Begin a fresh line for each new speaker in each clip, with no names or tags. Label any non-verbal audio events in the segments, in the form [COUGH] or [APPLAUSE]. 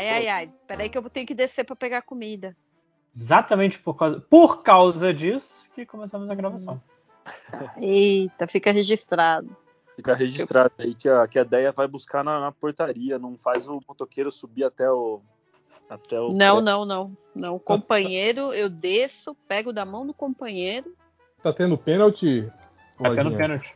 Ai, ai, ai. Peraí que eu vou ter que descer pra pegar comida.
Exatamente por causa, por causa disso que começamos a gravação. [LAUGHS]
Eita, fica registrado.
Fica registrado aí que a, que a Deia vai buscar na, na portaria, não faz o motoqueiro subir até o. Até o
Não, não, não. Não, companheiro, eu desço, pego da mão do companheiro.
Tá tendo pênalti?
Tá tendo pênalti.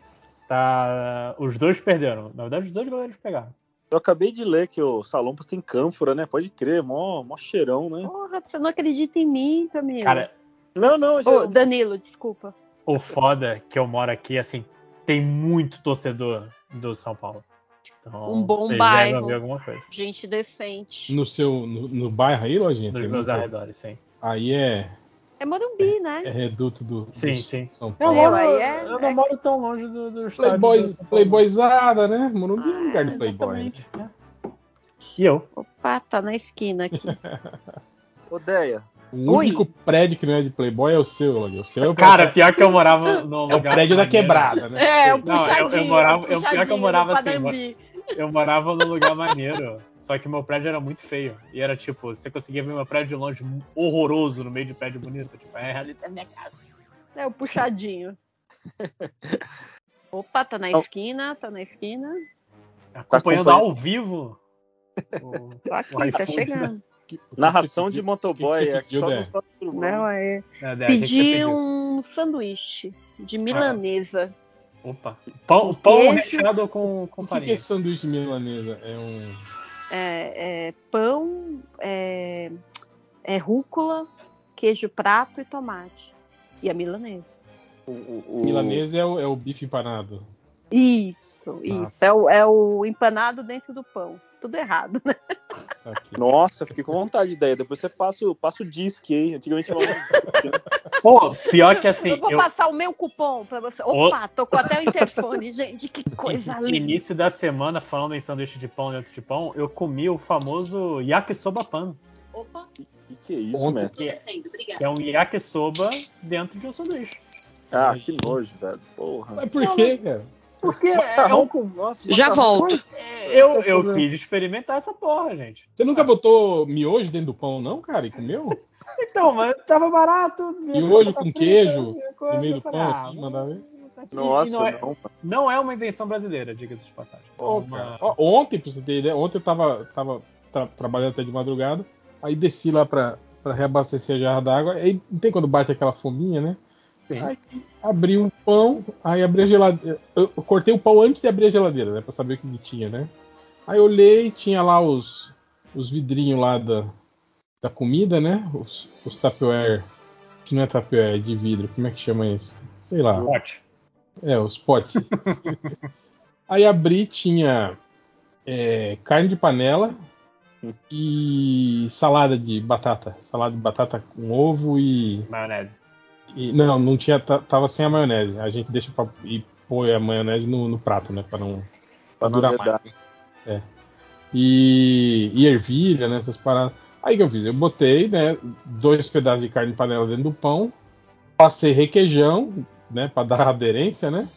Tá, os dois perderam. Na verdade, os dois goleiros pegaram.
Eu acabei de ler que o Salompas tem cânfora, né? Pode crer, mó, mó cheirão, né?
Porra, você não acredita em mim, Camila.
Cara,
Não, não, já-
Ô, Danilo, desculpa.
o foda que eu moro aqui, assim, tem muito torcedor do São Paulo. Então,
Um bom bairro. Gente decente.
No seu no, no bairro aí, Lojinha?
Nos meus
muito-
arredores, sim.
Aí é,
É Morumbi, né?
é reduto do,
Sim,
do
sim.
São
Eu,
Paulo.
Meu,
moro,
é-
eu não
é-
moro tão longe do, do estádio.
Playboys,
do
playboyzada, né? Morumbi é um lugar de
Ah,
playboy. né?
exatamente, né? E eu?
Opa, tá na esquina aqui. [LAUGHS]
Ô, Deia,
O
Oi.
único prédio que não é de playboy é o seu, Lojinha. O seu é o,
Cara, pior que eu morava no
é o prédio da quebrada, né?
É, o
Não, eu- eu
puxadinho.
morava-
o
eu- pior que eu
puxadinho
morava assim. Eu morava num lugar maneiro, só que meu prédio era muito feio. E era tipo, você conseguia ver meu prédio de longe horroroso no meio de prédio bonito. Tipo, é, ali tá a minha casa.
É o puxadinho. [LAUGHS] Opa, tá na
Não.
esquina, tá na esquina.
Acompanhando
acompanhando.
ao vivo. o- [LAUGHS]
Tô aqui,
O
tá chegando. [LAUGHS]
Que- o que
narração de motoboy
que você
é só
Não, é.
É,
Pedi um sanduíche de milanesa.
Opa. Pão, pão
queijo.
recheado com, com
O que, é
farinha.
sanduíche milanesa? É um.
É, é pão, é, é rúcula, queijo prato e tomate. E a milanesa.
O, o- o-
Milanesa é o, é o bife empanado.
Isso,
Ah.
isso. É, o, é o empanado dentro do pão. Tudo errado, né?
Nossa, fiquei com vontade de ideia. Depois você passa, o- passa o disque aí. Antigamente chamava. [LAUGHS]
Pô, pior que assim,
eu vou
eu,
passar o meu cupom pra você. Opa, tocou até o interfone, gente. Que coisa
no
linda.
início da semana, falando em sanduíche de pão dentro de pão, eu comi o famoso yakisoba pan.
Opa,
que, que é isso,
Ontem-
obrigada.
Que é um yakisoba dentro de um sanduíche.
Ah, que nojo, velho. Porra.
Mas por quê, cara?
Porque é
Macarrão
um-
com. Nossa,
Já
macarrão-
volto.
eu, eu quis experimentar essa porra, gente.
Você nunca botou miojo dentro do pão, não, cara? E comeu? [LAUGHS]
Então, mas tava barato.
Miojo com queijo
coisa,
no meio do pão,
ah,
assim, mandar ver?
E
Nossa,
não, é,
não.
não é uma invenção brasileira, diga-se de passagem. É
Pô,
uma-.
Ó, ontem, pra você ter ideia, ontem eu tava, tava tra- trabalhando até de madrugada, aí desci lá pra, pra reabastecer a jarra d'água, aí não tem quando bate aquela fominha, né?
Sim.
Aí abri um pão, aí abri a geladeira. Eu, eu cortei o pão antes de abrir a geladeira, né? Pra saber o que, que tinha, né? Aí olhei, tinha lá os, os vidrinhos lá da, da comida, né? Os, os Tupperware, que não é Tupperware, é de vidro, como é que chama isso? Sei lá.
Pote.
É, os potes. [LAUGHS] Aí abri, tinha é, carne de panela e salada de batata. Salada de batata com ovo e.
Maionese.
E- não, não tinha. ta- Tava sem a maionese. A gente deixa pra, e põe a maionese no, no prato, né? Pra não.
Pra não
durar
azedar.
E, e ervilha, né? Essas paradas. Aí que eu fiz? Eu botei, né? Dois pedaços de carne de panela dentro do pão. Passei requeijão, né? Pra dar [LAUGHS] aderência, né?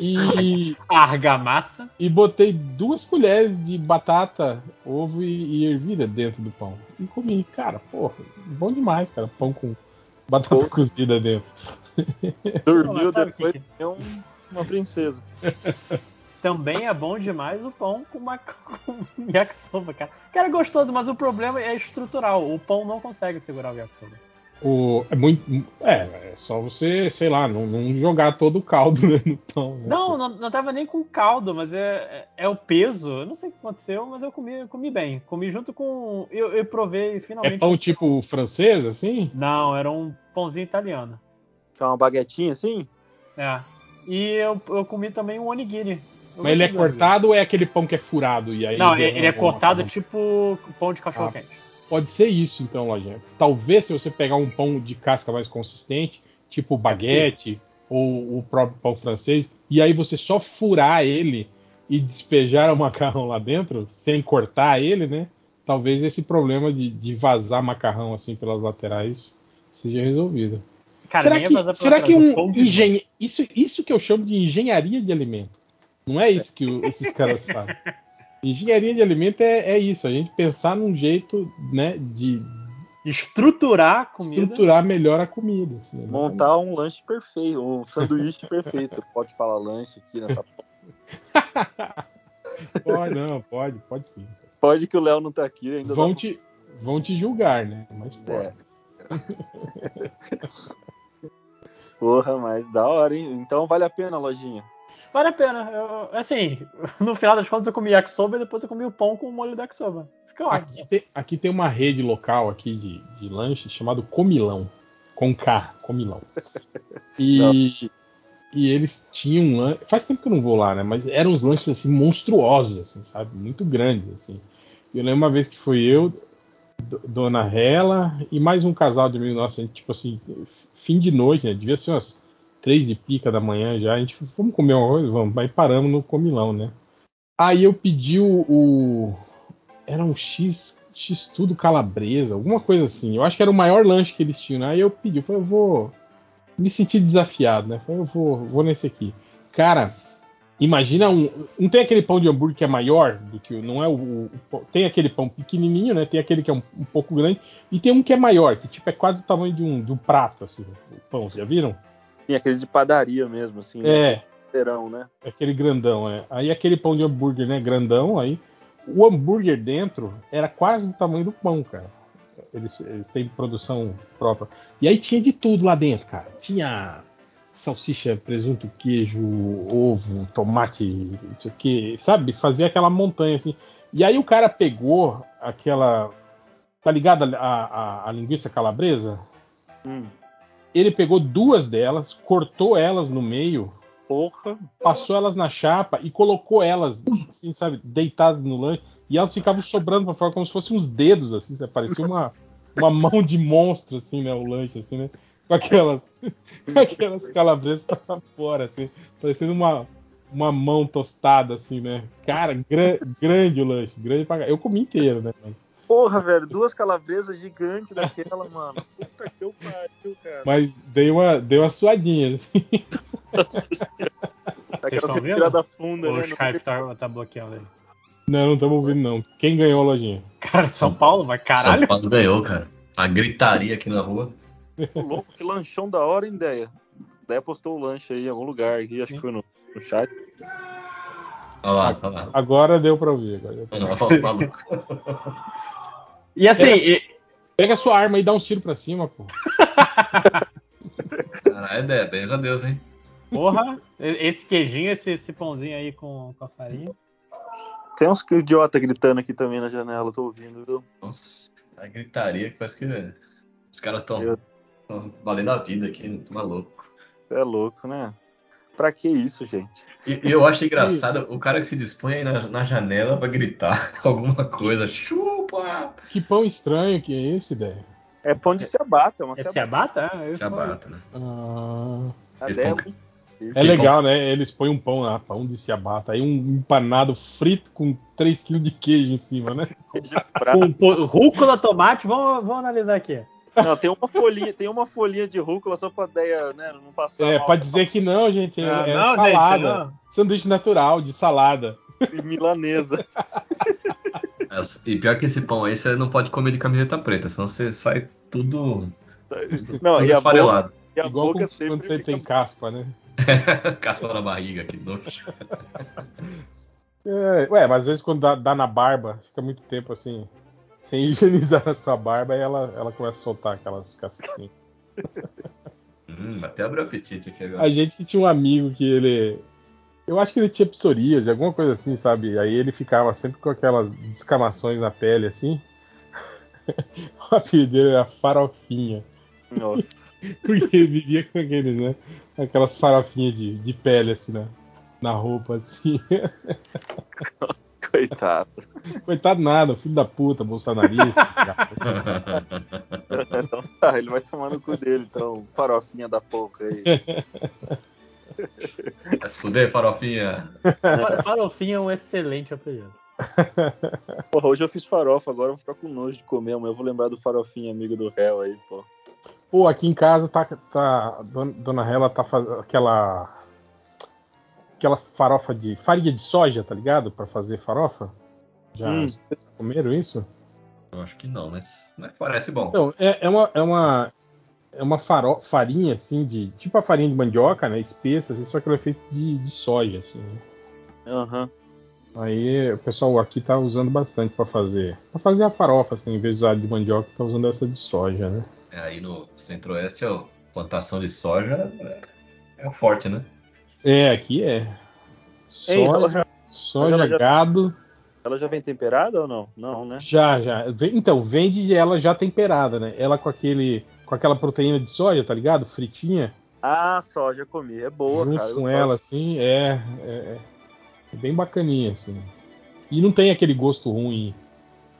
E, [LAUGHS]
Argamassa.
e botei duas colheres de batata, ovo e, e ervilha dentro do pão. E comi. Cara, porra, bom demais, cara. Pão com batata cozida dentro. [LAUGHS]
Dormiu
Não, sabe
depois
que-
é um, uma princesa. [LAUGHS]
Também é bom demais o pão com, uma, [LAUGHS] com yakisoba, cara. Cara, é gostoso, mas o problema é estrutural. O pão não consegue segurar o yakisoba.
O, é muito. É, é só você, sei lá, não, não jogar todo o caldo [LAUGHS] né, no pão. né?
Não, não, não tava nem com caldo, mas é, é, é o peso. Eu não sei o que aconteceu, mas eu comi, comi bem. Comi junto com. Eu, eu provei finalmente.
É pão tipo francês, assim?
Não, era um pãozinho italiano.
Que é uma baguetinha assim?
É. E eu, eu comi também um onigiri. Eu
Mas ele é cortado ou é aquele pão que é furado? E aí
Não, ele, é cortado tipo pão de cachorro quente.
Pode ser isso, então, Lojinha. Talvez se você pegar um pão de casca mais consistente, tipo baguete ou o próprio pão francês, e aí você só furar ele e despejar o macarrão lá dentro, sem cortar ele, né? Talvez esse problema de, de vazar macarrão assim pelas laterais seja resolvido.
Cara,
será que, será que um
pão de
engenhe... isso, isso que eu chamo de engenharia de alimento? Não é isso que o- esses caras [LAUGHS] fazem. Engenharia de alimento é, é isso, a gente pensar num jeito, né, de
Estruturar a comida.
estruturar melhor a comida. assim, né?
Montar um lanche perfeito, um sanduíche perfeito. Pode falar lanche aqui nessa. [LAUGHS] [LAUGHS]
Pode, não, pode, pode sim.
Pode que o Léo não tá aqui ainda.
Vão
dá-
te, vão te julgar, né? Mas pode.
É. [LAUGHS] Porra, mas da hora, hein? Então vale a pena, lojinha.
Vale a pena. Eu- assim, [LAUGHS] no final das contas eu comi yakisoba e depois eu comi o pão com o molho do yakisoba. Fica ótimo.
Aqui tem, aqui tem uma rede local aqui de, de lanche chamado Comilão. Com K, Comilão. E, [LAUGHS] e eles tinham um lanche. Faz tempo que eu não vou lá, né? Mas eram uns lanches assim monstruosos, assim, sabe? Muito grandes, assim. Eu lembro uma vez que foi eu, Dona Rela e mais um casal de amigo nosso, a gente, tipo assim, fim de noite, né? Devia ser umas três e pica da manhã já. A gente, vamos comer uma coisa? Vamos. Aí paramos no Comilão, né? Aí eu pedi o, o- era um X, X tudo calabresa, alguma coisa assim. Eu acho que era o maior lanche que eles tinham, né? Aí eu pedi, eu falei, eu vou me senti desafiado, né? Eu falei, eu vou, vou nesse aqui. Cara, imagina um, não tem aquele pão de hambúrguer que é maior do que não é o, o- o tem aquele pão pequenininho, né? Tem aquele que é um, um pouco grande e tem um que é maior, que tipo é quase o tamanho de um, de um prato assim, o pão, vocês já viram?
Tem aqueles de padaria mesmo, assim, né?
É,
Terão, né?
Aquele grandão, é. Aí aquele pão de hambúrguer, né? Grandão, aí. O hambúrguer dentro era quase do tamanho do pão, cara. Eles, eles têm produção própria. E aí tinha de tudo lá dentro, cara. Tinha salsicha, presunto, queijo, ovo, tomate, não sei o que, sabe? Fazia aquela montanha assim. E aí o cara pegou aquela. Tá ligado a, a- a linguiça calabresa?
Hum.
Ele pegou duas delas, cortou elas no meio
Porra.
passou elas na chapa e colocou elas, assim, sabe, deitadas no lanche, e elas ficavam sobrando pra fora como se fossem uns dedos, assim, sabe? parecia uma, uma mão de monstro, assim, né, o lanche, assim, né, com aquelas, com aquelas calabresas pra fora, assim, parecendo uma, uma mão tostada, assim, né, cara, gran- grande o lanche, grande pra. Eu comi inteiro, né, mas,
Porra, velho. Duas calabresas gigantes daquela, mano. Puta que eu pariu, cara.
mas dei uma, dei uma suadinha, assim.
Daquela
estão vendo?
respirada funda,
O
né?
Skype tá, tá bloqueando aí.
Não, não estamos ouvindo, não. Quem ganhou a lojinha?
Cara, São Paulo, mas caralho.
São Paulo ganhou, cara. A gritaria aqui na rua.
Ô, louco, que lanchão da hora, hein, Ideia? Ideia postou o lanche aí em algum lugar aqui, acho que foi no, no chat.
Olha lá, olha lá.
Agora deu pra ouvir. Agora deu pra
olha os malucos.
E assim,
Pega-
e-
Pega a sua arma e dá um tiro pra cima, pô. [LAUGHS]
Caralho, ideia, bens a Deus, hein?
porra, esse queijinho, esse, esse pãozinho aí com, com a farinha.
Tem uns idiota gritando aqui também na janela, tô ouvindo, viu?
Nossa, a gritaria que parece que os caras estão
Eu-
valendo a vida aqui, tô maluco.
É louco, né? Pra que isso, gente?
E, eu acho engraçado o cara que se dispõe aí na, na janela pra gritar [LAUGHS] alguma coisa. Chupa!
Que pão estranho que é esse, ideia?
É pão de ciabatta, é uma
É
ciabatta.
ciabatta? É,
abata, né?
Ah,
A
Esse
ideia é
legal, né? Eles põem um pão lá, pão de ciabatta. Aí um empanado frito com 3 kg de queijo em cima, né?
Com rúcula, tomate, vamos, vamos analisar aqui.
Não, tem uma folhinha, tem uma folhinha de rúcula só pra ideia, né? Não passar
É,
mal
pra dizer que não, gente. É,
Ah,
é
não,
salada.
gente, não.
Sanduíche natural, de salada.
e milanesa. [LAUGHS]
E pior que esse pão aí, você não pode comer de camiseta preta, senão você sai tudo,
Não,
tudo
e a boca,
esfarelado.
e a
Igual
boca
quando,
sempre
quando você
fica
tem caspa, né? [LAUGHS]
Caspa na barriga, que nojo. [LAUGHS]
É, ué, mas às vezes quando dá, dá na barba, fica muito tempo assim, sem [LAUGHS] higienizar a sua barba, aí ela, ela começa a soltar aquelas casquinhas.
Hum, até abriu apetite aqui agora.
A gente tinha um amigo que ele. Eu acho que ele tinha psoríase, alguma coisa assim, sabe? Aí ele ficava sempre com aquelas descamações na pele, assim. [LAUGHS] o apelido dele era Farofinha.
Nossa. [LAUGHS]
Porque ele vivia com aqueles, né? Aquelas farofinhas de, de pele, assim, né? Na roupa, assim. [LAUGHS]
Coitado.
Coitado nada, filho da puta, bolsonarista.
Então tá, ele vai tomar no cu dele, então. Farofinha da porra aí.
Vai se fuder, farofinha.
Fa- Farofinha é um excelente apelido. [LAUGHS]
Porra, hoje eu fiz farofa, agora eu vou ficar com nojo de comer, amanhã eu vou lembrar do farofinha amigo do réu aí, pô.
Pô, aqui em casa tá. tá Dona Hela tá fazendo aquela. Aquela farofa de. farinha de soja, tá ligado? Pra fazer farofa. Já
Hum.
comeram isso?
Eu acho que não, mas, mas parece bom.
Então, é, é uma, é uma, é uma faro- farinha, assim, de. Tipo a farinha de mandioca, né? Espessa, assim, só que ela é feita de, de soja, assim. né?
Aham.
Aí o pessoal aqui tá usando bastante pra fazer. Pra fazer a farofa, assim, em vez de usar de mandioca, tá usando essa de soja, né?
É, Aí no centro-oeste, a plantação de soja é, é forte, né?
É, aqui é.
Ei, ela
Soja,
já,
soja
ela já-
gado.
ela já vem temperada ou não? Não, né?
Já, já. Vem- Então, vende ela já temperada, né? Ela com aquele. Com aquela proteína de soja, tá ligado? Fritinha.
Ah, só, já comi. É boa,
junto
cara.
com
gosto.
ela, assim, é, é, é bem bacaninha, assim. E não tem aquele gosto ruim,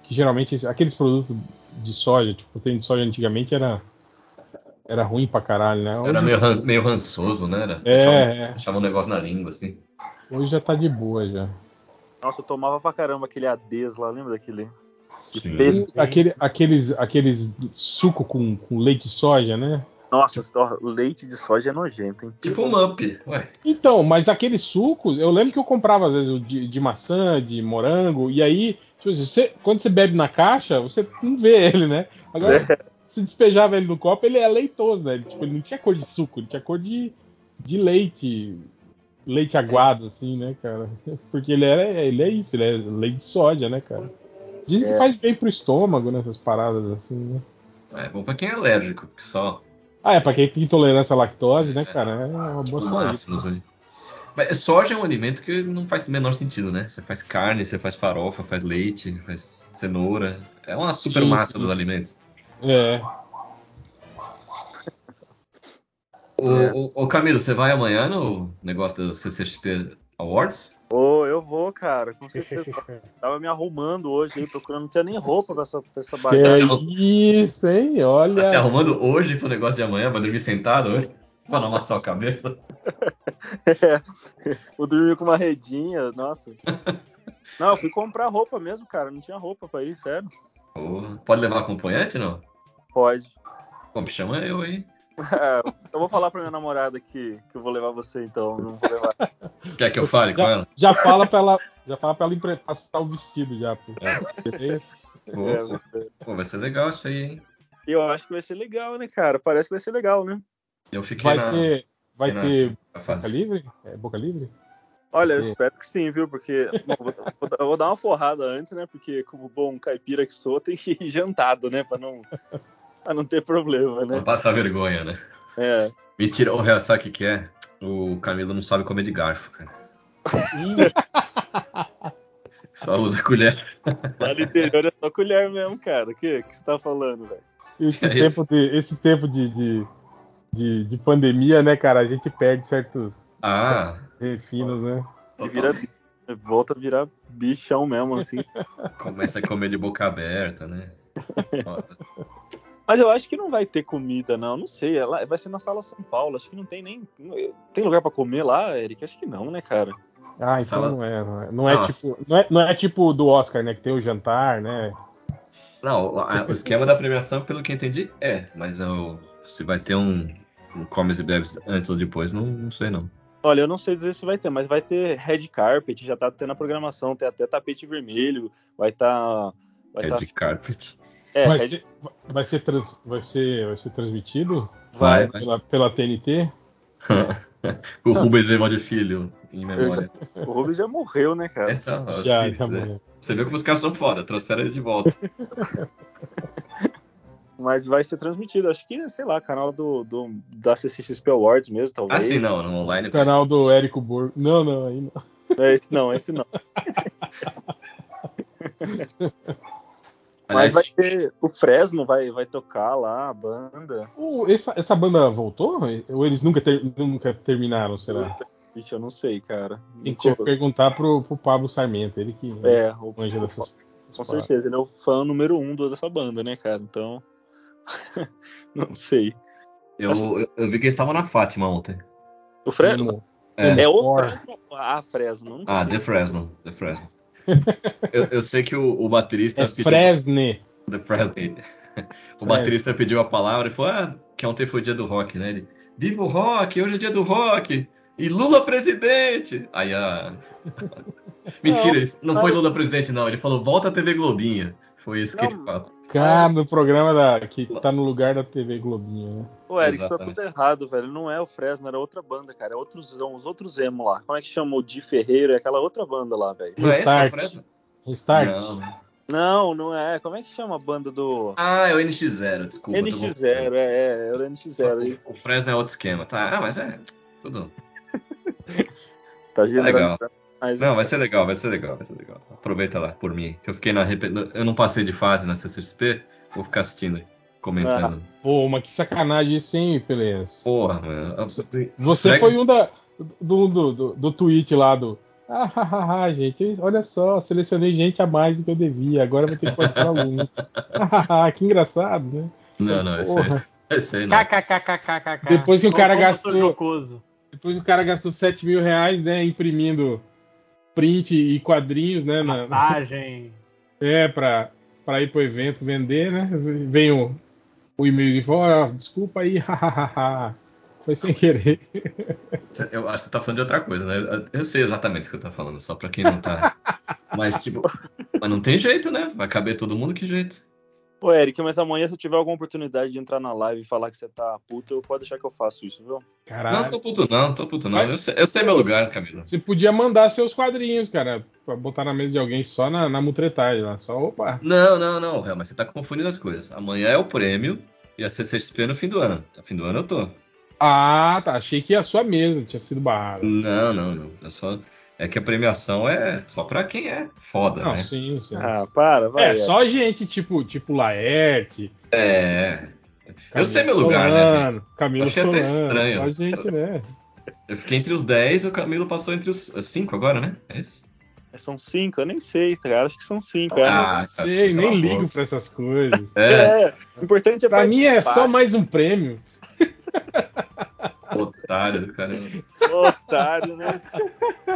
que geralmente aqueles produtos de soja, tipo, proteína de soja antigamente era, era ruim pra caralho, né? Hoje,
Era meio, ran- meio rançoso, né? Era,
É,
deixava,
é.
deixava um negócio na língua, assim.
hoje já tá de boa, já.
Nossa, eu tomava pra caramba aquele Ades lá, lembra daquele?
Aquele, aqueles, aqueles suco com, com leite de soja, né?
Nossa, leite de soja é nojento, hein?
Tipo um up. Ué,
Então, mas aqueles sucos, eu lembro que eu comprava às vezes de, de maçã, de morango, e aí, tipo assim, você- quando você bebe na caixa, você não vê ele, né? Agora, se despejava ele no copo, ele é leitoso, né? Ele, tipo, ele não tinha cor de suco, ele tinha cor de, de leite, leite aguado, assim, né, cara? [LAUGHS] Porque ele, era, ele é isso, ele é leite de soja, né, cara? Dizem que
É.
faz bem pro estômago, né, essas paradas assim, né?
é bom pra quem é alérgico, que só
Ah, é, pra quem tem intolerância à lactose, né, cara? É uma boa
os
saída.
Mas soja é um alimento que não faz o menor sentido, né? Você faz carne, você faz farofa, faz leite, faz cenoura. É uma super
Sim,
massa
sim.
dos alimentos.
É.
É.
ô, ô, Camilo, você vai amanhã no negócio do CCXP Awards?
Ô, eu vou, cara, com certeza. [LAUGHS] Tava me arrumando hoje aí, procurando, não tinha nem roupa pra essa, pra essa
Que
bagagem.
Você-
isso, hein? Olha.
Tá se arrumando hoje pro negócio de amanhã? Vai dormir sentado hoje? [LAUGHS] Pra não amassar [LAUGHS] o cabelo?
É, vou dormir com uma redinha, nossa. Não, eu fui comprar roupa mesmo, cara, não tinha roupa pra ir, sério.
Ô, pode levar acompanhante, não?
Pode.
Pô, me chama eu aí.
Eu vou falar pra minha namorada que, que eu vou levar você, então, não vou levar.
Quer que eu fale com
Já,
ela?
já fala pra ela, já fala pra ela passar o vestido já. pô. Beleza?
Pô,
É,
pô, vai ser legal isso aí, hein?
eu acho que vai ser legal, né, cara? Parece que vai ser legal, né?
Eu fiquei
Vai
na,
ser, vai
na-
ter boca livre? É boca livre?
Olha, eu espero que sim, viu? Porque bom, vou, vou- eu vou dar uma forrada antes, né? Porque, como bom caipira que sou, tem que ir jantado, né? Pra não, pra não ter problema,
Não
né?
passar vergonha, né?
É.
Mentira, o real sabe o que, é? O Camilo não sabe comer de garfo, cara. Só usa colher.
Lá no interior é só colher mesmo, cara. O que, que você tá falando, velho?
Esse
E aí?
tempo de, esse tempo de, de, de, de pandemia, né, cara? A gente perde certos
Ah,
refinos, né?
E vira, volta a virar bichão mesmo, assim.
começa a comer de boca aberta, né? Ó, [LAUGHS]
Mas eu acho que não vai ter comida, não. Não sei. lá- Vai ser na sala São Paulo. Acho que não tem nem. Tem lugar pra comer lá, Eric? Acho que não, né, cara?
Ah, então
Sala-
não é, não é. Não é, tipo, não, é, não é tipo do Oscar, né? Que tem o jantar, né?
Não, o, esquema da premiação, pelo que eu entendi, é. Mas eu, se vai ter um, um comes e bebes antes ou depois, não, não sei não.
Olha, eu não sei dizer se vai ter, mas vai ter red carpet, já tá tendo a programação, tem até tapete vermelho, vai tá. Vai
É
tá,
carpet.
É,
vai,
red-
ser, vai, ser trans- vai, ser, vai ser transmitido
Vai,
vai.
vai.
pela, pela TNT? [LAUGHS]
o Rubens Evald Filho, em memória.
O Rubens já morreu, né, cara?
Então, acho
Já,
que-
já morreu.
Você viu como os caras são foda, trouxeram ele de volta. [LAUGHS]
Mas vai ser transmitido, acho que, sei lá, canal do, do da CCXP Awards mesmo,
Ah,
talvez.
sim, não, no online.
O canal do Érico Borgo. Não, não, aí não.
É, esse não, esse não. [LAUGHS]
Aliás,
Mas vai ter. O Fresno vai, vai tocar lá, a banda.
Ô, essa, essa banda voltou? Ou eles nunca, ter- nunca terminaram, será?
Ixi, eu não sei, cara.
Tem que perguntar pro, pro Pablo Sarmento, ele que
É, o,
manja dessas
com certeza, ele é o fã número um dessa banda, né, cara? Então. [LAUGHS] não sei.
eu, eu, eu vi que eles estavam na Fátima ontem.
O Fresno.
É.
É o. Fresno. Ah, Fresno. Nunca
Ah. The Fresno. The Fresno. Eu, eu sei que o, o baterista
É
pediu-
Fresne.
The Fresno. O baterista pediu a palavra e falou: Ah, que ontem foi dia do rock, né? Ele, Viva o rock, hoje é dia do rock! E Lula presidente! Aí a, [LAUGHS] Mentira, não
mas-
foi Lula presidente, não. Ele falou, volta a TV Globinha. Foi isso que
Não,
ele falou.
Cara, no programa da, que tá no lugar da TV Globinho, né?
Ô, Eric, isso tá tudo errado, velho. Não é o Fresno, era outra banda, cara. É outros, são os outros emo lá. Como é que chama? O Di Ferreira, é aquela outra banda lá, velho.
Não é esse,
Restart.
Alfredo?
Restart.
Não.
Não, não é. Como é que chama a banda do.
Ah, é o NX0, desculpa. tô
NX0, é, é, é o NX0. aí.
O Fresno é outro esquema, tá? Ah, mas é. Tudo.
Tá
legal.
Mas,
Não, vai ser legal, vai ser legal, vai ser legal. Aproveita lá, por mim. que Eu fiquei na. Eu não passei de fase na CCXP, vou ficar assistindo, comentando.
Pô, mas que sacanagem isso, hein, Pelenço?
Porra, mano.
Você
Segue-
foi um da, do, do, do, do tweet lá do. Ah, ah, ah, gente, olha só, selecionei gente a mais do que eu devia, agora vou ter que cortar alunos. [LAUGHS] Ah, ah, que engraçado, né?
Não, não, esse aí.
Porra.
Esse aí não.
KKKKKK.
Depois que o cara gastou-. Depois que o cara gastou 7 mil reais, né, imprimindo print e quadrinhos, né, na,
Massagem. [LAUGHS]
é, pra, pra ir pro evento vender, né, vem o, o e-mail de fora, ó, desculpa aí, [LAUGHS] hahaha, foi sem querer.
Eu acho que você tá falando de outra coisa, né? Eu sei exatamente o que você tá falando, só pra quem não tá. [LAUGHS] Mas, tipo, mas não tem jeito, né? Vai caber todo mundo, que jeito?
Ô, Eric, mas amanhã, se eu tiver alguma oportunidade de entrar na live e falar que você tá puto, eu pode deixar que eu faço isso, viu?
Não,
Caralho,
tô puto não, tô puto não.
Mas-
Eu sei, eu sei meu lugar, Camila.
você podia mandar seus quadrinhos, cara, pra botar na mesa de alguém só na, na mutretagem lá, só, opa.
Não, não, não, Réu, mas você tá confundindo as coisas. Amanhã é o prêmio e a CCXP é no fim do ano. No fim do ano eu tô.
Ah, tá, achei que a sua mesa tinha sido barrada.
Não, não, não. É, só... é que a premiação é só pra quem é foda,
Não,
né?
sim, sim.
Ah, para, vai.
é, só gente tipo, tipo Laerte,
É. Eu
Camilo
sei meu lugar, né?
Solano,
gente?
Camilo
Achei até
Solano,
estranho.
Só gente, né?
Eu fiquei entre os 10 e o Camilo passou entre os 5 agora, né? É isso?
São cinco, eu nem sei, cara. Acho que são cinco. é.
Ah,
Não sei,
cara,
nem ligo pra essas coisas.
É,
É, o importante é
Pra mim é só mais um prêmio. [LAUGHS]
otário do caramba.
Otário, né?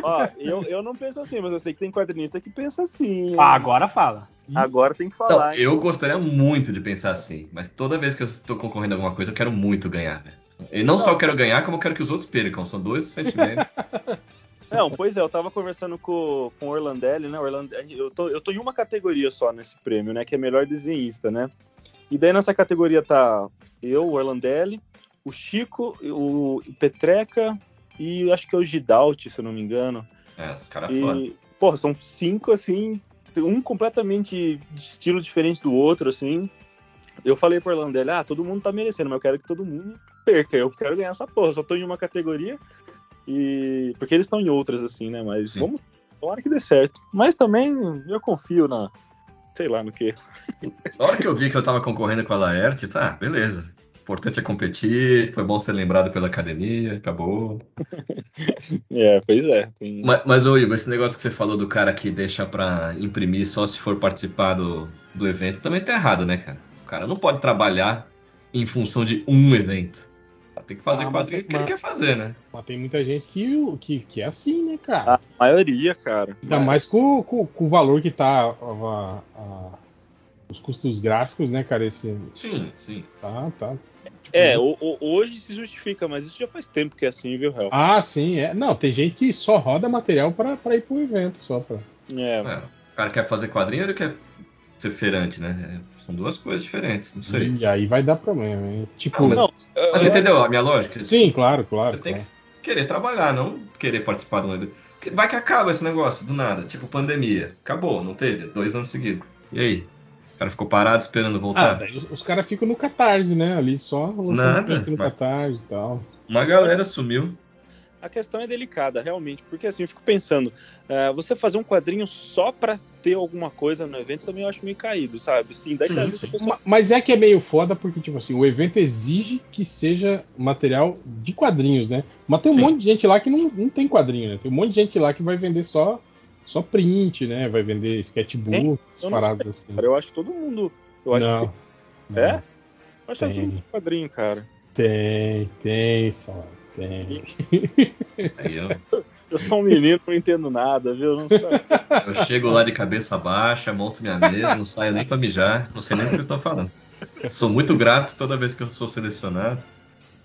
Ó, eu, eu não penso assim, mas eu sei que tem quadrinista que pensa assim.
Ah, agora fala.
Agora tem que
Então,
falar. hein?
eu gostaria muito de pensar assim, mas toda vez que eu estou concorrendo a alguma coisa, eu quero muito ganhar, velho. E não só eu quero ganhar, como eu quero que os outros percam. São dois sentimentos. [LAUGHS]
Não, pois é, eu tava conversando com, com o Orlandelli, né? Orlandelli, eu, tô, eu tô em uma categoria só nesse prêmio, né? Que é melhor desenhista, né? E daí nessa categoria tá eu, o Orlandelli, o Chico, o Petreca e acho que é o Gidalt, se eu não me engano.
É, os caras foda.
Porra, são cinco, assim, um completamente de estilo diferente do outro, assim. Eu falei pro Orlandelli, ah, todo mundo tá merecendo, mas eu quero que todo mundo perca. Eu quero ganhar essa porra, só tô em uma categoria. E. Porque eles estão em outras, assim, né? Mas
Sim.
vamos. Tomara que dê certo. Mas também eu confio na. Sei lá no que.
Na hora que eu vi que eu tava concorrendo com a Laerte, tá, beleza. Importante é competir, foi bom ser lembrado pela academia, acabou. [LAUGHS]
É, pois é. Tem...
Mas, mas ô Igor, esse negócio que você falou do cara que deixa pra imprimir só se for participar do, do evento também tá errado, né, cara? O cara não pode trabalhar em função de um evento. Tem que fazer
Ah,
quadrinho que ele quer fazer, né?
Mas tem muita gente que, que, que é assim, né, cara?
A maioria, cara.
Ainda mais com, com, com o valor que tá a- a- os custos gráficos, né, cara? Esse,
Sim, sim.
tá, tá.
É, o- o- hoje se justifica, mas isso já faz tempo que é assim, viu, Hel?
Ah, sim, é. Não, tem gente que só roda material pra, pra ir pro evento, só pra.
É,
É, o cara quer fazer quadrinho ou ele quer ser feirante, né? São duas coisas diferentes, não sei.
E aí vai dar problema. né? Tipo.
Não,
Não,
Mas você entendeu a minha lógica?
Sim, claro, claro.
Você tem
claro.
que querer trabalhar, não querer participar de um evento. Vai que acaba esse negócio, do nada. Tipo, pandemia. Acabou, não teve? Dois anos seguidos. E aí? O cara ficou parado esperando
Ah,
voltar?
daí os, os caras ficam no Catarse, né? Ali só lançando print no
mas-
Catarse e tal.
Uma galera sumiu.
a questão é delicada, realmente, porque assim, eu fico pensando, é, você fazer um quadrinho só pra ter alguma coisa no evento também eu acho meio caído, sabe? Sim, daí
Sim, sim.
pessoa-
Ma- Mas é que é meio foda porque, tipo assim, o evento exige que seja material de quadrinhos, né? Mas tem um
Sim.
monte de gente lá que não, não tem quadrinho, né? Tem um monte de gente lá que vai vender só, só print, né? Vai vender sketchbook, essas
Eu não
paradas assim.
Cara, eu acho que todo mundo. Eu acho
não,
que
não.
É? Eu acho que
Tem.
todo mundo tem quadrinho, cara.
Tem, tem, só. Tem.
Aí eu,
Eu sou um menino, não entendo nada, viu? Não sei.
eu chego lá de cabeça baixa, monto minha mesa, não saio nem pra mijar, não sei nem o que vocês estão falando. Sou muito grato toda vez que eu sou selecionado.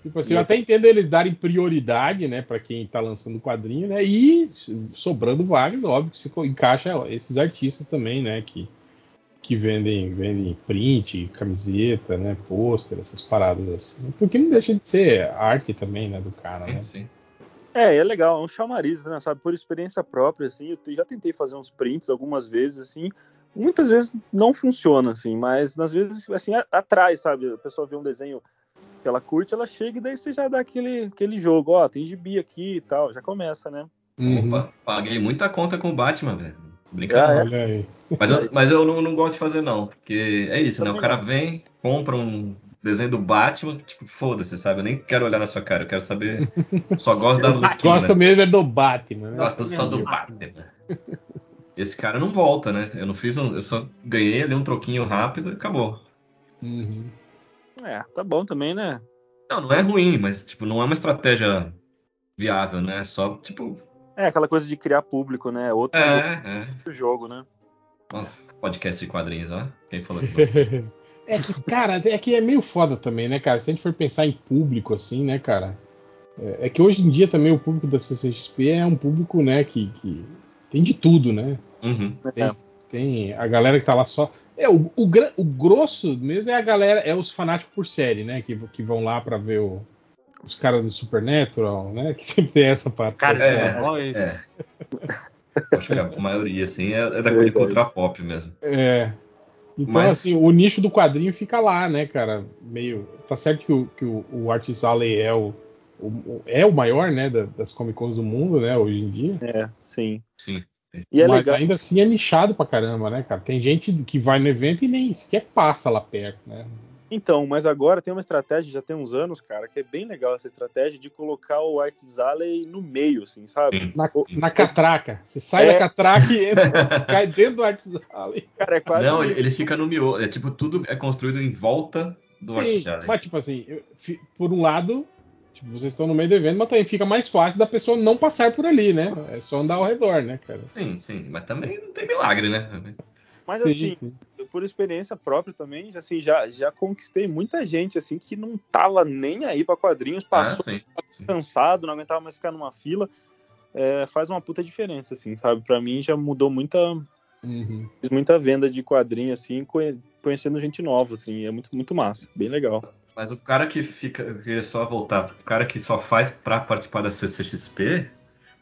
Tipo assim, eu até entendo eles darem prioridade, né, para quem tá lançando o quadrinho, né? E sobrando vagas, óbvio que se encaixa esses artistas também, né, que, que vendem, vendem print, camiseta, né, pôster, essas paradas assim. Porque não deixa de ser arte também, né, do cara, né?
Sim.
É, é legal, é um chamariz, né, sabe? Por experiência própria, assim, eu já tentei fazer uns prints algumas vezes, assim, muitas vezes não funciona, assim, mas às vezes, assim, a- atrai, sabe? A pessoa vê um desenho que ela curte, ela chega e daí você já dá aquele, aquele jogo, ó, tem gibi aqui e tal, já começa, né?
Uhum.
Opa, paguei muita conta com o Batman, velho. Brincadeira.
Ah, é?
Mas eu, mas eu não, não gosto de fazer, não. Porque é isso, né? O cara vem, compra um desenho do Batman, tipo, foda-se, sabe? Eu nem quero olhar na sua cara, eu quero saber. Só gosto da luta.
Gosta mesmo é do Batman, né?
Gosto só do Batman. Esse cara não volta, né? Eu não fiz um. Eu só ganhei ali um troquinho rápido e acabou.
Uhum.
É, tá bom também, né?
Não, não é ruim, mas tipo, não é uma estratégia viável, né? É só, tipo.
É aquela coisa de criar público, né? Outro,
É, é.
outro jogo, né?
Nossa, podcast de quadrinhos, ó. Quem falou que [LAUGHS]
É que, cara, é que é meio foda também, né, cara? Se a gente for pensar em público, assim, né, cara? É, é que hoje em dia também o público da CCXP é um público, né, que, que tem de tudo, né?
Uhum.
É.
Tem a galera que tá lá só. É, o, o, o grosso mesmo é a galera, é os fanáticos por série, né? Que, que vão lá pra ver o- os caras do Supernatural, né? Que [LAUGHS] sempre tem essa parte.
Cara,
É,
é, bom, isso.
É. [LAUGHS] Acho que a maioria, assim, é, é da
Verdade.
cultura pop mesmo.
É. Então,
Mas-
assim, o nicho do quadrinho fica lá, né, cara? Meio. Tá certo que o, que o, o Artist Alley é o, o- é o maior, né, da- das Comic Cons do mundo, né, hoje em dia.
É, sim.
Sim.
E é
Mas
legal.
ainda assim é nichado pra caramba, né, cara? Tem gente que vai no evento e nem sequer passa lá perto, né?
Então, mas agora tem uma estratégia, já tem uns anos, cara, que é bem legal essa estratégia de colocar o Arts Alley no meio, assim, sabe?
Na,
O-
na catraca. Você sai
É.
da catraca e entra, [LAUGHS] cai dentro do Artist Alley.
Cara, é quase
Não, ele,
isso.
ele fica no miolo. É tipo, tudo é construído em volta do
Sim,
Artist Alley.
mas tipo assim, eu- por um lado, tipo, vocês estão no meio do evento, mas também fica mais fácil da pessoa não passar por ali, né? É só andar ao redor, né, cara?
Sim, sim. Mas também não tem milagre, né?
Mas
Sim,
assim,
sim.
por experiência própria também, assim, já, já conquistei muita gente, assim, que não tava nem aí pra quadrinhos,
Ah,
passou
sim. sim.
cansado, não aguentava mais ficar numa fila. É, faz uma puta diferença, assim, sabe? Pra mim já mudou muita,
Uhum.
fiz muita venda de quadrinho, assim, conhe- conhecendo gente nova, assim, é muito, muito massa, bem legal.
Mas o cara que fica. Eu queria só voltar. O cara que só faz pra participar da CCXP,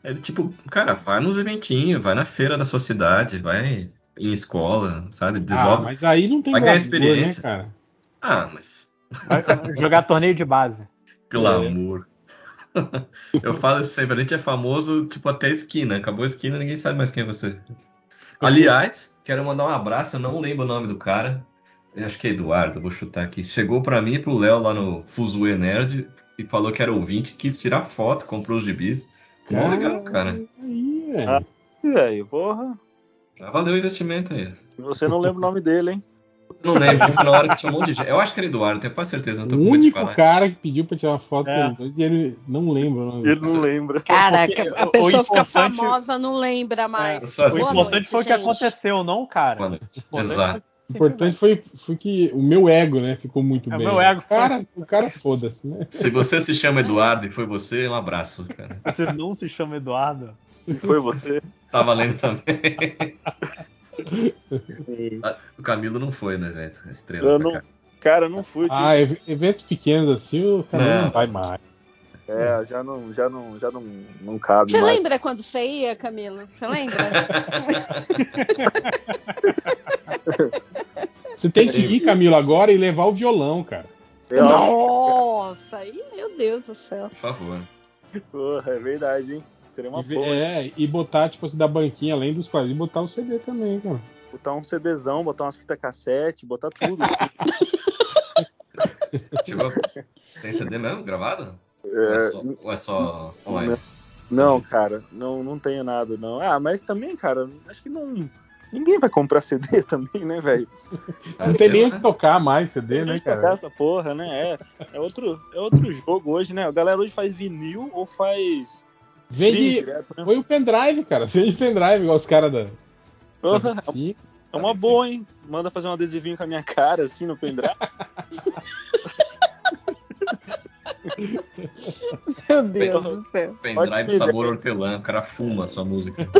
ele tipo, cara, vai nos eventinhos, vai na feira da sua cidade, vai em escola, sabe?
Ah,
Desobre.
mas aí não tem
Vai ganhar
glamour,
experiência.
né, cara?
Ah, mas.
Vai jogar torneio de base. [LAUGHS]
Glamour. [LAUGHS] Eu falo isso sempre, a gente é famoso, tipo, até a esquina. Acabou a esquina, ninguém sabe mais quem é você. Aliás, quero mandar um abraço, eu não lembro o nome do cara. Eu acho que é Eduardo, vou chutar aqui. Chegou pra mim e pro Léo lá no Fuzue Nerd e falou que era ouvinte, quis tirar foto, comprou os gibis. Mó legal, cara.
Aí, velho.
Ah. Velho, porra,
Já valeu o investimento aí.
você não lembra o nome dele, hein?
Não lembro, foi na hora que tinha um monte de gente. Eu acho que era Eduardo, tenho quase certeza, não tô
o único
falar.
cara que pediu pra tirar foto
É.
com dois e ele não lembra o nome.
Ele não lembra.
Cara,
Porque
a pessoa
o
fica famosa, não lembra mais.
Só assim.
O importante
noite,
foi o que aconteceu, não cara.
Mano, exato.
O importante foi, foi que o meu ego, né, ficou muito
É, o
bem.
meu ego foi-
cara, o cara foda-se, né?
Se você se chama Eduardo e foi você, um abraço, cara.
Você não se chama Eduardo.
E foi você.
Tá valendo também. O Camilo não foi, né, gente? Estrela
Eu
pra
não-
cá.
Cara, não fui. tipo,
Ah, ev- eventos pequenos assim, o cara não,
Não.
vai mais.
É, já não, já não, já não, não cabe
Você
mais.
lembra quando você ia, Camilo? Você lembra? [LAUGHS]
Você tem que ir, Camilo, agora e levar o violão, cara.
Nossa, aí, meu Deus do céu.
Por favor.
porra, é verdade, hein? Seria uma
E,
boa.
é, e botar, tipo assim, da banquinha, além dos quadrinhos, botar o CD também, cara.
Botar um CDzão, botar umas fitas cassete, botar tudo. assim. [LAUGHS]
Chegou... Tem CD mesmo gravado? Ou é
É,
só, ou é só online?
não, cara, não, não tenho nada, não. Ah, mas também, cara, acho que não. Ninguém vai comprar CD [LAUGHS] também, né, velho?
Ah,
Não tem nem que tocar mais CD, né,
que tocar
cara?
essa porra, né? É, é, outro, é outro jogo hoje, né? A galera hoje faz vinil ou faz.
Vende.
direto, né?
Foi o pendrive, cara. [LAUGHS] Vende pendrive, igual os caras da. da
Porra,
25.
é uma boa, hein? Manda fazer um adesivinho com a minha cara, assim, no pendrive. [LAUGHS] [LAUGHS]
Meu Deus do céu.
Pendrive sabor
ideia.
hortelã, o cara fuma a sua música. [LAUGHS]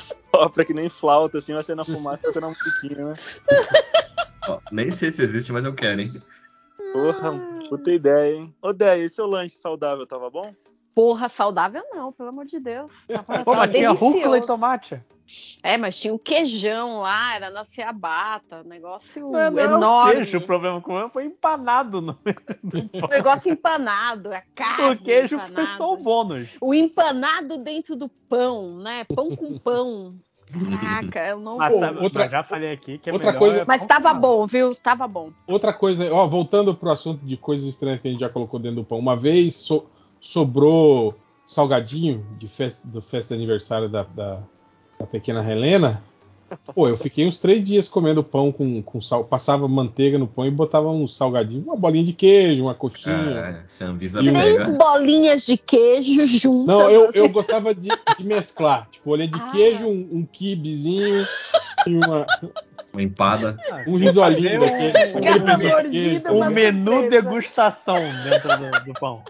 Sopra que nem flauta, assim, vai ser na fumaça tocando uma musiquinha, né? [LAUGHS]
Ó, nem sei se existe, mas eu quero, hein?
Porra, puta ideia, hein? Ô, Déia, e seu lanche saudável tava bom?
Porra, saudável não, pelo amor de Deus. Tava,
Pô,
tava
mas tinha rúcula e tomate.
É, mas tinha um queijão lá, era na ciabatta, negócio
Não, é- não é o
enorme.
queijo, o problema com ele foi empanado no pão. [LAUGHS]
negócio empanado, a carne
O queijo foi
empanada.
só o bônus.
O empanado dentro do pão, né? Pão com pão. Caraca, eu não
Mas,
vou.
outra-
mas já falei aqui que é
outra
melhor
coisa-
é
Mas tava
com
bom, viu? Tava bom.
Outra coisa, ó, voltando pro assunto de coisas estranhas que a gente já colocou dentro do pão. Uma vez so- sobrou salgadinho de festa, do festa de aniversário da, da, da pequena Helena. Pô, eu fiquei uns três dias comendo pão com, com sal. Passava manteiga no pão e botava um salgadinho, uma bolinha de queijo, uma coxinha.
Ah, se a Anvisa
E o-
Três bolinhas de queijo [LAUGHS] juntas.
Não, eu, eu gostava de, de mesclar. Tipo, olha de
Ah.
queijo, um, um kibezinho e uma,
Uma empada.
Um risolinho daquele.
um-
Cada mordida
Um menu degustação dentro do, do pão.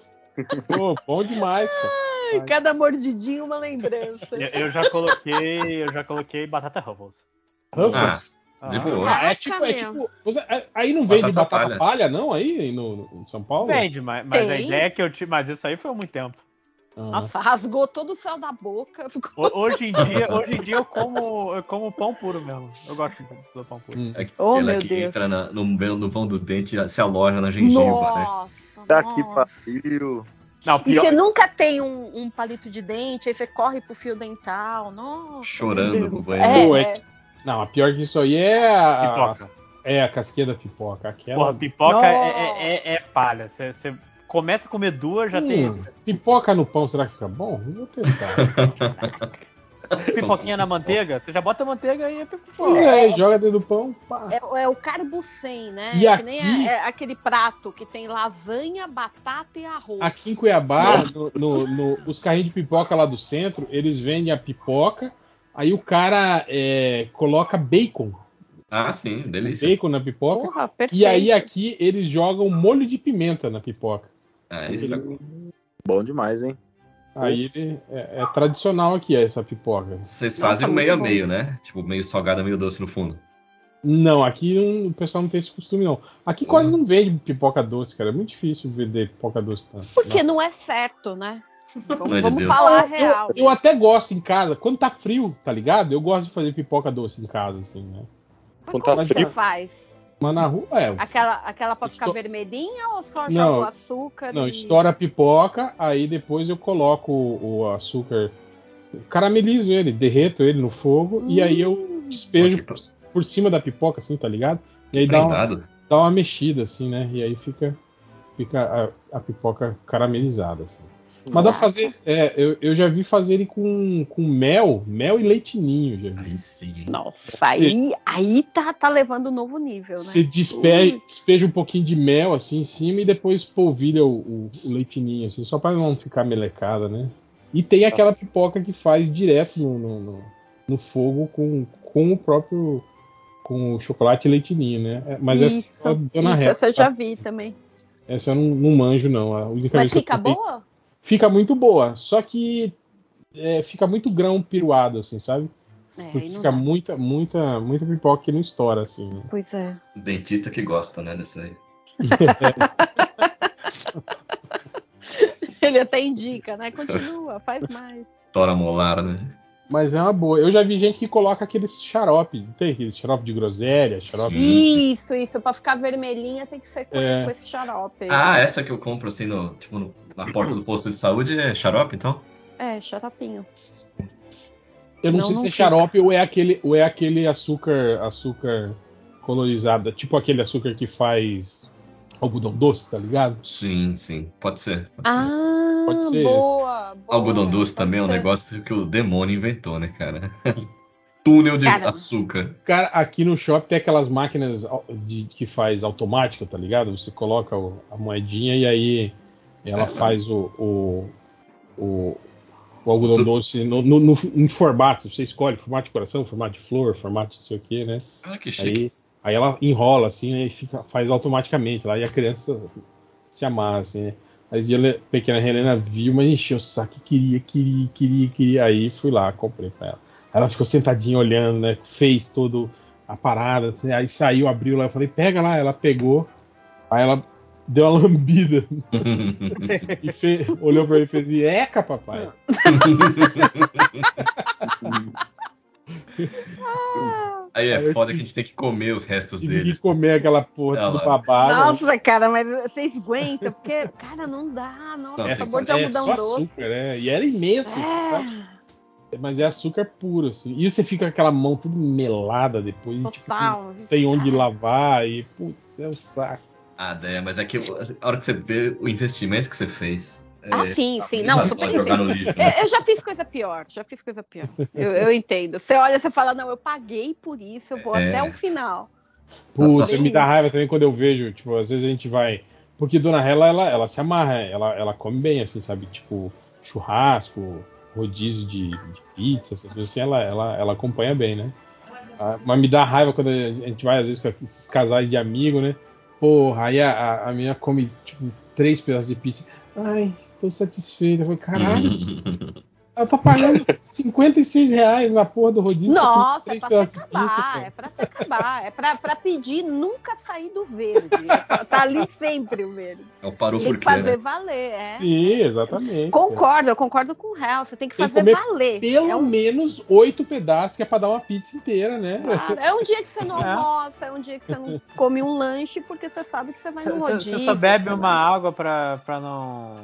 Pô, bom demais, cara.
Ai, Cada mordidinha uma lembrança.
Eu, eu já coloquei, eu já coloquei batata Ruffles.
Ruffles?
Ah, de
Ah.
boa.
Ah, é tipo, é tipo. é- aí não vende
Batata
batata,
palha.
palha. não, aí no, no- em São Paulo?
Vende, mas, mas a ideia que eu tive. Mas isso aí foi há muito tempo.
Ah.
Nossa, rasgou todo o céu da boca. Ficou...
Ho- Hoje em [LAUGHS] dia, hoje em dia eu como, eu como pão puro mesmo. Eu gosto do pão puro.
Hum.
É
Oh, meu
que
Deus.
entra na- no, do vão do dente se aloja na gengiva, né?
Nossa,
Tá que
nossa.
pariu.
Não,
E
pior,
você nunca tem um, um palito de dente, aí você corre pro fio dental. Nossa.
Chorando no banheiro.
É,
é
é.
Não, a pior que isso aí é a.
pipoca.
É a casquinha da pipoca. Aquela.
Porra, pipoca
Nossa.
é, é, é- é palha. Você, você começa a comer duas, já tem
Hum, pipoca no pão, será que fica bom? Vou testar. [LAUGHS] [LAUGHS]
pipoquinha na manteiga. Você já bota a manteiga e é pipoca.
Pô, é, joga dentro do pão. Pá.
É, é o carbo 100, né?
E
que nem
aqui-
é- é aquele prato que tem lasanha, batata e arroz.
Aqui em Cuiabá, no, no- no- os carrinhos de pipoca lá do centro, eles vendem a pipoca, aí o cara é, coloca bacon.
Ah, sim, delícia.
Bacon na pipoca.
Porra, perfeito.
E aí aqui eles jogam molho de pimenta na pipoca.
Ah, isso é-
Bom demais, hein?
Aí ele- é, é tradicional aqui essa pipoca.
Vocês
Nossa,
fazem meio a
bom.
meio, né? Tipo, meio salgada, meio doce no fundo.
Não, aqui não- o pessoal não tem esse costume não. Aqui quase não vende pipoca doce, cara. É muito difícil vender pipoca doce. Tá?
Porque não é certo, né? Vamos, vamos falar a
Eu-
real.
Eu até gosto em casa. Quando tá frio, tá ligado? Eu gosto de fazer pipoca doce em casa, assim, né?
Mas
quando
como
tá
você
frio.
faz?
Mas na rua, é.
Aquela, aquela pra ficar
Esto-
vermelhinha ou só
Não,
joga o açúcar?
Não,
e...
estoura a pipoca, aí depois eu coloco o, o açúcar, caramelizo ele, derreto ele no fogo e aí eu despejo
Pô, que
por, por cima da pipoca, assim, tá ligado? E aí dá uma,
Prendado.
dá uma mexida, assim, né? E aí fica, fica a, a pipoca caramelizada, assim. Mas dá pra fazer. É, eu, eu já vi fazerem com, com mel, mel e leitinho, já vi.
Aí sim.
Nossa, aí, aí tá, tá levando um novo nível, né?
Você despeja, despeja um pouquinho de mel assim em cima e depois polvilha o, o, o leitinho, assim, só para não ficar melecada, né? E tem aquela pipoca que faz direto no, no, no- no fogo com, com o próprio. com o chocolate e leitinho, né? É, Mas essa
isso,
é a Dona
isso
Rita,
essa eu já vi também.
Essa eu não, não manjo, não. A única
Mas
vez que eu
fica
tentei-
boa?
Fica muito boa, só que é, fica muito grão piruado, assim, sabe?
É, não
fica
dá.
muita, muita, muita pipoca que não estoura, assim. né?
Pois é.
Dentista que gosta, né, dessa aí. [LAUGHS]
Ele até indica, né? Continua, faz mais.
Tora molar, né?
Mas é uma boa. Eu já vi gente que coloca aqueles xaropes, não tem aqueles xarope de groselha, xarope.
Sim.
Isso, isso. Pra ficar vermelhinha tem que ser com,
É.
com esse xarope.
Ah, essa que eu compro assim no, tipo, no- na porta do posto de saúde é xarope, então?
É, xaropinho.
Eu não,
Não,
sei
não
se é
fica.
xarope ou é aquele, ou é aquele açúcar, açúcar colorizado, tipo aquele açúcar que faz algodão doce, tá ligado?
Sim, sim. Pode ser. pode ser.
Ah,
Pode ser
boa, boa.
Algodão doce também é um negócio que o demônio inventou, né, cara? [LAUGHS] Túnel de
Cara.
açúcar.
Cara, aqui no shopping tem aquelas máquinas de, que faz automática, tá ligado? Você coloca o- a moedinha e aí ela
É,
faz o, o, o, o algodão
Tu-
doce no, no- no- em formato. Você escolhe formato de coração, formato de flor, formato de não sei o que, né?
Ah, que chique.
Aí, aí ela enrola assim né, e fica, faz automaticamente lá e a criança se amarra, assim, né? Aí a pequena Helena viu, mas encheu o saco, queria, queria, queria, queria. Aí fui lá, comprei pra ela. Ela ficou sentadinha olhando, né? Fez todo a parada, assim, aí saiu, abriu lá, eu falei, pega lá, ela pegou. Aí ela deu uma [LAUGHS] lambida e [LAUGHS] fez, olhou pra ele e fez, eca, papai. [LAUGHS]
Aí é
Aí
foda que a gente tem que comer os restos
Tive
deles.
que comer aquela porra tudo babado.
Nossa, cara, mas vocês aguentam, porque, cara, não dá. Nossa,
Não,
é,
tem
sabor de
é
algodão
só
doce.
açúcar, é. E era imenso, tá?
É,
mas é açúcar puro, assim. E você fica com aquela mão tudo melada depois, e, tipo,
total.
não tem onde
Ah,
lavar, e putz, é um saco.
Ah, Déia, mas é que a hora que você vê o investimento que você fez.
Ah,
é,
sim,
tá
sim. Não, super entendo.
lixo. né?
Eu, eu já fiz coisa pior, já fiz coisa pior. Eu, eu entendo. Você olha, você fala, não, eu paguei por isso, eu vou
É.
até o final.
Putz, me dá raiva também quando eu vejo, tipo, às vezes a gente vai. Porque Dona Hela, ela, ela se amarra, ela, ela come bem, assim, sabe? Tipo, churrasco, rodízio de, de pizza, essas coisas assim, ela, ela, ela acompanha bem, né? Ah, Mas me dá raiva quando a gente vai, às vezes, com esses casais de amigo, né? Porra, aí a, a, a menina come, tipo, três pedaços de pizza. Ai, estou satisfeita. Eu falei, caralho, [LAUGHS] ela tá pagando 56 reais na porra do rodízio.
Nossa, é pra se acabar,
pizza,
é pra se acabar. É pra, pra pedir nunca sair do verde. Tá ali sempre o verde.
É o parou
Tem que fazer
né?
valer, é.
Sim, exatamente.
Concordo, eu concordo com o Real. Você tem que
Tem
fazer
comer
valer.
Pelo
é um,
menos oito pedaços que é pra dar uma pizza inteira, né?
Claro, é um dia que você não
É.
almoça, é um dia que você não come um lanche, porque você sabe que você vai no
Você
rodízio.
você só bebe uma água pra, pra não.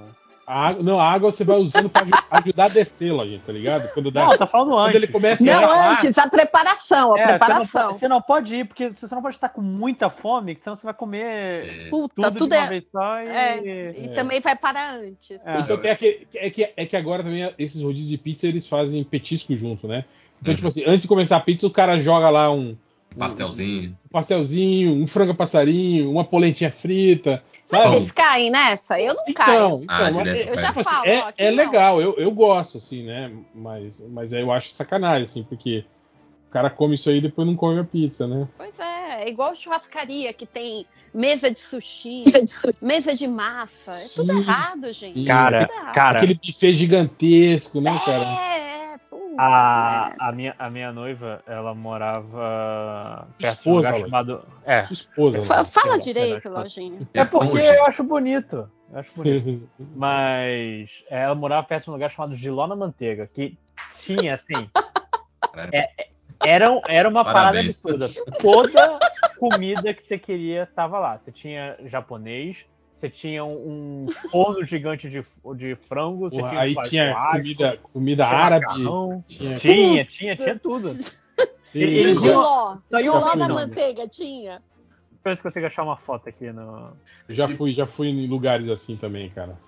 A água, não, a água você vai usando pra aju- ajudar a descer, gente, tá ligado? Quando dá.
Não, tá falando
quando
antes.
ele começa a
Não,
falar,
antes, a preparação, a
É, você não,
preparação.
pode, você não pode ir, porque você não pode estar com muita fome, que senão você vai comer
É.
Puta,
tudo,
tudo
de uma
é.
vez só e.
É, e
É.
também vai para antes.
É.
Então tem aquele, é, que, é que agora também esses rodízios de pizza eles fazem petisco junto, né? Então,
Uhum.
tipo assim, antes de começar a pizza, o cara joga lá um,
Pastelzinho.
um pastelzinho, um frango passarinho, uma polentinha frita,
Mas
sabe?
vocês caem nessa? Eu não caio.
Então, então
Ah,
mas
direto
é-
Eu já falo,
é,
ó, aqui
é legal, eu, eu gosto, assim, né? Mas, mas aí eu acho sacanagem, assim, porque o cara come isso aí e depois não come a pizza, né?
Pois é, é igual churrascaria que tem mesa de sushi, [LAUGHS] mesa de massa. É tudo
Sim,
errado, gente.
sim.
Cara,
Tudo errado.
cara,
Aquele buffet gigantesco, né, cara?
É, é, pô.
A,
é.
a, minha, a minha noiva, ela morava perto de um
Esposa,
lugar chamado. É.
Sua esposa.
Fa-? Fala
Perdão,
direito. Lojinha.
É porque
Cônjuge.
eu acho bonito. Eu acho bonito. [LAUGHS] Mas é, ela morava perto de um lugar chamado Giló na Manteiga, que tinha, assim. É- era, era uma parada
Parabéns.
absurda. Toda comida que você queria tava lá. Você tinha japonês, você tinha um, forno gigante de, de frango, você tinha
aí
um
tinha
churrasco,
comida, comida
tinha
árabe.
macarrão.
Tinha,
Tinha, tinha, tinha tudo.
E
eu,
Giló?
Só
Giló
eu
da manteiga tinha?
Deixa eu ver se consigo achar uma foto aqui no.
já fui, já fui em lugares assim também, cara.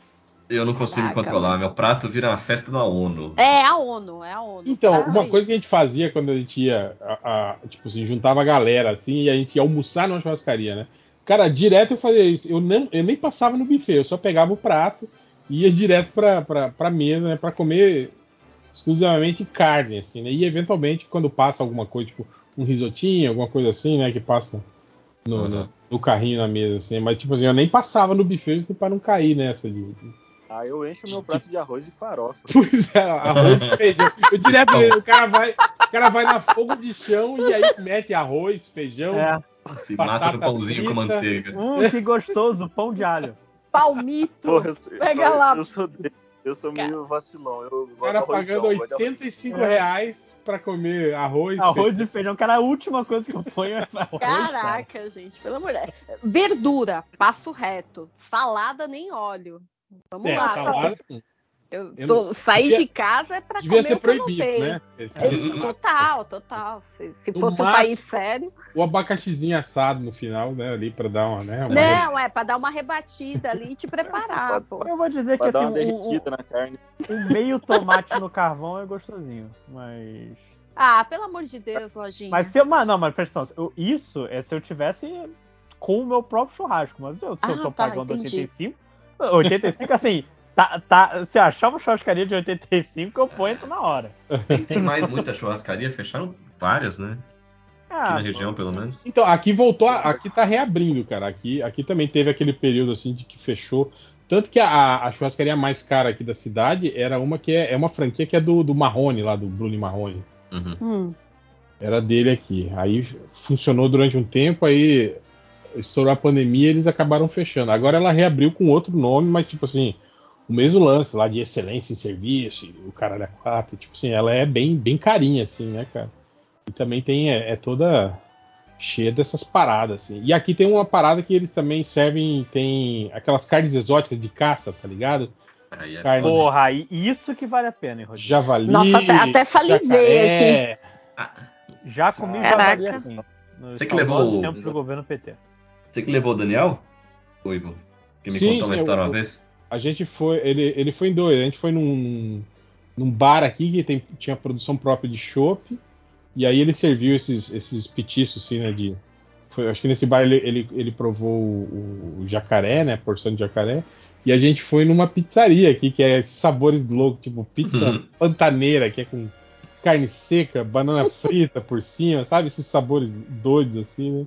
Eu não consigo
Caraca,
controlar. Meu prato vira uma festa da ONU.
É a ONU, é a ONU.
Então,
Ah,
uma coisa que a gente fazia quando a gente ia, a- a- tipo assim, juntava a galera assim e a gente ia almoçar numa churrascaria, né? Cara, direto eu fazia isso. Eu, não, eu nem passava no buffet, eu só pegava o prato e ia direto pra, pra, pra mesa, né? Pra comer exclusivamente carne, assim, né? E eventualmente, quando passa alguma coisa, tipo um risotinho, alguma coisa assim, né? Que passa no,
Uhum.
no- no carrinho na mesa, assim. Mas, tipo assim, eu nem passava no buffet assim, pra não cair nessa de,
Ah, eu encho meu prato de arroz e farofa. [LAUGHS]
Pois é, arroz e feijão. Eu direto, o cara vai, o cara vai na fogo de chão e aí mete arroz, feijão.
É.
Se mata no pãozinho com
frita.
manteiga.
Hum, que gostoso, pão de alho.
Palmito.
Porra, sou-
Pega
eu,
lá.
Eu sou, de- eu sou meio vacilão. Eu
O
gosto
cara pagando
gosto de arroz.
85 reais pra comer arroz.
Arroz
feijão.
e feijão, cara, a última coisa que eu ponho é arroz. cara.
Caraca, gente, pelo amor de Deus. Verdura, passo reto. Salada, nem óleo. Vamos
É,
lá.
salada,
Eu
Eu
tô,
não-
sair de casa é pra
devia
comer
ser
o que eu não tenho.
né? Esse-
É total, total. Se, se fosse um
máximo-
país sério.
O abacaxizinho assado no final, né? Ali pra dar uma, né? uma-
Não, é pra dar uma rebatida ali e te [LAUGHS] preparar, pô.
Eu vou dizer que assim, um,
derretida na carne.
um- um meio tomate no carvão é gostosinho. Mas.
Ah, pelo amor de Deus, lojinha.
Mas se eu. Mas, não, mas presta atenção, eu- isso é se eu tivesse com o meu próprio churrasco. Mas eu, se eu
Ah,
tô
tá,
pagando
entendi.
85. 85, assim, tá, tá, se achar uma churrascaria de 85, eu ponho na hora.
Tem mais muita churrascaria, fecharam várias, né? Aqui
Ah,
na região, pelo menos.
Então, aqui voltou, a- aqui tá reabrindo, cara. Aqui, aqui também teve aquele período assim de que fechou. Tanto que a, a churrascaria mais cara aqui da cidade era uma que é, é uma franquia que é do, do Marrone, lá do Bruno Marrone.
Uhum.
Hum.
Era dele aqui. Aí funcionou durante um tempo, aí estourou a pandemia eles acabaram fechando. Agora ela reabriu com outro nome, mas tipo assim, o mesmo lance lá de excelência em serviço, o caralho a quatro, tipo assim, ela é bem, bem carinha, assim, né, cara? E também tem, é, é toda cheia dessas paradas, assim. E aqui tem uma parada que eles também servem, tem aquelas carnes exóticas de caça, tá ligado?
Aí é
Carne.
Porra, aí isso que vale a pena, hein, Rodrigo?
Javali.
Nossa, até- até salivei
jacaré.
Já comi
Caraca.
javali assim.
Você que levou o-
tempos do governo PT.
Você que levou o Daniel? Oi, Ivo. Que me
Sim,
contou uma
sim,
história
eu-
uma vez?
A gente foi, ele, ele foi em dois. A gente foi num, num bar aqui que tem, tinha produção própria de chopp. E aí ele serviu esses, esses petiscos, assim, né? De, foi- acho que nesse bar ele, ele, ele provou o, o jacaré, né? Porção de jacaré. E a gente foi numa pizzaria aqui, que é esses sabores loucos, tipo pizza
Uhum.
pantaneira, que é com carne seca, banana frita por cima, sabe? Esses sabores doidos, assim, né?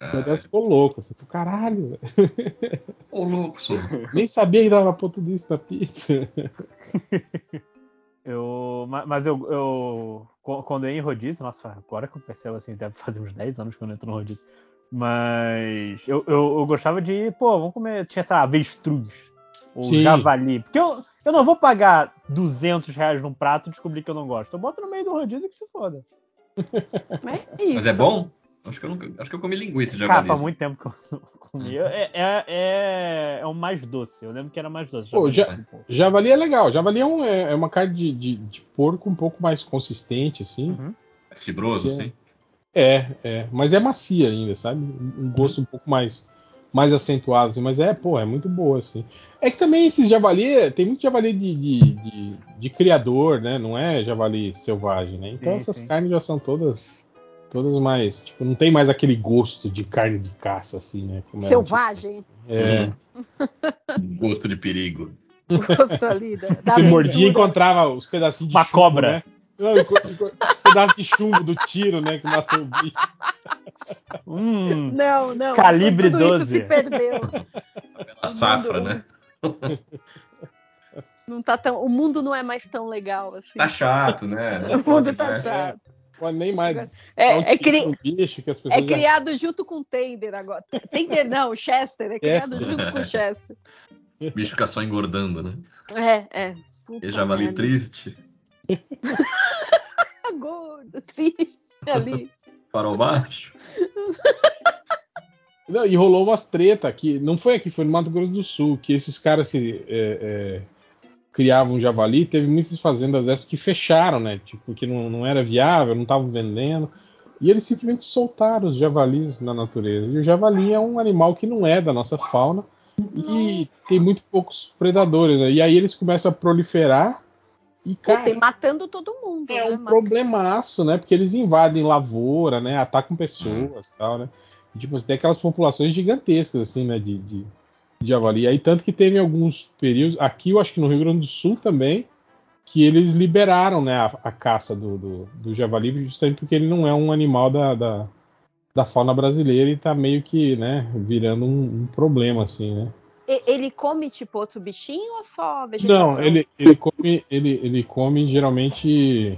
O
Ah,
Daniel ficou louco, assim, falou, caralho, velho. [LAUGHS]
Ô, louco, sou. [LAUGHS]
nem sabia que dava pra pôr tudo isso na pizza. [LAUGHS]
Eu, ma- mas eu, eu qu- quando eu ia em rodízio, nossa, agora que eu percebo assim, deve fazer uns 10 anos que eu não entro no rodízio. Mas eu, eu, eu gostava de, ir, pô, vamos comer, tinha essa avestruz, ou
Sim.
javali. Porque eu, eu não vou pagar 200 reais num prato e descobrir que eu não gosto. Eu boto no meio do rodízio que se foda.
É isso.
Mas é bom? Acho que eu, nunca, acho que eu comi linguiça de
Cara, faz muito tempo que eu não [LAUGHS] comi. É, é, é, é o mais doce. Eu lembro que era mais doce.
Pô,
javali.
já- Javali é legal. Javali é, um- é- é uma carne de, de- de porco um pouco mais consistente, assim.
Uhum.
Mais fibroso,
É.
assim.
É, é. Mas é macia ainda, sabe? Um um gosto um pouco mais, mais acentuado, assim. Mas é, pô, é muito boa, assim. É que também esses javali, tem muito javali de, de, de- de criador, né? Não é javali selvagem, né? Então
Sim,
essas
sim.
carnes já são todas. Todas mais. Tipo, não tem mais aquele gosto de carne de caça, assim, né? Como era
Selvagem.
É. [LAUGHS]
Gosto de perigo.
Gosto ali da, da
Você mordia e encontrava os pedacinhos de
Uma
chumbo,
cobra.
né? Não, os [LAUGHS] pedaços de chumbo do tiro, né? Que matou o bicho.
Hum,
Não, não.
Calibre
tudo isso
12.
se perdeu.
A safra, né?
Não tá tão, o mundo não é mais tão legal assim.
Tá chato, né?
O mundo tá
mais.
chato.
Nem mais.
É,
um
é,
tiro
cri-
bicho que as pessoas
é
já-
criado junto com o Tender agora. Tender [LAUGHS] não, o Chester. É criado
Chester.
junto com o Chester.
O bicho fica só engordando, né?
É, é. Puta
E javali triste. [LAUGHS]
Gordo, assiste ali.
Farol baixo.
Não, e rolou umas treta aqui. Não foi aqui, foi no Mato Grosso do Sul, que esses caras se, é, é, criavam javali. Teve muitas fazendas essas que fecharam, né? Tipo, porque não, não era viável, não estavam vendendo. E eles simplesmente soltaram os javalis na natureza. E o javali é um animal que não é da nossa fauna. E tem muito poucos predadores, né? E aí eles começam a proliferar. E, cara,
e matando todo mundo.
é
né?
um problemaço, né? Porque eles invadem lavoura, né? Atacam pessoas e tal, né? E, tipo, você tem aquelas populações gigantescas, assim, né? De, de, de javali. Aí, tanto que teve alguns períodos, aqui eu acho que no Rio Grande do Sul também, que eles liberaram, né? A, a caça do, do, do javali, justamente porque ele não é um animal da, da, da fauna brasileira e tá meio que, né? Virando um, um problema, assim, né?
Ele come tipo outro bichinho ou só vegetação?
Não, ele, ele come, ele, ele come geralmente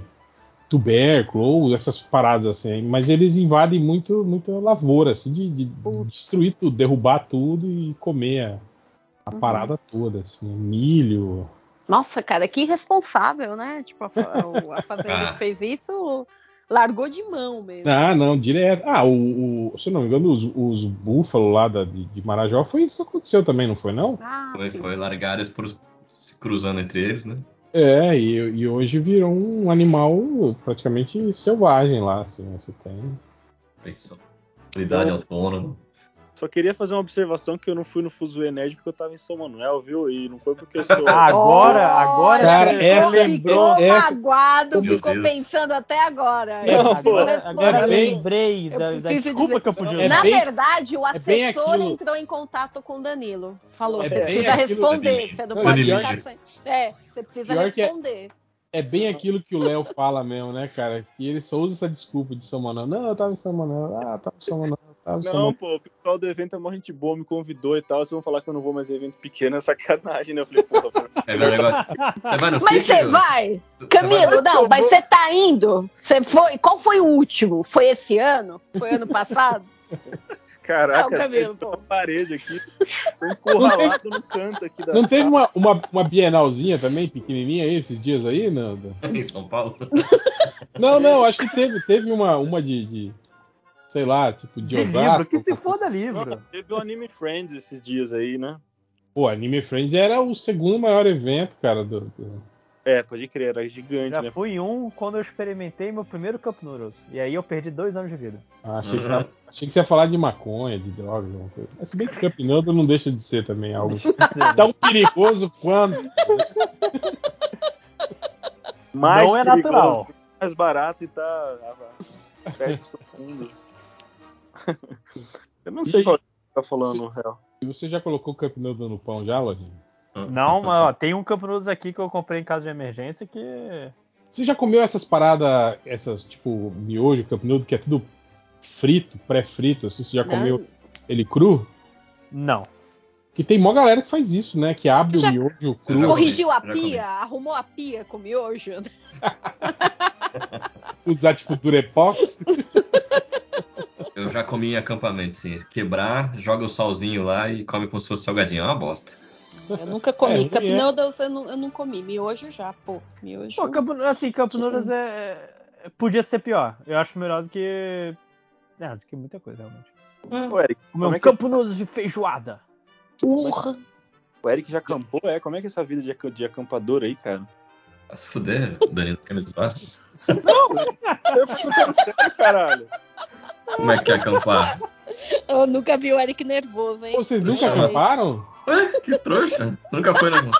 tubérculo ou essas paradas assim, mas eles invadem muito, muita lavoura, assim, de, de destruir tudo, derrubar tudo e comer a, a
Uhum.
parada toda, assim, milho.
Nossa, cara, que irresponsável, né? Tipo, a, [LAUGHS] a fazenda
Ah.
que fez isso largou de mão mesmo.
Ah, não, direto. Ah, o, o- se eu não me engano, os, os búfalos lá da, de, de Marajó foi isso que aconteceu também, não foi não?
Ah,
Foi,
sim.
foi largar eles por, se cruzando entre eles, né?
É, e, e hoje virou um animal praticamente selvagem lá, assim, né? Você tem.
Pensou. Unidade autônoma.
Só queria fazer uma observação que eu não fui no Fuzuê Nerd porque eu tava em São Manuel, viu? E não foi porque eu sou.
Ah, [LAUGHS] Agora, agora
Cara,
você
essa-
lembrou.
Ficou
essa-
magoado,
Meu
ficou
Deus.
pensando até agora.
Não,
Eu
pô.
preciso
Agora,
responder.
agora
É bem-
lembrei
eu
da, da
preciso
desculpa
dizer-
que eu podia
É
Na
bem-
verdade, o
é
assessor
aquilo-
entrou em contato com o Danilo. Falou,
É
você precisa
aquilo-
responder. Você não pode ficar sem. É, você precisa
pior é-
responder.
É bem aquilo que o Léo fala mesmo, né, cara? Que ele só usa essa desculpa de São Manuel. Não, eu tava em São Manuel. Ah, tava em São Manuel. São
Não,
Manuel.
pô, o pessoal do evento é mó gente boa, me convidou e tal. Vocês vão falar que eu não vou mais em evento pequeno, é sacanagem, né? Eu falei, pô,
É meu negócio. Você vai no
Mas você vai? Camilo,
vai-
não, mas você tá indo? Você foi? Qual foi o último? Foi esse ano? Foi ano passado? [LAUGHS]
Caraca,
Não, Camilo, pô.
na parede aqui. Tô encurralado no canto aqui da
Não teve
sala.
uma, uma, uma bienalzinha também, pequenininha, aí, esses dias aí, Nando? [LAUGHS]
Em São Paulo?
Não, não, acho que teve, teve uma, uma de, de, sei lá, tipo, de,
De livro,
Osasco.
que se foda
Não,
livro.
teve o Anime Friends esses dias aí, né?
Pô, Anime Friends era o segundo maior evento, cara, do, do-
É, pode crer, era gigante,
Já
né?
fui um quando eu experimentei meu primeiro Cup Noodles. E aí eu perdi dois anos de vida.
Ah, achei, que você
Uhum.
tava- achei que você ia falar de maconha, de drogas, alguma coisa. Mas se bem que Cup Noodle não deixa de ser também algo tão perigoso quanto.
Mais
não é
perigoso,
natural.
Mais barato e tá. ah, Perde todo mundo. [LAUGHS] Eu não sei
E-
qual que você tá falando, no real.
E você já colocou Cup Noodle no pão já, Lojinha?
Não, mas ó, tem um Cup Noodles aqui que eu comprei em caso de emergência que.
Você já comeu essas paradas, essas, tipo, miojo, Cup Noodle, que é tudo frito, pré-frito, assim, você já comeu ele cru?
Não.
Que tem mó galera que faz isso, né? Que abre
já
o miojo cru,
Corrigiu a pia? Arrumou a pia com miojo? [LAUGHS]
usar tipo durepox. [LAUGHS]
Eu já comi em acampamento, sim. Quebrar, joga o salzinho lá e come como se fosse salgadinho. É uma bosta.
Eu nunca comi.
É,
Cup
é.
Noodles eu não, eu não comi. Miojo já, pô. Miojo.
Pô, Cup, assim, Cup Noodles é, é- podia ser pior. Eu acho melhor do que. É, do que muita coisa, realmente.
Hum.
Ô, Eric, Como
um
é que-
Cup Noodles de feijoada.
Urra.
o Eric já acampou? É, como é que é essa vida de, de acampador aí, cara?
Vai se fuder, Danilo, quer me zoar? [LAUGHS]
Eu fico sério, caralho.
Como é que é acampar?
Eu nunca vi o Eric nervoso, hein?
Pô, Vocês nunca
Chama.
acamparam?
Ué, que trouxa. Nunca foi no.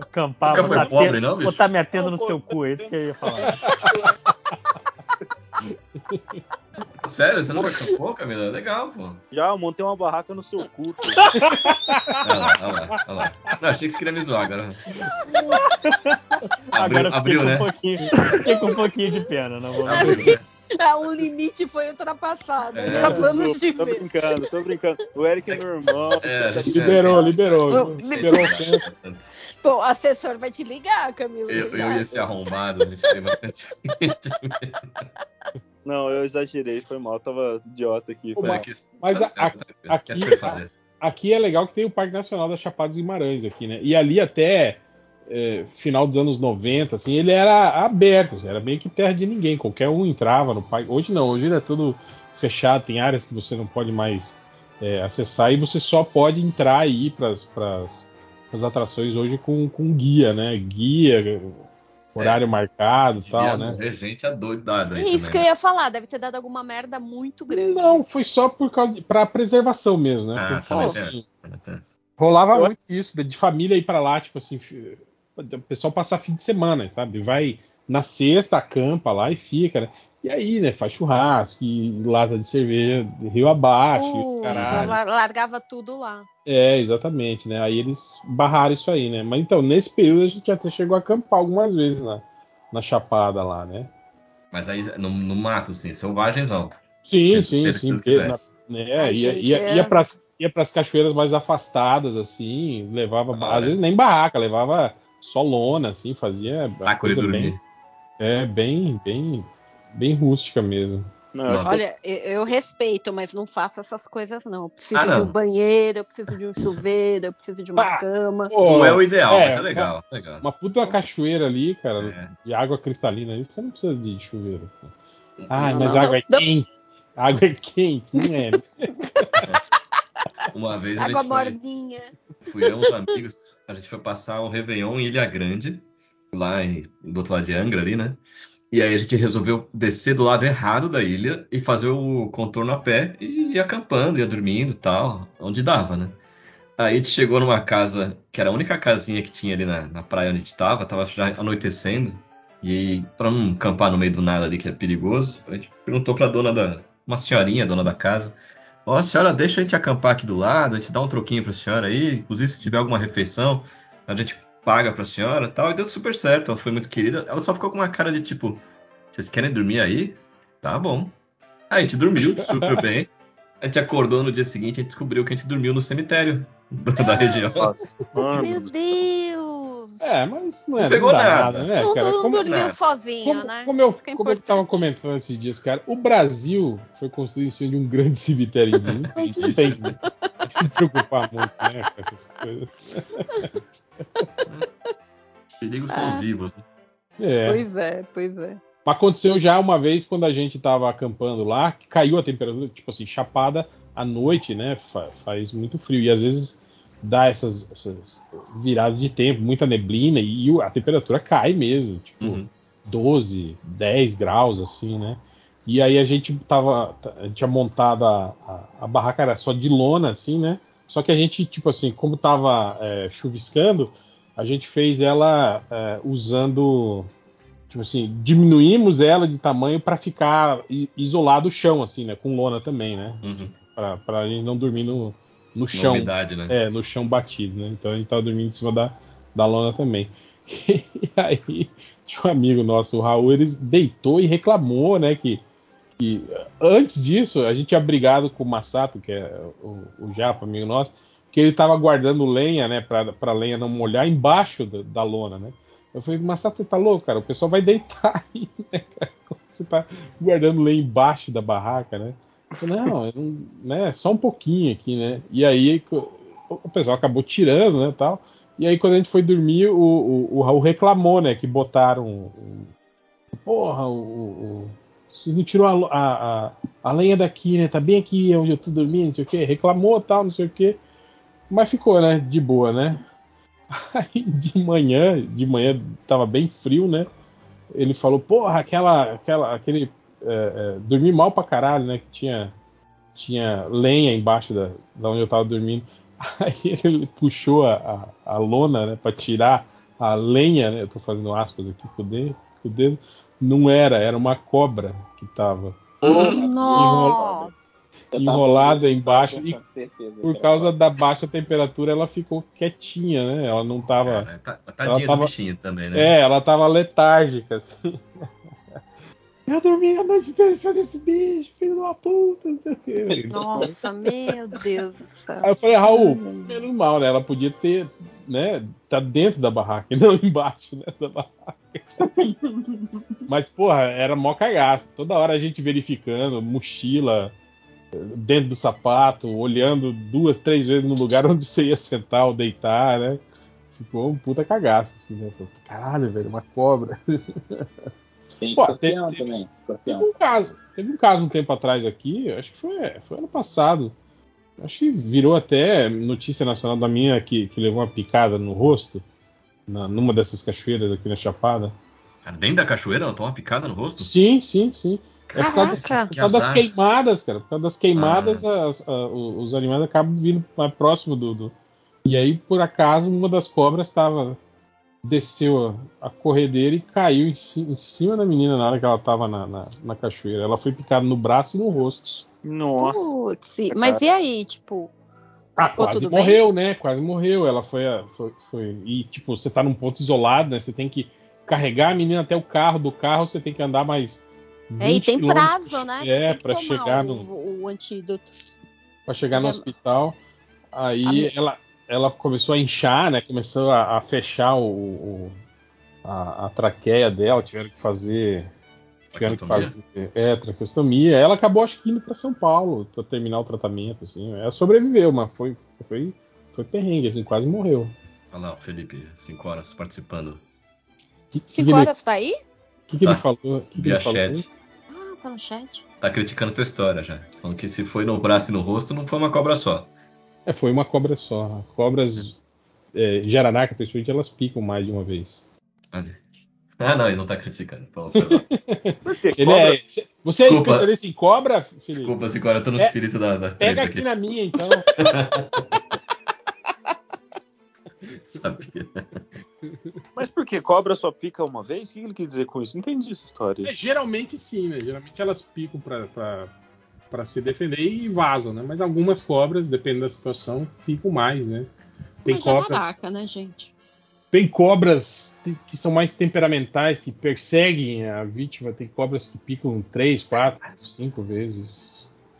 Acampar,
Nunca foi pobre,
tenda-
não, bicho?
Botar minha tenda
Não,
no seu cu, é isso que eu ia falar. [LAUGHS]
Sério, você nunca acampou, Camila? Legal, pô.
Já eu montei uma barraca no seu cu.
Olha lá, olha lá, olha lá. Não, achei que você queria me zoar agora. [LAUGHS]
Agora
Abriu,
eu fiquei,
abriu
com um
né?
pouquinho, fiquei com um pouquinho de pena, não vou
Abriu, [LAUGHS]
um limite foi ultrapassado.
É.
Acabamos de
tô
ver.
brincando, tô brincando. O Eric é meu irmão.
É,
Você-
Liberou, liberou.
Não,
Liberou o tempo.
Pô, o assessor vai te ligar, Camilo.
Eu, eu ia ser arrombado, a gente tem bastante. [LAUGHS]
Não, eu exagerei, foi mal, tava idiota aqui.
Pô, Mas
tá
a-
certo, né, Pedro?
aqui-. Aqui é legal que tem o Parque Nacional da Chapada dos Guimarães aqui, né? E ali até é, final dos anos 90, assim, ele era aberto, assim, era meio que terra de ninguém, qualquer um entrava no parque. Hoje não, hoje ele é tudo fechado, tem áreas que você não pode mais é, acessar e você só pode entrar e ir para as atrações hoje com, com guia, né? Guia, horário marcado e tal, né?
gente adoidada aí
É isso que eu
também. né?
ia falar, deve ter dado alguma merda muito grande.
Não, foi só por causa de, pra preservação mesmo, né?
Ah,
Porque,
também
assim. Rolava
Eu-
muito isso, de- família ir pra lá, tipo assim, o pessoal passar fim de semana, sabe? Vai na sexta, acampa lá e fica, né? E aí, né, faz churrasco, e lata de cerveja, rio abaixo,
Uh,
caralho.
lar- largava tudo lá.
É, exatamente, né? Aí eles barraram isso aí, né? Mas então, nesse período a gente até chegou a acampar algumas vezes na, na Chapada lá, né?
Mas aí no, no mato, assim, selvagenzão.
Sim,
Sim,
sim, sim.
tudo que
na- né,
Ai,
ia,
gente,
ia,
é-
ia, pras, ia pras cachoeiras mais afastadas, assim, levava,
Ah,
às
é.
vezes nem barraca, levava só lona, assim, fazia a
de
coisa bem, é, bem, bem, bem rústica mesmo.
Que
Olha, eu, respeito, mas não faço essas coisas, não. Eu preciso
Ah,
de
não.
um banheiro, eu preciso de um [LAUGHS] chuveiro, eu preciso de uma
Ah,
cama.
Pô,
Não é o ideal,
é,
mas é legal. legal.
Uma puta cachoeira ali, cara,
É.
de água cristalina ali, você não precisa de chuveiro. Ai,
Não,
mas
não,
a água é quente. Água é quente, não é? [LAUGHS]
Uma vez a
Água
gente foi,
morninha.
fui eu e uns amigos, a gente foi passar o Réveillon em Ilha Grande, lá em, do outro lado de Angra ali, né? E aí a gente resolveu descer do lado errado da ilha e fazer o contorno a pé e ir acampando, ia dormindo e tal, onde dava, né? Aí a gente chegou numa casa, que era a única casinha que tinha ali na, na praia onde a gente tava, tava já anoitecendo. E pra não acampar no meio do nada ali, que é perigoso, a gente perguntou pra dona da. Uma senhorinha, dona da casa. Ó, senhora, deixa a gente acampar aqui do lado, a gente dá um troquinho pra senhora aí. Inclusive, se tiver alguma refeição, a gente paga pra senhora e tal, e deu super certo, ela foi muito querida. Ela só ficou com uma cara de tipo, vocês querem dormir aí? Tá bom. Aí a gente dormiu super bem. A gente acordou no dia seguinte e descobriu que a gente dormiu no cemitério da região.
Nossa.
Meu Deus!
É, mas não
Não
era
pegou
não dá
nada.
né,
não
cara?
não
Como,
dormiu
né?
sozinho,
como,
né?
como eu,
Fica
como eu tava
importante.
comentando esses dias, cara, o Brasil foi construído em cima de um grande cemitériozinho. Então a gente não tem que se preocupar muito, né, com essas coisas.
Perigo são os
Ah.
vivos, né?
É.
Pois é, pois é.
Mas aconteceu já uma vez quando a gente tava acampando lá, que caiu a temperatura, tipo assim, chapada à noite, né? fa- faz muito frio. E às vezes dá essas, essas viradas de tempo, muita neblina, e a temperatura cai mesmo, tipo
Uhum.
12, 10 graus, assim, né? E aí a gente tava. A gente tinha montado a, a, a barraca era só de lona, assim, né? Só que a gente, tipo assim, como tava é, chuviscando, a gente fez ela é, usando. Tipo assim, diminuímos ela de tamanho para ficar isolado o chão, assim, né? Com lona também, né?
Uhum.
Gente não dormir no, no chão.
umidade, né?
É, no chão batido, né? Então a gente tava dormindo em cima da, da lona também. [LAUGHS] E aí, tinha um amigo nosso, o Raul, ele deitou e reclamou, né? Que, que antes disso, a gente tinha brigado com o Massato, que é o, o Japa, amigo nosso, que ele tava guardando lenha, né? Pra, pra lenha não molhar embaixo da, da lona, né? Eu falei, Massato, você tá louco, cara? O pessoal vai deitar aí, né, cara? Você tá guardando lenha embaixo da barraca, né? Não, né? Só um pouquinho aqui, né? E aí o pessoal acabou tirando, né, tal. E aí quando a gente foi dormir, o, o, o Raul reclamou, né, que botaram, o- porra, o, o- vocês não tirou a, a, a, a lenha daqui, né? Tá bem aqui onde eu tô dormindo, não sei o quê. Reclamou, tal, não sei o quê. Mas ficou, né? De boa, né? [LAUGHS] Aí de manhã, de manhã tava bem frio, né? Ele falou, porra, aquela, aquela, aquele é, é, dormi mal pra caralho, né? Que tinha, tinha lenha embaixo da, da onde eu tava dormindo. [LAUGHS] Aí ele puxou a, a, a lona, né? Pra tirar a lenha, né? Eu tô fazendo aspas aqui com o dedo. Com o dedo. Não era, era uma cobra que tava
Nossa!
Enrolada embaixo e por causa da baixa temperatura ela ficou quietinha, né? Ela não tava.
Cara, tá- tadinha
ela tava-
do bichinho também, né?
É, ela tava letárgica, assim. Eu dormi a noite inteira cima desse bicho, filho de uma puta, não sei o quê.
Nossa, meu Deus do céu.
Aí eu falei, Raul,
Hum.
menos mal, né? Ela podia ter, né? Tá dentro da barraca e não [LAUGHS] embaixo, né? Da barraca. Mas, porra, era mó cagaço. Toda hora a gente verificando, mochila dentro do sapato, olhando duas, três vezes no lugar onde você ia sentar ou deitar, né? Ficou um puta cagaço, assim, né? Falei, Caralho, velho, uma cobra. [LAUGHS]
Tem
Pô,
escorpião
teve-
também.
Teve
Escorpião.
um caso, teve um caso um tempo atrás aqui, acho que foi, foi ano passado. Acho que virou até notícia nacional da minha que, que levou uma picada no rosto, na- numa dessas cachoeiras aqui na Chapada.
Cara, dentro da cachoeira, ela toma uma picada no rosto?
Sim, sim, sim. É por causa, das-
Caraca.
por causa das queimadas, cara. Por causa das queimadas,
Ah.
as- a- os animais acabam vindo mais próximo do, do- E aí, por acaso, uma das cobras estava. Desceu a, a corredeira e caiu em, ci- em cima da menina na hora que ela estava na, na, na cachoeira. Ela foi picada no braço e no rosto.
Nossa.
Putz, mas e aí, tipo,
Ah, quase
tudo bem?
morreu, né? Quase morreu. Ela foi, a- foi, foi. E, tipo, você tá num ponto isolado, né? Você tem que carregar a menina até o carro. Do carro você tem que andar mais.
é, e
20
tem
quilômetros.
prazo, né?
É, pra chegar
o,
no.
o antídoto.
Pra chegar no hospital. Aí ela, ela começou a inchar, né? Começou a, a fechar o, o- a, a traqueia dela, tiveram que fazer. Tiveram que fazer. É, traqueostomia. Ela acabou, acho que indo pra São Paulo pra terminar o tratamento, assim. Ela sobreviveu, mas foi, foi, foi perrengue, assim, quase morreu.
Olha lá, o Felipe, 5 horas participando.
Que, que,
Cinco
que ele,
horas tá aí?
que, que ele
Tá.
falou? Que que
Via
ele falou?
chat.
Ah, tá no chat.
Tá criticando tua história já. Falando que se foi no braço e no rosto, não foi uma cobra só.
É, foi uma cobra só. Cobras é, jararaca, principalmente, elas picam mais de uma vez.
Ah, não, ele não tá criticando. [LAUGHS]
Por que
Ele é, você é
Desculpa.
especialista em cobra, Felipe?
Desculpa, se agora eu tô no
É,
espírito da, da
Pega aqui
aqui.
na minha, então. [LAUGHS]
Sabia.
Mas por que cobra só pica uma vez? O que ele quis dizer com isso? Não entendi essa história.
É, geralmente sim, né? Geralmente elas picam pra, pra, pra se defender e vazam, né? Mas algumas cobras, dependendo da situação, picam mais, né? Tem
Mas
cobras.
jararaca, né, gente?
Tem cobras que são mais temperamentais, que perseguem a vítima. Tem cobras que picam três, quatro, cinco vezes.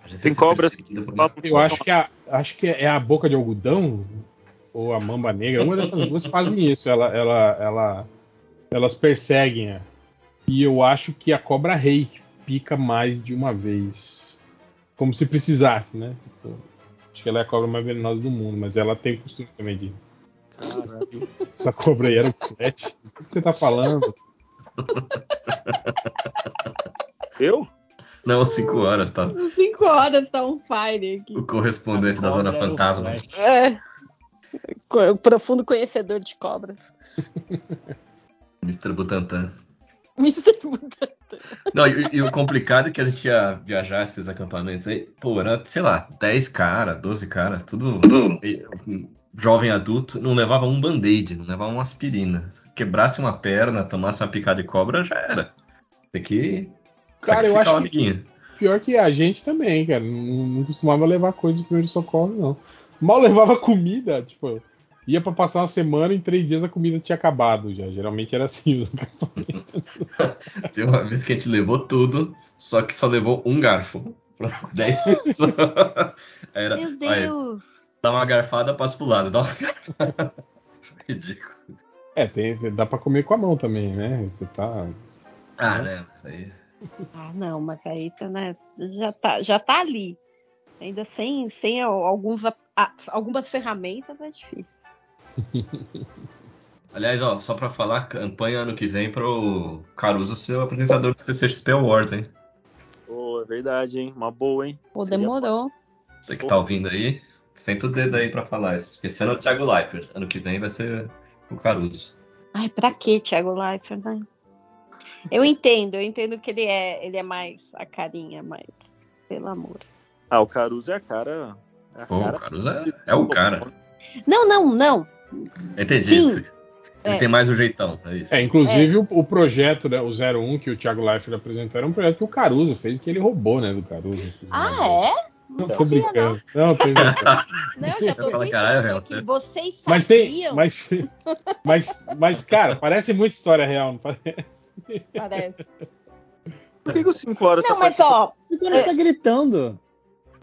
Tem
ser
cobras que
uma-
falam
Eu acho que, a, acho que é a boca de algodão ou a mamba negra. Uma dessas duas fazem isso. Ela, ela, ela, elas perseguem. E eu acho que a cobra rei pica mais de uma vez. Como se precisasse, né? Tipo, Acho que ela é a cobra mais venenosa do mundo, mas ela tem o costume também de.
Caralho. [LAUGHS]
Essa cobra aí era o flat. O que você tá falando?
Eu?
Não, 5 horas, tá?
Cinco horas tá um fire aqui.
O correspondente da Zona
o
Fantasma.
É. Co- Profundo conhecedor de cobras.
Mr. Butantan. [LAUGHS]
Mr. Butantan.
Não, e, e o complicado é que a gente ia viajar esses acampamentos aí, pô, era, sei lá, 10 caras, 12 caras, tudo jovem adulto, não levava um band-aid, não levava uma aspirina. Se quebrasse uma perna, tomasse uma picada de cobra, já era. Tem que
Cara, eu acho que-. Pior que a gente também, cara. Não, não costumava levar coisa de primeiro socorro, não. Mal levava comida, tipo, ia pra passar uma semana e em três dias a comida tinha acabado já. Geralmente era assim. os acampamentos. [LAUGHS]
Tem uma vez que a gente levou tudo, só que só levou um garfo. Pra [LAUGHS] 10 pessoas. [LAUGHS] Era,
Meu Deus.
dá uma garfada, passa pro lado. Dá uma garfada. Ridículo.
é, tem, dá pra comer com a mão também, né? Você tá.
Ah, né? Isso aí.
Ah, não, mas aí tá, né, já, tá, já tá ali. Ainda sem, sem alguns, algumas ferramentas é difícil. [LAUGHS]
Aliás, ó, só pra falar, campanha ano que vem pro Caruso ser o apresentador do CCXP Awards, hein?
Pô, é verdade, hein? Uma boa, hein?
Pô, demorou.
Você que tá ouvindo aí, senta o dedo aí pra falar isso. Porque esse ano é o Thiago Leifert, ano que vem vai ser o Caruso.
Ai, pra que Thiago Leifert, né? Eu entendo, eu entendo que ele é, ele é mais a carinha, mas pelo amor.
Ah, o Caruso é a cara. É a
Pô, o
cara.
Caruso é, é o cara.
Não, não, não.
Entendi.
Sim.
Ele
É.
tem mais o jeitão, é isso.
É, inclusive O, o projeto, né, o 01 que o Thiago Leifert apresentou era um projeto que o Caruso fez, que ele roubou, né, do Caruso.
Ah, é?
Não,
Não
tô brincando. Não, tô brincando.
Não, eu já tô
Eu falo,
pensando
caralho, Real,
aqui.
você-
Vocês
Mas tem.
sabiam?
Mas, mas, mas, cara, parece muito história real, não parece?
Parece.
Por que, que os 5 horas
Não,
tá
mas ó,
O cara tá gritando.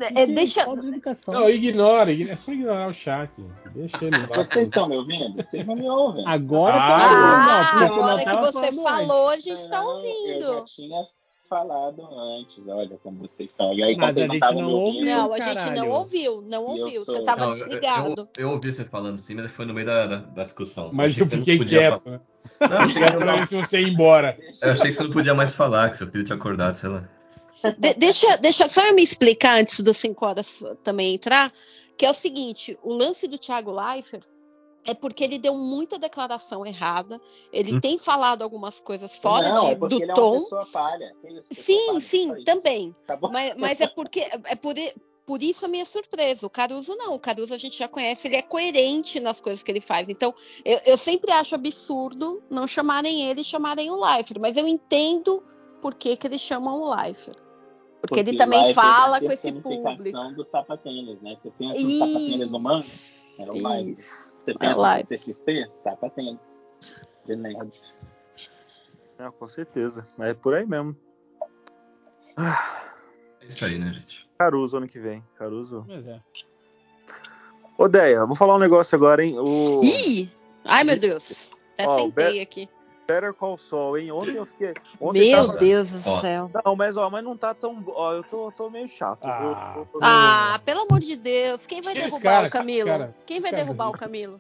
É, deixa.
Não, ignora, ignora, é só ignorar o chat. Deixa ele lá.
Vocês estão me ouvindo? Vocês não me ouvem.
Agora
Ah,
tá
Ah,
ouvindo,
agora que você
falando
falou, a
antes.
gente tá
Não, Eu já
ouvindo.
tinha falado antes, olha como vocês são. E aí,
Mas
quando vocês
a
não
gente
estavam
não
me ouvindo,
ouviu.
Não, a gente não ouviu, não
eu
ouviu.
sou-
Você tava
Não, eu-
desligado.
Eu, eu ouvi você falando assim, mas foi no meio da, da, da discussão.
Mas eu
não
fiquei quieto,
falar.
né?
Não, eu achei, que não,
se você ia embora.
eu achei que você não podia mais falar, que seu filho tinha acordado, sei lá.
De- deixa, deixa só eu me explicar antes do 5 horas também entrar, que é o seguinte, o lance do Thiago Leifert é porque ele deu muita declaração errada, ele
Hum.
tem falado algumas coisas fora
não,
de-
é porque
do
ele é
tom.
uma pessoa falha. Pessoa
sim,
falha,
sim, também.
Tá?
Mas, mas é porque é por, por isso a minha surpresa. O Caruso não. O Caruso a gente já conhece, ele é coerente nas coisas que ele faz. Então, eu, eu sempre acho absurdo não chamarem ele e chamarem o Leifert. Mas eu entendo por que, que eles chamam o Leifert. Porque, ele também
é
fala com esse público.
do sapatênis, né? Você pensa no sapatênis no manga? É o.
Isso.
Você
É
pensa no. CXP? Sapatênis. De nerd.
Não, com certeza. Mas é por aí mesmo.
É isso aí, né, gente?
Caruso ano que vem. Caruso.
Pois é.
Ô, Deia, vou falar um negócio agora, hein? O
Ih! Ai, meu Deus. Até
Ó, o
sentei
Be-
aqui.
Better Call Saul, hein? Ontem eu fiquei. Ontem
Meu
tava-
Deus do
Ó.
céu.
Não, mas ó, mas não tá tão. Ó, eu tô, tô meio chato.
Ah.
eu- eu-
Ah, pelo amor de Deus. Quem vai derrubar
cara,
o Camilo?
cara,
Quem vai
cara-
derrubar o Camilo?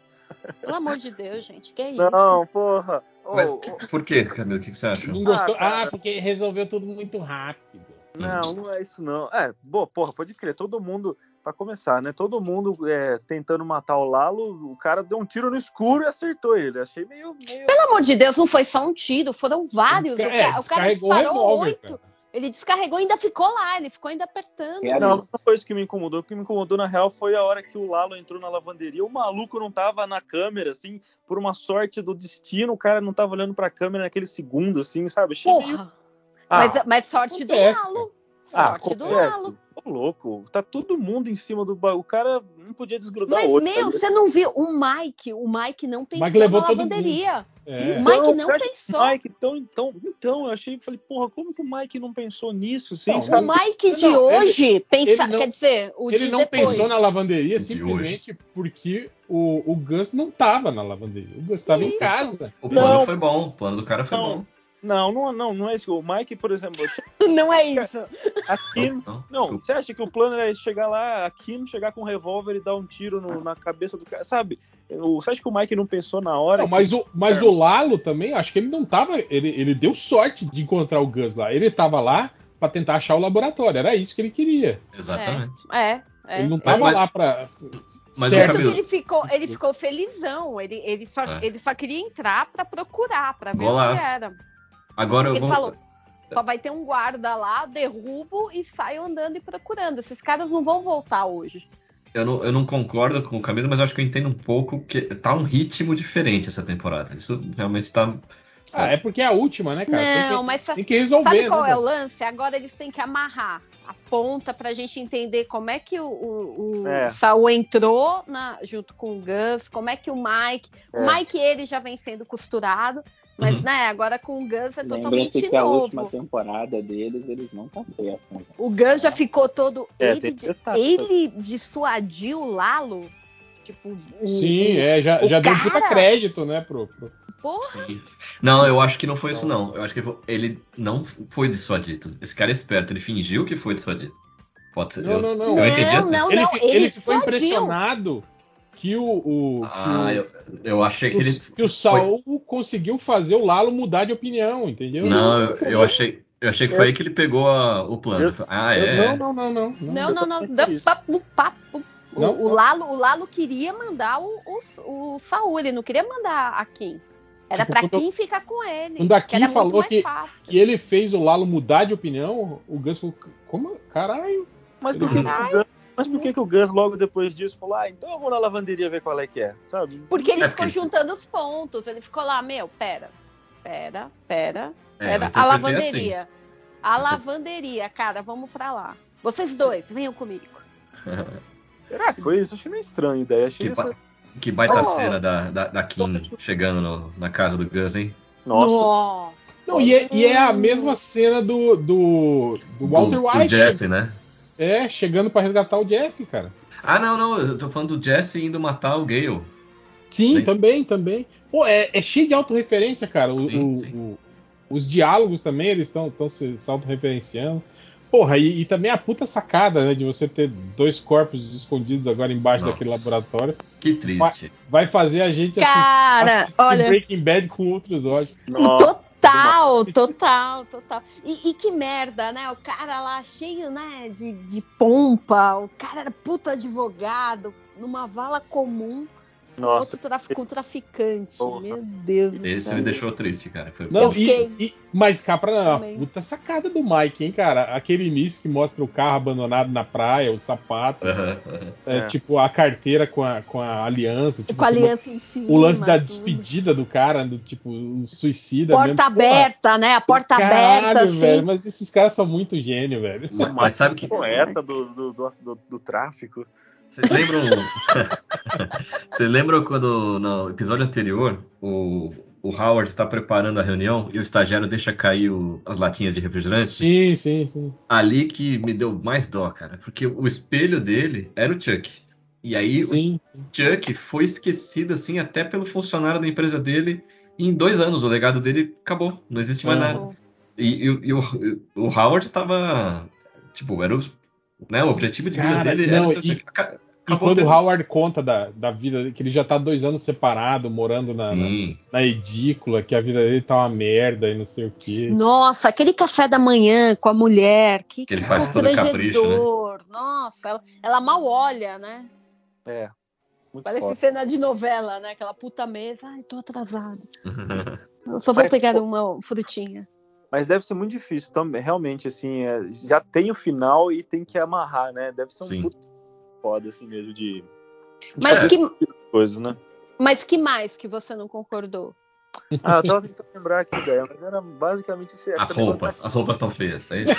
Pelo amor de Deus, gente. Que isso?
Não, porra.
Mas por quê, Camilo? O que, que você achou?
Não gostou?
Ah.
Ah, porque resolveu tudo muito rápido.
Não, não é isso não. É, boa, porra, pode crer. Todo mundo, pra começar, né? Todo mundo é, tentando matar o Lalo, o cara deu um tiro no escuro e acertou ele. Achei meio. meio...
Pelo amor de Deus, não foi só um tiro, foram vários.
Desca-
o,
é,
ca- o cara disparou oito. Ele descarregou e ainda ficou lá, ele ficou ainda apertando.
Quero-
Não, não foi isso que me incomodou. O que me incomodou, na real, foi a hora que o Lalo entrou na lavanderia. O maluco não tava na câmera, assim, por uma sorte do destino, o cara não tava olhando pra câmera naquele segundo, assim, sabe? Achei meio-
Porra!
Ah,
mas, mas sorte do
acontece,
Lalo.
ah,
Sorte do
acontece.
Lalo.
Ô, louco, tá todo mundo em cima do bagulho. O cara não podia desgrudar
Mas,
o outro.
meu,
tá
você não viu? O Mike, o Mike não pensou
Mike levou
na
todo
lavanderia.
É.
O Mike não
você acha que
pensou.
o Mike, então, então, então, eu achei, falei, porra, como que o Mike não pensou nisso? Sim,
Não,
sabe?
O Mike de
Não, ele-
hoje pensa,
ele não-
quer dizer, o
Ele
de
não
depois.
pensou na lavanderia
De
simplesmente porque o, o Gus não tava na lavanderia. O Gus tava em casa.
O plano
Não.
foi bom, o plano do cara foi
Não.
bom.
Não, não, não, não é isso. O Mike, por exemplo, [LAUGHS]
Não é isso.
a Kim.
Não,
você acha que o plano era chegar lá, a Kim chegar com um revólver e dar um tiro no- na cabeça do cara? Sabe? O- Você acha que o Mike não pensou na hora?
Não,
que-
mas o, mas o Lalo também, acho que ele não tava. Ele, ele deu sorte de encontrar o Gus lá. Ele tava lá pra tentar achar o laboratório. Era isso que ele queria.
Exatamente.
É, é.
ele não tava
Mas-
lá pra.
mas
certo.
Que ele ficou, ele ficou felizão. Ele, ele, só,
É.
ele só queria entrar pra procurar, pra ver o que era.
Agora eu
Ele
vou.
falou, só vai ter um guarda lá, derrubo e saio andando e procurando. Esses caras não vão voltar hoje.
Eu não, eu não concordo com o Camilo, mas eu acho que eu entendo um pouco que tá um ritmo diferente essa temporada. Isso realmente tá.
Ah, é porque é a última, né, cara?
não,
tem, que,
mas
tem que resolver.
sabe qual
né,
é o lance? Agora eles têm que amarrar a ponta pra gente entender como é que o, o, o
É.
Saul entrou na- junto com o Gus, como é que o Mike.
É.
O Mike ele já vem sendo costurado, mas
Uhum.
né, agora com o Gus é
Lembrando
totalmente
que a última
novo.
temporada deles, eles não estão certos. né?
O Gus já ficou todo.
É,
ele,
detalhe.
ele dissuadiu o Lalo. Tipo, o,
Sim, é, já,
o
já deu
cara-
puta crédito, né, pro. pro-
porra,
Não, eu acho que não foi isso, não. Eu acho que ele não foi dissuadido. Esse cara é esperto, ele fingiu que foi dissuadido. Pode ser.
Não,
eu,
não, não.
eu entendi assim.
Não,
ele,
não,
fi-
ele
ele ficou impressionado que o. o- que
Ah,
o-
eu, eu achei que
que,
ele.
o, que o Saul conseguiu fazer o Lalo mudar de opinião, entendeu?
Não, eu, eu achei. Eu achei que foi aí que ele pegou a- o plano.
Eu-
ah, é?
Não, não, não, não.
Não, não, não. papo, papo. O,
Não,
o
não.
Lalo, o Lalo queria mandar o, o, o Saul, ele não queria mandar a Kim. Era
Tipo,
pra
quando-
Kim ficar com ele.
quando a
que
Kim falou que-. Que ele fez o Lalo mudar de opinião, o Gus falou: Como? Caralho.
Mas por que, que o Gus, mas por que, que o Gus logo depois disso falou, ah, então eu vou na lavanderia ver qual é que é, sabe?
Porque ele
É,
ficou
porque
juntando os pontos. Ele ficou lá, meu, pera, pera, pera.
É, eu
Era a
interpretei
lavanderia. A lavanderia, cara, vamos pra lá. Vocês dois, venham comigo. [LAUGHS]
Será que foi isso? Achei meio estranho a ideia. Achei
Que,
isso...
que baita
Oh.
cena da, da, da Kim chegando no- na casa do Gus, hein?
Nossa.
Nossa.
Não, e, é, e é a mesma cena do, do, do Walter
do,
White.
Do Jesse, né?
É, chegando pra resgatar o Jesse, cara.
Ah, não, não. Eu tô falando do Jesse indo matar o Gale.
Sim,
Sim.
também, também. Pô, é, é cheio de autorreferência, cara. O-
Sim,
o-
sim.
o- os diálogos também, eles estão se, se autorreferenciando. Porra, e, e também a puta sacada, né? De você ter dois corpos escondidos agora embaixo
Nossa.
daquele laboratório.
Que triste.
Vai fazer a gente assistir,
Cara,
assistir
olha.
Breaking Bad com outros olhos.
Nossa.
Total, total, total. E, e que merda, né? O cara lá cheio, né, de, de pompa, o cara era puto advogado, numa vala comum,
Nossa.
outro traf, com traficante.
Porra.
Meu Deus do
Esse
céu.
me deixou triste, cara. Foi
Não, e,
fiquei-
e- mas cá pra
Também.
puta sacada do Mike, hein, cara? Aquele início que mostra o carro abandonado na praia, os sapatos,
Aham, aham.
é,
É.
tipo a carteira com a, com a aliança. Tipo,
com a
você
aliança em cima.
O lance da
tudo.
despedida do cara, do tipo, um suicida.
Porta
mesmo. Porra,
aberta, né? A porta
caralho,
aberta, assim.
velho, mas esses caras são muito gênio, velho.
Mas, mas sabe que.
Poeta do, do, do, do- do tráfico.
Vocês lembram. [LAUGHS] Vocês lembram quando no episódio anterior o, o Howard está preparando a reunião e o estagiário deixa cair o- as latinhas de refrigerante?
Sim, sim, sim.
Ali que me deu mais dó, cara. Porque o espelho dele era o Chuck. E aí
Sim.
o Chuck foi esquecido, assim, até pelo funcionário da empresa dele. E em dois anos o legado dele acabou. Não existe mais
Ah.
nada. E, e o- e o, o Howard tava. Tipo, era o, né, o objetivo de vida
Cara,
dele
não,
era o
e- E quando o
tendo-
Howard conta da, da vida dele, que ele já tá dois anos separado, morando na, na,
Sim.
na edícula, que a vida dele tá uma merda e não sei o quê.
Nossa, aquele café da manhã com a mulher, que,
Que ele faz todo capricho, né?
Nossa, ela, ela mal olha, né?
É. Muito
Parece
foda.
cena de novela, né? Aquela puta mesa. Ai, tô atrasada. [LAUGHS] Eu só vou
Mas,
pegar
pô,
uma frutinha.
Mas deve ser muito difícil também, realmente, assim, é, já tem o final e tem que amarrar, né? Deve ser um
Sim.
puto foda, assim mesmo, de
Mas,
É.
que,
coisas, né?
mas que mais que você não concordou?
Ah, eu tava tentando lembrar aqui, ideia, mas era basicamente esse
As roupas, as roupas estão feias, é isso?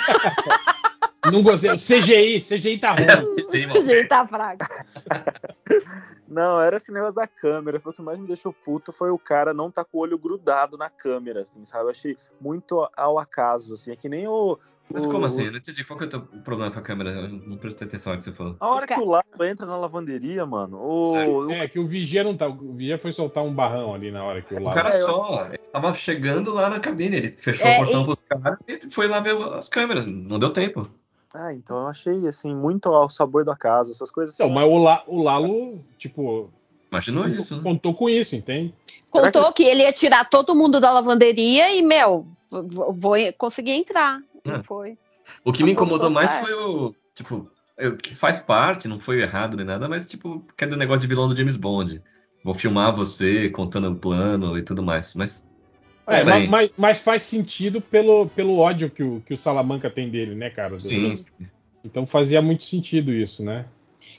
Não gostei. O CGI, CGI tá [LAUGHS] ruim. [LAUGHS]
O
mano.
jeito tá fraco. [LAUGHS]
Não, era esse negócio da câmera. Foi o que mais me deixou puto foi o cara não tá com o olho grudado na câmera, assim, sabe? Eu achei muito ao acaso, assim. É que nem o.
Mas
o-
como assim? Eu não entendi. Qual que é o teu problema com a câmera? Eu não prestei atenção no que você falou.
A hora que o Lalo entra na lavanderia, mano, o,
É, que o Vigia não tá. O Vigia foi soltar um barrão ali na hora que o
O
Lalo.
cara
É, eu-
só ele tava chegando lá na cabine, ele fechou
É,
o portão
e-
pros caras e foi lá ver as câmeras. Não deu tempo.
Ah, então eu achei, assim, muito ao sabor do acaso, essas coisas
Então,
assim.
mas o, La- o Lalo, tipo,
Imaginou isso, né?
contou com isso, entende?
Contou que ele ia tirar todo mundo da lavanderia e, meu, vou, vou conseguir entrar. Não
É.
foi.
O que me incomodou mais
certo.
foi o. Tipo, eu- que faz parte, não foi errado nem nada, mas tipo, aquele negócio de vilão do James Bond. Vou filmar você contando o plano e tudo mais. Mas.
É, mas, mas- mas faz sentido pelo, pelo ódio que o, que o Salamanca tem dele, né, cara?
Sim.
Então fazia muito sentido isso, né?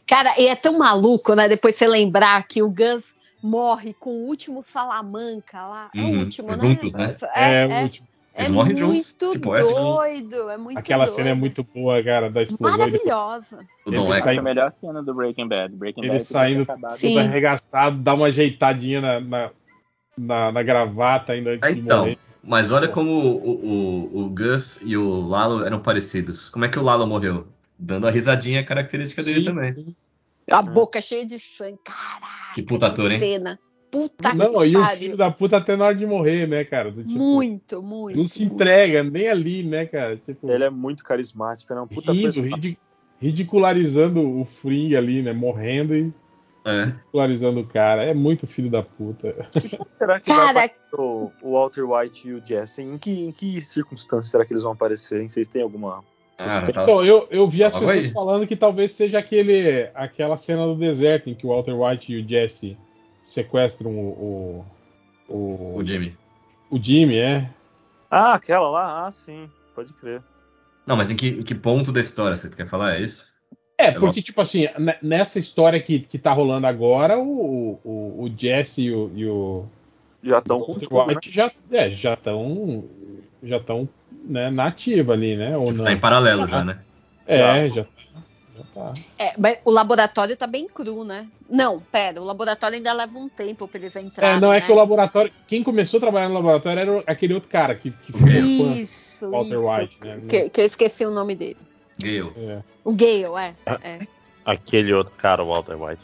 Cara, e é tão maluco, né? Depois você lembrar que o Gus morre com o último Salamanca lá. É o
Uhum,
último, né?
juntos, né?
É,
É,
é,
o último-
é
Eles morrem
muito
juntos, tipo, essa.
doido. É muito
aquela
doido.
cena é muito boa, cara, da explosão.
Maravilhosa.
Ele
Don
sai-
X.
Essa é a melhor cena do Breaking Bad. Breaking
Ele
Bad
saindo- todo arregaçado, dá uma ajeitadinha na, na, na- na gravata ainda antes de
Então,
morrer.
mas olha como o, o, o Gus e o Lalo eram parecidos. Como é que o Lalo morreu? Dando a risadinha característica dele
Sim,
também.
A boca cheia de sangue. Caraca.
Que puta ator, hein?
cena. Puta
Não,
que
e o
pariu.
filho da puta até na hora de morrer, né, cara? Do tipo,
Muito, muito.
Não se
muito.
entrega, nem ali, né, cara? Tipo,
Ele é muito carismático, né? Um puta
rindo,
personagem.
ridi- ridicularizando o Fring ali, né? Morrendo e
É.
ridicularizando o cara. É muito filho da puta.
Será que
Cara-
vai aparecer o, o Walter White e o Jesse? Em que, em que circunstâncias será que eles vão aparecer? Vocês têm alguma.
Cara, tá-
Então, eu, eu vi as
Logo
pessoas
aí.
falando que talvez seja aquele, aquela cena do deserto em que o Walter White e o Jesse sequestram o. O, o,
o Jimmy.
o Jimmy, é.
Ah, aquela lá? Ah, sim. Pode crer.
Não, mas em que, em que ponto da história você quer falar? É isso?
É,
É
porque, tipo assim, ne- nessa história que, que tá rolando agora, o, o, o Jesse e o, e o
Já estão com tudo, né?
White já é, já estão já estão né, na ativa ali, né? Ou
Tipo,
não?
tá em paralelo
Ah.
já, né?
É, já, já tá.
É, mas o laboratório tá bem cru, né? Não, pera, o laboratório ainda leva um tempo pra eles
É,
entrarem.
não é
né?
que o laboratório. Quem começou a trabalhar no laboratório era aquele outro cara que, que fez
Isso,
Walter
isso.
White, né?
Que, que eu esqueci o nome dele.
Gale.
É.
O Gale, é.
Ah.
é.
Aquele outro cara, o Walter White.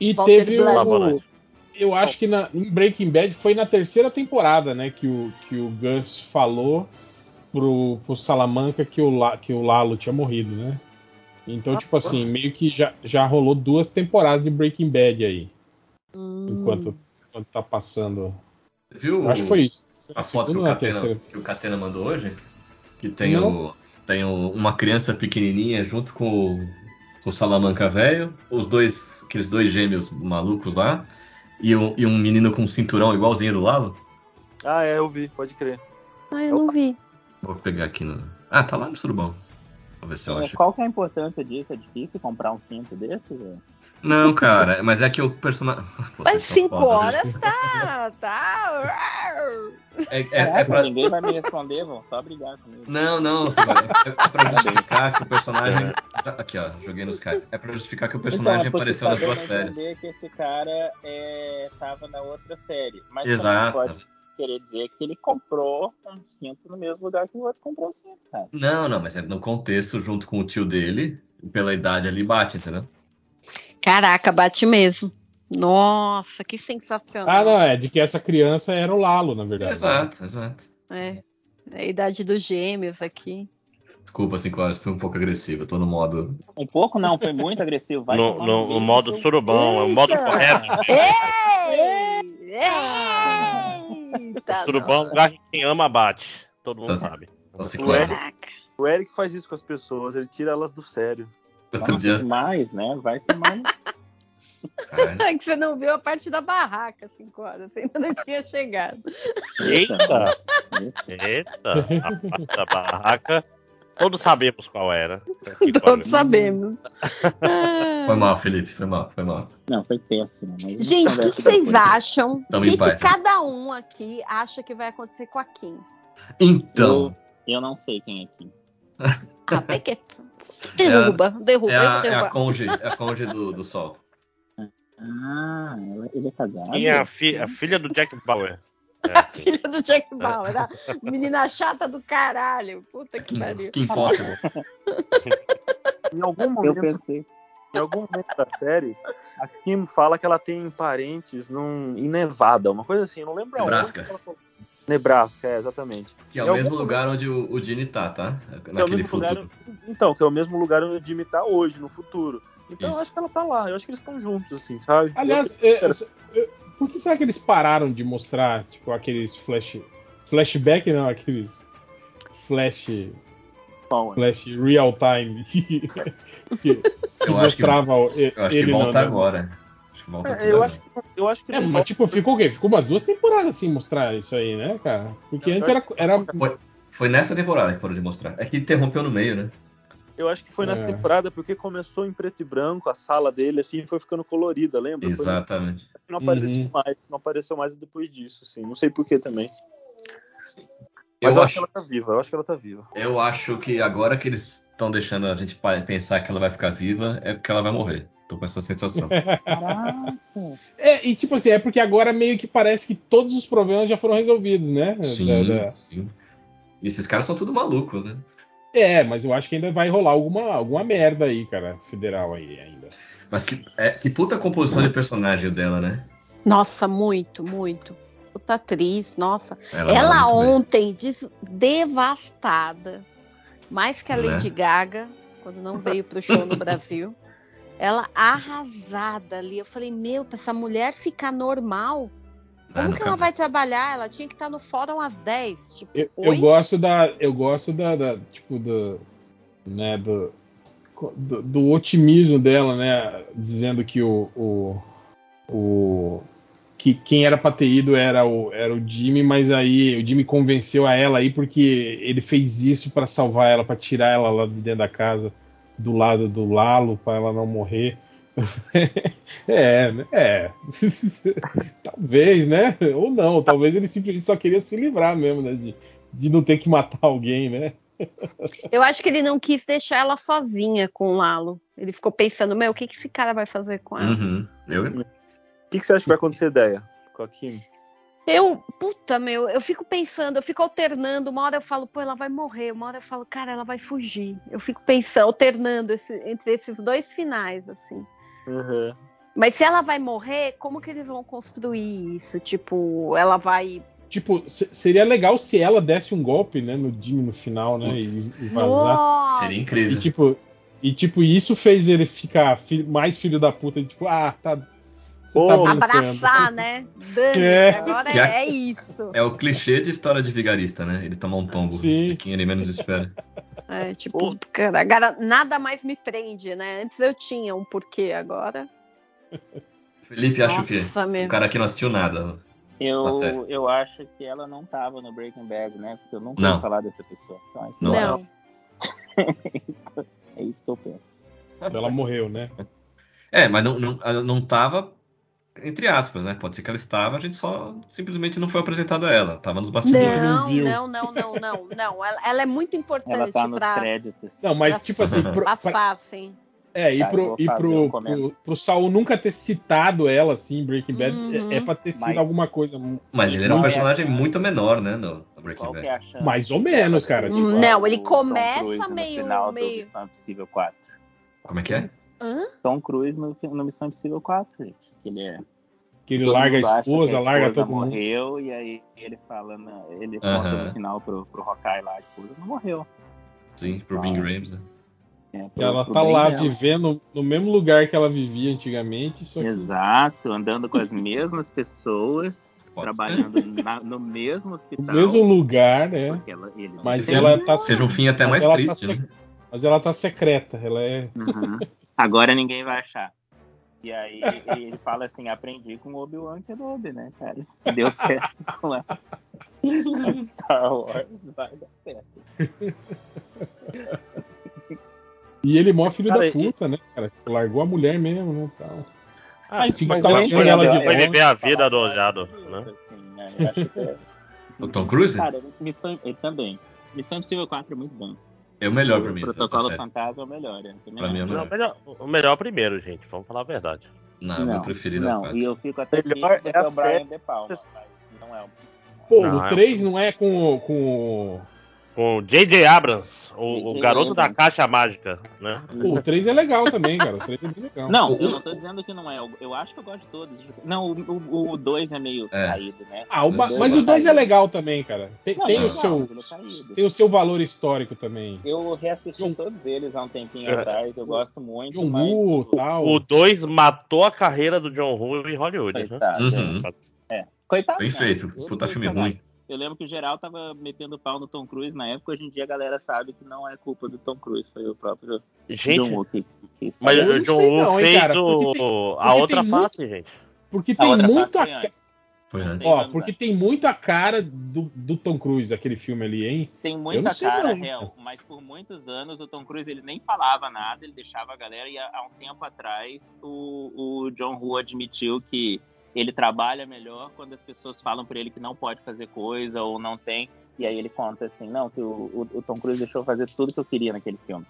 E
Walter
teve
Black.
o. Eu acho que na, em Breaking Bad foi na terceira temporada, né? Que o, que o Gus falou pro, pro Salamanca que o, La- que o Lalo tinha morrido, né? Então, tipo assim, meio que já, já rolou duas temporadas de Breaking Bad aí.
Hum.
Enquanto, enquanto tá passando.
Viu
Eu acho que foi isso.
a foto que o, Catena, que o Catena mandou hoje? Que tem,
Não.
o, tem o- uma criança pequenininha junto com o, com o Salamanca velho, os dois, aqueles dois gêmeos malucos lá, e, um- e um menino com um cinturão igualzinho do Lalo.
Ah, é, eu vi, pode crer.
Ah, eu não vi.
Vou pegar aqui no. Ah, tá lá no surubão. Vou ver se eu
É,
acho.
Qual que é a importância disso? É difícil comprar um cinto desse? velho?
Não, cara, mas é que o personagem. [LAUGHS]
Mas cinco horas tá. tá.
É, é, é
Caraca,
pra...
Ninguém vai me responder, vão só brigar comigo.
Não, não, vai- é pra [LAUGHS] justificar que o personagem. Aqui, ó, joguei nos caras. É pra justificar que o personagem
então,
apareceu nas
tá
duas séries.
entender que esse cara é, tava na outra série. Mas
Exato.
pode querer dizer que ele comprou um cinto no mesmo lugar que o outro comprou o cinto, cara.
Não, não, mas é no contexto, junto com o tio dele, pela idade ali bate, entendeu?
Caraca, bate mesmo. Nossa, que sensacional.
Ah, não, é de que essa criança era o Lalo, na verdade.
Exato, exato.
É. É a idade dos gêmeos aqui.
Desculpa, 5 horas, foi um pouco agressivo. Eu tô no modo.
Um pouco não, foi muito agressivo. Vai
No, no- no modo surubão, é o modo correto.
Ei! Eita,
é um
nossa.
lugar que quem ama bate. Todo mundo
Tá.
sabe.
Tô
Ué.
ciclone.
Caraca.
O Eric faz isso com as pessoas, ele tira elas do sério.
Outro
Nossa,
dia.
demais, né? Vai tomando. [LAUGHS]
É que você não viu a parte da barraca, cinco horas. Você ainda não tinha chegado.
Eita! Eita! A parte da barraca. Todos sabemos qual era. [LAUGHS]
Todos sabemos. [LAUGHS]
Foi mal, Felipe, foi mal, foi mal.
Não, foi péssimo.
Gente, o que, que vocês acham? O que, que
né?
cada um aqui acha que vai acontecer com a Kim?
Então,
Eu não sei quem é Kim.
Ah, tem que. Derruba, [LAUGHS] derruba,
É
eu vou
a, é a conge, é a conge do, do sol.
Ah, ele é casado?
Quem é a, fi- a filha do Jack Bauer? É.
Filha do Jack Bauer, a menina chata do caralho. Puta que pariu.
Kim Possible. [LAUGHS]
Em algum
Eu
momento,
pensei.
em algum momento da série, a Kim fala que ela tem parentes num, em Nevada, uma coisa assim, eu não lembro
Nebraska.
que ela falou. Nebraska, é, exatamente.
Que é
Em
o mesmo lugar onde o, o Ginny tá, tá?
Que é
Naquele
lugar,
futuro.
então, que é o mesmo lugar onde o Jimmy tá hoje, no futuro. Então eu
Isso.
acho que ela tá lá, eu acho que eles estão juntos, assim, sabe?
Aliás, é, é, por que será que eles pararam de mostrar, tipo, aqueles flash. Flashback não, aqueles. Flash.
Bom,
Flash real time. [LAUGHS] que que
Eu acho que,
mostrava
eu acho que
ele
volta agora. Acho que volta
É,
tudo
eu,
agora.
acho que, eu acho que
É,
não
mas
volta-
tipo, ficou o quê? Ficou umas duas temporadas sem mostrar isso aí, né, cara? Porque
Eu
antes era. era...
Foi, foi nessa temporada que parou de mostrar. É que interrompeu no meio, né?
Eu acho que foi nessa
É.
temporada porque começou em preto e branco, a sala dele, assim, foi ficando colorida, lembra? Foi
Exatamente.
que não apareceu
Uhum.
mais, não apareceu mais depois disso, assim, não sei porquê também.
Eu
Mas eu, acho
acho,
que ela tá viva, eu acho que ela tá viva.
eu acho que agora que eles estão deixando a gente pensar que ela vai ficar viva, é porque ela vai morrer. Tô com essa sensação. [LAUGHS]
caraca.
É, e tipo assim, é porque agora meio que parece que todos os problemas já foram resolvidos, né?
Sim,
Da- da-
sim. E esses caras são tudo malucos, né?
É, mas eu acho que ainda vai rolar alguma, alguma merda aí, cara, federal aí ainda.
Mas que, é, que puta composição de personagem dela, né?
Nossa, muito, muito. Puta atriz, nossa.
Ela,
Ela
bem.
ontem, des- devastada, mais que a
Né?
Lady Gaga, quando não veio pro show no Brasil. [LAUGHS] Ela arrasada ali. Eu falei, meu, pra essa mulher ficar normal, como
no
que ela
caso.
vai trabalhar? Ela tinha que estar no fórum às 10. Tipo,
Eu, eu gosto da. Eu gosto da, da, tipo, do. Né, do, do, do otimismo dela, né? Dizendo que o. o, o que quem era pra ter ido era o, era o Jimmy, mas aí o Jimmy convenceu a ela aí porque ele fez isso pra salvar ela, pra tirar ela lá de dentro da casa, do lado do Lalo, pra ela não morrer. [LAUGHS] é, né? é. [LAUGHS] talvez, né? Ou não, talvez ele simplesmente só queria se livrar mesmo, né? De, de não ter que matar alguém, né? [LAUGHS]
Eu acho que ele não quis deixar ela sozinha com o Lalo. Ele ficou pensando, meu, o que, que esse cara vai fazer com ela?
Uhum. Eu,
O que, que você acha que vai acontecer, ideia, com a Kim?
Eu, puta, meu, eu fico pensando, eu fico alternando. Uma hora eu falo, pô, ela vai morrer. Uma hora eu falo, cara, ela vai fugir. Eu fico pensando, alternando esse- entre esses dois finais, assim.
Uhum.
Mas se ela vai morrer, como que eles vão construir isso? Tipo, ela vai.
Tipo, se- seria legal se ela desse um golpe, né, no Jimmy no final, né, e, e vazar.
Nossa!
seria
E
incrível.
tipo, e tipo, isso fez ele ficar fi- mais filho da puta, tipo, ah, tá. Tá
Pô,
brincando.
Abraçar, né? Dani,
É.
agora
Que
é,
a-
é isso.
É o clichê de história de vigarista, né? Ele toma um tombo
Sim.
de quem ele menos espera. [LAUGHS]
É, tipo, cara, agora nada mais me prende, né? Antes eu tinha um porquê, agora.
Felipe acha o quê?
Nossa, meu.
O cara aqui não assistiu nada.
Eu,
Tá
eu acho que ela não tava no Breaking Bad, né? Porque eu nunca
Não.
ouvi falar dessa pessoa. Então, é
Não.
Não. [LAUGHS]
é isso que eu penso.
Ela morreu, né?
É, mas não, não, ela não tava, entre aspas, né? Pode ser que ela estava, a gente só simplesmente não foi apresentado a ela. Tava nos bastidores.
Não,
viu.
não, não, não, não, não. Ela, ela é muito importante
Ela tá nos
pra
créditos.
Não, mas
Pra-
tipo assim, pro, pra-
passar, assim.
é, e
Tá,
pro, e pro,
um
pro, pro Saul nunca ter citado ela assim, em Breaking Bad,
Uhum.
é, é pra ter sido
Mas-
alguma coisa.
Mas ele era um
é a
personagem
chance?
muito menor, né? No, no Breaking
Qual
Bad.
é a?
Mais ou menos, cara.
tipo- Não, ele começa
Cruise no
meio-
final do
meio-
Missão Impossível 4.
Como é que é?
Hã?
Tom Cruise no, no Missão Impossível 4, gente. Que ele é.
Que ele
todo
larga a esposa, larga
esposa
todo mundo.
morreu e aí ele fala, na- ele
Aham.
conta no final pro, pro Hawkeye lá, a esposa não morreu.
Sim, pro Bing Rames, né?
É, pro-
Ela
pro
tá lá vivendo no mesmo lugar que ela vivia antigamente, só que
Exato, andando com as mesmas pessoas, [LAUGHS]
Pode
trabalhando na- no mesmo [LAUGHS]
no
hospital.
mesmo lugar, né?
ela-
Mas
tem-
ela tá
Seja um fim até
mas
mais
ela
triste,
tá
né?
Mas ela tá secreta, ela é.
Uhum. Agora ninguém vai achar. E aí ele fala assim, aprendi com o Obi-Wan Kenobi, né, cara? Deu certo [LAUGHS] com a Star Wars, vai dar certo.
E ele é mó filho
Cara,
da
e-
puta, né, cara? Largou a mulher mesmo, né? Tal.
Ah,
Aí fica
entendo,
ela de longe.
viver a vida do
é
né?
assim, né? Eu acho que é-
O Tom Cruise?
Cara, Missão, ele também. Missão Impossível 4 é muito bom.
É o melhor pra mim.
Protocolo
da série.
Fantasma é o melhor. é. Também
Pra mim é o
acho.
Não, o melhor, o melhor é o primeiro, gente. Vamos falar a verdade.
Não, meu preferido é o
Não,
4.
e eu fico até
Melhor é
é o Brian De Palma, mas não é o...
Pô,
Não,
o
é-
3 não é com, o- com o.
Com o J.J. Abrams, o, o garoto da caixa mágica, né?
Pô, o 3 é legal também, cara. O 3 é bem legal.
Não, eu não tô dizendo que não é. eu- acho que eu gosto de todos. Não, o 2 é meio
É.
caído, né?
Ah, o mas
é
o 2 é
caído.
legal também, cara. Tem,
Não,
tem
é
o
legal,
seu,
mas é
tem o seu valor histórico também.
Eu reassisti
John-
todos eles há um tempinho
É.
atrás. Eu gosto muito,
John
mas...
Woo tal.
O 2 matou a carreira do John Woo em Hollywood, né?
Coitado,
Uhum.
é. Coitado,
Bem
não.
feito. Puta filme ruim.
Eu lembro que o geral tava metendo pau no Tom Cruise na época. Hoje em dia a galera sabe que não é culpa do Tom Cruise. Foi o próprio
Gente,
John Woo que, que
mas o John Woo fez
cara, porque
o-
tem-
a outra
tem muito-
face, gente.
Porque
A
tem muito a.
Tem
ó, porque tem muito a cara do, do Tom Cruise, aquele filme ali, hein?
Tem muita cara,
não,
real, mas por muitos anos o Tom Cruise ele nem falava nada, ele deixava a galera e há há um tempo atrás o, o John Woo admitiu que ele trabalha melhor quando as pessoas falam pra ele que não pode fazer coisa ou não tem, e aí ele conta assim, não, que o, o, o Tom Cruise deixou eu fazer tudo que eu queria naquele filme.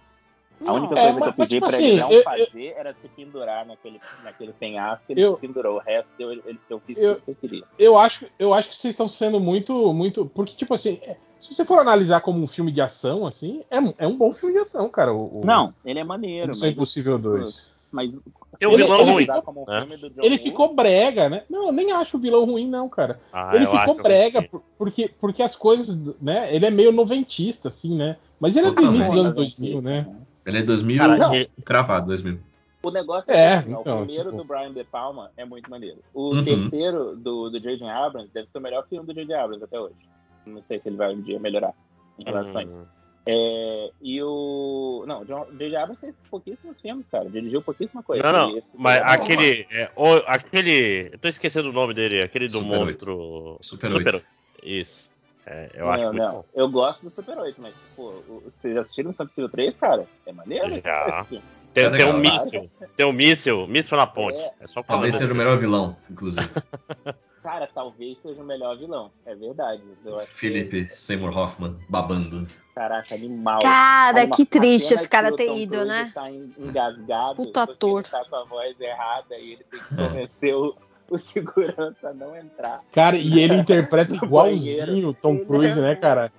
A única
É,
coisa
mas-
que eu pedi
mas,
pra
tipo
ele
assim,
não
eu-
fazer era se pendurar naquele, naquele penhasco, ele
Eu-
se pendurou, o resto eu, ele- eu fiz
Eu-
tudo que eu queria.
Eu acho, eu acho que vocês estão sendo muito, muito. Porque, tipo assim, é, se você for analisar como um filme de ação, assim, é, é um bom filme de ação, cara. O, o-
Não, ele é maneiro,
Missão
mas,
Impossível 2.
Mas
um
Ele-
vilão
ele
ruim.
como um
né?
filme do John
Ele
Woo,
ficou brega, né? Não, eu nem acho o vilão ruim, não, cara.
Ah,
ele
eu
ficou brega
que-
por- porque, porque as coisas, né? Ele é meio noventista, assim, né? Mas ele é do
Totalmente.
início dos anos
Noventista,
2000, né?
Ele é 2000
Cara,
cravado, 2000.
O negócio
É,
é, que, assim,
então,
o primeiro
tipo-
do Brian De Palma é muito maneiro. O
Uhum.
terceiro do, do J.J. Abrams deve ser o melhor filme do J.J. Abrams até hoje. Não sei se ele vai um dia melhorar em relação a isso. É, e o. Não, o J.J. Abrams fez pouquíssimos filmes, cara. Dirigiu pouquíssima coisa.
Não, não,
esse
mas
é
aquele. é, o- aquele. Eu tô esquecendo o nome dele, aquele do
Super
monstro.
Super 8.
Isso. É, eu
não,
acho
não. Eu gosto do Super 8, mas, pô, vocês assistiram Missão Impossível 3, cara? É maneiro?
Já. Tem,
É
tem um míssil. Tem um míssil. Míssil na ponte.
É.
É só
Talvez seja o melhor vilão, inclusive. [LAUGHS]
Cara, talvez seja o melhor vilão. É verdade. Eu acho que-
Seymour Hoffman babando.
Caraca, animal.
Cara, que triste esse cara ter ido, né?
Tá en- engasgado,
Puta ator.
Ele tá com a voz errada e ele tem que convencer o, o segurança a não entrar.
Cara, e ele [LAUGHS] interpreta igualzinho o Tom Cruise,
é
né, cara?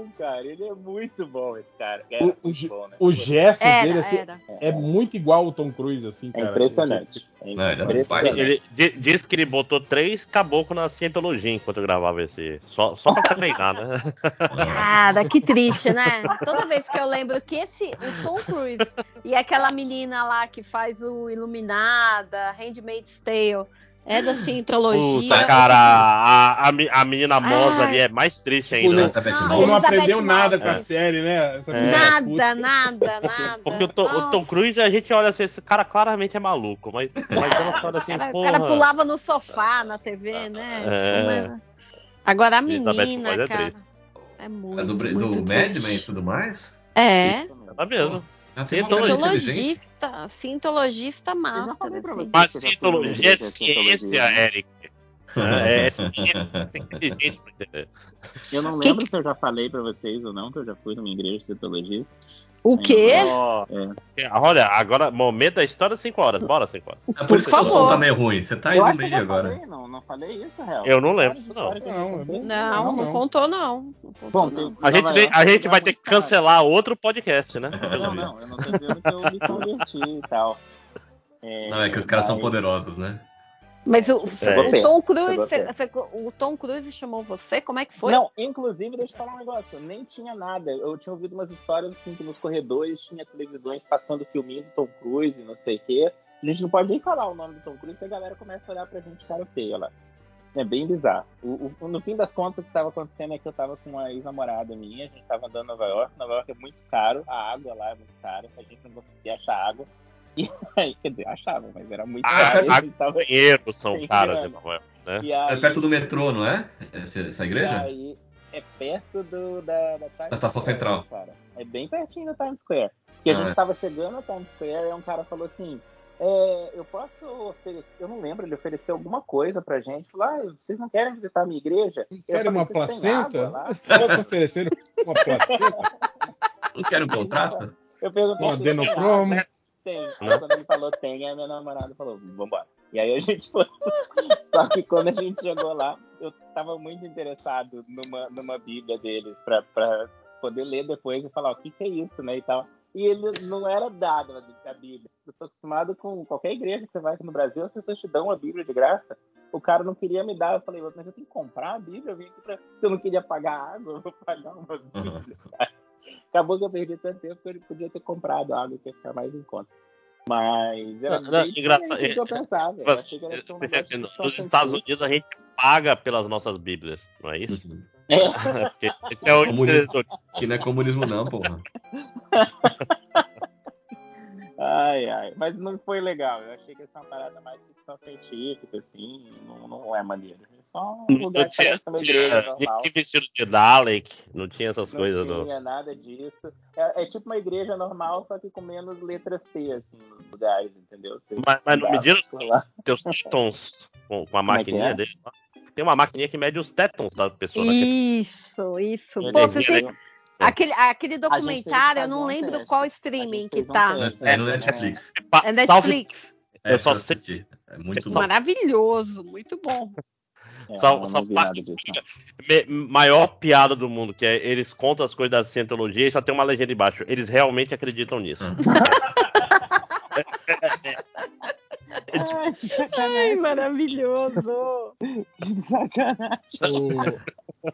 Bom, cara. Ele é muito bom, esse cara. É
O- o
bom, né?
O gesto dele
Era,
assim,
era.
é muito igual o Tom Cruise, assim,
É
cara.
impressionante. É
Não, ele é.
Ele di- diz que ele botou três caboclos na cientologia enquanto gravava esse. Só, só pra treinar, né? [LAUGHS]
Cara, que triste, né? Toda vez que eu lembro que esse, o Tom Cruise e aquela menina lá que faz o Iluminada, Handmaid's Tale, é da cientologia.
Puta, cara, a, a, a menina Mosa ali é mais triste
Tipo,
ainda.
né?
Não,
Moss.
não aprendeu nada com a
É.
série, né?
É.
menina
Nada,
puta.
nada, nada.
Porque o, Tom- o Tom
Nossa.
Cruise, a gente olha assim, esse cara claramente é maluco, mas, mas ela fala assim,
O cara, o cara pulava no sofá na TV, né?
É.
Tipo, mas- Agora a menina,
é
cara. É muito,
É do, do
muito
Madman
triste.
e tudo mais?
É.
Tá mesmo.
Ela tem
Eu já
master. assim.
Mas
que
cientologia é ciência? Eric. [LAUGHS] É, é.
Eu não
Que-
lembro se eu já falei pra vocês ou não, que eu já fui numa igreja de cientologia.
O quê?
É.
Olha, agora, momento da história, 5 horas. Bora, 5 horas.
É por
Por
isso que o som
favor.
tá meio ruim. Você tá aí
eu
no meio agora.
falei, não, não falei isso, real.
Eu não lembro disso, não.
Não.
Não, contou, não. Não contou,
Bom,
não.
A gente,
York
a
é
gente vai ter que cancelar outro podcast, né?
Não, não, eu não tô dizendo que eu me converti e tal.
Não, é que os caras são poderosos, né?
Mas o,
É.
o Tom Cruise, você- você- o Tom Cruise chamou você? Como é que foi?
Não, inclusive, deixa eu falar um negócio. Nem tinha nada. Eu tinha ouvido umas histórias assim que nos corredores tinha televisões passando filminho do Tom Cruise, não sei o quê. A gente não pode nem falar o nome do Tom Cruise, porque a galera começa a olhar pra gente cara feia lá. É bem bizarro. O, o- no fim das contas, o que estava acontecendo é que eu tava com uma ex-namorada minha, a gente tava andando em Nova York. Nova York é muito caro, a água lá é muito cara, a gente não conseguia achar água. E [LAUGHS] aí, quer dizer, achava, mas era muito
Ah,
caro. e
a-
a gente tava-
Banheiros são [LAUGHS] caras
grana.
de Nova York, né?
e
É
aí-
perto do metrô, não é? Essa, essa
e
igreja?
aí é perto do, da, da Times
Da estação
Square,
central.
Cara. É bem pertinho da Times Square. Porque a
Ah,
gente
é.
tava chegando na Times Square e um cara falou assim: é, eu posso oferecer, eu não lembro, ele ofereceu alguma coisa pra gente. Falou, ah, vocês não querem visitar a minha igreja?
Querem uma
"Vocês têm
placenta?
lá?" [LAUGHS]
Posso oferecer uma placenta?
Não quer um contrato?
Eu perguntei
Um
tem
adenocromo.
Tem. [LAUGHS] Aí quando ele falou tem, aí minha namorada falou, vambora. E aí a gente foi. [LAUGHS] Só que quando a gente chegou lá, eu tava muito interessado numa, numa bíblia deles pra, pra poder ler depois e falar o que, que é isso, né? E tal. E ele não era dado a Bíblia. Eu tô acostumado com qualquer igreja que você vai aqui no Brasil, as pessoas te dão a Bíblia de graça. O cara não queria me dar. Eu falei, mas eu tenho que comprar a Bíblia? Eu vim aqui pra. Se eu não queria pagar água, eu vou pagar uma Bíblia.
Uhum.
Acabou que eu perdi tanto tempo que ele podia ter comprado água que ia ficar mais em conta. Mas era
Não, não, engraçado-
que eu pensava. Eu achei que era
Você- Nos
sentir.
Estados Unidos a gente paga pelas nossas Bíblias, não é isso?
Uhum.
É. [LAUGHS]
Esse é o
Comunismo. Que não é comunismo, não, porra. [LAUGHS]
Ai, ai. Mas não foi legal. Eu achei que essa é uma parada mais ficção científica, assim. Não, não é maneiro. É só um lugar que parece uma igreja
tinha,
normal.
tinha vestido de Dalek, não tinha essas
Não
coisas. do-
tinha nada disso. É, é tipo uma igreja normal, só que com menos letras T, assim, nos lugares, entendeu? Você
Mas, mas não mediram teus tétons com, com a
é
maquininha
é?
dele? Tem uma maquininha que mede os tétons da pessoa. né?
Isso, isso.
Ele
Pô,
é
você tem... Aquele, aquele
fez
documentário, eu não lembro
teste.
qual streaming que
um
tá.
É no
né?
Netflix.
É Netflix.
É,
Eu só
assistir. É muito bom.
Maravilhoso, muito bom.
É,
Só-
não,
só
não vi
faz-
nada disso,
maior piada do mundo, que é eles contam as coisas da cientologia e só tem uma legenda embaixo. Eles realmente acreditam nisso.
Hum. [LAUGHS]
Ai, que
Ai,
sacanagem.
maravilhoso.
Que sacanagem.
O-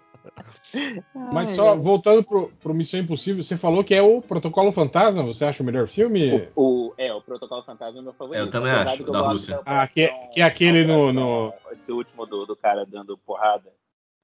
Mas só voltando pro, pro Missão Impossível, você falou que é o Protocolo Fantasma, você acha o melhor filme?
O, é, o Protocolo Fantasma é meu favorito.
Eu também acho,
de que eu
da Rússia.
Ah, que- que é aquele no- no-
Esse último do, do cara dando porrada.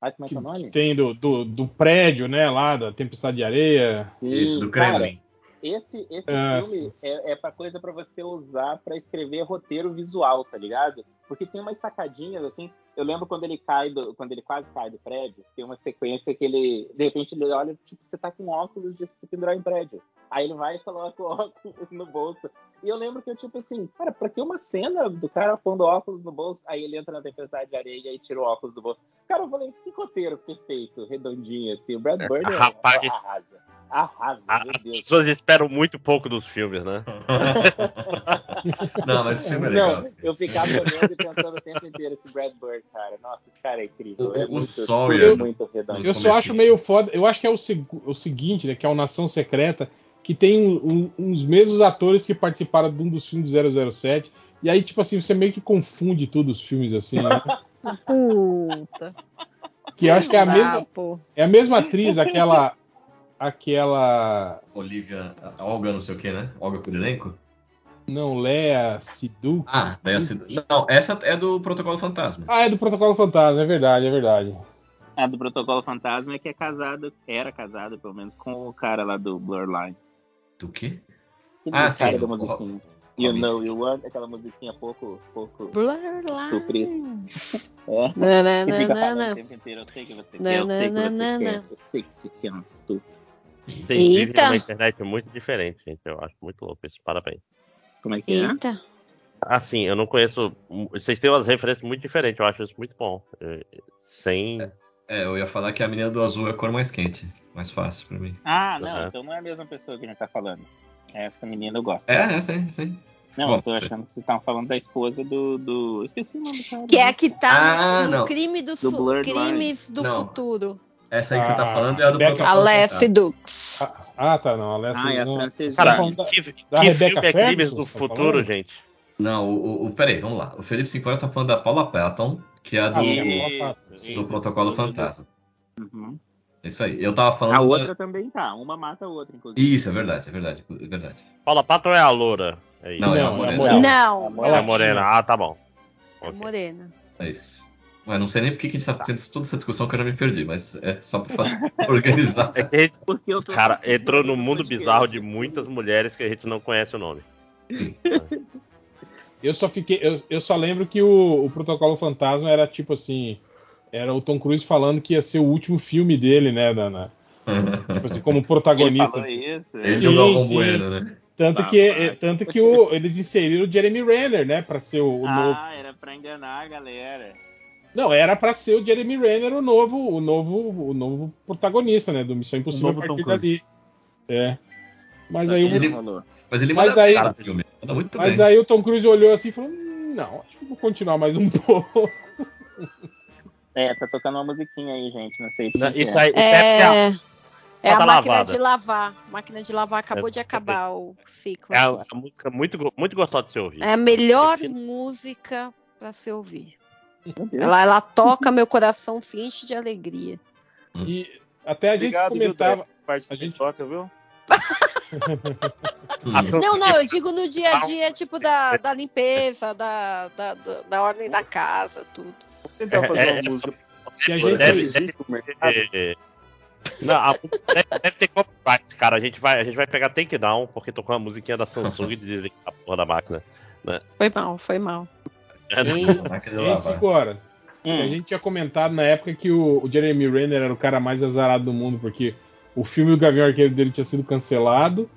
Ai, como é que
Que,
é o nome?
que tem do, do, do prédio, né, lá, da Tempestade de Areia.
Isso, do
Cara,
Kremlin.
Esse, esse
Ah,
filme é, é pra coisa pra você usar pra escrever roteiro visual, tá ligado? Porque tem umas sacadinhas, assim. Eu lembro quando ele cai do, quando ele quase cai do prédio, tem uma sequência que ele, de repente, ele olha, tipo, você tá com óculos de se pendurar em prédio. Aí ele vai e coloca o óculos no bolso. E eu lembro que eu, tipo assim, cara, pra que uma cena do cara pondo óculos no bolso? Aí ele entra na tempestade de areia e tira o óculos do bolso. Cara, eu falei, que roteiro perfeito, redondinho, assim. O Brad Bird é-
Rapaz.
arrasa. Arrasa,
A-
meu
As
Deus.
pessoas esperam muito pouco dos filmes, né? [LAUGHS]
não, mas esse filme é legal.
Não,
assim.
eu ficava olhando e pensando o tempo inteiro esse Brad Bird, cara. Nossa, esse cara é incrível.
O-
é
o
muito,
Sawyer-
tudo muito redondo.
Eu só acho meio foda. Eu acho que é o, seg- o seguinte, né? Que é o Nação Secreta, que tem um- um- uns mesmos atores que participaram de um dos filmes de 007. E aí, tipo assim, você meio que confunde tudo os filmes assim, né? [LAUGHS]
Puta.
Que eu acho que é a mesma,
Brabo.
é a mesma atriz, aquela. Aquela.
Olivia. Olga, não sei o que, né? Olga Kurilenko?
Não, Lea Sidux.
Ah, daí a Cid- Não, essa é do Protocolo Fantasma.
Ah, é do Protocolo Fantasma, é verdade, é verdade.
A do Protocolo Fantasma é que é casado, era casado, pelo menos, com o cara lá do Blur Lines.
Do quê?
Aquele
Ah, sim,
da musiquinha. You
Hobbit.
know you want, aquela musiquinha pouco, pouco.
Blur
Surpresa. [LAUGHS] É.
Na, na,
fica
na,
falando
na,
o
na.
tempo inteiro, eu sei que você
Não,
quer, eu sei que
não,
você
não,
quer,
não.
eu sei que você quer um estupro.
Vocês
Eita.
numa internet muito diferente, gente. Eu acho muito louco isso. Parabéns.
Como é que é?
Eita.
Assim, eu não conheço. Vocês têm umas referências muito diferentes, eu acho isso muito bom. Eh, Sem.
É, eu ia falar que a menina do azul é a cor mais quente. Mais fácil pra mim.
Ah, não,
Aham.
então não é a mesma pessoa que a gente tá falando. Essa menina eu gosto.
É, é, sim, sim.
Não,
Bom,
eu tô
sei.
achando que vocês estavam falando da esposa do. do... Eu esqueci o nome do cara.
Que é a que tá
Ah,
no, crime do,
Do
crimes do
Não.
futuro.
Essa aí que você tá
Ah,
falando é a do
Rebecca-
Fantasma.
Dux.
Ah, ah, tá, não. Alessia,
Ah, é a
não.
francesa.
Cara, falando da-
que, que
da
filme
Rebecca
é Crimes do
tá
Futuro,
falando?
gente?
Não, o, o, peraí, vamos lá. O Felipe Sinclair tá falando da Paula Patton, que é a do,
Ah, Paula Patton.
Isso,
do Protocolo
do- do-
Fantasma.
Uhum.
Isso aí. Eu tava falando.
A
da-
outra também tá. Uma mata a outra, inclusive.
Isso, é verdade, é verdade, é verdade.
Paula Patton é a loura? É isso.
Não, é a
Não, é a
morena.
Não,
Não,
É a morena. Ah, tá bom.
é
Ok.
morena.
É isso. Mas não sei nem por que a gente tá tendo toda essa discussão que eu já me perdi, mas é só pra [LAUGHS] organizar.
É que a gente,
Porque eu tô
cara, entrou
do
num mundo bizarro de muitas mulheres que a gente não conhece o nome.
Eu só fiquei. Eu, eu só lembro que o, o Protocolo Fantasma era tipo assim. Era o Tom Cruise falando que ia ser o último filme dele, né? na- na- [LAUGHS] tipo assim, como
Ele
protagonista.
falou isso.
Ele
Sim,
é. Bueno, né?
Tanto
Tá,
que, é, tanto que o, eles inseriram o Jeremy Renner, né? Pra ser o, o novo.
Ah, era pra enganar a galera.
Não, era pra ser o Jeremy Renner o novo, o novo, o novo protagonista, né? Do Missão Impossível a partir
Tom Cruise.
dali. É. Mas aí,
Ele-
o.
Mas ele
Mas
manda
aí-
no filme. Manda muito
mas
bem.
aí o Tom Cruise olhou assim e falou: "Hum, Não, acho que vou continuar mais um [LAUGHS] pouco.
É, tá tocando uma musiquinha aí, gente. Não sei se
Isso aí, isso é,
É, é a máquina
lavada.
de lavar. A máquina de lavar acabou
É,
de acabar o ciclo.
é a,
aqui.
a música muito, muito gostosa de se ouvir.
É a melhor música pra se ouvir. Ela, ela toca, meu coração se enche de alegria.
E até a gente
Obrigado, viu,
comentava.
Parte
a gente-
toca, viu? [LAUGHS]
Hum.
A
Não, não, eu digo no dia a dia, tipo, da, da limpeza, da, da, da- da ordem da casa, tudo.
Vou tentar
É,
fazer
é,
uma música.
Se a
Deve-
gente.
deve-
Existe?
É, [LAUGHS] Não, a deve, deve ter copyright, cara. A gente, vai, a gente vai pegar takedown porque tocou a musiquinha da Samsung e desligar a porra da máquina.
Foi mal, foi mal.
Em, em cinco horas.
Hum,
A gente tinha comentado na época que o, o Jeremy Renner era o cara mais azarado do mundo, porque o filme do Gavião Arqueiro dele tinha sido cancelado.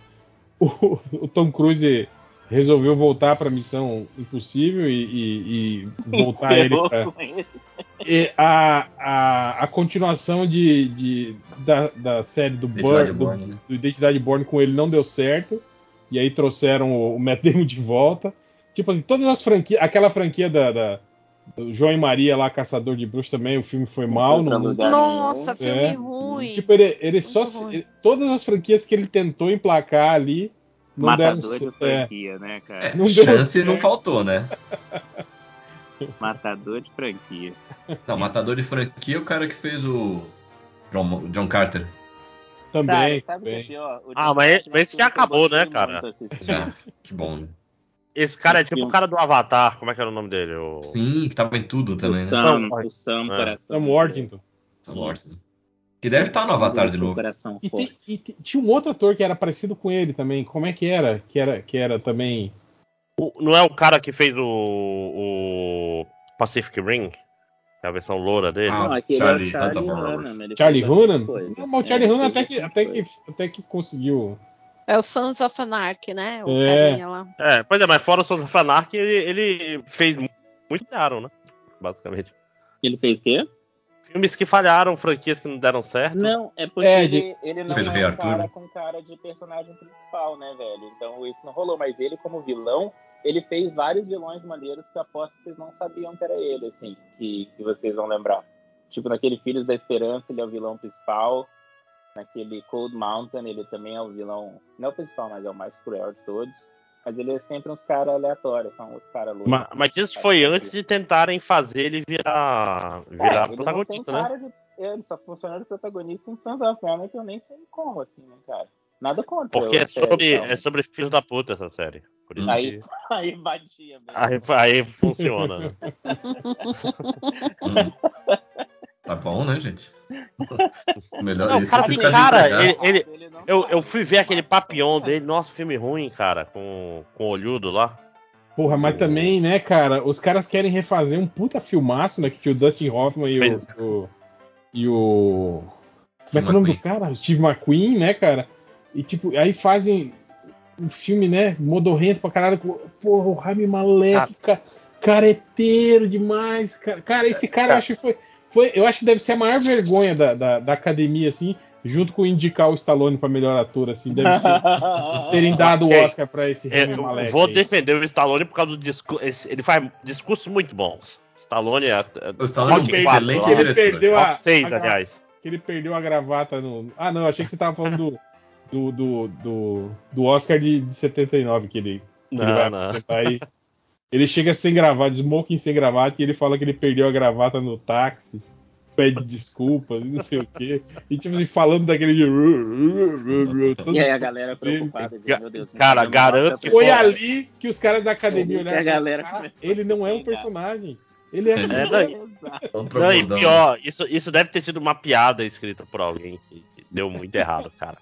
O, o Tom Cruise resolveu voltar para Missão Impossível e, e- e voltar ele pra, e a, a, a continuação de, de- da, da série do
Identidade
Burn, do,
Born, né?
do Identidade Born com ele não deu certo. E aí trouxeram o, o Matt Damon de volta. Tipo assim, todas as franquias. Aquela franquia da, da- do João e Maria lá, Caçador de Bruxas também, o filme foi mal. Não,
lugar
Nossa,
nenhum.
filme
É.
ruim.
tipo, ele, ele só.
Ruim.
ele- todas as franquias que ele tentou emplacar ali. Não deram
Matador de
certo. É,
franquia, né, cara?
É,
Não deu
chance
certo.
não faltou, né? [LAUGHS]
Matador de franquia.
Não, matador de franquia é o cara que fez o John, John Carter.
também.
Cara, sabe o que é
também.
pior? O
Ah, mas-
é
mas esse já acabou, né, cara? [LAUGHS]
Já. Que bom, né?
Esse cara é
Esse
tipo
filme.
o cara do Avatar. Como é que era o nome dele? O...
Sim, que tava em tudo
O
também, né?
Sam, o Sam,
é.
coração.
Sam Worthington.
São mortos. E deve estar no Avatar de
o
novo.
Coração
E, tem- e tinha um outro ator que era parecido com ele também. Como é que era? Que era, que era também.
o- Não é o cara que fez o, o Pacific Ring? Que é a versão loura dele?
Ah,
Não, aquele
Charlie
é o Charlie
Hunnam
Charlie Hunnam? Não, mas o
É,
Charlie
ele
Hunnam até que, até, que, até que conseguiu.
É o Sons of Anarchy, né? O
É.
carinha lá.
É, pois é, mas fora o Sons of Anarchy, ele, ele fez mu- muito caro, né? Basicamente.
Ele fez o quê?
Filmes que falharam, franquias que não deram certo.
Não, é porque
É,
ele, ele não
Fez
é um
Arthur,
cara com cara de personagem principal, né, velho? Então isso não rolou. Mas ele, como vilão, ele fez vários vilões maneiros que eu aposto que vocês não sabiam que era ele, assim, que, que vocês vão lembrar. Tipo, naquele Filhos da Esperança, ele é o vilão principal. Naquele Cold Mountain, ele também é o vilão, não é o principal, mas é o mais cruel de todos. Mas ele é sempre uns caras aleatórios, são outros caras loucos.
Ma- Mas, isso foi antes de tentarem fazer ele virar, virar
É, ele
protagonista, né?
de... Ele só funciona de protagonista em Sons of Anarchy, que eu nem sei como, assim, né, cara? Nada contra.
Porque é sobre,
então.
é sobre filhos da puta essa série. Por isso
Aí,
que [LAUGHS]
aí batia mesmo.
aí, aí funciona. né? [LAUGHS] [LAUGHS]
Tá bom, né, gente? [LAUGHS] Melhor
Não,
isso
cara,
que
cara, ele-
Ele
Eu,
sabe.
eu fui ver aquele Papillon dele, nossa, filme ruim, cara, com, com o olhudo lá.
Porra, mas também, né, cara, os caras querem refazer um puta filmaço, né? Que tinha o Dustin Hoffman e o.
Fez.
o- e o. Como é que é o nome do cara? Steve McQueen, né, cara? E tipo, aí fazem um filme, né? Modorrento pra caralho. com- Porra, o Rami Malek, ca- careteiro demais. Cara, cara esse cara eu acho que foi, foi. Eu acho que deve ser a maior vergonha da, da, da academia, assim, junto com indicar o Stallone pra melhor ator, assim. Deve ser. [LAUGHS] Terem dado o. Oscar pra esse
É,
Rami Malek.
vou
aí.
defender o Stallone por causa do discurso. Ele faz discursos muito bons. Stallone é.
O Stallone é excelente
quatro,
ele perdeu a,
Top 6,
a
aliás.
que ele perdeu a gravata no. Ah, não, achei que você tava falando do, do, do, do, do Oscar de, de 79 que ele, que ele vai
Não, não.
apresentar aí. [LAUGHS] Ele chega sem gravata, smoking sem gravata, e ele fala que ele perdeu a gravata no táxi, pede desculpas e não sei o quê. E tipo assim, falando daquele. de-
E aí a galera
dele.
preocupada, meu Deus.
cara,
meu
garanto que
Foi ali que os caras da academia olharam
a galera
"Cara,
começou
ele não é um
a pegar."
personagem. Ele é.
É,
mesmo."
não,
Exato.
É um
Não, e
trombodão, né?
pior, isso, isso deve ter sido uma piada escrita por alguém que deu muito errado, cara.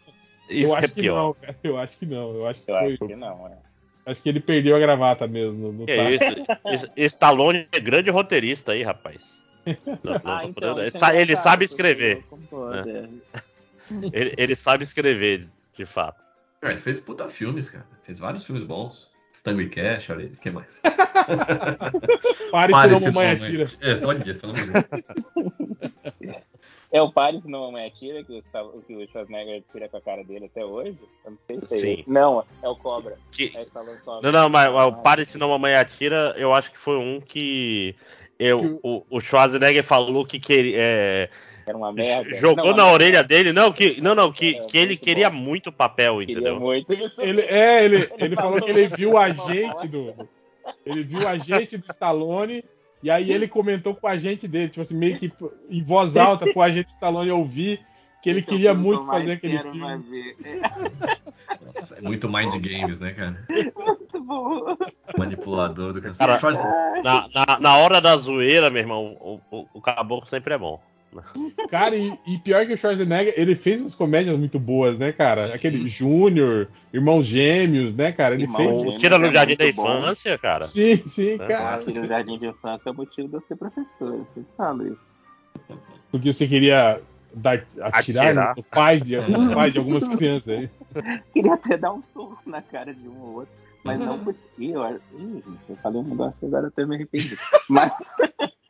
Isso
eu
é
acho que
pior.
não, cara. Eu acho que não. Eu acho que
Eu
foi.
acho que não, é.
Acho que ele perdeu a gravata mesmo
é isso? Stallone é grande roteirista aí, rapaz. [LAUGHS] Não, não
Ah, então,
ele,
é
ele sabe escrever.
concordo, é.
Ele, ele sabe escrever, de fato.
É, fez puta filmes, cara. Fez vários filmes bons. Tango e Cash, olha aí. O que mais?
Pare,
Pare,
senão
se
mamãe atira.
É, olha, falando nisso.
É o Paris não Mamãe Atira que o, que o Schwarzenegger tira com a cara dele até hoje? Eu não sei se é
Sim.
ele. Não, é o Cobra.
Que-
É Stallone Cobra.
Não, não, mas, mas o
Ah,
Pare Se Não Mamãe Atira, eu acho que foi um que. Eu,
Que o-
o, o Schwarzenegger falou que queria. é,
Era uma merda.
jogou
Não,
na orelha dele, não, que, não, não, que,
Era
que ele
muito
queria
bom.
muito papel,
Queria
entendeu?
muito isso.
Ele, é, ele, ele falou
falou
que ele viu
ele
a
falou.
gente do. Ele viu a gente do Stallone. E aí ele comentou com o agente dele, tipo assim, meio que em voz alta pro agente do Stallone ouvir que ele
Esse é o
queria muito fazer aquele filme.
Nossa, é muito mind games, né, cara?
muito bom.
Manipulador do cacete.
Cara, Na, na, na hora da zoeira, meu irmão, o, o, o caboclo sempre é bom. [LAUGHS]
Cara, e, e pior que o Schwarzenegger, ele fez umas comédias muito boas, né, cara? Aquele Júnior, Irmãos Gêmeos, né, cara? Ele
Irmãos
fez.
Gêmeos.
O Tira no
é
Jardim da
muito bom.
Infância, cara.
Sim, sim,
É.
cara.
Aquele no jardim de infância é o motivo de eu ser professor. Eu sempre falo isso.
Porque você queria dar, atirar,
Atirar.
nos pais de, nos [LAUGHS] pais de algumas crianças aí.
Queria até dar um soco na cara de um ou outro. Mas não porque eu. Ih, gente, eu falei um negócio agora eu até me arrependi. Mas [LAUGHS]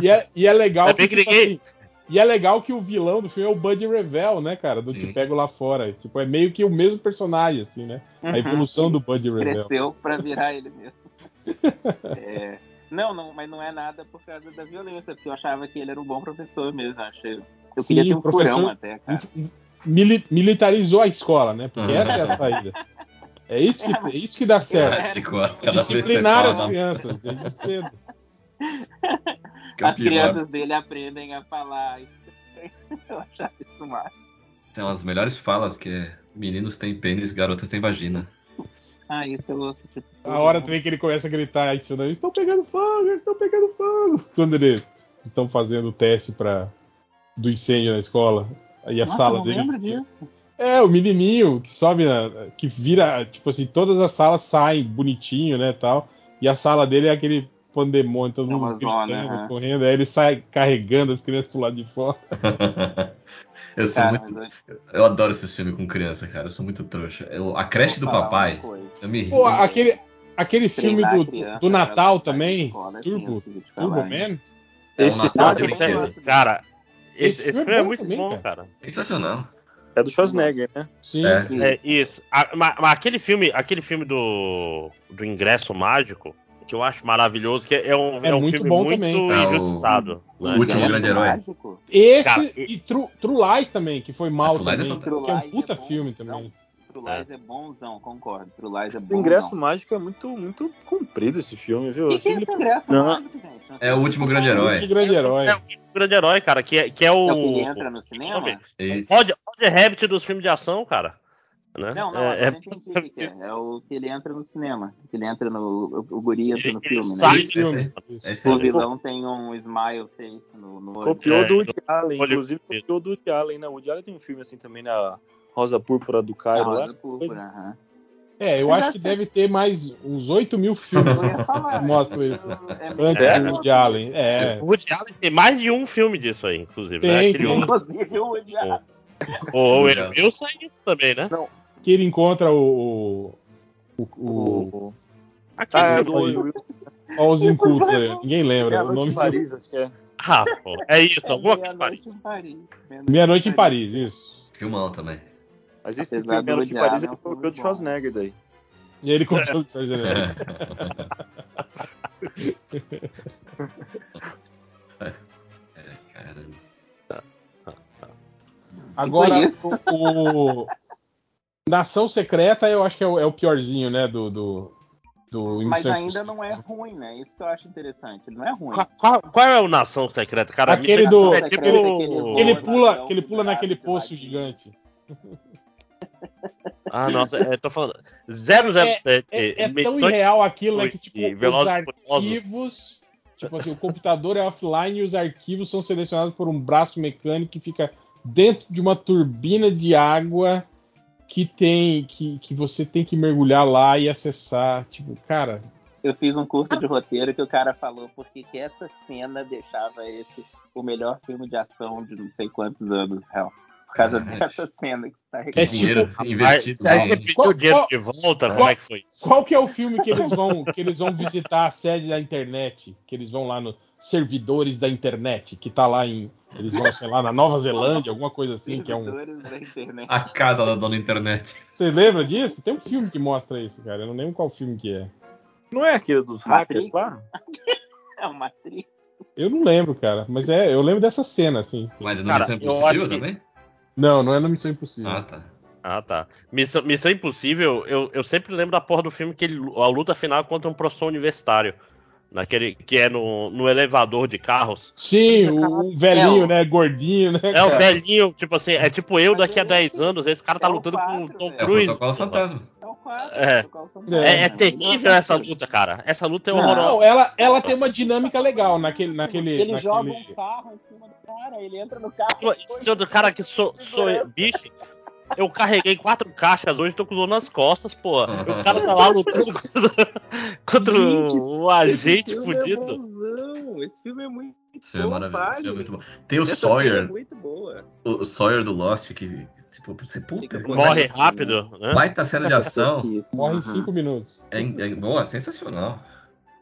E é, e é legal
bem que
tipo assim, e é legal que o vilão do filme é o Buddy Revel, né, cara? Do
Sim.
Te Pego Lá Fora. Tipo, é meio que o mesmo personagem, assim, né? A evolução do Buddy Revel.
cresceu pra virar ele mesmo. [LAUGHS] É, Não, não, mas não é nada por causa da violência, porque eu achava que ele era um bom professor mesmo. Eu, achei... eu
Sim,
queria ter um
professor-
furão até, cara.
Mili- militarizou a escola, né? Porque
Uhum.
essa é a saída. É isso que, é isso que dá certo.
Que
Disciplinar as crianças desde cedo. [LAUGHS]
que
As crianças dele aprendem a falar. [LAUGHS] Eu achava isso massa.
Tem umas melhores falas que é meninos têm pênis, garotas têm vagina.
Ah, isso eu ouço, tipo.
A hora também que ele começa a gritar, ensinando, estão pegando fogo, eles estão pegando fogo. [LAUGHS] Quando eles estão fazendo o teste pra, do incêndio na escola. Aí a
Nossa,
sala
não
dele.
lembro disso.
É, o menininho que sobe, na, que vira, tipo assim, todas as salas saem bonitinho, né, tal. E a sala dele é aquele pandemônio, todo
É
mundo
zona,
gritando,
aham.
correndo. Aí ele sai carregando as crianças do lado de fora. [LAUGHS]
eu sou
Cara,
muito. Eu adoro esse filme com criança, cara. Eu sou muito trouxa. Eu- a creche do papai, eu me ri.
Pô, aquele, aquele filme do,
a criança
do
pra
Natal também,
escola, é
Turbo, Turbo? Man.
É o
Esse
Natal de brinquedo.
gosto.
Cara,
Esse
esse,
filme é
é muito
também,
bom,
cara.
cara.
Sensacional.
É do Schwarzenegger, né?
Sim,
É.
sim.
É isso. Ma- mas, aquele filme, aquele filme do, do Ingresso Mágico, que eu acho maravilhoso, que é um,
É
é um
muito
filme
bom
muito
também.
Ah, o-
injustiçado.
o
né?
último
Ingresso
grande herói.
mágico?
Esse
Cara,
e True, True Lies também, que foi mal
Ah, True Lies é
também. que é um puta
é bom,
filme
não.
também.
True Lies é bonzão, concordo. True Lies é
O
bonzão.
Ingresso Mágico é muito, muito comprido esse filme, viu?
O que, que é
sempre-
ingresso mágico, gente?
É o último grande herói.
Muito grande herói.
É o grande herói, cara, que é, que é o.
É o que entra no cinema?
Roger, Roger Rabbit dos filmes de ação, cara. Né?
Não, não,
é,
que que é. É o que ele entra no cinema. Que ele entra no. O, o guri entra
Ele-
no
ele
filme,
sai-
né?
Filme. Isso.
Esse
O
é
vilão tem um smile face no, no olho.
Copiou
É,
do Woody Allen,
olha-
inclusive copiou do Woody Allen, né? O Woody Allen tem um filme assim também na Rosa Púrpura do Cairo
rosa
lá.
púrpura, aham.
É, eu acho que deve ter mais uns 8 mil [LAUGHS] filmes
falar,
que mostram
isso é
Antes
É.
do Woody Allen. É.
O Woody Allen tem mais de um filme disso aí, inclusive. né?
Tem,
Aquele
tem.
Inclusive o Woody Allen.
O o. Wilson é isso também, né?
Que ele encontra o. o, o.
Aquele
Ah, é do
ó, os incultos aí. Ninguém
É
lembra.
a
o
Noite
nome
em Paris, acho que é.
Ah, pô. É isso,
É
alguma coisa
Meia-Noite em Paris.
Meia-Noite em Paris, isso.
filmão também.
Mas esse filme
do
Noite em Paris ele
é filme
copiou de. Schwarzenegger daí.
E aí ele encontrou o Schwarzenegger. [LAUGHS]
É, caramba.
Agora, o- Nação Secreta eu acho que é o, é o piorzinho, né? Do. do, do
Mas ainda não é ruim, né? Isso que eu acho interessante. Ele não é ruim.
Qual, qual- qual é o Nação Secreta, cara?
Aquele do-
É tipo...
Que ele
Que ele
voa,
pula,
né?
que ele pula naquele poço gigante. [LAUGHS]
Ah, nossa, é, tô falando. 007.
É, é tão
Missões
irreal aquilo, né? Que tipo, os arquivos. Tipo assim, o computador é offline e os arquivos são selecionados por um braço mecânico que fica dentro de uma turbina de água que tem. que, que você tem que mergulhar lá e acessar. Tipo, cara.
Eu fiz um curso de roteiro que o cara falou porque que essa cena deixava esse o melhor filme de ação de não sei quantos anos, real. Por causa
É.
dessa cena que tá
É
Que
tipo-
dinheiro investido
Aí
em...
você pediu
Qual-
o dinheiro de volta?
qual-
Como é que foi isso?
Qual que é o filme que eles vão que eles vão visitar a sede da internet? Que eles vão lá no servidores da internet, que tá lá em eles vão, sei lá, na Nova Zelândia, alguma coisa assim, que é um
Servidores da internet.
A casa da dona internet.
Você lembra disso? Tem um filme que mostra isso, cara. Eu não lembro qual filme que é.
Não é aquele dos hackers [LAUGHS]
Matrix.
lá?
É uma atriz.
Eu não lembro, cara, mas é, eu lembro dessa cena assim.
Mas no
Cara,
Impossível
acho que-
também?
Não, não é na Missão Impossível.
Ah, tá.
Ah, tá. Missão, Missão Impossível, eu, eu sempre lembro da porra do filme que ele, a luta final é contra um professor universitário. Naquele que é no, no elevador de carros.
Sim, o, o velhinho,
É, o-
né, gordinho, né?
É o
cara?
velhinho, tipo assim, é tipo eu daqui a
é
10
esse-
anos, esse cara tá
é o
lutando com o Tom
velho.
É o
Cruise.
protocolo fantasma.
É o 4.
É. É, é terrível essa luta, cara. Essa luta é horrorosa.
Não, ela, ela tem uma dinâmica legal naquele. naquele,
Ele joga
naquele...
um carro em cima do cara, ele entra no carro.
Isso do cara que sou, sou eu. Bicho, eu carreguei quatro caixas hoje, tô com dor nas costas, pô. O cara tá lá lutando [LAUGHS] contra, o agente
é
fudido.
bonzão, Esse filme é muito
Esse filme é
bom,
maravilhoso. Esse filme é muito bom. Tem o
Essa É
Sawyer,
muito boa.
o, o Sawyer do Lost, que, tipo, você puta.
Morre
Mas-
rápido, né?
Baita cena de ação.
Isso,
Morre em
aham.
5 minutos.
É, é boa, sensacional.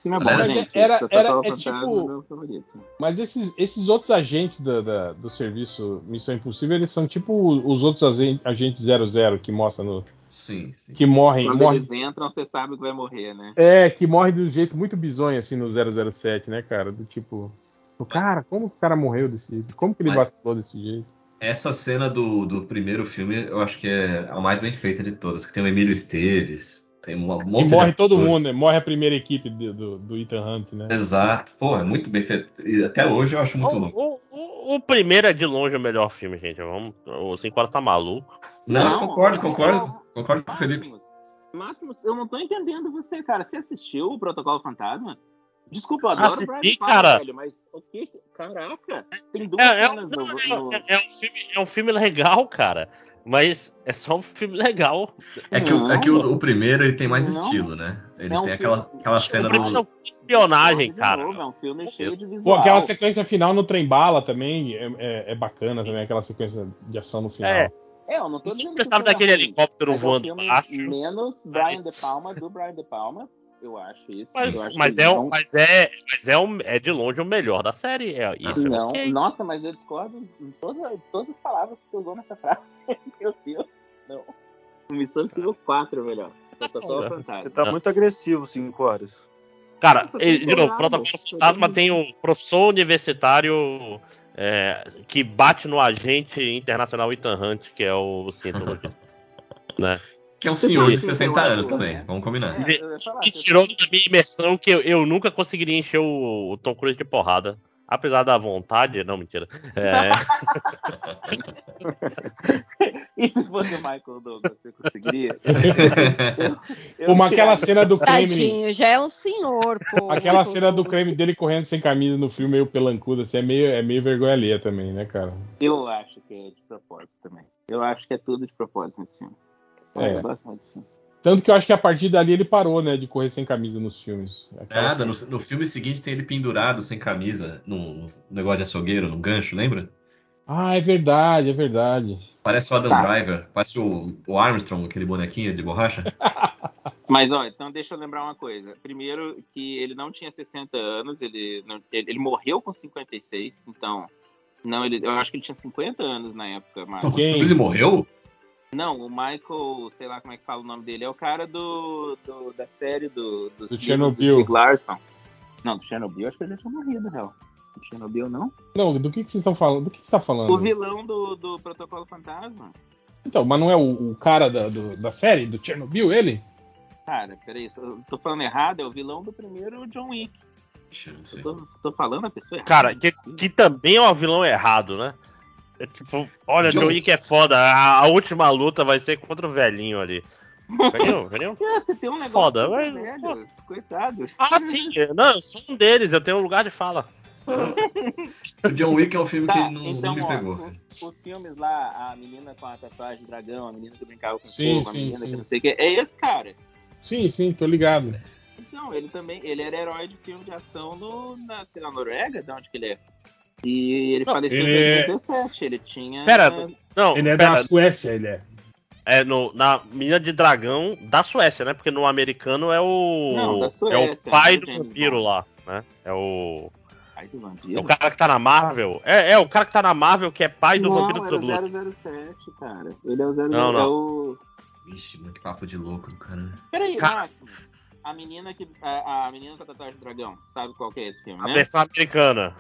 Filme é bom,
Aliás,
gente.
era-
Protocolo
era- é tipo-
é.
Mas esses, esses outros agentes da- da- do serviço Missão Impossível, eles são tipo os outros agen- agentes 00 que mostra no.
Sim, sim.
que morrem.
Quando
morrem
eles entram, você sabe que vai morrer, né?
é, que morrem de um jeito muito bizonho, assim, no 007, né, cara? Do tipo. O cara, como que o cara morreu desse jeito? Como que ele
Mas-
vacilou desse jeito?
Essa cena do, do primeiro filme, eu acho que é a mais bem feita de todas. Que tem o Emílio Esteves, tem um
E
monte de
morre todo
ator.
mundo, né? Morre a primeira equipe do, do, do Ethan Hunt, né?
Exato. Pô, é muito bem feito. E até hoje eu acho muito louco.
O, o- o primeiro é de longe o melhor filme, gente. Vamos, o 5 horas tá maluco.
Não,
Não,
concordo,
não.
concordo. Concordo com o Felipe.
Máximo, eu não tô entendendo você, cara. Você assistiu o Protocolo Fantasma? Desculpa, eu adoro
Assisti,
o Brian
cara.
velho, mas o que? Caraca, tem duas
É, é um,
cenas
não,
no,
é-
no-
é- é um filme, é um filme legal, cara. Mas é só um filme legal.
É que, o, é que o, o primeiro ele tem mais
Não.
estilo, né? Ele
É um
tem aquela,
filme-
aquela
O
cena
é
do.
um espionagem, cara.
novo, é um filme cheio de visual.
Pô, aquela sequência final no trem bala também é, é- é bacana também, aquela sequência de ação no final.
É.
É, eu não tô dizendo
Você
que
sabe
é
daquele
ruim,
helicóptero
é um
voando baixo?
Menos Brian
Mas-
De Palma do Brian De Palma, eu acho isso.
Mas,
acho
mas é,
não-
um- mas é, mas é, um, é de longe o melhor da série. É, isso é
Não,
ok.
nossa, mas eu discordo em toda, todas as palavras que você usou nessa [LAUGHS] frase. Meu Deus, não. Missão Impossível 4 é melhor. Protocolo
Você
Fantasma.
Ele tá muito agressivo, 5 horas.
Cara,
Nossa,
de novo, Protocolo Fantasma tem um professor universitário é, que bate no agente internacional Ethan Hunt, que é o cientologista. [LAUGHS] né?
Que é um senhor de
que eu
60
acho,
anos também, vamos combinar.
É, falar,
Que tirou da minha imersão que eu, eu nunca conseguiria encher o, o Tom Cruise de porrada. Apesar da vontade, não, mentira. É, [LAUGHS]
E se fosse o Michael Douglas, você conseguiria? [LAUGHS] Eu-
Como
eu
aquela cena do Kremlin.
Tadinho, já é um senhor, pô.
Aquela cena do creme dele correndo sem camisa no filme, meio pelancudo, assim, é meio, é meio vergonha alheia também, né, cara?
Eu acho que é de propósito também. Eu acho que é tudo de propósito nesse filme.
É. Tanto que eu acho que a partir dali ele parou, né, de correr sem camisa nos filmes. Aquela
Nada, no, no filme seguinte tem ele pendurado sem camisa, num negócio de açougueiro, num gancho, lembra?
Ah, é verdade, é verdade.
Parece o Adam
Tá.
Driver, parece o, o Armstrong, aquele bonequinho de borracha. [LAUGHS]
Mas, ó, então deixa eu lembrar uma coisa. Primeiro, que ele não tinha 60 anos, ele, não- ele, ele morreu com 56, então. Não, ele, eu acho que ele tinha 50 anos na época, mas.
Tom
Quem?
Cruise morreu?
Não, o Michael, sei lá como é que fala o nome dele, é o cara do, do- da série do,
Do
livros
Chernobyl.
Stieg Larsson. Não, do Chernobyl, acho que ele já tinha morrido, real. Do Chernobyl, não?
Não, do que, que vocês estão falando? Do que, que você tá falando?
O vilão do, do Protocolo Fantasma.
Então, mas não é o, o cara da, do- da série, do Chernobyl, ele?
Cara, peraí, eu tô falando errado, é o vilão do primeiro John Wick.
Eu
tô, tô falando a pessoa errada.
cara, que, que também é um vilão errado, né? É tipo, olha,
John-
John Wick é foda. A, a última luta vai ser contra o velhinho ali. Velhinho, [LAUGHS] velhinho?
É, você tem um negócio
Foda, mas-
velho, Coitado.
Ah, sim. Não, eu sou um deles, eu tenho um lugar de fala. [LAUGHS]
O John Wick é um filme
Tá,
que não,
então,
não me
ó,
pegou.
os, os filmes lá, a menina com a tatuagem dragão, a menina que brincava com
Sim,
fogo, a
sim,
menina
sim.
que não sei o que, é esse cara.
Sim, sim, tô ligado.
Então, ele também, ele era herói de filme de ação no, na, sei lá, Noruega, de onde que ele é? E ele
Não,
faleceu
ele
em
é-
2017. Ele tinha.
Pera, não,
Ele é
pera,
da Suécia, ele é.
é no, na Mina de Dragão da Suécia, né? Porque no americano é o.
Não, da
é
Suécia,
o pai
né,
do vampiro
Bond.
lá, né? É o.
Ai, do
É
vampiro.
o cara que tá na Marvel. É, é o cara que tá na Marvel que é pai do
não,
vampiro do Blood.
o 007, cara. Ele é o 007.
Não, não.
É o...
Vixe, mano, que papo de louco do cara.
Peraí,
Ca-
Máximo. A menina que. A, a menina com a tatuagem do dragão. Sabe qual que é esse filme,
A
né?
versão americana.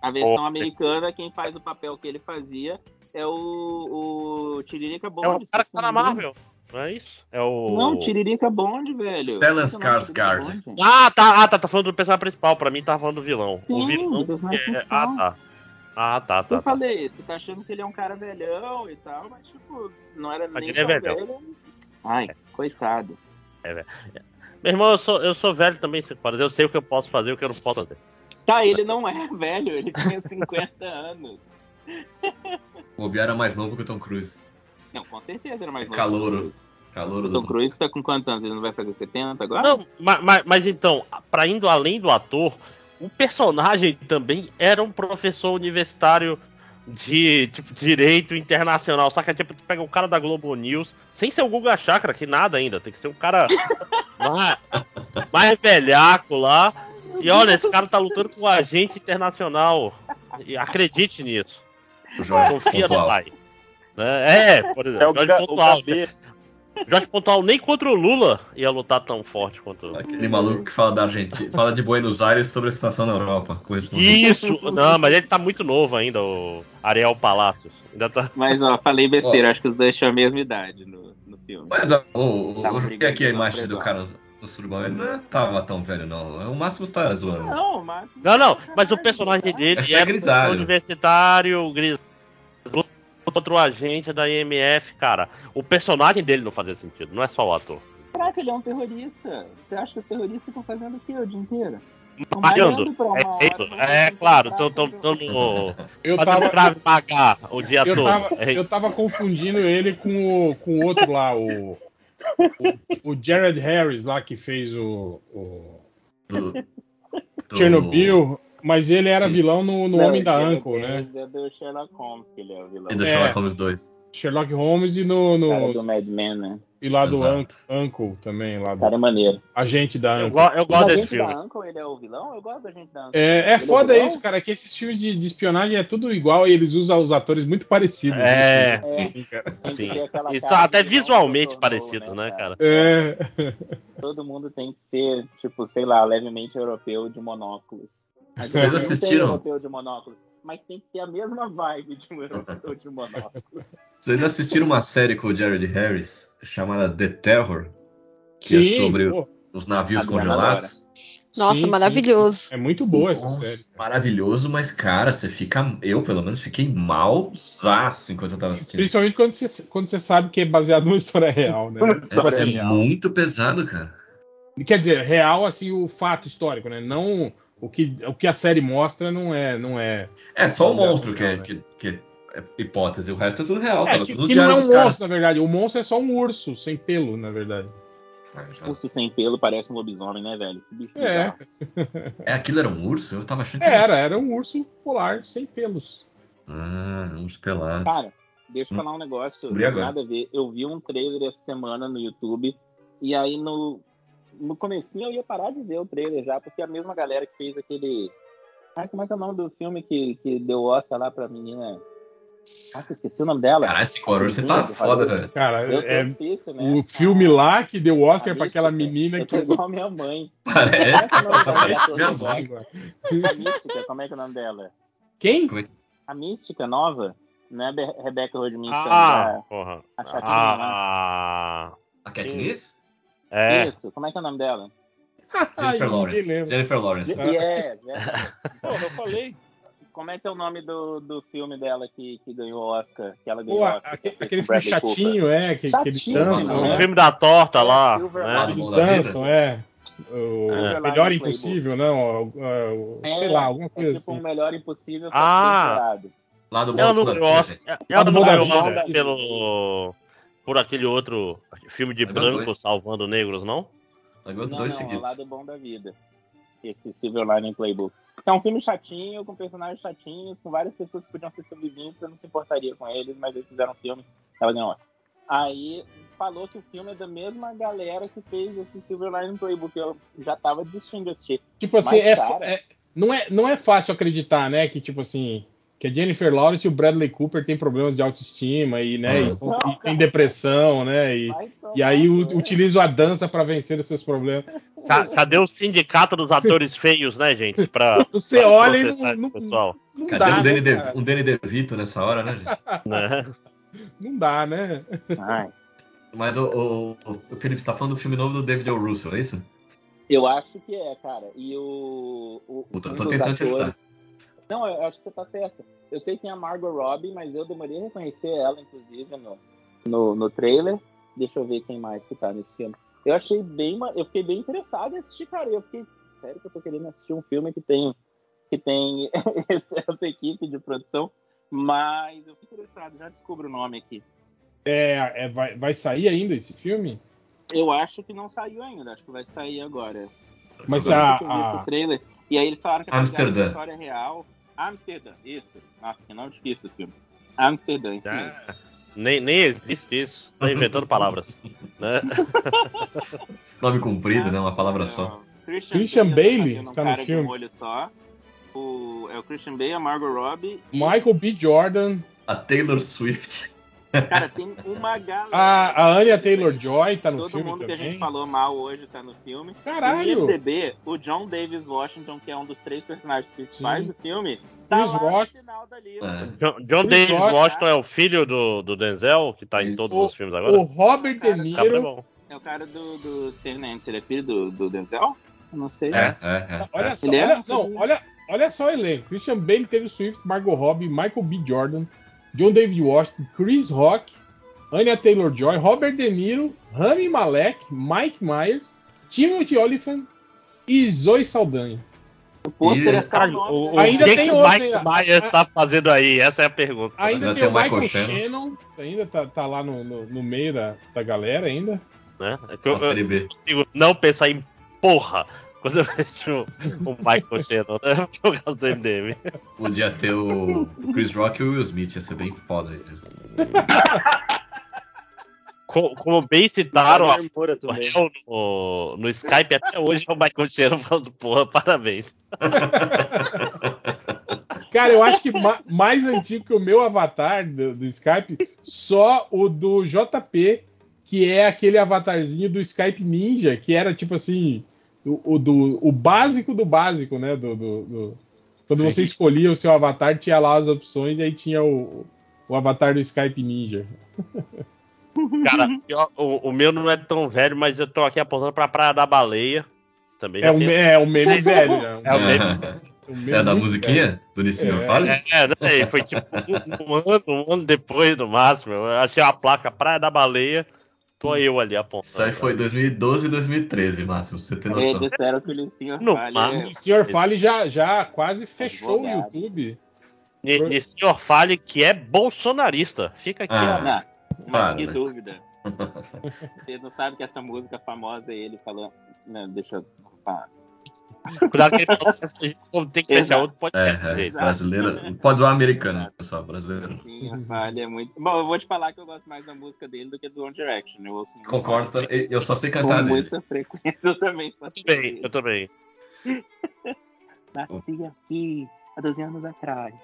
A versão
Oh.
americana, quem faz o papel que ele fazia é o, o Tiririca Bond.
É o cara que tá
se
na. Marvel. Não é isso? É o.
Não, Tiririca Bond, velho.
Stellan
é o
Skarsgård.
Ah, tá, ah, tá, tá falando do personagem principal. Pra mim, tava falando do vilão. o
Sim,
vilão.
do personagem
que é-. Ah, tá. Ah, tá,
Eu
tá. tá.
falei, você tá achando que ele é um cara velhão e tal, mas tipo, não era
Mas
nem
ele é
tão
velhão.
velho. Ai, coitado.
Meu irmão, eu sou, eu sou velho também, cinco horas. Eu sei o que eu posso fazer e o que eu não posso fazer.
Tá, ele não é velho, ele tinha 50 [LAUGHS] anos.
O Obi era mais novo que o Tom Cruise.
Não, com certeza era mais novo.
Calouro. Calor
O Tom Cruise tá com quantos anos? Ele não vai fazer 70 agora?
Não, ma- ma- mas, então, pra indo além do ator, o personagem também era um professor universitário de tipo, direito internacional. Saca? Tipo, tu pega o cara da Globo News, sem ser o Guga Chakra, que nada ainda, tem que ser um cara [LAUGHS] mais, mais velhaco lá. E olha, esse cara tá lutando com um agente internacional. E acredite nisso.
Jorge
Confia no pai. Né? É, por exemplo,
É o,
Jorge Pontual.
Gabê.
Jorge Pontual nem contra o Lula ia lutar tão forte quanto.
Aquele maluco que fala da Argentina, fala de Buenos Aires sobre a situação na Europa.
Isso! Não, mas ele tá muito novo ainda, o Ariel Palacios. Ainda tá.
Mas ó, falei besteira, acho que os dois tinham a mesma idade no, no filme.
Mas ó, o, o,
Tava
eu vi
brigando
aqui a imagem do cara surubão, ele não tava tão velho, não. O máximo você tá zoando.
Não, mas.
Não, não, mas o personagem dele
Achei
era um
grisalho.
universitário, gris... outro agente da IMF, cara. O personagem dele não fazia sentido, não é só o ator.
Caraca, ele é um terrorista. Você acha que os terroristas estão fazendo o quê o dia inteiro?
Malhando.
malhando pra uma
É, é, é
se
claro, estão
fazer um-
no. [LAUGHS]
Eu tava,
Maga o dia
eu,
todo.
tava,
É,
eu tava confundindo ele com o, com o outro lá, o, o, o Jared Harris lá que fez o, o
Do, [LAUGHS] do-
Chernobyl, mas ele era
Sim.
vilão no, no
Não,
Homem da
é
Uncle, né?
É do Sherlock Holmes que ele é o vilão.
E do
É.
Sherlock Holmes 2.
Sherlock Holmes e no,
O cara
no
do Mad Men, né?
E lá do
Exato.
Un- Uncle também, lá do
cara é maneiro.
agente da
Eu,
Uncle.
go- eu gosto desse
agente
filme.
da Uncle, ele é o vilão? Eu gosto da gente da Uncle.
É, é
Ele
foda
vilão?
isso, cara, que esses filmes de, de espionagem é tudo igual e eles usam os atores muito parecidos.
É.
né? Assim, cara.
Tem que
Sim. E são até visualmente parecidos, né, cara?
É. [LAUGHS]
Todo mundo tem que ser, tipo, sei lá, levemente europeu de monóculos. [LAUGHS]
Vocês assistiram?
europeu de monóculos, mas tem que ter a mesma vibe de um [LAUGHS] de monóculos.
Vocês assistiram uma série com o Jared Harris chamada The Terror? Que é
Sim,
sobre
pô,
os navios congelados?
Nossa,
sim, sim.
maravilhoso.
É muito boa essa
Nossa,
série.
maravilhoso, mas cara, você fica. Eu, pelo menos, fiquei malzaço enquanto eu tava assistindo.
Principalmente quando você, quando você sabe que é baseado numa história real, né?
É, é muito pesado, cara.
Quer dizer, real assim o fato histórico, né? Não o que, o que a série mostra não é não é.
É só o
Baseado
monstro que é,
né?
que, que é hipótese, o resto é tudo real.
É,
tava
que, que não é um
caras.
monstro, na verdade. O monstro é só um urso sem pelo, na verdade.
Ah, já-
Urso sem pelo parece um lobisomem, né, velho? Que bicho
É.
É, aquilo era um urso? Eu tava achando que era.
Era, um urso polar sem pelos.
Ah, um urso pelado.
Cara, deixa eu falar um negócio, não tem
agora.
nada a ver. Eu vi um trailer essa semana no YouTube, e aí no, no comecinho eu ia parar de ver o trailer já, porque a mesma galera que fez aquele... Ai, como é que é o nome do filme que, que deu Oscar lá pra menina? Ah, eu esqueci o nome dela.
Caralho, esse Coror, você tá foda, velho.
Cara,
Eu
é
difícil, né?
o filme lá que deu Oscar
A
pra aquela menina
Eu
que
tô igual a minha mãe.
Parece.
É é
mesmo.
gosto? A Mística, como é que é o nome dela?
Quem?
A Mística nova, não é Be- Rebecca Rodminster,
Ah, porra.
a chatinha, né?
Ah,
A Katniss?
É.
Isso, como é que é o nome dela? [LAUGHS]
Jennifer Lawrence. Jennifer Lawrence.
É, é. [LAUGHS]
Porra, eu falei.
Como é que é o nome do, do filme dela que, que ganhou Oscar? Que ela ganhou
Pô,
Oscar?
aquele,
que
aquele filme chatinho, é, que, que eles
Chatinho,
dançam,
O
né?
né?
filme da torta lá,
É,
né?
Lado
Eles dançam, é. O
É.
melhor impossível, não, o- o-
É,
sei lá, alguma
É
coisa
tipo
assim.
um melhor impossível,
Ah.
Lá do
Ela não ganhou
Fia,
Oscar. Ela
do
não ganhou. Oscar pelo. Por aquele outro filme de branco
dois.
salvando negros, não?
Ganhou
Não,
dois
não, é o
seguidos.
lado bom da vida. Esse Silver Lining Playbook. Se é um filme chatinho, com personagens chatinhos, com várias pessoas que podiam ser subvintes, eu não se importaria com eles, mas eles fizeram um filme, ela ganhou. Aí falou que o filme é da mesma galera que fez esse Silver Lining Playbook, eu já tava desistindo de assistir.
Tipo assim,
Mas,
é,
cara-
é- não, é, não é fácil acreditar, né? Que, tipo assim, que a Jennifer Lawrence e o Bradley Cooper têm problemas de autoestima e, né, e, são-
Não,
e tem depressão, né? E, e aí u- utilizam a dança pra vencer os seus problemas.
Ca- Cadê o sindicato dos atores feios, né, gente? Pra, [LAUGHS]
Você
pra
olha e não,
esse
não,
pessoal,
não
Cadê
dá,
um, Danny
né,
De, um Danny DeVito nessa hora, né, gente? [LAUGHS]
né?
Não dá, né?
Ai,
Mas o, o, o, Felipe, você tá falando do filme novo do David O. Russell, é isso?
Eu acho que é, cara. E o. o
Eu tô,
um
tô tentando te
atores-
ajudar.
Não, eu acho que você tá certo. Eu sei que tem a Margot Robbie, mas eu demorei a reconhecer ela, inclusive, no, no, no trailer. Deixa eu ver quem mais que tá nesse filme. Eu achei bem. Eu fiquei bem interessado em assistir, cara. Eu fiquei. Sério que eu tô querendo assistir um filme que tem, que tem [LAUGHS] essa equipe de produção. Mas eu fico interessado, já descubro o nome aqui.
É, é, vai, vai sair ainda esse filme?
Eu acho que não saiu ainda, acho que vai sair agora.
Mas
Eu
a, a-
o trailer. E aí eles falaram que é na história real. Amsterdã, isso. Nossa, que nome difícil o filme. Amsterdã, isso.
Ah, nem, nem existe isso. Tá inventando [LAUGHS] palavras. Né? [LAUGHS]
Nome comprido, né? Uma palavra só.
Christian Bale
fazendo um
tá no filme.
um olho só. O, é o Christian Bale, a Margot Robbie. e-
Michael B. Jordan,
A Taylor Swift.
Cara, tem uma galera.
a, a Anya Taylor-Joy tá no
Todo
filme
mundo que a gente
também.
falou mal hoje tá no filme.
Caralho!
E IMDb, o John Davis Washington, que é um dos três personagens principais
Sim.
do filme, tá
Chris
lá
Rock.
no final da lista.
É.
John, John Davis
Rock.
Washington é o filho do, do Denzel, que tá em
Isso.
todos
O-
os filmes agora.
O Robert De
Cara,
é
Niro.
É o cara do, do Tenant, ele é filho do, do Denzel? Eu não sei.
É, é, é.
Olha
é.
só,
é?
olha, não, olha, olha só o elenco. Christian Bale, Taylor Swift, Margot Robbie, Michael B. Jordan, John David Washington, Chris Rock, Anya Taylor-Joy, Robert De Niro, Rami Malek, Mike Myers, Timothy Olyphant e Zoe Saldanha.
O pôster é só
Cara,
o?
Ainda
que,
tem
que o Mike
ainda.
Myers tá fazendo aí? Essa é a pergunta.
Ainda
Já
tem o
tem o
Michael,
Michael
Shannon, ainda tá, tá lá no, no, no meio da, da galera ainda.
Né? É que eu, eu consigo não pensar em porra quando eu vejo o Michael Shannon, né? Por causa do MDM.
Podia ter o Chris Rock e o Will Smith, ia ser bem foda. aí.
Co- Como bem citaram, a [LAUGHS] no, no Skype até hoje é o Michael Shannon falando, porra, parabéns. [LAUGHS]
Cara, eu acho que ma- mais antigo que o meu avatar do, do Skype, só o do JP, que é aquele avatarzinho do Skype Ninja, que era tipo assim, o, o do, o básico do básico, né? Do, do- do- quando
Sim.
você escolhia o seu avatar, tinha lá as opções e aí tinha o, o avatar do Skype Ninja. [LAUGHS]
Cara, o, o meu não é tão velho, mas eu tô aqui apontando pra Praia da Baleia. Também
É me- é um meme velho. né?
É o meme.
Um meme
É da musiquinha? Do Nissin
É.
Orfalho?
É, não sei, foi tipo um, um ano, um ano depois do máximo. Eu achei a placa Praia da Baleia, tô eu ali apontando.
Isso aí foi 2012 e 2013, Máximo, pra você ter noção.
Eles disseram que o Falha
máximo.
O Sr. Fale já, já quase fechou o. YouTube.
E, e senhor fale que é bolsonarista. Fica aqui
Ah.
Não,
né?
dúvida. [LAUGHS] Você não sabe que essa música famosa é ele falando. Não, deixa eu.
Cuidado que ele tem que fechar outro
É,
podcast.
é,
gente.
brasileira. Pode zoar americano, pessoal, brasileiro.
Sim, é muito. Bom, eu vou te falar que eu gosto mais da música dele do que do One Direction. Eu ouço muito
Concordo, também. eu só sei
Com
cantar dele.
muita frequência eu também faço
Eu também,
isso.
eu também.
Nasci aqui há 12 anos atrás.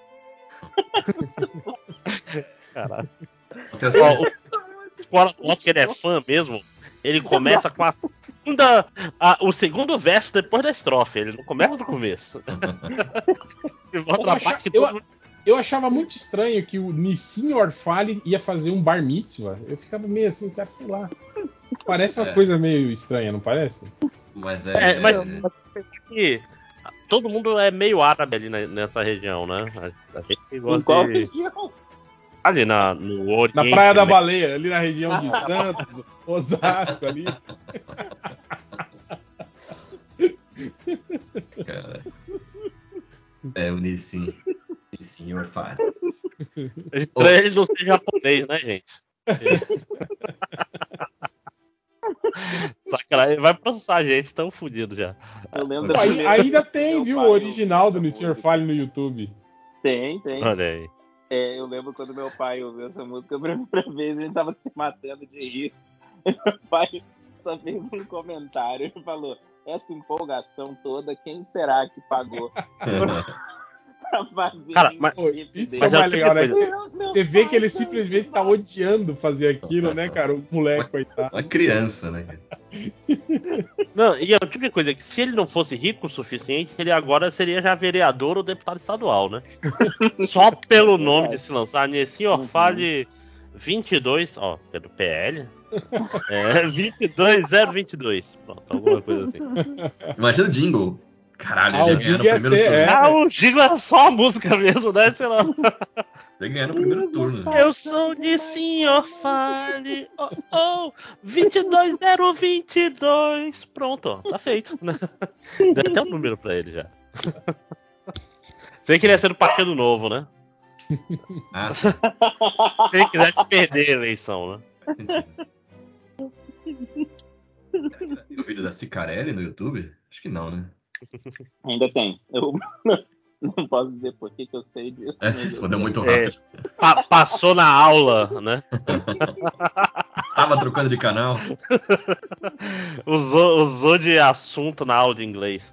Caralho.
Atenção.
O mostra que ele é fã mesmo. Ele começa com a segunda. a- o segundo verso depois da estrofe. Ele não começa do começo. [LAUGHS] Ele volta na parte que
eu-
mundo.
Eu achava muito estranho que o Nissin Orfale ia fazer um bar mitzvah. Eu ficava meio assim, cara, sei lá. Parece uma
É.
coisa meio estranha, não parece?
Mas é.
É, mas que todo mundo é meio árabe ali na- nessa região, né? A, a gente
Em
gosta
qual
de. Ali na, no Oriente.
Na Praia da
né?
Baleia, ali na região de Santos, Osasco ali.
Cara. É o Nissin. Nissin Orfalho.
É Estranho ele não ser japonês, né, gente? Sacanagem, vai processar a gente, tão fudido já.
Ainda tem, viu, o original do
música.
Fale no YouTube.
Tem, tem.
Olha aí.
É, eu lembro quando meu pai ouviu essa música a primeira vez, gente tava se matando de rir. E [LAUGHS] meu pai só fez um comentário e falou: essa empolgação toda, quem será que pagou [LAUGHS]
Cara, mas-
Isso é
Mas é
mais
o
legal, né? Você vê que ele simplesmente tá odiando fazer aquilo, né, cara? O moleque, coitado.
Uma criança, né? cara? [LAUGHS]
Não, e é o tipo coisa que se ele não fosse rico o suficiente, ele agora seria já vereador ou deputado estadual, né? [LAUGHS] Só pelo nome de se lançar nesse
Uhum.
Orfale 22, ó, que é do PL. É 22022. Pronto, alguma coisa assim.
Imagina o jingle. Caralho,
Ah,
ele ganhar no primeiro
ser,
turno.
é.
Ah, o Gigo é só a música mesmo, né? Sei lá.
Ele ia ganhar no primeiro turno.
Eu sou de senhor Fale. Oh, oh, 22022. Pronto, ó, tá feito. né? Deu até um número pra ele já. Vê que ele ia ser do Partido Novo, né?
Ah, [LAUGHS] sim,
Se ele quisesse perder a eleição, né?
Tem o vídeo da Cicarelli no YouTube? Acho que não, né?
Ainda tem. Eu [LAUGHS] não posso dizer por que que eu sei disso.
É, se
eu
respondeu muito
É.
rápido.
Pa- passou na aula, né? [LAUGHS]
Tava trocando de canal.
Usou, usou de assunto na aula de inglês.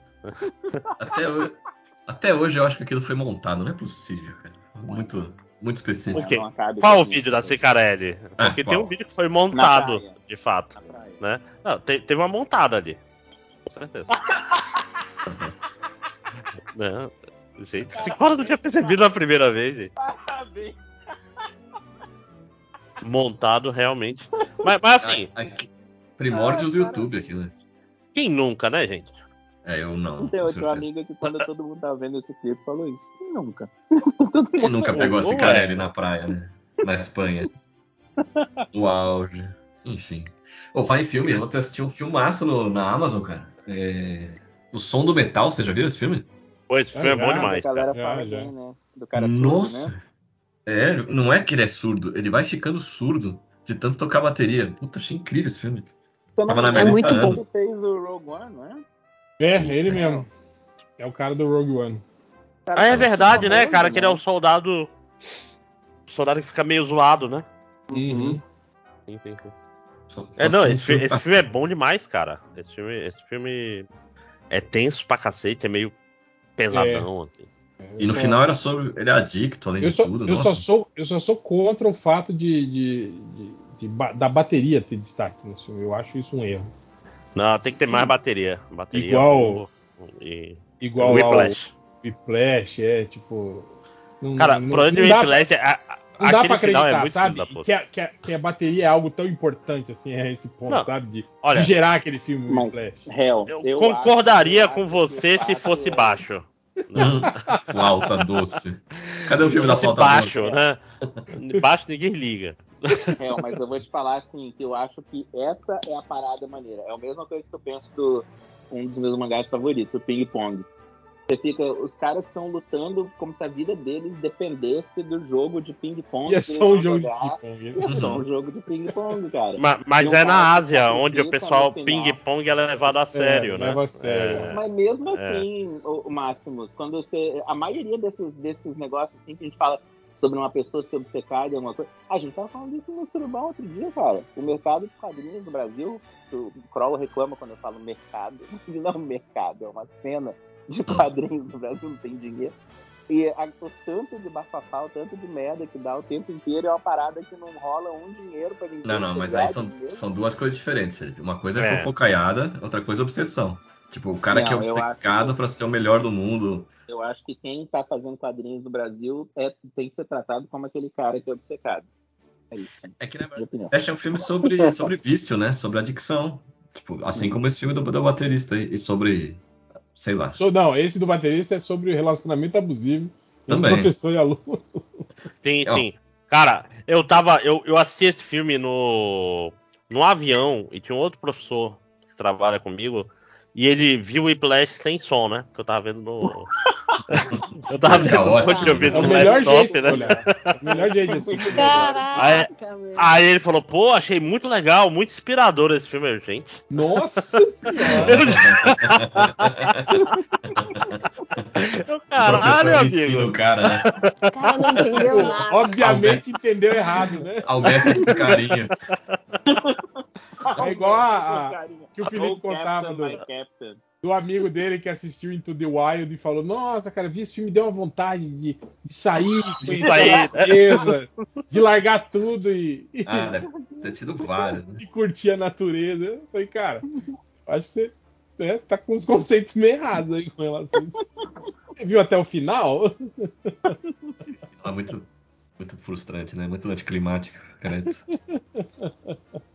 Até hoje, até hoje eu acho que aquilo foi montado. Não é possível, cara. Muito, muito específico.
O quê?
Não acabe
Qual o vídeo da Cicarelli?
Ah,
Porque
qual?
tem um vídeo que foi montado, de fato. Né? Não, te- teve uma montada ali. Com certeza. [LAUGHS] não, gente, esse cara não tinha percebido na primeira vez, gente.
Parabéns.
Montado realmente. Mas, mas assim,
ai, primórdios do YouTube aquilo.
quem nunca, né, gente?
É, eu não.
Não tem outro
certeza.
amigo que quando [LAUGHS] todo mundo tava vendo esse clipe falou isso. Nunca.
Quem nunca pegou a. Cicarelli na praia, né? Na Espanha. [LAUGHS] O auge. Enfim. Ô, fala em filme, ontem eu assisti um filmaço no, na Amazon, cara. É... O Som do Metal, você já viu esse filme?
Pô, esse filme é bom demais,
a galera
cara.
Já,
fala
já.
bem, né? Do cara surdo,
Nossa!
né?
É, não é que ele é surdo, ele vai ficando surdo de tanto tocar bateria. Puta, achei incrível esse filme.
Não
Tava na
é muito bom. Ele fez o Rogue One, não é?
É, ele mesmo. É o cara do Rogue One.
Cara,
Ah, é
tá
verdade, né,
famoso,
cara? Que ele é o soldado. Soldado que fica meio zoado, né?
Uhum.
Sim, sim, sim.
Só-
É, não,
um
esse, fi- esse
filme
filme é bom demais, cara. Esse filme, esse filme é tenso pra cacete, é meio pesadão, assim.
E no
só-
final era sobre. Ele é adicto, além
Eu,
de
só,
tudo.
eu,
nossa.
só sou, eu só sou contra o fato de, de- de- de da bateria ter destaque no filme. Eu acho isso um erro.
Não, tem que ter mais bateria. Bateria
Igual-
pô, e
Igual lá o
Whiplash.
Whiplash, é tipo. não-
Cara,
não,
pro
não dá,
Whiplash, a, a,
não dá pra
final
acreditar,
é
sabe? Que a, que, a, que a bateria é algo tão importante assim, é esse ponto,
Não,
sabe? De,
Olha,
de gerar aquele filme
Mas-
Whiplash.
Hell,
eu,
eu
concordaria
acho-
com você se fosse
é-
baixo. [LAUGHS]
Flauta doce. Cadê o filme da flauta
baixo,
doce?
né? Baixo ninguém liga.
Hell, mas eu vou te falar assim, que eu acho que essa é a parada maneira. É a mesma coisa que eu penso do um dos meus mangás favoritos, o Ping Pong. Você fica, os caras estão lutando como se a vida deles dependesse do jogo de ping-pong.
E é só um jogo de
jogar.
ping-pong.
E é só um jogo de ping-pong, cara.
Ma- Mas,
Não
é na Ásia, onde o pessoal ping-pong é levado a sério, né?
leva a sério.
É.
Mas mesmo assim, o, Máximos, quando você. A maioria desses, desses negócios assim que a gente fala sobre uma pessoa se obcecar de alguma coisa. A gente tava falando disso no Surubão outro dia, cara. O mercado de quadrinhos no Brasil, o Kroll reclama quando eu falo mercado. [LAUGHS] Não é um mercado, é uma cena de quadrinhos no Brasil, não tem dinheiro. E a, o tanto de bafafá, o tanto de merda que dá o tempo inteiro é uma parada que não rola um dinheiro pra ninguém.
Não, não, mas aí são,
dinheiro.
são duas coisas diferentes, Felipe. Uma coisa é,
É.
fofocaiada, outra coisa é obsessão. Tipo, o cara
Não,
que é obcecado
que-
pra ser o melhor do mundo.
Eu acho que quem tá fazendo quadrinhos no Brasil é, tem que ser tratado como aquele cara que é obcecado. É isso,
É que, na
minha
verdade, é um filme sobre, sobre vício, né? Sobre adicção. Tipo, assim como esse filme do, do baterista e sobre. Sei lá.
So- não, esse do baterista é sobre o relacionamento abusivo entre
Também.
professor e aluno.
Sim, sim. Cara, eu tava. Eu, eu assisti esse filme no. no avião e tinha um outro professor que trabalha comigo. E ele viu o Whiplash sem som, né? Que eu tava vendo no. [LAUGHS] Eu tava
Fica
vendo
ótimo,
fone de ouvido
É o
no
melhor
laptop,
jeito,
né?
É o melhor jeito de assistir.
Caraca, meu.
Aí ele falou, pô, achei muito legal, muito inspirador esse filme, gente.
Nossa [LAUGHS] senhora.
Eu, caralho,
ensina
amigo.
o cara, né?
O cara não entendeu nada.
Obviamente entendeu errado, né?
Mestre com carinho. [LAUGHS]
É igual a- a- que o Felipe
Oh,
contava do- do amigo dele que assistiu Into the Wild e falou: Nossa, cara, vi esse filme, deu uma vontade de, de sair,
De sair,
a
né?
natureza, de largar tudo e,
Ah, deve ter tido vários, né?
e curtir a natureza. Eu falei, cara, acho que você né, tá com os conceitos meio errados aí com relação a isso. Você viu até o final?
É muito, muito frustrante, né? Muito anticlimático, cara. [LAUGHS]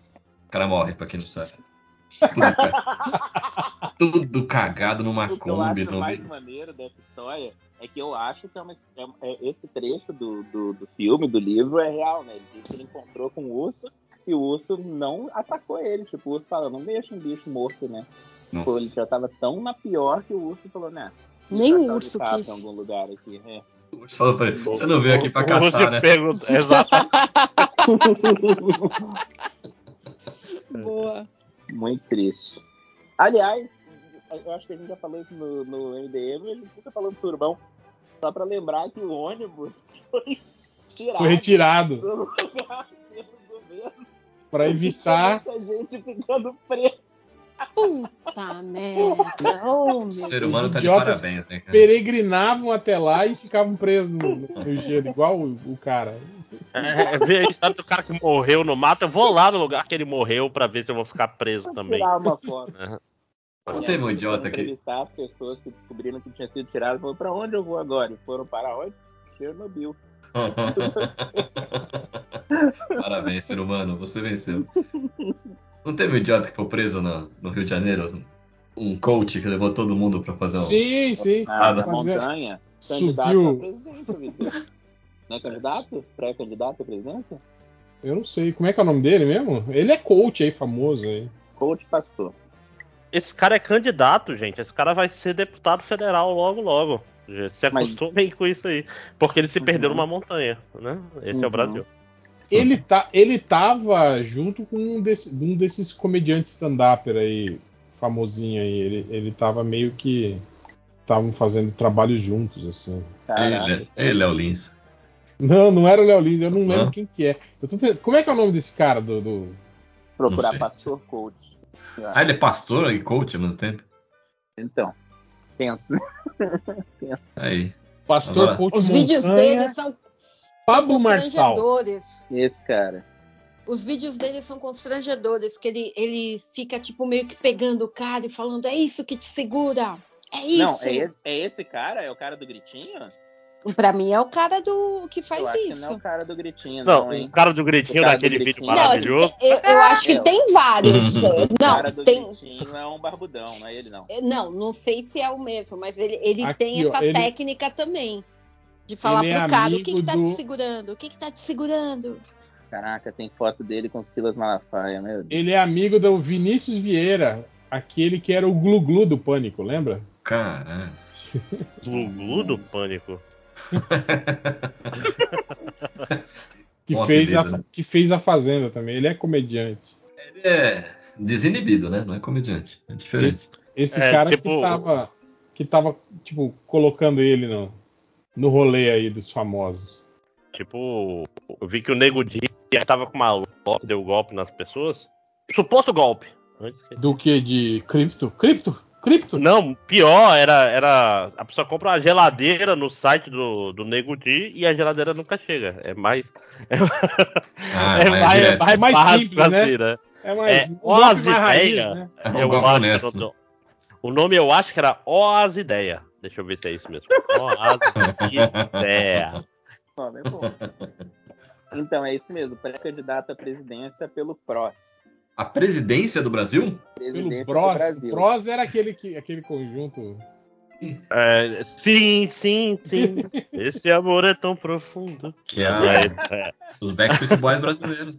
O cara morre, pra quem não sabe. Tudo, ca- [LAUGHS] Tudo cagado numa
O que eu
Kombi.
acho
No...
mais maneiro dessa história é que eu acho que é uma, é, é- esse trecho do, do, do filme, do livro, é real, né? Ele disse que ele encontrou com o urso e o urso não atacou ele. Tipo, o urso fala, não deixa um bicho morto, né? Tipo, ele já tava tão na pior que o urso falou, né?
Nem o urso quis.
em algum lugar aqui. É.
o urso falou pra ele: Você não veio aqui pra
O
caçar, né?
pergunta- Exato. [LAUGHS]
Boa.
Muito triste. Aliás, eu acho que a gente já falou isso no, no MDM, a gente fica falando turbão. Só pra lembrar que o ônibus [LAUGHS] foi tirado
Foi retirado
do lugar pelo governo.
para evitar.
Muita gente ficando presa.
Puta merda. Oh,
O ser humano tá de parabéns, né, cara?
Peregrinavam até lá e ficavam presos no, no gelo, igual o, o cara.
É, ver a história do cara que morreu no mato. Eu vou lá no lugar que ele morreu pra ver se eu vou ficar preso também.
Tirar uma foto.
Não teve um idiota aqui.
entrevistar as pessoas que descobriram que tinha sido tirado. Falou, pra onde eu vou agora? E foram para onde? Chernobyl. [LAUGHS]
Parabéns, ser humano, você venceu. Não teve um idiota que foi preso no, no Rio de Janeiro? Um coach que levou todo mundo pra fazer um.
Sim, sim.
Na, na
é-
montanha.
Subiu.
Não é candidato? Pré-candidato à presidência?
Eu não sei. Como é que é o nome dele mesmo? Ele é coach aí, famoso aí.
Coach pastor.
Esse cara é candidato, gente. Esse cara vai ser deputado federal logo, logo. Se
Mas-
acostumem com isso aí. Porque ele se perdeu
Uhum.
numa montanha, né? Esse é
Uhum.
o Brasil.
Ele, tá, ele tava junto com um, desse- um desses comediantes stand-up aí, famosinho aí. Ele, ele tava meio que. Estavam fazendo trabalhos juntos, assim.
Ele, é- ele é o Lins.
Não, não era o Léo Lins, eu não lembro
Não?
quem que é. Eu tô tentando- Como é que é o nome desse cara do. do-
Procurar pastor coach.
Ah, ele é pastor e coach ao mesmo tempo?
Então, [LAUGHS] pensa.
Aí.
Pastor
Agora-
Coach
Os vídeos
Montanha,
dele são
Pablo Marçal.
constrangedores.
Esse cara.
Os vídeos dele são constrangedores, que ele, ele fica tipo meio que pegando o cara e falando, é isso que te segura. É isso.
Não, é é esse cara? É o cara do gritinho?
Pra mim é o cara do que faz
eu acho que
isso.
não é o cara do gritinho, não,
Não,
hein?
o cara do gritinho
cara
daquele
do
vídeo
gritinho.
Não,
maravilhoso.
eu, eu acho que
É,
tem vários. [LAUGHS] é,
O cara
Não,
do
tem.
gritinho é um barbudão, não é ele não.
é, Não, não sei se é o mesmo, mas ele, ele
Aqui,
tem
ó,
essa
ele-
técnica também. De falar
Ele é
pro cara o que, que tá
do-
te segurando, o que, que tá te segurando.
Caraca, tem foto dele com Silas Malafaia, meu Deus.
Ele é amigo do Vinícius Vieira, aquele que era o glu-glu do Pânico, lembra?
Caralho. [LAUGHS]
Glu do pânico. [LAUGHS]
Que,
Bom
fez a,
né?
que fez a Fazenda também. Ele é comediante.
Ele é desinibido, né? Não é comediante. É diferente.
Esse, esse
É,
cara
tipo-
que tava, que tava, tipo, colocando ele no, no rolê aí dos famosos.
Tipo, eu vi que o Nego Di tava com uma deu golpe nas pessoas. Suposto golpe.
Do que de cripto? Cripto? Cripto?
Não, pior era, era. A pessoa compra uma geladeira no site do, do Nego Di e a geladeira nunca chega. É mais. [LAUGHS]
Ah,
é mais, mais
Mais
básico
simples, né?
assim, né?
É mais.
É,
um mais né?
É um
Eu
golpe
acho que eu tô- O nome eu acho que era Ó as Ideias. Deixa eu ver se é isso mesmo. Ó as Ideias.
Nome é bom. Então, é isso mesmo. Pré-candidato à presidência pelo PROS.
A presidência do Brasil?
Pelo
Presidência do
Bros.
Brasil.
Bros era aquele, que, aquele conjunto.
É, sim, sim, sim. Esse amor é tão profundo.
Que é, a-
aí, é,
os Backstreet Boys brasileiros.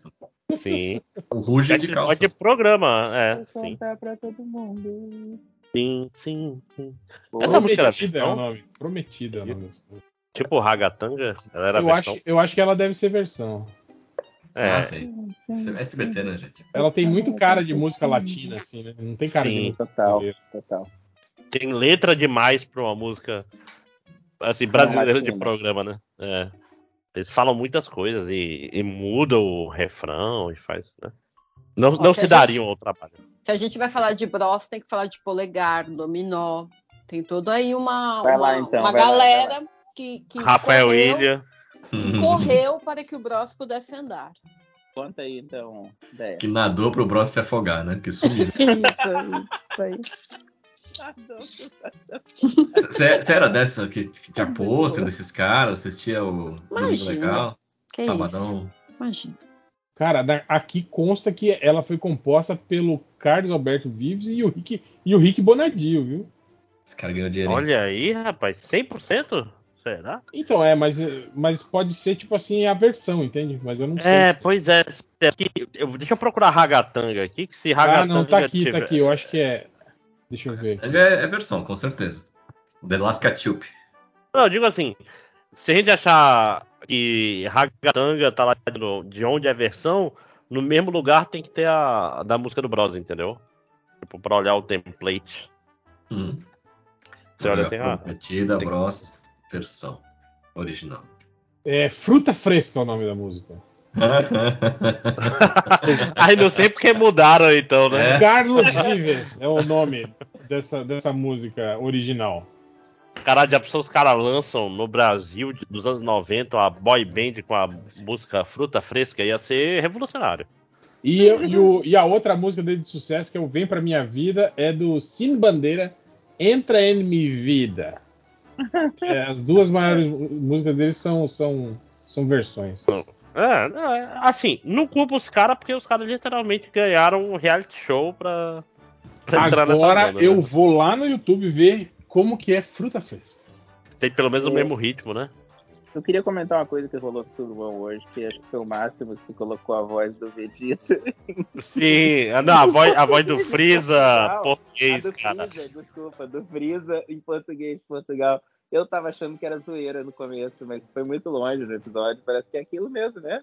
sim.
O Ruge de
Pode
calças.
programa, é,
Vou
sim.
pra todo mundo.
Sim, sim, sim. Essa música era
Prometida é o nome. Prometida é o nome.
Tipo Ragatanga? Ela era
Eu
versão?
acho, eu acho que ela deve ser versão.
É,
Ah, sei. SBT, né, gente?
Ela tem muito cara de música latina, assim, né? Não tem cara
Sim.
de música
Total,
brasileira.
total.
tem letra demais pra uma música assim, brasileira de programa, né? É. Eles falam muitas coisas e, e mudam o refrão e faz, né? Não, não
se
se dariam ao trabalho.
Se a gente vai falar de Bros, tem que falar de polegar, dominó. Tem todo aí uma,
Vai
uma,
lá, então,
uma
vai lá,
galera que, que
Rafael
correu,
Ilha.
Que correu para que o Bros pudesse andar.
Conta aí, então, ideia.
Que nadou pro Bros se afogar, né? Porque sumiu. [LAUGHS]
Isso, isso aí.
Você era dessa que que tinha pôster desses caras? Assistia o
Imagina.
Legal?
Que
Sabadão?
isso? Imagina.
Cara, aqui consta que ela foi composta pelo Carlos Alberto Vives e o Rick, e o Rick Bonadio, viu?
Esse cara ganhou dinheiro.
Olha aí, rapaz, 100%? Será?
Então, é, mas, mas pode ser, tipo assim, a versão, entende? Mas eu não sei.
É,
se-
pois é. Aqui, eu- deixa eu procurar Ragatanga aqui, que se Ragatanga
Ah, não, tá aqui,
tiver...
tá aqui. Eu acho que é. Deixa eu ver.
É, é versão, com certeza. The Last Ketchup.
Não, eu digo assim, se a gente achar que Ragatanga tá lá de onde é a versão, no mesmo lugar tem que ter a, a da música do Bros, entendeu? Tipo, pra olhar o template.
Hum.
Você olha assim, ah,
Prometida,
tem-
Bros, versão original.
É Fruta Fresca é o nome da música. [LAUGHS]
Aí não sei porque mudaram então, né?
É.
Carlos Vives é o nome dessa, dessa música original.
Caralho, já pensou os caras lançam no Brasil de- dos anos 90 uma boy band com a música Fruta Fresca, ia ser revolucionário.
E, eu- e o- e a outra música dele de sucesso, que é o Vem Pra Minha Vida, é do Cine Bandeira, Entra em Mi Vida. É, as duas maiores músicas dele são, são, são versões.
É, é, assim, não culpa os caras porque os caras literalmente ganharam um reality show pra, pra
Agora
banda,
eu
né?
vou lá no YouTube ver como que é Fruta Fresca.
Tem pelo menos o
É.
mesmo ritmo, né?
Eu queria comentar uma coisa que rolou com o Turvão hoje, que acho que foi o máximo que colocou a voz do Vegeta.
Sim, ah, não, a voz, a voz do Freeza,
A
português,
do
cara.
Freeza, desculpa, do Freeza em português de Portugal. Eu tava achando que era zoeira no começo, mas foi muito longe no episódio. Parece que é aquilo mesmo, né?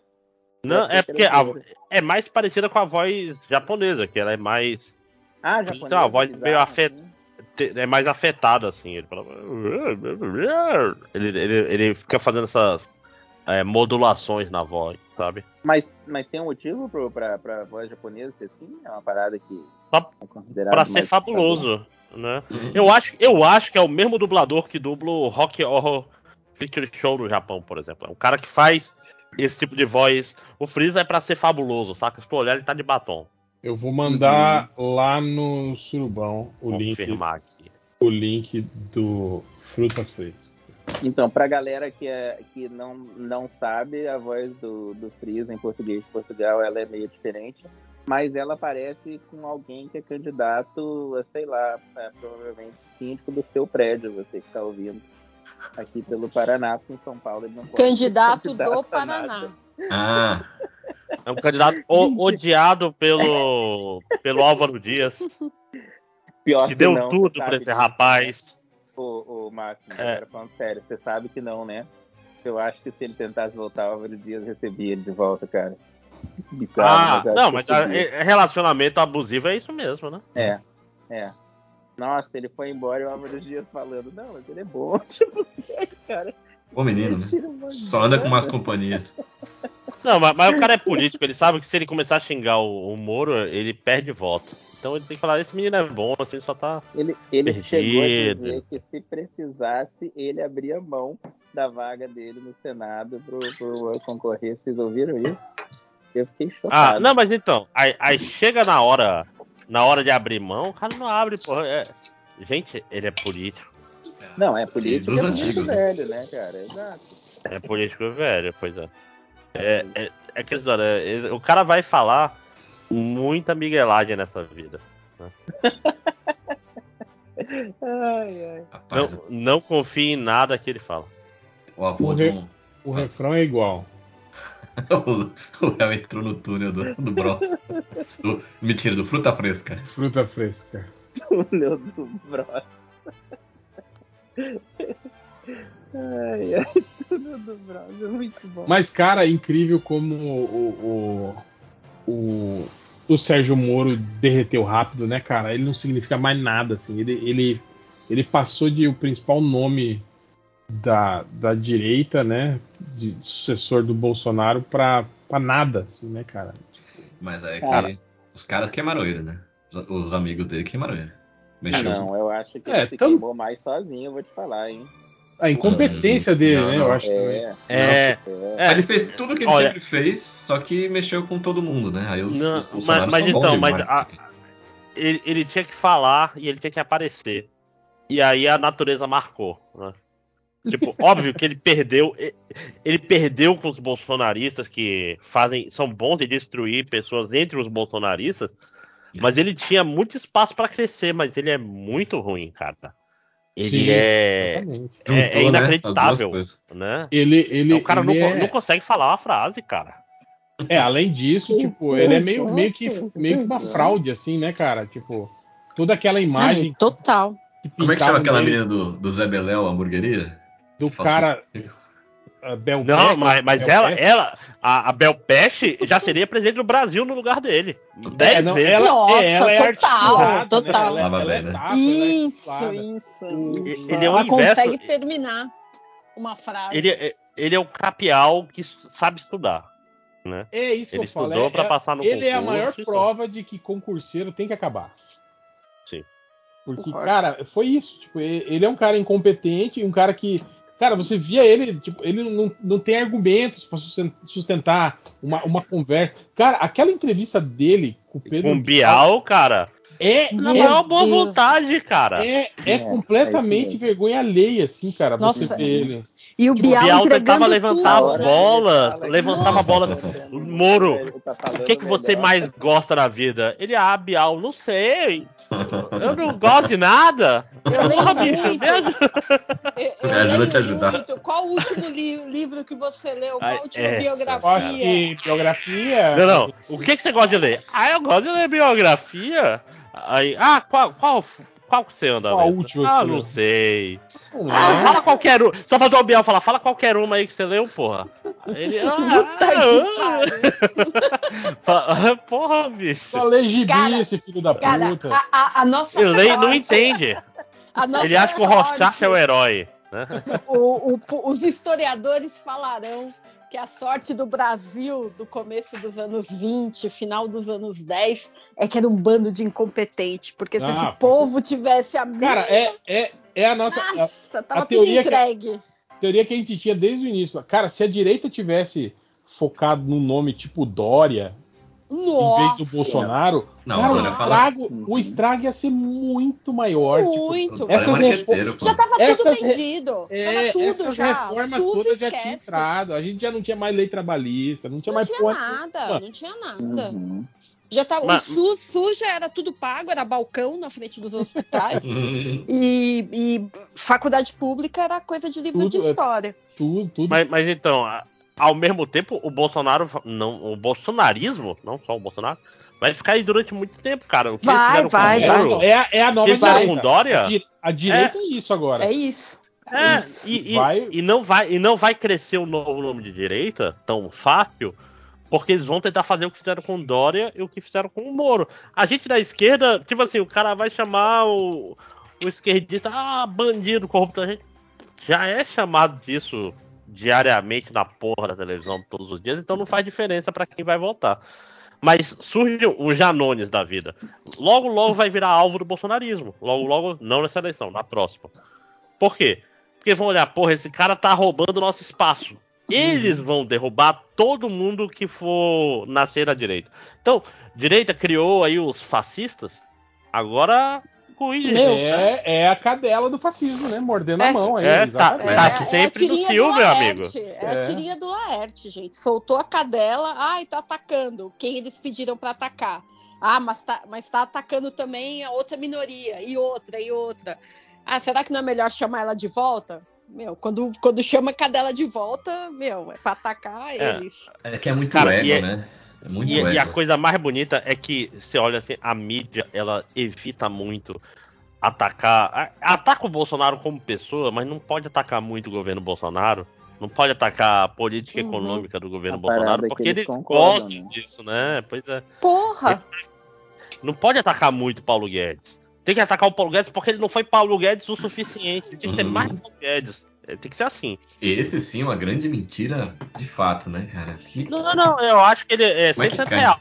Não, é
que
porque a- é mais parecida com a voz japonesa, que ela é mais
Ah, japonês.
Então, a voz meio afet-
assim.
te- é mais afetada, assim. Ele, fala... ele, ele, ele fica fazendo essas é, modulações na voz, sabe?
Mas, mas tem um motivo pro, pra, pra voz japonesa ser assim? É uma parada que
Só
é
Pra ser
mais
fabuloso, né? Eu acho, eu acho que é o mesmo dublador que dubla o Rock Horror Picture Show no Japão, por exemplo. É um cara que faz esse tipo de voz. O Freeza é pra ser fabuloso, saca? Se tu olhar, ele tá de batom.
Eu vou mandar lá no Surubão o link,
Confirmar aqui.
o link do Fruta Fresca.
Então, pra galera que, é, que não, não sabe, a voz do, do Freeza em português de Portugal ela é meio diferente, mas ela parece com alguém que é candidato a, sei lá, é, provavelmente síndico do seu prédio, você que está ouvindo. Aqui pelo Paraná, porque em São Paulo ele não pode
Candidato do
candidato a
Paraná.
Ah,
É um candidato o- [LAUGHS] odiado pelo, pelo Álvaro Dias,
Pior
que deu
não,
tudo
sabe
esse rapaz.
Ô, ô Máximo,
É.
agora falando sério, você sabe que não, né? Eu acho que se ele tentasse voltar, o Álvaro Dias recebia ele de volta, cara. Bizarro,
Ah,
mas
não, mas a- é- relacionamento abusivo é isso mesmo, né?
É, é. Nossa, ele foi embora e o Álvaro Dias falando, não, mas ele é bom. [LAUGHS] Tipo, [LAUGHS] cara.
Bom menino, né? Só anda com umas companhias.
Não, mas, mas o cara é político, ele sabe que se ele começar a xingar o, o Moro, ele perde voto. Então ele tem que falar, esse menino é bom, assim, só tá.
Ele, ele
Perdido.
chegou a dizer que se precisasse, ele abria mão da vaga dele no Senado pro, pro concorrer. Vocês ouviram isso? Eu fiquei chocado.
Ah, não, mas então, aí, aí chega na hora, na hora de abrir mão, o cara não abre, porra. é- Gente, ele é político.
Não, é político,
Dos
é político
né?
velho, né, cara? Exato.
É político velho, pois é. É, é, é aquela história, é- o cara vai falar muita miguelagem nessa vida. [LAUGHS]
Ai, ai.
Rapaz,
Não, não confie em nada que ele fala.
o avô
O
de
re-
um.
O refrão é igual. [LAUGHS]
o Léo entrou no túnel do, do Bros. Do- mentira, do Fruta Fresca.
Fruta Fresca. [LAUGHS]
túnel do Bros. Ai, ai, túnel do Bros. É muito bom.
Mas, cara, é incrível como o, o, o, o Sérgio Moro derreteu rápido, né, cara? Ele não significa mais nada, assim. Ele, ele, ele passou de o principal nome da, da direita, né, de sucessor do Bolsonaro, pra, pra nada, assim, né, cara?
Mas é que
Cara.
os caras queimaram ele, né? Os, os amigos dele queimaram ele. Mexeu.
Não, eu acho que
É,
ele se
tam-
queimou mais sozinho, eu vou te falar, hein?
A incompetência
Não,
dele,
não,
né,
não.
eu acho também.
É,
É,
é.
é.
Ele fez tudo o que ele
Olha-
sempre fez, só que mexeu com todo mundo, né? Aí os,
Não,
os
mas- mas então, mas
marketing.
ele, ele tinha que falar e ele tinha que aparecer. E aí a natureza marcou, né? Tipo, [LAUGHS] óbvio que ele perdeu. Ele perdeu com os bolsonaristas que fazem. são bons de destruir pessoas entre os bolsonaristas. Mas ele tinha muito espaço pra crescer, mas ele é muito ruim, cara. Ele
Sim,
é,
Exatamente.
é, é
Juntou, né,
inacreditável,
coisas.
né?
Ele, ele,
o cara não,
ele
co-
é,
não consegue falar uma frase, cara.
é, além disso, tipo, ele é meio, meio, que, meio que uma fraude, assim, né, cara? Tipo, toda aquela imagem
total.
Como é que chama aquela menina do, do Zé Beléu, a hamburgueria?
do
Faço-
uh, Bel
Não,
Peck,
mas, mas
Bel
ela,
Peck.
ela, a, a Bel Peste já seria presidente do Brasil no lugar dele. Dez
É, não,
vezes.
ela,
Nossa,
é, ela é
total, total.
Né? Ela, ela é
bem, né?
safra, ela é
Isso,
articulada.
isso, isso.
ele é o
Ela
inverso-
consegue terminar uma frase.
Ele, é- ele é o capial que sabe estudar. Né?
É isso
Ele
que eu falo. é-
pra
é-
passar no
ele é a
concurso
maior
e
prova de que concurseiro tem que acabar.
Sim.
Porque, cara, foi isso. Tipo, ele é um cara incompetente, um cara que. Cara, você via ele, tipo, ele não, não tem argumentos pra susten- sustentar uma, uma conversa. Cara, aquela entrevista dele com o Pedro
Com Bial, cara,
é,
na
é,
maior boa vontade, cara.
é, é
É,
completamente
é isso
vergonha alheia, assim, cara.
Nossa.
você ver ele.
E o
Tipo,
Bial,
Bial tentava levantar
tudo.
a
né?
bola,
Ele fala
levantava a
Nossa.
bola. Moro,
Ele tá
O que, que você mais gosta na vida? Ele, ah, Bial, não sei. Eu não gosto de nada.
Eu leio
bicho,
muito.
me ajuda.
Eu, eu
Me ajuda a te ajudar.
muito. Qual o último li- livro que você leu? Qual a última
essa,
biografia?
De biografia.
Não, não. O que, que você gosta de ler? Ah, eu gosto de ler biografia. Aí, ah, qual, qual, qual que você anda
Qual a última que
Ah,
você
não sei.
Não
Ah, fala qualquer um. Só faltou o Biel falar, fala qualquer uma aí que você leu, porra. Ele, ah,
Puta que
ah,
pariu. [LAUGHS]
Fala, Porra, bicho.
Lê gibi,
Cara,
esse filho da
Cara,
puta.
a, a- a nossa
Ele nem- não
sorte-
entende.
a nossa
Ele acha que o
sorte,
Rorschach é o herói. né?
o- o- os historiadores falarão que a sorte do Brasil do começo dos anos 20, final dos anos 10, é que era um bando de incompetente. Porque se
Ah,
esse povo tivesse a
Cara, é, é, é a nossa. a-
Nossa, tava tudo
teoria que-
entregue.
teoria que a gente tinha desde o início. Cara, se a direita tivesse focado num nome tipo Dória,
Nossa.
em vez do Bolsonaro,
Não,
cara, o estrago, o estrago ia ser muito maior. tipo,
Muito.
É
Essas
pô.
Já tava
Essas
tudo
re-
vendido.
é,
tava tudo
essas
já.
reformas
SUS
todas já tinham
esquece.
entrado. A gente já não tinha mais lei trabalhista, não tinha
Não
mais
tinha nada, não tinha nada.
Uhum.
Já tá,
Mas-
O SUS, SUS já era tudo pago, era balcão na frente dos hospitais. [LAUGHS]
Hum,
e, e faculdade pública era coisa de livro
Tudo,
de
é.
história.
Tudo, tudo.
Mas, mas então, a- ao mesmo tempo, o Bolsonaro, não, o bolsonarismo, não só o Bolsonaro, vai ficar aí durante muito tempo, cara. O que eles
Vai,
fizeram com
vai,
é,
Moro,
é, a- é a
o
nova
fizeram com
direita.
Dória,
A, di- a direita é, isso agora.
É isso.
É,
Isso.
e, e-
Vai-
e não vai, e não vai crescer o novo nome de direita tão fácil, porque eles vão tentar fazer o que fizeram com o Dória e o que fizeram com o Moro. A gente da esquerda, tipo assim, o cara vai chamar o, o esquerdista, ah, bandido, corrupto, a gente já é chamado disso diariamente na porra da televisão todos os dias, então não faz diferença pra quem vai votar. Mas surge o Janones da vida. Logo, logo vai virar alvo do bolsonarismo. Logo, logo, não nessa eleição, na próxima. Por quê? Porque vão olhar, porra, esse cara tá roubando nosso espaço. Eles vão derrubar todo mundo que for nascer à direita. Então, direita criou aí os fascistas. Agora,
É, é a cadela do fascismo, né? Mordendo a
É,
mão aí.
é, tá-
exatamente.
tá sempre no fio, meu amigo.
É,
É.
a tirinha do Laerte, gente. Soltou a cadela, ai, tá atacando. Quem eles pediram pra atacar? Ah, mas tá, mas tá atacando também a outra minoria, e outra, e outra. Ah, será que não é melhor chamar ela de volta? Meu, quando, quando chama a cadela de volta, meu, é pra atacar
É.
eles.
É que é muito
Cara,
ego,
é-
né? É muito
E, e a coisa mais bonita é que você olha assim, a mídia ela evita muito atacar. a- Ataca o Bolsonaro como pessoa, mas não pode atacar muito o governo Bolsonaro. Não pode atacar a política
Uhum.
econômica do governo
A
Bolsonaro,
é que
porque
eles
eles gostam
né?
disso, né? Pois é.
Porra!
Não pode atacar muito o Paulo Guedes. Tem que atacar o Paulo Guedes porque ele não foi Paulo Guedes o suficiente. Tem que ser
Uhum.
mais Paulo Guedes. É, Tem que ser assim.
Esse sim é uma grande mentira de fato, né, cara? Que...
Não, não, não. Eu acho que ele é
Como é que
100%
cai?
real.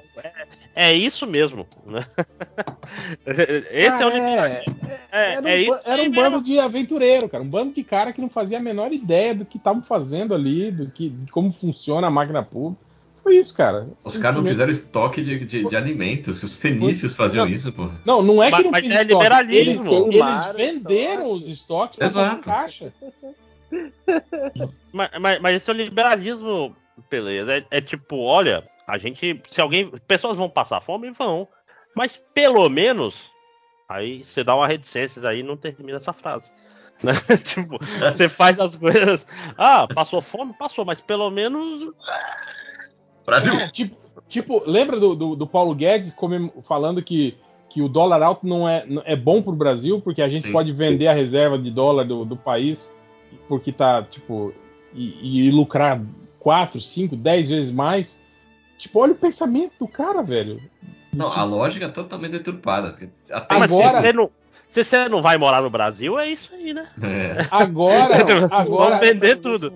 É, é isso mesmo. Né? [LAUGHS] Esse é o limite.
é,
É,
era um,
é
ba-
isso
era um bando de aventureiro, cara. Um bando de cara que não fazia a menor ideia do que estavam fazendo ali, do que, de como funciona a máquina pública. Foi isso, cara.
Os caras não fizeram estoque de, de, de alimentos, que os fenícios faziam isso, pô.
Não, não é que
Mas-
não
mas
fez
é
estoque.
liberalismo.
Eles, eles venderam os estoques para caixa. [LAUGHS]
Mas, mas, mas esse é o liberalismo, beleza. É, é tipo, olha, a gente. Se alguém. Pessoas vão passar fome, vão. Mas pelo menos. Aí você dá uma reticência aí e não termina essa frase. Né? [LAUGHS] tipo, você faz as coisas. Ah, passou fome? Passou, mas pelo menos.
Brasil!
É, tipo, tipo, lembra do, do, do Paulo Guedes falando que, que o dólar alto não é, é bom pro Brasil, porque a gente
Sim.
pode vender a reserva de dólar do, do país, porque tá, tipo, e, e lucrar 4, 5, 10 vezes mais. Tipo, olha o pensamento do cara, velho.
Não, a lógica é totalmente deturpada. Até
Mas
Agora-
se você, não, se você não vai morar no Brasil, é isso aí, né?
É.
Agora, [LAUGHS] agora
Vamos vender tudo.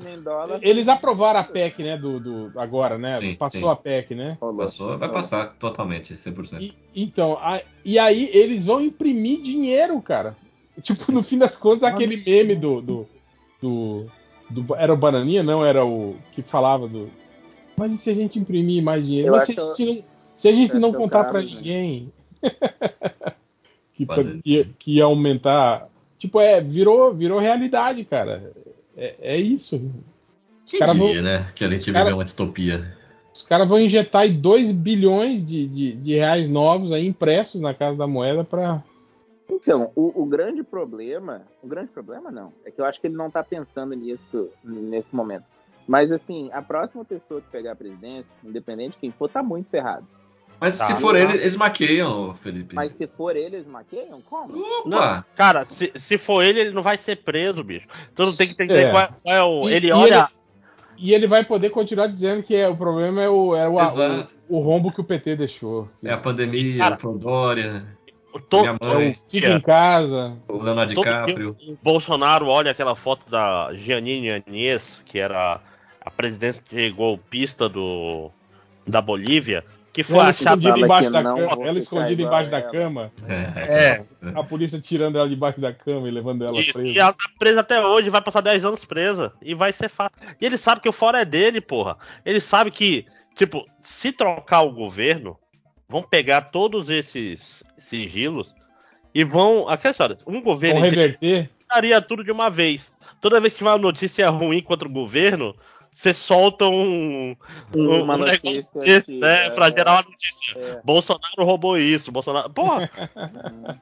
Eles aprovaram a PEC, né, do, do agora, né?
Sim,
Passou
sim.
a PEC, né?
Passou, vai passar totalmente, 100%.
E, então, a- e aí eles vão imprimir dinheiro, cara. Tipo, no fim das contas, aquele meme do. do, do, do- era o Bananinha? Não, era o que falava do. Mas e se a gente imprimir mais dinheiro?
Eu
Mas se a gente não, se a gente
eu
não
que
contar pra
Carlos, né?
ninguém. [LAUGHS] que, que, ia- que ia aumentar. Tipo, é, virou, virou realidade, cara. É, é isso.
Quem
cara
diria,
vão-
né? Que a gente
cara-
vive uma distopia.
Os caras vão injetar aí 2 bilhões de, de, de reais novos aí impressos na Casa da Moeda pra.
Então, o, o grande problema, o grande problema não, é que eu acho que ele não tá pensando nisso nesse momento. Mas assim, a próxima pessoa que pegar a presidência, independente de quem for, tá muito ferrado.
Mas
Tá.
se for ele, eles maqueiam, Felipe.
Mas se for ele, eles maqueiam? Como?
Opa!
Cara, se, se for ele, ele não vai ser preso, bicho. Então não tem que entender
É.
qual, é- qual é o.
E-
ele
e
olha.
E ele vai poder continuar dizendo que é, o problema é o, é o, o, o rombo que o PT deixou.
É a pandemia,
Cara,
o Prodória,
to-
minha
É
mãe,
o fica em casa.
o Leonardo
todo
DiCaprio.
o Bolsonaro olha aquela foto da Giannini Anies, que era a presidente golpista do, da Bolívia, que foi
Ela
achada.
escondida embaixo
que
da
não
cama. Ela escondida embaixo da cama.
É.
A polícia tirando ela debaixo da cama e levando ela
Isso,
presa.
e ela tá presa até hoje, vai passar 10 anos presa. E vai ser fato. E ele sabe que o fora é dele, porra. Ele sabe que, tipo, se trocar o governo, vão pegar todos esses sigilos e vão. Aquela história, um
Vão
governo
reverter.
faria tudo de uma vez. Toda vez que tiver uma notícia ruim contra o governo, você solta um, um,
Uma
um
notícia
negócio desse, né?
é,
Pra gerar uma notícia.
é.
Bolsonaro roubou isso, Bolsonaro. Porra, [LAUGHS]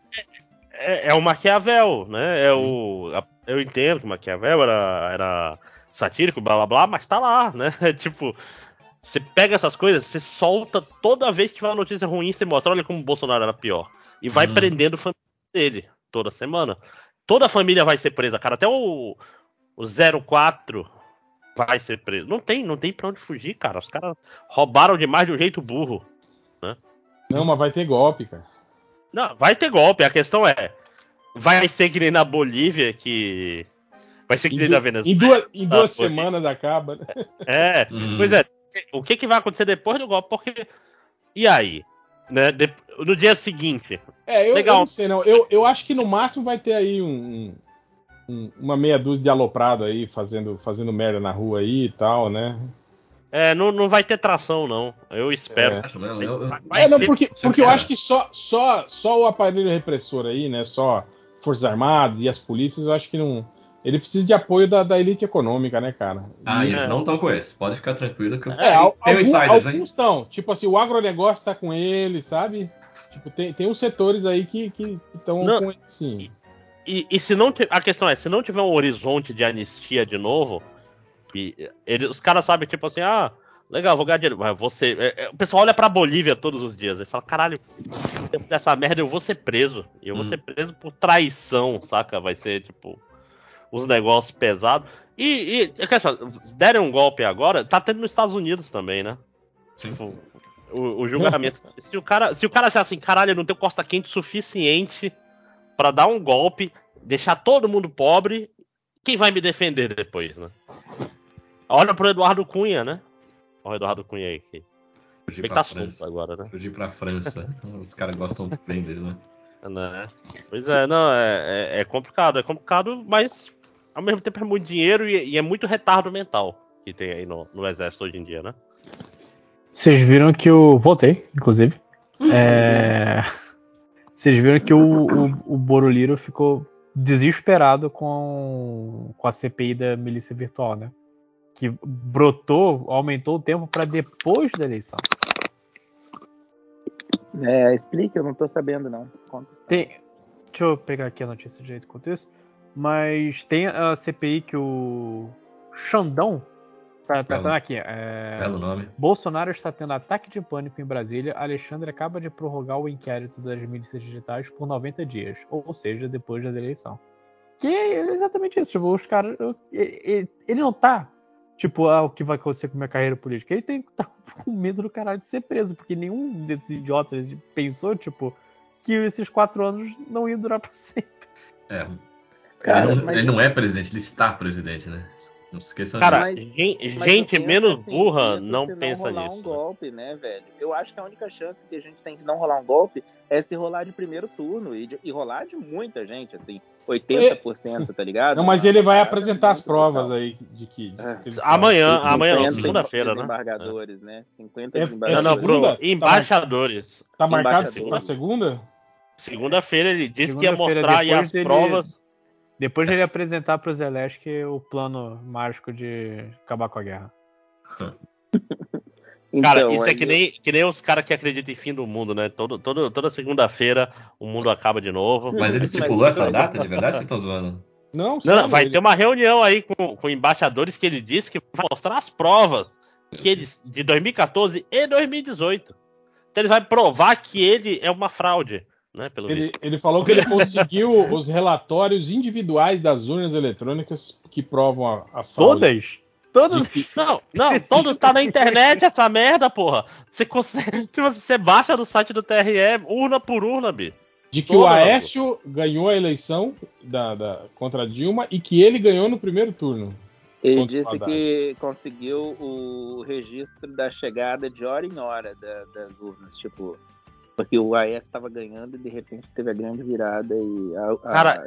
é, é o Maquiavel, né? É o. a- eu entendo que o Maquiavel era, era satírico, blá blá blá, mas tá lá, né? [LAUGHS] tipo, você pega essas coisas, você solta toda vez que tiver uma notícia ruim, você mostra, olha como o Bolsonaro era pior. E vai
Uhum.
prendendo a família dele toda semana. Toda a família vai ser presa, cara. Até o, o 04 vai ser preso. Não tem, não tem pra onde fugir, cara. Os caras roubaram demais de um jeito burro.
Não, mas vai ter golpe, cara.
Não, vai ter golpe. A questão é, vai ser que nem na Bolívia, que vai ser que
Em,
nem na Venezuela.
em duas, em duas semanas acaba. né?
É,
Hum.
pois é. O que, que vai acontecer depois do golpe? Porque e aí, né? de- no dia seguinte,
É, eu, eu
Legal.
não sei não. Eu, eu acho que no máximo vai ter aí um, um- uma meia dúzia de aloprado aí fazendo, fazendo merda na rua aí e tal, né?
é, não, não vai ter tração não. Eu espero.
Eu- eu-
Vai
é, não, porque,
você
porque eu acho que só, só, só o aparelho repressor aí, né? Só Forças Armadas e as polícias, eu acho que não. Ele precisa de apoio da, da elite econômica, né, cara?
Ah,
E-
eles
É.
não estão com eles. Pode ficar tranquilo que eu
É, al-
tem
algum-
insiders, hein?
alguns estão. Tipo assim, o agronegócio tá com ele, sabe? Tipo, tem, tem uns setores aí que estão com ele, sim.
E, e se não a questão é, se não tiver um horizonte de anistia de novo, e ele- os caras sabem tipo assim, ah, legal, vou ganhar dinheiro. Mas você. é, é, o pessoal olha pra Bolívia todos os dias e fala, caralho, se eu fizer essa merda, eu vou ser preso. E eu vou
Hum.
ser preso por traição, saca? Vai ser, tipo, os negócios pesados. E, e é assim, deram um golpe agora, tá tendo nos Estados Unidos também, né?
Sim.
Tipo, o, o julgamento. [LAUGHS] se, o cara, se o cara achar assim, caralho, eu não tenho costa quente suficiente pra dar um golpe, deixar todo mundo pobre, quem vai me defender depois, né? Olha pro Eduardo Cunha, né? Olha o Eduardo Cunha aí. Que,
Fugir
que
pra
tá solto agora, né?
Fugir pra França. [LAUGHS] Os caras gostam bem dele, né?
Né? Pois é, não, é, é- é complicado, é complicado, mas ao mesmo tempo é muito dinheiro e, e é muito retardo mental que tem aí no, no exército hoje em dia, né?
Vocês viram que o. Voltei, inclusive. É, Vocês viram que o, o, o Boroliro ficou desesperado com, com a CPI da milícia virtual, né? Que brotou, aumentou o tempo para depois da eleição.
É, explique, eu não tô sabendo, não. Conta.
Tem, deixa eu pegar aqui a notícia de jeito enquanto isso. Mas tem a CPI que o Xandão. Tá, tá, tá aqui. É,
Belo nome.
Bolsonaro está tendo ataque de pânico em Brasília. Alexandre acaba de prorrogar o inquérito das milícias digitais por 90 dias, ou seja, depois da eleição. Que é exatamente isso. Tipo, os caras. Ele, ele não tá. Tipo, ah, o que vai acontecer com minha carreira política? Ele tem que estar [LAUGHS] com medo do caralho de ser preso, porque nenhum desses idiotas pensou, tipo, que esses quatro anos não iam durar pra [LAUGHS] sempre.
É.
Cara,
ele, não,
mas-
ele não é presidente, ele está presidente, né? Não se esqueça
Cara,
disso.
Mas
gente
penso
menos
assim,
burra não
se
pensa
rolar
nisso.
um
né?
golpe, né, velho? Eu acho que a única chance que a gente tem de não rolar um golpe é se rolar de primeiro turno e, de- e rolar de muita gente, assim, 80%, tá ligado?
Não, mas ele vai apresentar as provas aí de que. de
É.
que ele
Amanhã, amanhã não,
50
segunda-feira, né?
desembargadores, né? 50
É- é
desembargadores.
Não, não, Bruno,
segunda? Tá
embaixadores.
Tá marcado pra segunda?
Segunda-feira ele disse que ia mostrar aí as provas.
Depois de ele apresentar pro Zelensky o plano mágico de acabar com a guerra. [LAUGHS]
Cara,
Então,
isso é que nem, que nem os caras que acreditam em fim do mundo, né? Todo, todo, toda segunda-feira o mundo acaba de novo.
Mas ele estipulou essa data de verdade? Vocês estão zoando?
Não,
Não, não, vai
ele-
ter uma reunião aí com, com embaixadores que ele disse que vai mostrar as provas que eles, de 2014 e 2018. Então ele vai provar que ele é uma fraude, né? Pelo
Ele,
visto.
ele falou que ele conseguiu [LAUGHS] os relatórios individuais das urnas eletrônicas que provam a, a fraude.
Todas?
Que-
Não, não, todo tá na internet [LAUGHS] essa merda, porra. Você consegue. [LAUGHS] Tipo, você baixa no site do TRE, urna por urna, bi.
De que
Todas,
o Aécio ganhou a eleição da, da- contra a Dilma e que ele ganhou no primeiro turno.
Ele disse que conseguiu o registro da chegada de hora em hora da- das urnas, tipo, porque o AES estava ganhando e de repente teve a grande virada e a, a
Cara.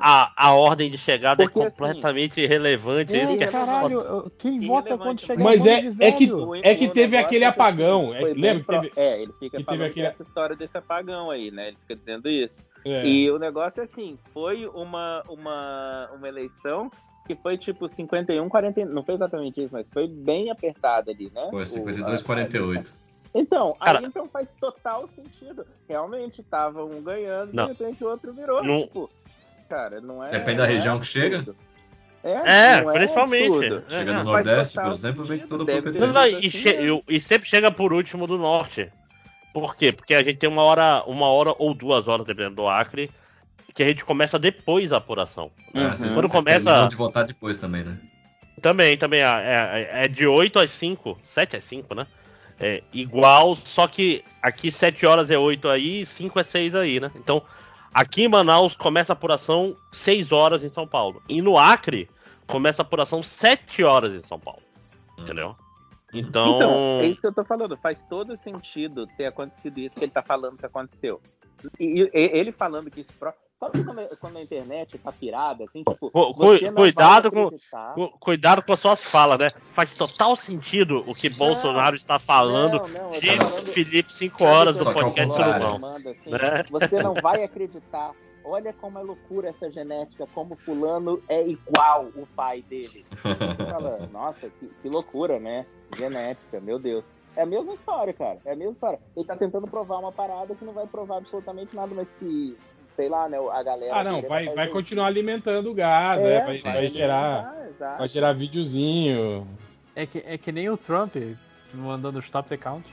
A, a ordem de chegada
Porque,
é
assim,
completamente irrelevante. é isso que é
caralho, quem vota quando
mas-
chegar
Mas é- é que-?
O-
é que
o
teve aquele
é que,
apagão, é- lembra que teve-
É, ele fica
que teve
falando
aquele-
essa história desse apagão aí, né? Ele fica dizendo isso.
É.
E o negócio é assim, foi uma, uma, uma eleição que foi tipo 51, 40, não foi exatamente isso, mas foi bem apertada ali, né?
Foi
O-
52,
a-
48.
Então,
Cara-
aí então faz total sentido. Realmente, tava um ganhando,
Não.
de repente o outro virou.
Não-
Tipo, cara, não é.
Depende da
é
região que chega.
É,
É,
não
principalmente. É,
Chega
é.
no
Faz
Nordeste, por exemplo, vem
não,
sido
e,
assim
che- e- e sempre chega por último do norte. Por quê? Porque a gente tem uma hora, uma hora ou duas horas, dependendo do Acre, que a gente começa depois a apuração.
Ah,
Uhum.
vocês,
Quando começa-
de votar depois também, né?
Também, também. ah, É, é de 8 às 5. 7 às 5, né? É igual, só que aqui 7 horas é 8 aí, 5 é 6 aí, né? Então, aqui em Manaus começa a apuração 6 horas em São Paulo. E no Acre começa a apuração 7 horas em São Paulo. Entendeu? Então.
Então, é isso que eu tô falando. Faz todo sentido ter acontecido isso que ele tá falando que aconteceu. E, e- ele falando que isso. Sabe quando, quando a internet tá pirada, assim, tipo.
Cu-
você
cu-
não
cuidado com- cu- Cuidado com as suas falas, né? Faz total sentido o que Bolsonaro está falando
Não, não,
de
falando-
Felipe 5
Sabe
horas do
ao
podcast. Surubão.
Assim,
Né?
Você não vai acreditar. Olha como é loucura essa genética, como fulano é igual o pai dele. Você fala, [LAUGHS] nossa, que, que loucura, né? Genética, meu Deus. É a mesma história, cara. É a mesma história. Ele tá tentando provar uma parada que não vai provar absolutamente nada, mas que, sei lá, né? A galera.
Ah, não, vai, vai continuar alimentando o gado,
É,
é, vai, vai
alimentar,
gerar,
exato.
vai gerar videozinho.
É que, é que nem o Trump mandando stop the count.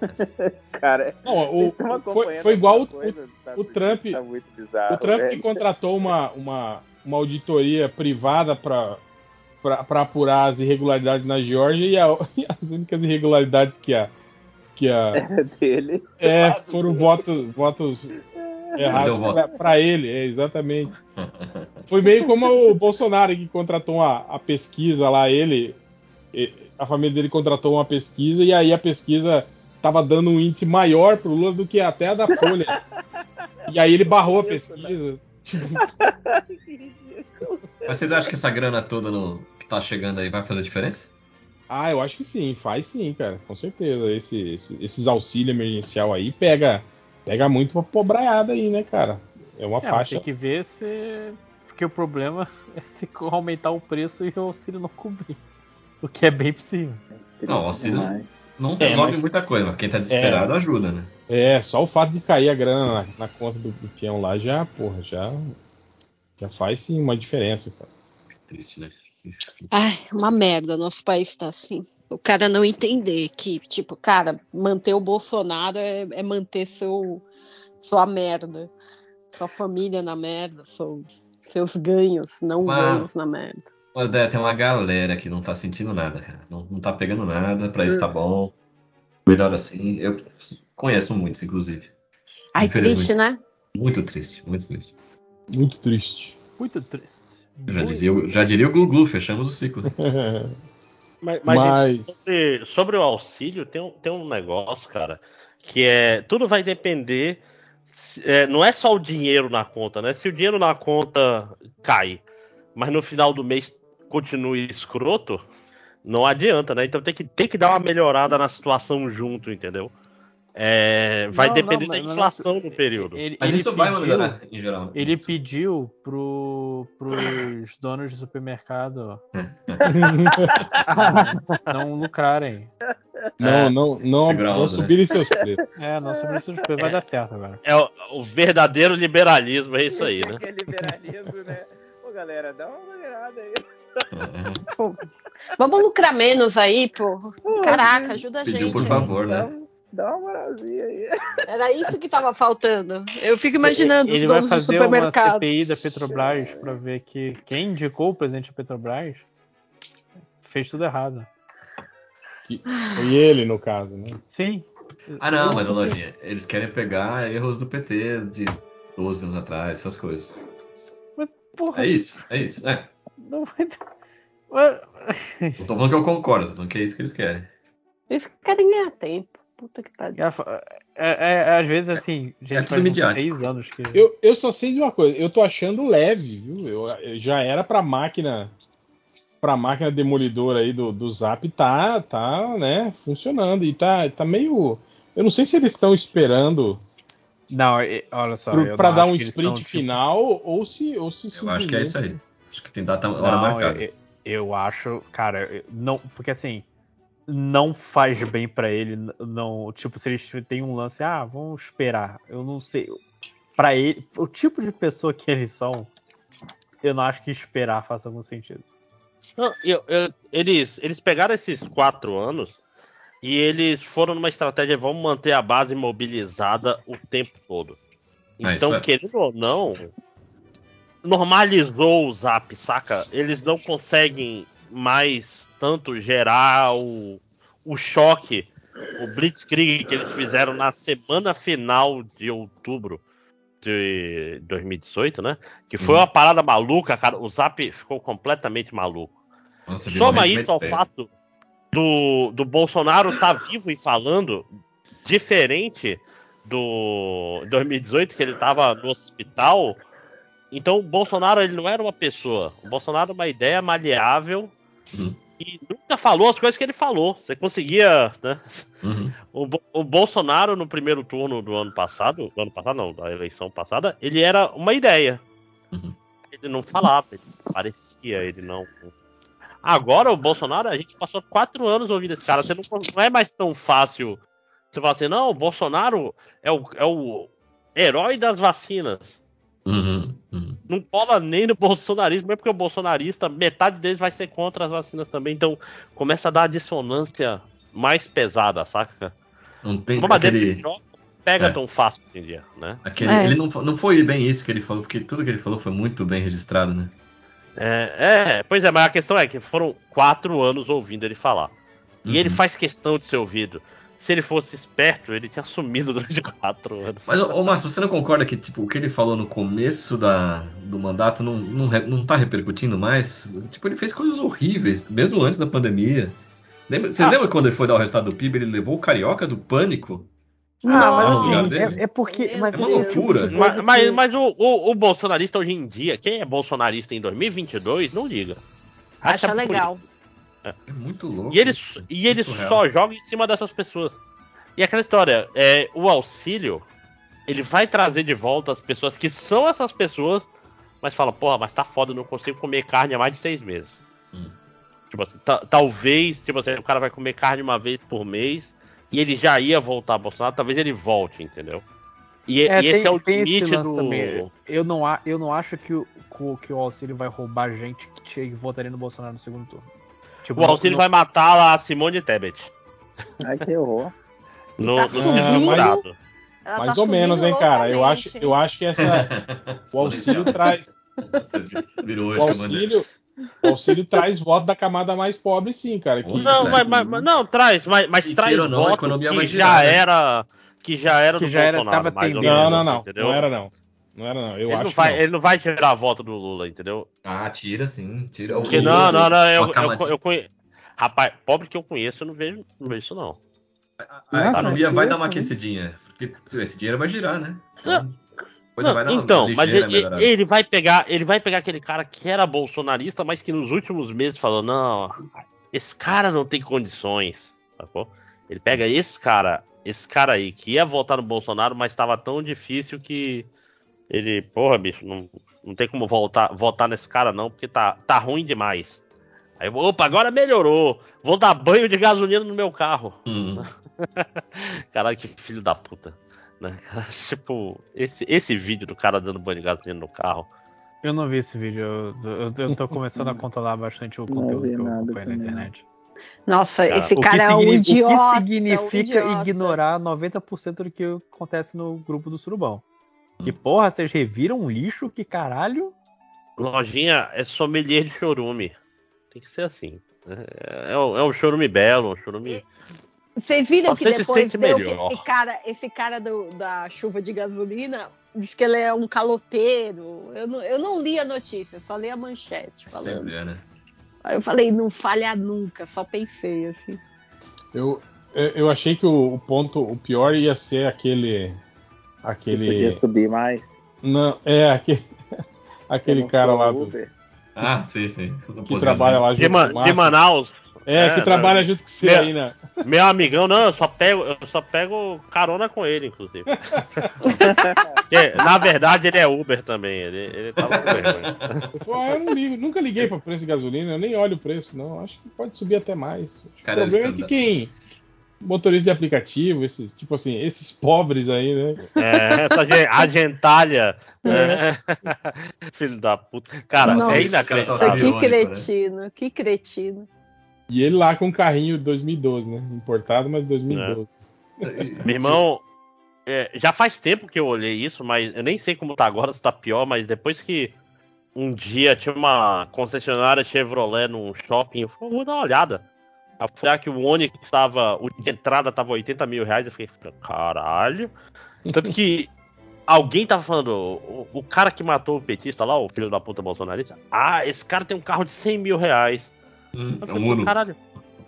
[LAUGHS]
Cara,
Não, o- foi, foi igual o,
coisa? Tá
o Trump-
Tá muito bizarro,
o Trump que contratou uma, uma, uma auditoria privada para apurar as irregularidades na Geórgia e, a- [LAUGHS] e as únicas irregularidades que a. Que a [LAUGHS]
dele.
é, foram
dele.
votos, votos pra- pra ele, é, exatamente. Foi meio como o Bolsonaro que contratou uma, a pesquisa lá, ele. A família dele contratou uma pesquisa e aí a pesquisa tava dando um índice maior pro Lula do que até a da Folha. e aí ele barrou a pesquisa.
Mas [LAUGHS] vocês acham que essa grana toda no, que tá chegando aí vai fazer diferença?
ah, eu acho que sim, faz sim, cara, com certeza. Esse, esse- esses auxílio emergencial aí pega, pega muito pra pobraiada aí, né, cara? É uma
É,
faixa.
tem que ver se. Porque o problema [LAUGHS] é se aumentar o preço e o auxílio não cobrir. O que é bem possível.
Não, o auxílio-
Demais.
Não
É,
resolve
mas-
muita coisa, mas quem tá desesperado ajuda, né?
É, só o fato de cair a grana na, na conta do, do peão lá já, porra, já, já faz sim uma diferença, cara.
Triste, né?
Ai, uma merda, nosso país tá assim. O cara não entender que, tipo, cara, manter o Bolsonaro é, é manter seu, sua merda. Sua família na merda, seu- seus ganhos, não
Mas-
ganhos na merda.
Mas tem uma galera que não tá sentindo nada, cara. Não, não tá pegando nada, pra isso tá bom. Melhor assim. Eu conheço muitos, inclusive.
Ai, triste, né?
Muito triste, muito triste.
Muito triste.
Muito triste.
Já, dizia, já diria o Glu Glu, fechamos o ciclo. [LAUGHS]
Mas, mas
Mas,
sobre, sobre o auxílio, tem um, tem um negócio, cara, que é. Tudo vai depender. se- é, não é só o dinheiro na conta, né? Se o dinheiro na conta cai, mas no final do mês continua escroto, não adianta, né? Então tem que, tem que dar uma melhorada na situação junto, entendeu? É, vai
Não,
depender
não,
da
mas
inflação
não-
no período.
Ele,
Mas
ele
isso vai
pediu-
melhorar em geral.
Ele pediu pro, pros donos de supermercado [LAUGHS] não lucrarem.
não, não, não, não
né?
subirem seus preços.
É, não sobre isso vai dar certo agora.
É o, o verdadeiro liberalismo, é isso aí, né?
Que é liberalismo, né? Ô, galera, dá uma olhada aí.
É,
Pô, vamos lucrar menos aí, pô. Caraca, ajuda a
Pediu
gente.
por
aí.
favor, né?
Dá uma moralzinha aí.
Era isso que tava faltando. Eu fico imaginando
Ele
os
vai fazer uma. CPI da Petrobras pra ver que quem indicou o presidente da Petrobras fez tudo errado.
Que- Foi ele, no caso, né?
Sim.
Ah, não, mas ô, Lojinha, eles querem pegar erros do PT de 12 anos atrás, essas coisas.
Mas, porra,
É isso, é isso. É.
não vai. Ué,
Não tô falando que eu concordo, tô falando que é isso que eles querem.
Eles querem ganhar tempo. Puta que pariu.
É, é- é, às vezes assim, gente,
É tudo
faz seis anos que.
Eu, eu só sei de uma coisa, eu tô achando leve, viu? Eu, eu já era pra máquina. Pra máquina demolidora aí do, do Zap tá, tá, né, funcionando. E tá, tá meio. Eu não sei se eles estão esperando
Não, é- olha só.
pro-
eu
pra
não
dar um sprint
tão, tipo,
final ou se. Ou se
Eu acho que é isso aí. Acho que tem data hora
Não,
marcada.
eu, eu acho, cara, não, porque assim, não faz bem pra ele, não, tipo, se eles têm um lance, ah, vamos esperar. Eu não sei, Pra ele, o tipo de pessoa que eles são, eu não acho que esperar faça algum sentido.
Não, eu- eu- eles, eles pegaram esses quatro anos e eles foram numa estratégia, vamos manter a base mobilizada o tempo todo.
Ah,
Então,
é.
querendo ou não, normalizou o zap, saca? Eles não conseguem mais tanto gerar o, o choque, o Blitzkrieg que eles fizeram na semana final de outubro de 2018, né? Que foi
Uhum.
uma parada maluca, cara. O Zap ficou completamente maluco.
Nossa,
Soma isso ao fato do, do Bolsonaro estar vivo e falando, diferente do 2018, que ele estava no hospital. Então o Bolsonaro ele não era uma pessoa. O Bolsonaro era uma ideia maleável
Uhum.
E nunca falou as coisas que ele falou. Você conseguia, né?
Uhum.
O, o Bolsonaro no primeiro turno do ano passado, do ano passado não, da eleição passada, ele era uma ideia.
Uhum.
Ele não falava, ele parecia, ele não. Agora o Bolsonaro, a gente passou quatro anos ouvindo esse cara. Você não, não é mais tão fácil. Você fala assim, não, o Bolsonaro é o, é o herói das vacinas.
Uhum.
Não cola nem no bolsonarismo, mesmo porque o bolsonarista, metade deles vai ser contra as vacinas também. Então começa a dar uma dissonância mais pesada, saca?
Não tem
Uma
aquele.
que joga, pega
É.
tão fácil hoje em dia, né?
aquele
É.
Ele não, não foi bem isso que ele falou, porque tudo que ele falou foi muito bem registrado, né?
É, é, pois é, mas a questão é que foram quatro anos ouvindo ele falar. E ele
Uhum.
faz questão de ser ouvido. Se ele fosse esperto, ele tinha sumido [LAUGHS] durante quatro anos.
Mas, ô, Márcio, você não concorda que tipo, o que ele falou no começo da, do mandato não, não, não tá repercutindo mais? Tipo, ele fez coisas horríveis, mesmo antes da pandemia. Lembra, vocês
Ah.
lembram quando ele foi dar o resultado do PIB? Ele levou o carioca do pânico?
Ah, mas assim, é, é porque.
Meu
Mas
É uma
tipo
loucura.
de
Mas, mas,
que-
mas o, o, o bolsonarista hoje em dia, quem é bolsonarista em 2022, não liga.
Acha
por
legal.
É muito louco.
E ele, e ele só joga em cima dessas pessoas. E aquela história, é, o auxílio, ele vai trazer de volta as pessoas que são essas pessoas, mas fala, porra, mas tá foda, eu não consigo comer carne há mais de seis meses.
Hum.
Tipo assim, ta- talvez, tipo assim, o cara vai comer carne uma vez por mês e ele já ia voltar a Bolsonaro, talvez ele volte, entendeu? E,
É,
e esse
tem-
é o
esse
limite do.
também. Eu não, eu não acho que o, que o- auxílio vai roubar gente que chega votaria no Bolsonaro no segundo turno. Tipo,
O auxílio
não-
vai matar a Simone Tebet.
Ai, que horror.
No,
Tá
no jurado.
Ela
Mais
tá
ou menos, hein, cara. Eu acho, eu acho que essa. O auxílio traz.
Virou
O auxílio, o auxílio traz voto da camada mais pobre, sim, cara. Que,
Não, mas, mas- mas- não, traz, mas, mas
E
traz
não, a
voto
economia
que
vai
já
girar, né?
era que já era
Que
do
já era-
Bolsonaro,
tava
mais ou
tendendo.
menos,
Não, não, não.
entendeu?
Não era não. Não era não. Eu
ele,
acho
não
que
vai,
não.
ele não vai tirar voto do Lula, entendeu?
Ah, tira sim, tira.
Porque
O-
não, não, não, eu,
uma
eu, eu conheço. Rapaz, pobre que eu conheço, eu não vejo, não vejo isso não.
A economia
Não,
vai
não.
dar uma aquecidinha. Porque esse dinheiro vai girar, né? Coisa
Não,
vai dar uma
então, mas
ligeira
ele, ele vai pegar, ele vai pegar aquele cara que era bolsonarista, mas que nos últimos meses falou, não, esse cara não tem condições, sacou? Ele pega esse cara, esse cara aí que ia votar no Bolsonaro, mas estava tão difícil que ele, porra, bicho, não, não tem como voltar, votar nesse cara não, porque tá, tá ruim demais. Aí, eu, opa, agora melhorou. Vou dar banho de gasolina no meu carro.
Hum. [LAUGHS]
Caralho, que filho da puta. Né? cara? [LAUGHS] Tipo, esse, esse vídeo do cara dando banho de gasolina no carro.
Eu não vi esse vídeo. Eu, eu, eu tô começando a controlar bastante o conteúdo que eu acompanho na internet.
Nossa,
Cara,
esse cara é um idiota.
O que
um
significa
idiota.
ignorar 90% do que acontece no grupo do Surubão. Que porra, vocês reviram um lixo? Que caralho?
Lojinha é sommelier de chorume. Tem que ser assim. É, é, um- é um chorume belo, um chorume.
Vocês viram que
se
depois
sente
deu que esse cara, esse cara do- da chuva de gasolina diz que ele é um caloteiro. Eu não, eu não li a notícia, só li a manchete falando.
Sempre é, né?
Aí eu falei, não falha nunca, só pensei assim.
Eu, eu eu achei que o, o ponto, o pior ia ser aquele. Aquele.
Podia subir mais.
Não, é, aquele, [LAUGHS] aquele
não
cara lá do.
Ah, sim, sim.
que trabalha lá
De,
junto
Ma-
com o
de. Manaus.
É, que
É,
trabalha
não.
junto com você
Meu-
aí, né?
Meu amigão, não, eu só pego, eu só pego carona com ele, inclusive. [LAUGHS] Porque, na verdade, ele é Uber também. Ele, ele tava com vergonha.
Eu ah, não ligo, nunca liguei para preço de gasolina, eu nem olho o preço, não. Acho que pode subir até mais. Que
Cara,
o problema é que quem. Motorista de aplicativo, esses, tipo assim, esses pobres aí, né?
É, essa gen- a gentalha. né? [LAUGHS] Filho da puta. Cara,
Nossa.
é
Nossa,
inacreditável.
que
irônico, né?
cretino, que cretino.
E ele lá com um carrinho 2012, né? Importado, mas 2012.
Meu irmão, é, já faz tempo que eu olhei isso, mas eu nem sei como tá agora, se tá pior, mas depois que um dia tinha uma concessionária Chevrolet num shopping, eu falei, vou dar uma olhada. Olhar que o Onix estava, o de entrada tava 80 mil reais, eu fiquei, caralho. Tanto que alguém tava falando, o, o cara que matou o petista lá, o filho da puta bolsonarista, ah, esse cara tem um carro de 100 mil reais.
Hum,
Eu
é
falei,
um Uno.
Caralho.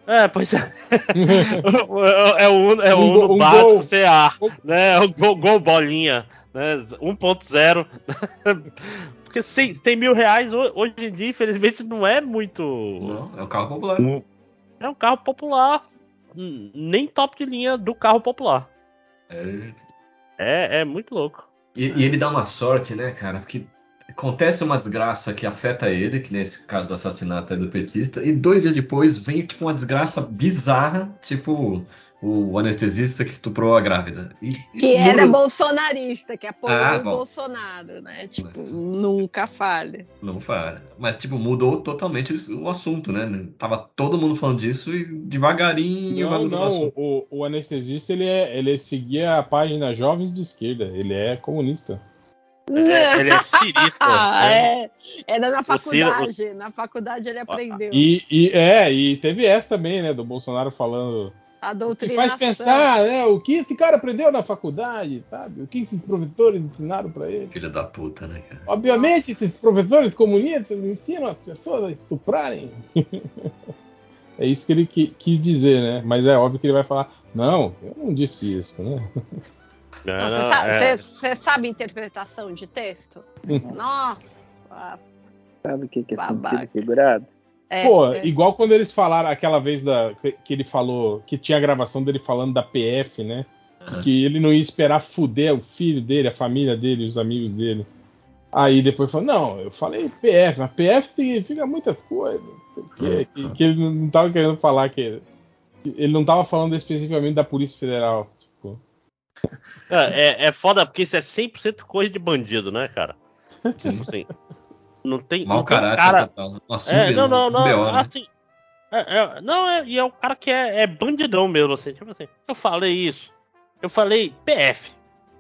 É, pois é. [LAUGHS] é o Uno, é o
Um
Uno
um
básico
gol.
CA, né? O gol, gol bolinha, né? 1.0. [LAUGHS] Porque 100, 100 mil reais ho- hoje em dia, infelizmente, não é muito.
Não, é um carro popular.
É um carro popular. Hum, Nem top de linha do carro popular.
É.
É, é muito louco.
E, e ele dá uma sorte, né, cara? Porque acontece uma desgraça que afeta ele, que nesse caso do assassinato aí do petista, e dois dias depois vem tipo uma desgraça bizarra, tipo o anestesista que estuprou a grávida. E, e
Que era bolsonarista, que apoiou
Ah,
o
bom.
Bolsonaro, né? Tipo,
Mas-
nunca falha.
Não fala. Mas, tipo, mudou totalmente o assunto, né? Tava todo mundo falando disso e devagarinho
Não, não,
assunto.
o, o anestesista ele, é, ele seguia a página Jovens de Esquerda, ele é comunista.
É, [LAUGHS] ele é cirista. [LAUGHS]
Ah,
né?
é. Era na
O Ciro-
faculdade. Na faculdade ele aprendeu.
E, e- é, e teve essa também, né, do Bolsonaro falando
a
que
doutrinação.
faz pensar, né, o que esse cara aprendeu na faculdade, sabe? O que esses professores ensinaram pra ele.
Filho da puta, né, cara?
Obviamente, esses professores comunistas ensinam as pessoas a estuprarem. [LAUGHS] é isso que ele qui- quis dizer, né? Mas é óbvio que ele vai falar, não, eu não disse isso, né?
Não, [LAUGHS]
Não, Você sabe,
é.
você- você sabe interpretação de texto? Nossa.
Sabe o que, que é
Babaca.
sentido figurado?
É,
Pô,
é.
igual quando eles falaram aquela vez da, que, ele falou, que tinha a gravação dele falando da PF, né?
Aham.
Que ele não ia esperar fuder o filho dele, a família dele, os amigos dele. Aí depois falou, não, eu falei PF, mas PF significa muitas coisas. Que, que, que ele não tava querendo falar que. que Ele não tava falando especificamente da Polícia Federal. Tipo,
É, é foda porque isso é 100% coisa de bandido, né, cara?
Sim. [LAUGHS]
Assim, não tem.
Mau
não tem
caráter
cara.
total. Não assume
É, não, não,
um
não.
BO, né?
assim, é, é, não, é, e é o cara que é, é bandidão mesmo, assim. Tipo assim, eu falei isso. Eu falei PF.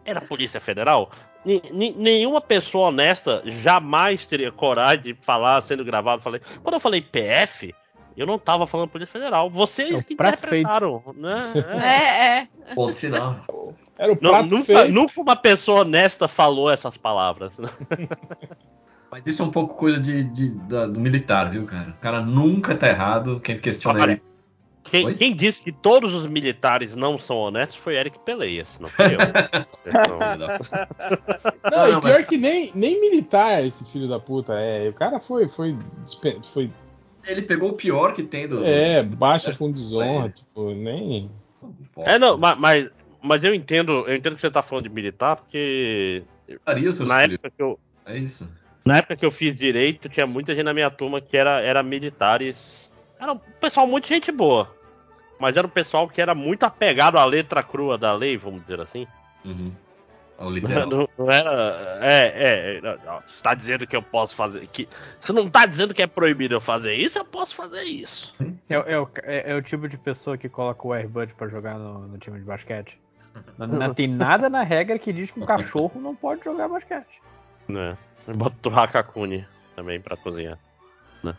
Era Polícia Federal? Ni- nenhuma pessoa honesta jamais teria coragem de falar sendo gravado. Falei, quando eu falei PF, eu não tava falando Polícia Federal. Vocês
É
que interpretaram, né? É.
É, é.
Ponto final.
era o
Não, nunca,
feito.
nunca uma pessoa honesta falou essas palavras. [LAUGHS]
Mas isso é um pouco coisa de, de- da- do militar, viu, cara? O cara nunca tá errado. Quem questiona
Olha,
ele.
Quem, quem disse que todos os militares não são honestos foi Eric Peleias, não foi eu.
Filho da puta.
Não, e
Não,
pior
mas-
que nem, nem militar esse filho da puta é. O cara foi. foi, foi
Ele pegou o pior que tem do.
é,
do-
baixa com desonra, [LAUGHS] tipo, nem.
é, não, ma- mas, mas eu entendo, eu entendo que você tá falando de militar, porque
Faria
na
filhos.
época, que eu,
É isso.
Na época que eu fiz direito, tinha muita gente na minha turma que era, era militares. Era um pessoal muito gente boa. Mas era um pessoal que era muito apegado à letra crua da lei, vamos dizer assim.
Uhum. Ao [LAUGHS] literal.
Não, não era. É, é. é, não, não, Você tá dizendo que eu posso fazer. Que, você não tá dizendo que é proibido eu fazer isso, eu posso fazer isso.
É, é o, é- é o tipo de pessoa que coloca o Airbud pra jogar no, no time de basquete. Não, não tem nada na regra que diz que um [LAUGHS] cachorro não pode jogar basquete.
Né? Eu boto o Hakakuni também pra cozinhar. [LAUGHS]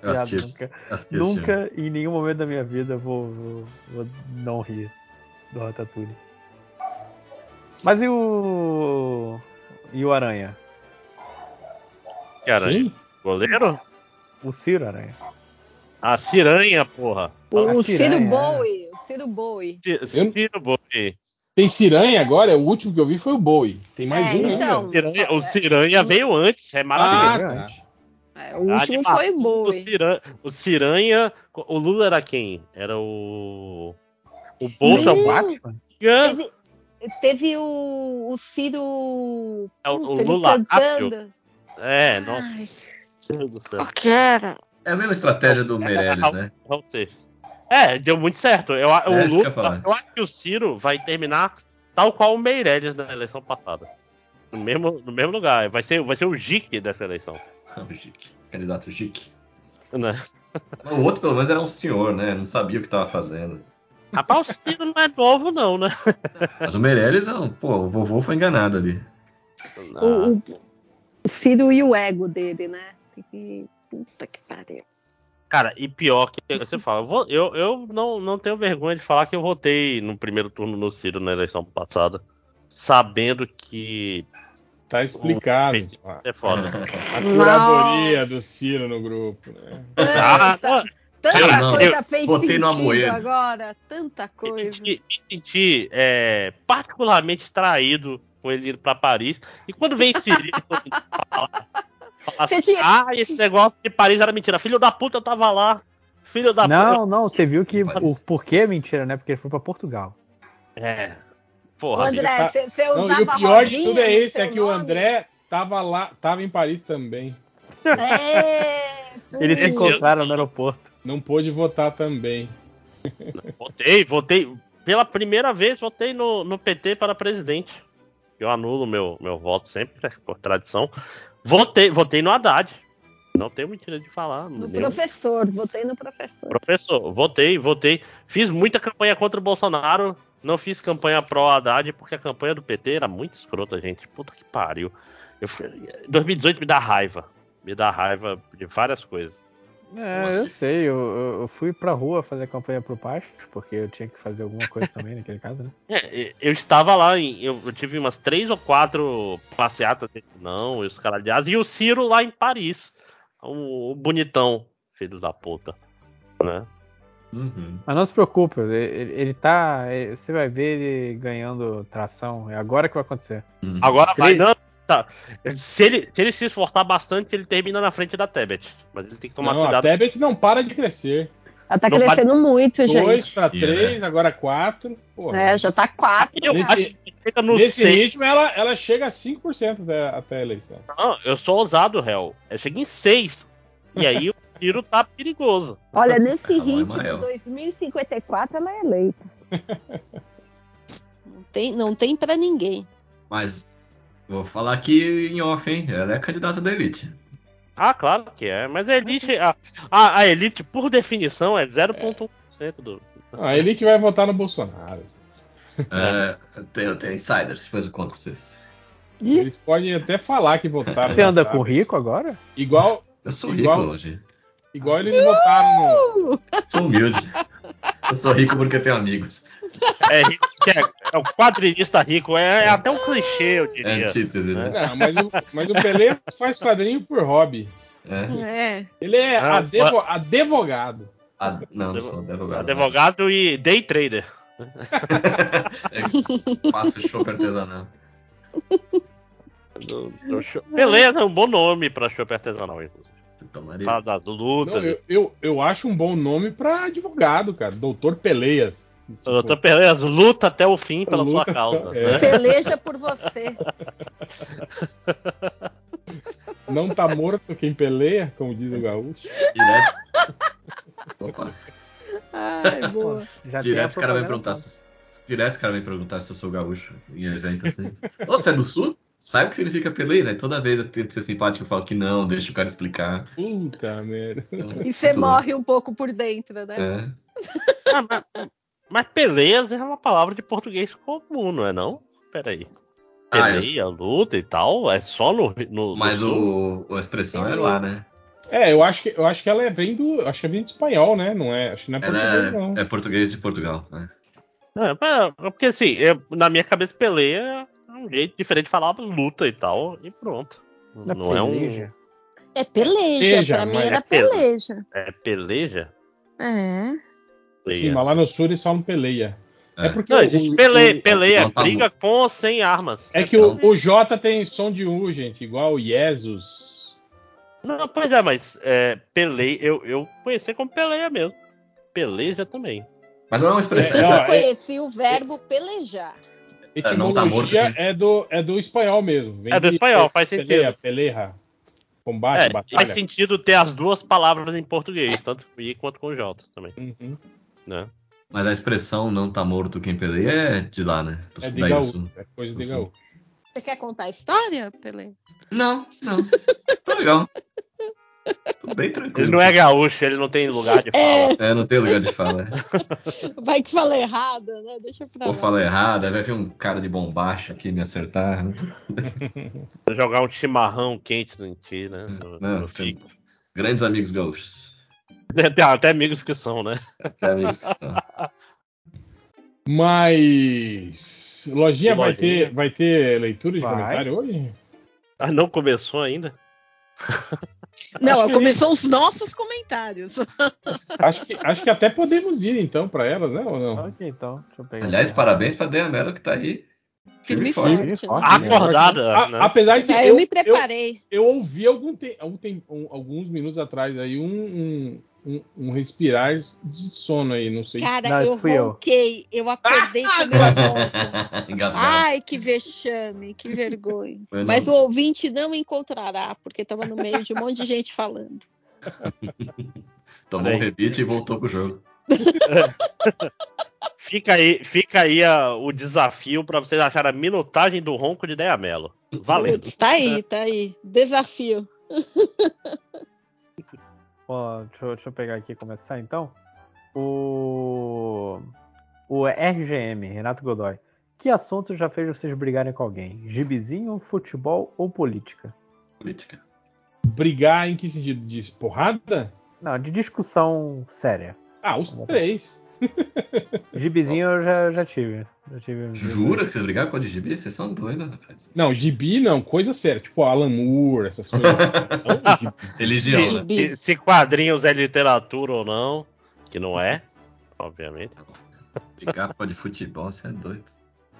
Piada
assisti
nunca,
assisti
nunca, em nenhum momento da minha vida, eu vou, vou, vou não rir do Ratatouille. Mas e o. E o Aranha?
Cara,
Quem?
goleiro?
O Ciro Aranha.
A Ciranha, porra.
O, o
A
Ciro Bowie. O Ciro Bowie.
Ciro Boi.
Tem Ciranha agora? O último que eu vi foi o Bowie. Tem mais
É,
um
então.
ainda.
Ciranha, o Ciranha veio antes, é maravilhoso.
Ah, tá.
É, o último
animação
foi Bowie.
Ciran- o Ciranha. O Lula era quem? Era o. O Bolsa
Não.
Batman?
Teve, teve o, o Ciro.
É o-
Puta,
o Lula
cantando.
É, nossa.
Ai,
Deus do céu.
qual que era?
É a mesma estratégia do Meirelles, né?
Raul Seixas. É, deu muito certo. Eu,
É,
o
eu
Lula,
falar.
eu acho que o Ciro vai terminar tal qual o Meirelles na eleição passada. No mesmo, no mesmo lugar. Vai ser, vai ser o Jique dessa eleição. [LAUGHS]
O Jique. Candidato Jique.
Né? [LAUGHS]
O outro, pelo menos, era um senhor, né? Não sabia o que tava fazendo.
Rapaz, o Ciro não é novo, não, né? [LAUGHS]
Mas o Meirelles, é um- pô, o vovô foi enganado ali.
O, o, o Ciro e o ego dele, né? Puta que pariu.
Cara, e pior que você fala, eu, vou- eu, eu não, não tenho vergonha de falar que eu votei no primeiro turno no Ciro na eleição passada, sabendo que
Tá explicado.
é foda. [LAUGHS]
A curadoria do Ciro no grupo, né?
Ah,
Tanta, tanta
não,
coisa fez
botei no Amoedo.
agora. Tanta coisa.
me senti, é, particularmente traído com ele ir pra Paris. E quando vem esse livro, fala, fala
Você tinha-
ah, esse negócio de Paris era mentira. Filho da puta, eu tava lá. Filho da puta.
Não, não, você viu que o porquê é mentira, né? Porque ele foi pra Portugal.
É. Porra,
André,
tá-
você
Não,
usava
e o pior de tudo é esse, é que o
nome?
André tava lá, tava em Paris também.
É.
Eles se encontraram no aeroporto.
Não pôde votar também.
Votei, votei. Pela primeira vez, votei no, no PT para presidente. Eu anulo meu, meu voto sempre, por tradição. Votei, votei no Haddad. Não tenho mentira de falar.
No
meu-
professor, votei no professor.
Professor, votei, votei. Fiz muita campanha contra o Bolsonaro. Não fiz campanha pró Haddad, porque a campanha do PT era muito escrota, gente. Puta que pariu. Eu fui- 2018 me dá raiva. Me dá raiva de várias coisas.
É, eu sei, eu, eu- fui pra rua fazer campanha pro Pasto, porque eu tinha que fazer alguma coisa também naquele caso, né?
É, eu estava lá, em, eu, eu tive umas três ou quatro passeatas, não, e os caras de asa, e o Ciro lá em Paris. O, o bonitão, filho da puta. Né?
Uhum.
Mas não se preocupe, ele, ele- ele tá. ele- você vai ver ele ganhando tração. É agora que vai acontecer.
Uhum.
Agora vai, não, tá. Se ele, se ele se esforçar bastante, ele termina na frente da Tebet. Mas ele tem que tomar
Não, a
cuidado.
Tebet não para de crescer.
Ela tá
Não
crescendo muito, gente.
Dois pra
E,
três, agora quatro. Porra.
É, já tá quatro.
Eu
Nesse-
acho que chega no
Nesse ritmo, ela, ela chega a 5% até, até a eleição.
Não, eu sou ousado, réu. Eu cheguei em 6. E aí o tiro tá perigoso.
Olha, nesse
Ah, vai,
ritmo,
Mael.
2054 ela é eleita. Não tem, não tem pra ninguém.
Mas vou falar aqui em off, hein? Ela é candidata da elite.
Ah, claro que é. Mas a elite, a, a, a elite, por definição, é 0,1% do.
A elite vai votar no Bolsonaro.
É, tem, tem insiders que fez o contra vocês.
Eles podem até falar que votaram.
Você anda com rico agora?
Igual,
Eu sou
Igual-
rico hoje.
igual eles votaram no.
Sou humilde. Eu sou rico porque tenho amigos.
É, é, é o quadrinista rico, é, é até um clichê, eu
É
diria.
antítese, né?
Não, mas o, mas o Pelé faz quadrinho por hobby.
É.
É.
Ele é
Ah,
adevo- advogado.
Ah, não, não sou advogado.
Advogado e day trader. [LAUGHS]
É, faço chopp artesanal.
Do- do show- Beleza, é um bom nome pra show artesanal, inclusive.
Tomaria.
Fala das lutas.
Não, eu, eu, eu acho um bom nome pra advogado, cara. Doutor Peleias. Tipo,
Doutor luta até o fim pela
Luta-
sua causa.
é.
né?
Peleja por você. [LAUGHS]
Não tá morto quem peleia, como diz o gaúcho.
Direto. Opa.
Ai, boa.
Já
Direto os caras vêm
propaganda
perguntar. Se, direto os caras vêm perguntar se eu sou gaúcho em evento assim. Ô, você é do sul? Sabe o que significa peleia? Toda vez eu tento ser simpático e falo que não, deixa o cara explicar.
Puta merda.
E você morre um pouco por dentro, né?
É. [LAUGHS]
Ah, mas, mas peleas é uma palavra de português comum, não é não? Peraí.
Ah,
Peleia, luta e tal, é só no. no
Mas
no
o, a expressão é
Peleia.
lá, né?
É, eu acho que eu acho que ela é- vem do. Acho que vem do espanhol, né? Não é. Acho que não é português,
Ela
não.
é, é português de Portugal. né?
É, mas- porque assim, eu- na minha cabeça, peleia é um jeito diferente de falar luta e tal, e pronto.
Não é
Não é um.
peleja?
É peleja.
Peleja,
pra mim era
é
peleja.
É peleja?
É.
Sim,
Peleia.
mas lá no sul eles falam peleia. É,
É.
porque
Não,
o-
existe
o-
pele,
o-
peleia,
tá
briga com ou sem armas.
É que o, o J tem som de U, gente, igual o Jesus.
Não, pois é, mas é, peleia, eu, eu conheci como peleia mesmo. Peleja também.
Mas não é uma
Eu
expressão.
sempre
não, é-
conheci o verbo pelejar.
não tá morto,
Etimologia é do, é do espanhol mesmo. Vem
É do
de-
espanhol, faz
Peleia,
sentido.
peleja, combate,
É,
batalha.
faz sentido ter as duas palavras em português, tanto com I quanto com J também,
Uhum.
Né?
Mas a expressão não tá morto quem peleia é de lá, né? Do-
É de gaúcho, é coisa de gaúcho.
Você quer contar a história, Pele?
Não, não. Tá legal. Tô bem tranquilo.
Ele não é gaúcho, ele não tem lugar de
É.
fala.
É, não tem lugar de fala. é. [LAUGHS]
Vai que fala errada, né? Deixa pra
Vou
lá.
falar errado, aí vai vir um cara de bombacha aqui me acertar. né? [LAUGHS]
Jogar um chimarrão quente em ti, né? No,
Não,
no.
Grandes amigos gaúchos. [LAUGHS]
Tem até amigos que são, né?
Até amigos que são.
Mas. Lojinha, vai
Lojinha.
ter, vai ter leitura de
Vai.
comentário hoje?
Ah, não começou ainda? [LAUGHS]
Não, começou os nossos comentários. [LAUGHS]
Acho que, acho que até podemos ir então pra elas, né? Ou não?
Ok, então. Deixa eu pegar.
Aliás, parabéns pra Dea Mello que tá aí.
Firme e
forte.
forte. Né?
forte.
Acordada,
A-
né?
Apesar de que
É, eu, me preparei.
eu ouvi algum te- algum tem- um- alguns minutos atrás aí um, um, um- respirar de sono aí, não sei.
Cara,
Não,
eu
eu.
ronquei. Eu acordei com meu ronco.
Engasgado.
Ai, que vexame, que vergonha. Mas o ouvinte não encontrará, porque estava no meio de um monte de gente falando. [LAUGHS]
Tomou um rebite e voltou pro jogo. [LAUGHS]
Fica aí, fica aí a- o desafio pra vocês acharem a minutagem do ronco de Deia Mello. Valendo.
Putz, tá aí, tá aí. Desafio. [LAUGHS]
Ó, deixa, eu- deixa eu pegar aqui e começar então. O. O RGM, Renato Godoy. Que assunto já fez vocês brigarem com alguém? Gibizinho, futebol ou política?
Política.
Brigar em que sentido? De porrada?
Não, de discussão séria.
Ah, os três. [LAUGHS]
Gibizinho eu já, já tive. Já tive
Jura que você brigar com a de gibi? Vocês são doidos, rapaz.
Não, gibi não, coisa séria. Tipo Alan Moore, essas coisas. [LAUGHS] Não.
Religião, né?
Se, se quadrinhos é literatura ou não, que não é, obviamente.
Brigar com a de futebol, você é doido.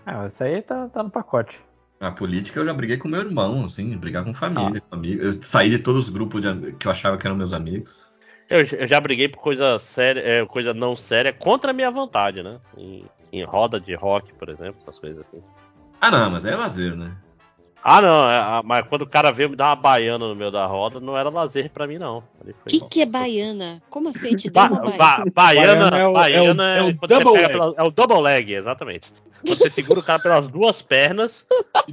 Ah, isso aí tá, tá no pacote.
A política eu já briguei com meu irmão, assim, brigar com família, com amigo. Eu saí de todos os grupos de que eu achava que eram meus amigos.
Eu, eu já briguei por coisa séria, é, coisa não séria contra a minha vontade, né? Em, em roda de rock, por exemplo, essas coisas assim.
Ah, não, mas é lazer, né?
Ah, não, é, ah, mas quando o cara veio me dar uma baiana no meio da roda, não era lazer pra mim, não.
O que, que é baiana? Como assim? Te deu
Ba-
uma baiana?
ba- baiana,
Baiana é o-
baiana
é o- é o
quando você
double leg.
pela- é o double leg, exatamente. Você segura o cara pelas duas pernas,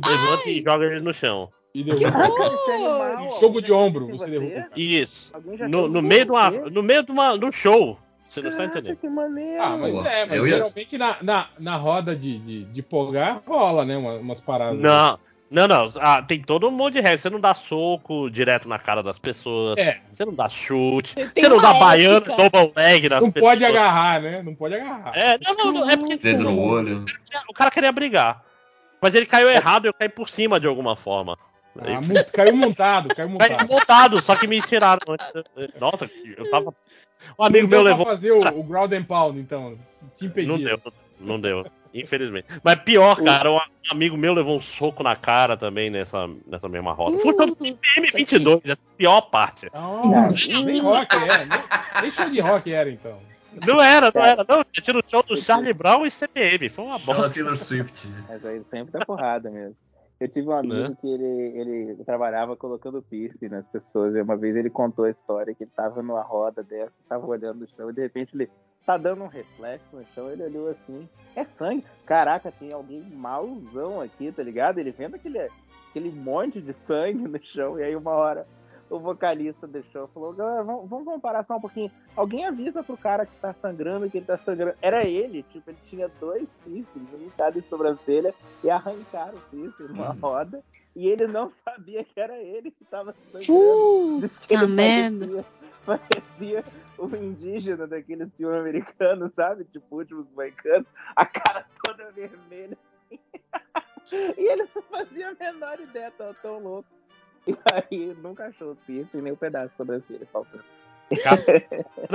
levanta e joga ele no chão.
E deu
horror!
jogo de ombro, você
já
derruba.
fez
o cara.
Isso. No, no meio uma,
você?
no meio de uma, um show. Você não está entendendo.
que maneiro.
Ah, mas
Pô,
é, mas
eu ia-
geralmente na, na, na roda de, de, de polgar rola, né? uma- Umas paradas.
Não, não, não. Ah, tem todo um monte de regra. Você não dá soco direto na cara das pessoas.
É,
Você não dá chute.
Tem
você não dá baiano, double leg nas
não
pessoas.
pode agarrar, né? Não pode agarrar.
É, não, não, não, é porque
Dedo no olho.
o cara queria brigar. Mas ele caiu errado e eu caí por cima de alguma forma.
Ah, mu- caiu montado, caiu montado.
montado, só que me tiraram. antes. Nossa, eu tava. Um amigo
não
meu
deu
levou.
pra fazer o, o ground and pound, então. Te impedia.
Não deu, não deu. Infelizmente. Mas pior, cara, um amigo meu levou um soco na cara também nessa, nessa mesma roda. Foi show do
Uh,
PM22, essa é a pior parte.
Não, nem rock era. Nem, nem show de rock era, então.
Não era, não era, não. Tinha no show do Charlie Brown e CPM. Foi uma bosta.
Taylor Swift.
Mas aí sempre dá porrada mesmo. Eu tive um amigo
Né?
que ele, ele trabalhava colocando piercing nas pessoas. E uma vez ele contou a história que ele tava numa roda dessa, tava olhando no chão e de repente ele tá dando um reflexo no chão. Ele olhou assim: é sangue. Caraca, tem alguém malzão aqui, tá ligado? Ele vendo aquele, aquele monte de sangue no chão. E aí uma hora o vocalista deixou falou: galera, vamos, vamos comparar só um pouquinho. Alguém avisa pro cara que tá sangrando que ele tá sangrando. Era ele, tipo, ele tinha dois piercings, um em cada sobrancelha, e arrancaram o piercing numa
Hum.
roda. E ele não sabia que era ele que tava sangrando. Diz que ele
merda.
parecia, parecia um indígena daqueles filmes americanos, sabe? Tipo, últimos moicanos, a cara toda vermelha. [LAUGHS] e ele não fazia a menor ideia, tava tão louco. [LAUGHS] E aí nunca achou o piercing nem o pedaço de sobrancelha faltando. [LAUGHS]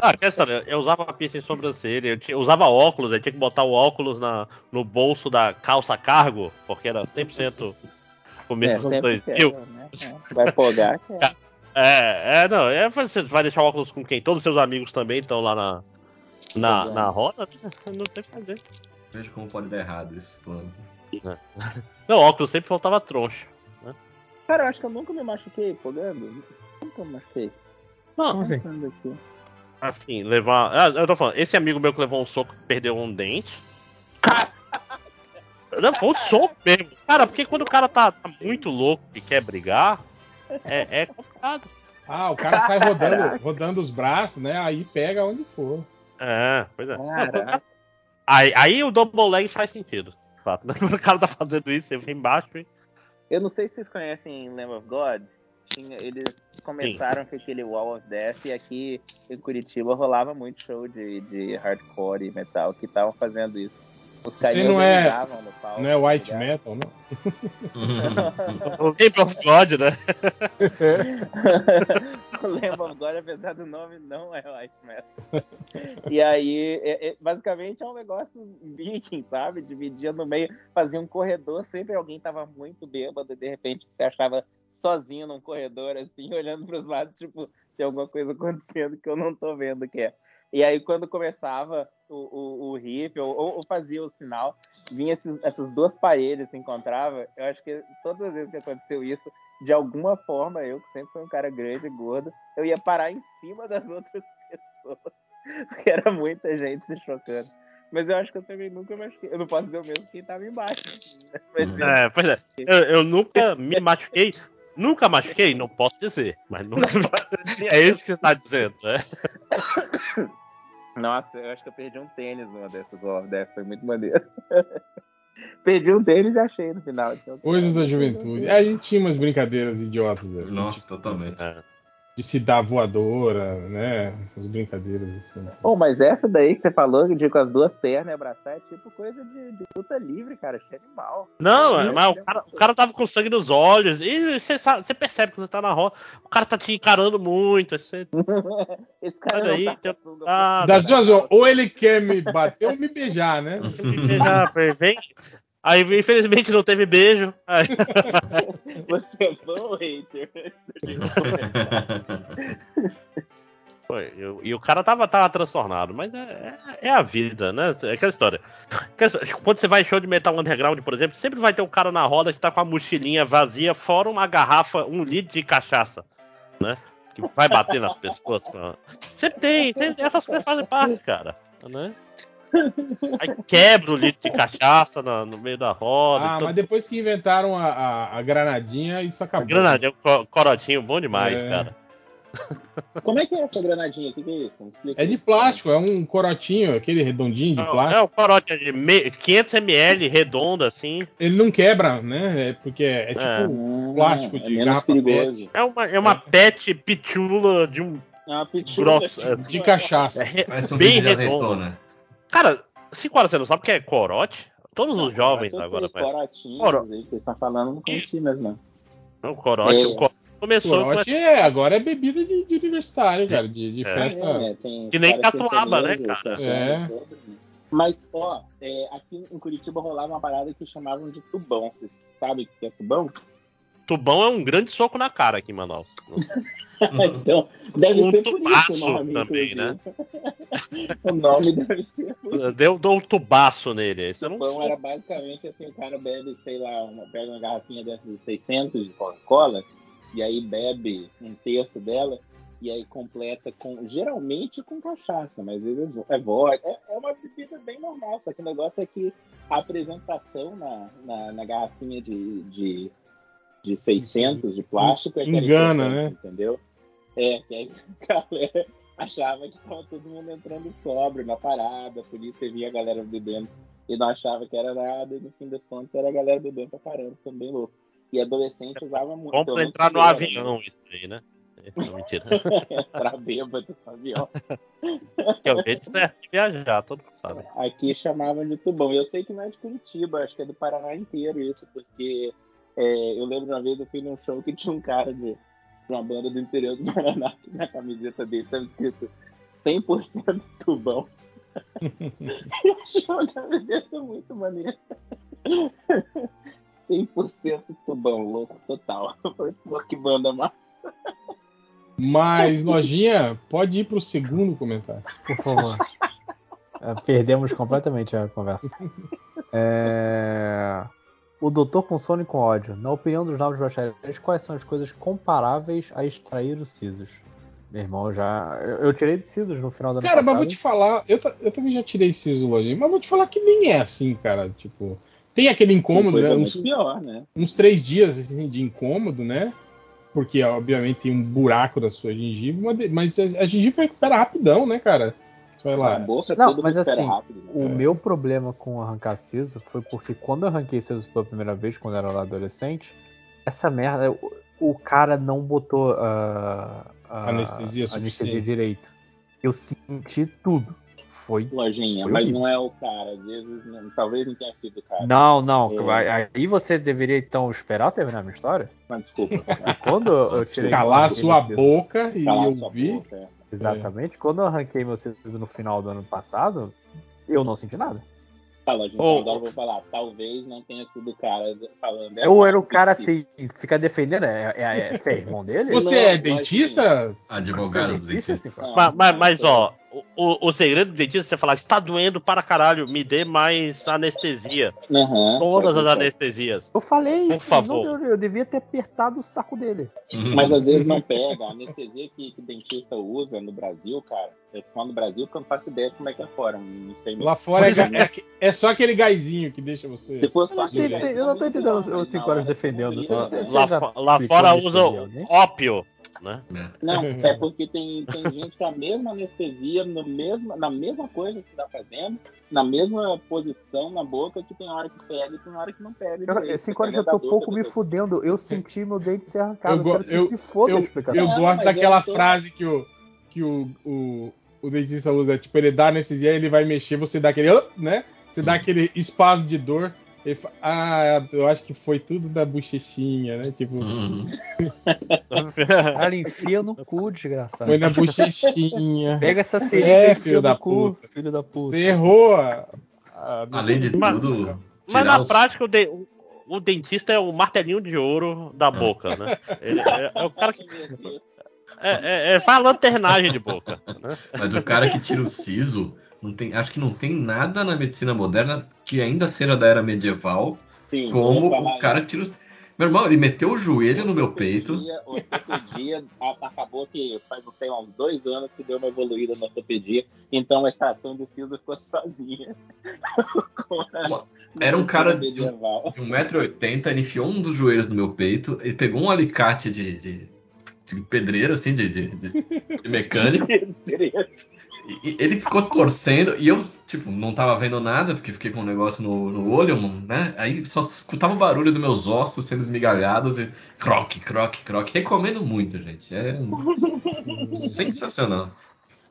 Não, que história, eu usava uma piercing em sobrancelha, eu, tinha- eu usava óculos, eu tinha que botar o óculos na, no bolso da calça cargo, porque era 100% começo dos anos
sempre
2000.
quer, né? É, Vai folgar, [LAUGHS] quer.
É, é, não, é, você vai deixar o óculos com quem? Todos os seus amigos também estão lá na, na,
Exato.
na roda? Não tem o que fazer.
Veja como pode dar errado esse plano.
Não, óculos sempre faltava troncho.
Cara, eu acho que eu nunca me machuquei fogando. Nunca me machuquei.
Não,
Como assim?
Assim, levar. Ah, eu tô falando, esse amigo meu que levou um soco e perdeu um dente. Não, foi um soco mesmo. Cara, porque quando o cara tá, tá muito louco e quer brigar, é, é complicado.
Ah, o cara sai rodando, rodando os braços, né? Aí pega onde for.
É, pois é.
Caraca.
Aí, aí o double leg faz sentido. de Fato. [LAUGHS] Quando o cara tá fazendo isso, você vem embaixo e.
Eu não sei se vocês conhecem Lamb of God. Tinha, eles começaram com aquele Wall of Death e aqui em Curitiba rolava muito show de, de hardcore e metal que estavam fazendo isso. Os carinhas
não é-
no palco.
Não é white
tá ligado?
metal, não? [LAUGHS] [LAUGHS]
O Game of God, né? [LAUGHS] [LAUGHS]
o Lamb of God, apesar do nome, não é white metal. E aí, é- é- basicamente é um negócio viking, sabe? Dividia no meio, fazia um corredor, sempre alguém tava muito bêbado e de repente você achava sozinho num corredor, assim, olhando pros lados, tipo, tem alguma coisa acontecendo que eu não tô vendo o que é. E aí, quando começava o, o, o riff, ou, ou- fazia o sinal, vinha esses, essas duas parelhas se encontrava. Eu acho que todas as vezes que aconteceu isso, de alguma forma, eu, que sempre fui um cara grande e gordo, eu ia parar em cima das [LAUGHS] outras pessoas. Porque era muita gente se chocando. Mas eu acho que eu também nunca machuquei. Eu não posso dizer o mesmo quem tava embaixo. Mas eu-
É, pois é. Eu, eu nunca me machuquei. Nunca machuquei? Não posso dizer. Mas nunca. É isso que você tá dizendo, né?
Nossa, eu acho que eu perdi um tênis numa dessas off dessa, foi muito maneiro. [LAUGHS] perdi um tênis e achei no final. Então,
Coisas da juventude. É, a gente tinha umas brincadeiras idiotas.
Nossa, totalmente.
É.
De se dar voadora, né? Essas brincadeiras assim.
Pô, mas essa daí que você falou, de com as duas pernas e abraçar, é tipo coisa de, de luta livre, cara. Achei animal.
Não,
Sim.
mas o cara, o cara tava com sangue nos olhos. E você, percebe que você tá na roda. O cara tá te encarando muito. Você [LAUGHS]
Esse cara
Olha aí,
tá
tem- Ah,
Das duas, ou ele quer me bater ou me beijar, né? [LAUGHS]
já, vem. Aí, infelizmente, não teve beijo. Aí, [LAUGHS]
Você é bom, hater.
foi, eu- e o cara tava, tava transtornado. Mas é, é- é a vida, né? É aquela história. Quando você vai em show de metal underground, por exemplo, sempre vai ter um cara na roda que tá com a mochilinha vazia, fora uma garrafa, um litro de cachaça, né? Que vai bater nas pessoas. Sempre tem, tem- essas coisas fazem parte, cara. Né? Aí quebra o litro de cachaça na- no meio da roda.
Ah,
então-
mas depois que inventaram a, a- a granadinha, isso acabou.
Granadinha, co- corotinho, bom demais,
É.
cara.
Como é que é essa granadinha? O que, que é isso?
É de plástico, é um corotinho, aquele redondinho de
Não, é
plástico.
o corote é de me- 500ml, redondo assim.
Ele não quebra, né? É porque é, é tipo.
É.
Ah,
plástico
é
de garrafa
perigoso.
É uma, é uma pet pitula de um.
É uma pitula.
Grosso, é,
De cachaça.
é re-
Parece um
bem
de
redondo.
azeitona.
Cara, 5 horas você não sabe o que é corote? Todos os jovens
Eu sei,
agora conhecem.
Corotinhos
Coro-
aí que vocês estão falando, não conheci mesmo, não.
Não, corote.
É.
O corote começou com
Corote é, agora é bebida de, de universitário, cara, de, de
É.
festa.
É, tem
Que nem catuaba, né, cara?
É.
né? Mas, ó, é, aqui em Curitiba rolava uma parada que chamavam de tubão. Vocês sabem o que é tubão?
Tubão é um grande soco na cara aqui em Manaus. [LAUGHS] [LAUGHS]
então, deve
Um
ser por isso o
tubaço
nome.
também, né? [LAUGHS]
o nome deve ser por isso.
Deu, deu um tubaço nele. Isso eu não
Tubão era basicamente assim, o cara bebe, sei lá, uma, pega uma garrafinha dessas de 600 de Coca-Cola, e aí bebe um terço dela, e aí completa com, geralmente com cachaça, mas às vezes é vodka, é, é uma bebida bem normal, só que o negócio é que a apresentação na, na, na garrafinha de, de, de 600 de plástico é
Engana, né?
Entendeu? É, que aí a [LAUGHS] galera achava que tava todo mundo entrando sóbrio na parada, a polícia via a galera bebendo e não achava que era nada, e no fim das contas era a galera bebendo pra caramba, ficando bem louco. E adolescente usava muito.
Vamos pra entrar no
era,
avião, isso aí, né? Não, mentira.
né? [LAUGHS] pra bêbado avião. [LAUGHS]
que é o jeito certo de viajar, todo mundo sabe.
Aqui chamavam de tubão. Eu sei que não é de Curitiba, acho que é do Paraná inteiro isso, porque é, eu lembro uma vez eu fui num show que tinha um cara de uma banda do interior do Paraná que na camiseta dele estava escrito 100% tubão. [LAUGHS] eu achei uma camiseta muito maneira. 100% tubão, louco total. Pô, que banda massa.
Mas, Lojinha, pode ir pro segundo comentário.
Por favor. É, Perdemos completamente a conversa. É, O doutor com sono e com ódio. Na opinião dos novos bacharéis, quais são as coisas comparáveis a extrair o Sisos? Meu irmão, já. Eu, eu tirei de Sisos no final ano
Cara, mas vou te falar, eu, eu também já tirei do Lojinha, mas vou te falar que nem é assim, cara. Tipo, tem aquele incômodo,
Coisa
né? Uns,
pior, né?
uns três dias assim, de incômodo, né? Porque, obviamente, tem um buraco da sua gengiva, mas, de- mas a, a gengiva recupera rapidão, né, cara? Lá.
boca
Não, mas assim,
rápido. né?
O meu problema com arrancar siso foi porque quando eu arranquei siso pela primeira vez, quando eu era lá adolescente, essa merda, o, o cara não botou ah, a
Anestesia
anestesia
suficiente.
direito. Eu senti tudo. Foi.
Lojinha,
Foi
mas
horrível.
não é o cara. Às vezes, não- talvez não tenha sido o cara.
Não, não.
É.
aí- você deveria então esperar terminar a minha história.
Mas desculpa.
Quando eu tirei
Calar sua boca e
Calar sua
ouvir.
boca, é.
Exatamente. Quando eu arranquei meu siso no final do ano passado, eu não senti nada.
Tá, Lojinha,
Ô,
então agora eu vou falar. Talvez não tenha sido o cara falando.
Eu era o cara assim, fica defendendo, é, é, é, você é irmão dele?
Você
Não,
é dentista?
Advogado do
é dentista,
dentista.
assim?
Não,
Mas, mas, mas, ó, o, o segredo do dentista é você falar, está doendo para caralho, me dê mais anestesia.
Aham,
Todas as anestesias.
Eu falei,
Por favor.
não, eu, devia ter apertado o saco dele.
Uhum.
Mas às vezes não pega. A anestesia que, que o dentista usa no Brasil, cara, Eu tô falando do Brasil porque eu não faço ideia de como é que é fora. Não sei
Lá fora é, ga- é, é só aquele gásinho que deixa você.
Se for
Eu
só
não, sei- eu não tô entendendo os 5 horas defendendo.
Lá, lá fora usa
alguém?
ópio, né?
É.
Não, [LAUGHS] é porque tem, tem gente que a mesma anestesia, no mesmo, na mesma coisa que tá fazendo, na mesma posição na boca, que tem hora que pega e tem hora que não pega.
Cara,
direito.
5 horas já tô pouco me fudendo. Eu senti meu dente ser arrancado.
Eu
Eu, quero que
eu-
se foda
Eu, eu
Não,
gosto daquela
eu tô-
frase que o, que o, o, o dentista usa, tipo, ele dá anestesia, ele vai mexer, você dá aquele, né? Você dá aquele espaço de dor. Ele fala, ah, eu acho que foi tudo da bochechinha, né? Tipo,
Uhum. [LAUGHS]
Caralho, enfia no cu, desgraçado.
foi na bochechinha.
Pega essa seringa
É,
e enfia
filho
no
da
cu,
puta.
filho da puta.
Você errou a. a-
Além de
Mas-
tudo.
Mas na
os-
prática, o, de- o- o dentista é o martelinho de ouro da boca, né? [LAUGHS] Ele é, é o cara que é, é, é, faz lanternagem de boca. Né?
Mas o cara que tira o siso, não tem, acho que não tem nada na medicina moderna que ainda seja da era medieval,
Sim,
como o cara que tira os. Meu irmão, ele meteu o joelho no meu peito.
Ortopedia, acabou que faz, sei, uns dois anos que deu uma evoluída na ortopedia, então a estação de siso ficou sozinha.
Era um cara
medieval.
De 1,80m, ele enfiou um dos joelhos no meu peito, ele pegou um alicate de, de, de pedreiro, assim, de, de, de- de mecânico, [LAUGHS] e, ele ficou torcendo, e eu, tipo, não tava vendo nada, porque fiquei com um negócio no, no olho, né? Aí só escutava o barulho dos meus ossos sendo esmigalhados e croque, croque, croque. Recomendo muito, gente. É [LAUGHS] sensacional.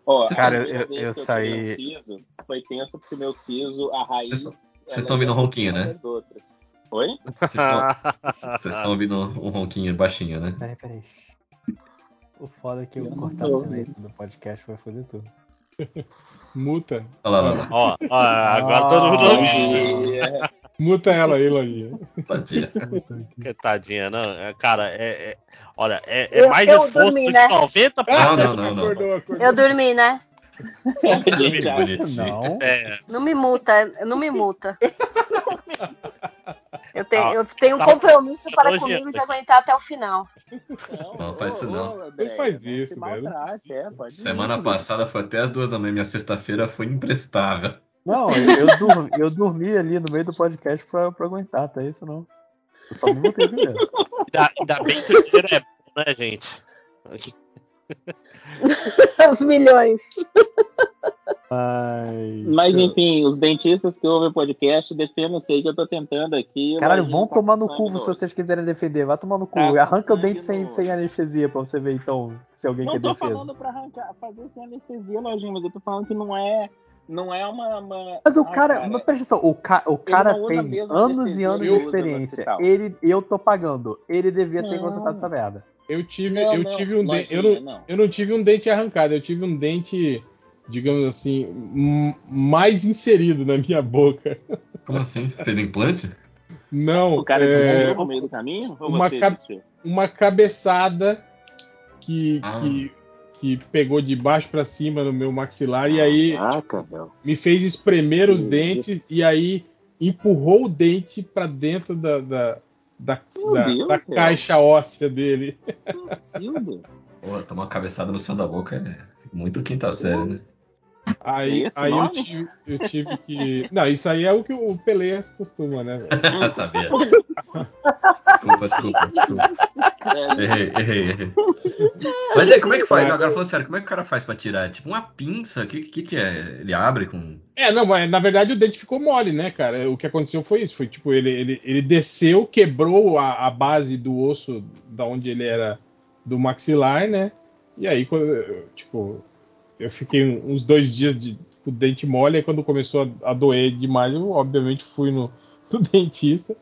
Ó, a
Cara, eu- eu
que
saí-
um foi tenso porque meu siso, a raiz.
Vocês tão-
ela
vocês tão
é
ouvindo
bem
ronquinho, né?
Oi?
Vocês estão- estão [LAUGHS] ouvindo um ronquinho baixinho, né?
Peraí, peraí. O foda é que eu
Eu
cortar o silêncio do podcast vai foder tudo.
Muta.
Olha lá, olha lá.
Ó, ó, agora todo mundo
Ah.
ouviu.
E,
Muta ela aí, Lojinha.
Tadinha.
Que tadinha, não. é, Cara, é. é- olha, é, é
Eu-
mais
eu
esforço
dormi,
de
né?
90%.
Não, não, não, não.
Acordou, acordou.
Eu dormi, né?
Que
Já-
bonitinho.
Não.
É,
Não me multa, não me multa. [LAUGHS] Eu tenho,
Ah,
eu tenho um
tá-
compromisso para
nojento.
comigo de aguentar até o final.
Não, faz isso não.
Não faz
não
isso, velho.
maltrate, é,
Semana
ir.
passada foi até as duas da manhã. Minha sexta-feira foi imprestável.
Não, eu, eu dormi, eu dormi ali no meio do podcast pra, pra aguentar, tá isso não. Eu só me botei primeiro.
ainda, ainda bem que o dinheiro é bom, né, gente?
Os [LAUGHS] milhões.
Mas.
Mas enfim, os dentistas que ouvem o podcast defendem sei que eu tô tentando aqui.
Caralho, vão
tá
tomar no cu se vocês quiserem defender. Vai tomar no cu.
Tá
Arranca o dente sem, sem anestesia pra você ver então se alguém
Não
quer
tô
defesa.
falando pra arrancar, fazer sem anestesia, lojinha, mas eu tô falando que não é, não é uma. uma-
Mas o
Ai,
cara, mas presta atenção, o, ca, o cara
não
tem anos e anos de experiência. Ele, eu tô pagando. Ele devia ter
Não.
consertado essa merda.
Eu tive,
Não,
eu
não,
tive um dente. Eu não,
não.
eu não tive um dente arrancado, eu tive um dente, digamos assim, mais inserido na minha boca.
Como assim? Você fez implante?
Não,
O cara
é,
no meio do caminho? Ou
uma
desviou?
uma cabeçada que,
Ah.
que, que pegou de baixo pra cima no meu maxilar e aí
Caraca,
me fez espremer os dentes e aí empurrou o dente pra dentro da, da, da,
Meu
da-
Deus
da caixa óssea dele.
Hildo.
Pô, tomar uma cabeçada no céu da boca é muito quinta série, né?
Aí, aí eu, tive, eu tive que. [LAUGHS] Não, isso aí é o que o Pelé costuma, né? velho? [LAUGHS]
Sabia. Desculpa, desculpa, desculpa.
É,
Errei, errei, errei. Mas aí, como é que faz? Não, agora falando sério, como é que o cara faz pra tirar? Tipo uma pinça? O que, que, que é? Ele abre com.
É, não, mas na verdade o dente ficou mole, né, cara? O que aconteceu foi isso. Foi tipo, ele, ele, ele desceu, quebrou a, a base do osso da onde ele era do maxilar, né? E aí, tipo, eu fiquei uns dois dias de, com o dente mole, aí quando começou a, a doer demais, eu obviamente fui no, [LAUGHS] no dentista.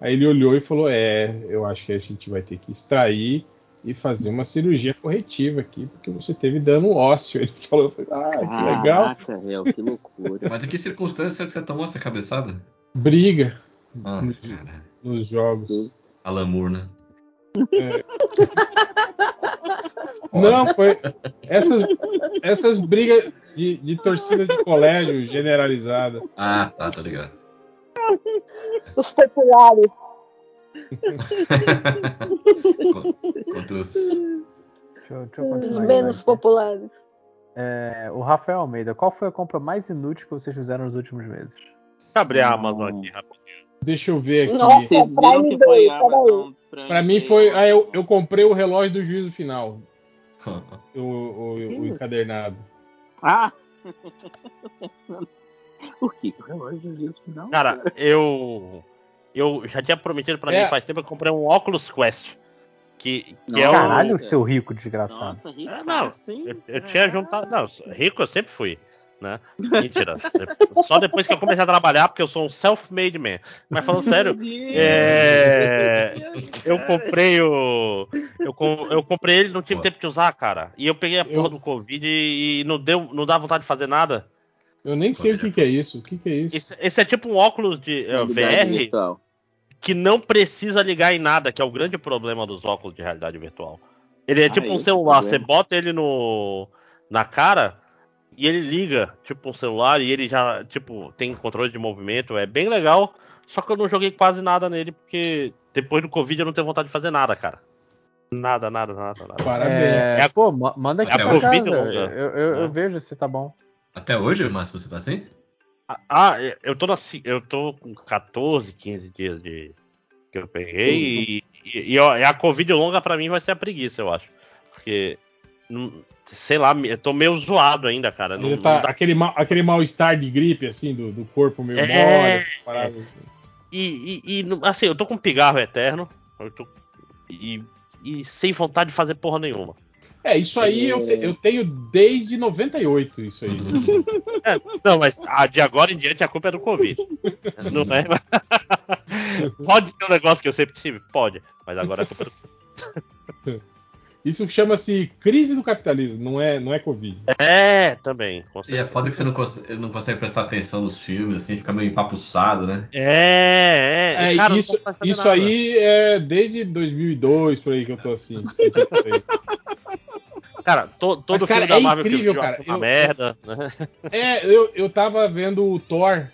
Aí ele olhou e falou: É, eu acho que a gente vai ter que extrair e fazer uma cirurgia corretiva aqui, porque você teve dano ósseo. Ele [LAUGHS] falou: Ah, que legal.
Caraca, Réu, que loucura.
Mas em que circunstância que você tomou essa cabeçada?
Briga
Ah, cara.
nos jogos.
Alan Moore, né?
Não, foi. Essas, essas brigas de, de torcida de colégio generalizada.
Ah, tá, tá ligado.
Os populares.
Contra os.
Deixa eu, deixa eu
Os menos
vai.
populares.
É, o Rafael Almeida, qual foi a compra mais inútil que vocês fizeram nos últimos meses?
Deixa eu abrir a Amazon aqui rapidinho.
Deixa eu ver aqui.
Nossa.
Vocês viram que foi a Amazon
Pra mim foi. Ah, eu, eu comprei o relógio do juízo final. [LAUGHS] O, o, o encadernado.
Ah! [LAUGHS] Por que o relógio do juízo final?
Cara, eu. Eu já tinha prometido pra
É.
mim faz tempo que eu comprei um Oculus Quest. Que, que é
Nossa.
o.
Caralho, seu rico desgraçado.
Nossa, rico.
É, não,
sim.
Eu, eu tinha juntado. Não, rico eu sempre fui. Né? Mentira. [LAUGHS] Só depois que eu comecei a trabalhar, porque eu sou um self-made man. Mas falando sério, [LAUGHS] é, [LAUGHS] eu comprei o. Eu, com- eu comprei ele, não tive
Pô.
tempo de usar, cara. E eu peguei a porra
Eu-
do Covid e, não, deu, não dá vontade de fazer nada.
Eu nem sei o que, que é isso. O que, que é isso?
Esse, esse é tipo um óculos de é,
Realidade
VR
virtual.
que não precisa ligar em nada, que é o grande problema dos óculos de realidade virtual. Ele é
Ah,
tipo um
esse
celular,
problema.
você bota ele no na cara e ele liga, tipo um celular, e ele já, tipo, tem controle de movimento, é bem legal. Só que eu não joguei quase nada nele, porque depois do Covid eu não tenho vontade de fazer nada, cara. Nada, nada, nada, nada.
Parabéns.
É,
É a-
pô, ma- manda aqui
é a
pra
Covid
casa.
longa,
Eu, eu, eu
né?
vejo se tá bom.
Até hoje, Márcio, você tá assim?
Ah, eu tô, na, eu tô com 14, 15 dias de que eu peguei e, e, e, ó, e a Covid longa pra mim vai ser a preguiça, eu acho. Porque, sei lá, eu tô meio zoado ainda, cara. Não,
Ele
não
tá,
dá-
aquele, mal, aquele mal-estar de gripe, assim, do, do corpo meio
É.
mole, essas paradas assim.
E, e, e, assim, eu tô com pigarro eterno. Eu tô, e, e sem vontade de fazer porra nenhuma.
É, isso aí eu, te- eu tenho desde 98, isso aí.
É, não, mas a de agora em diante a culpa é do Covid. Não é? [LAUGHS] Pode ser um negócio que eu sempre tive? Pode. Mas agora a culpa é do [LAUGHS]
Isso chama-se crise do capitalismo, não é, não é Covid.
É, também.
E é foda que você não, cons- não consegue prestar atenção nos filmes, assim, fica meio empapuçado, né?
É, é.
É,
cara,
isso, isso
nada.
aí é desde 2002 por aí que eu tô assim. aí.
Cara, to, todo
Mas, cara,
filme da
é
Marvel
incrível,
que eu vi,
cara.
é uma
Eu-
merda. né?
É, eu, eu tava vendo o Thor.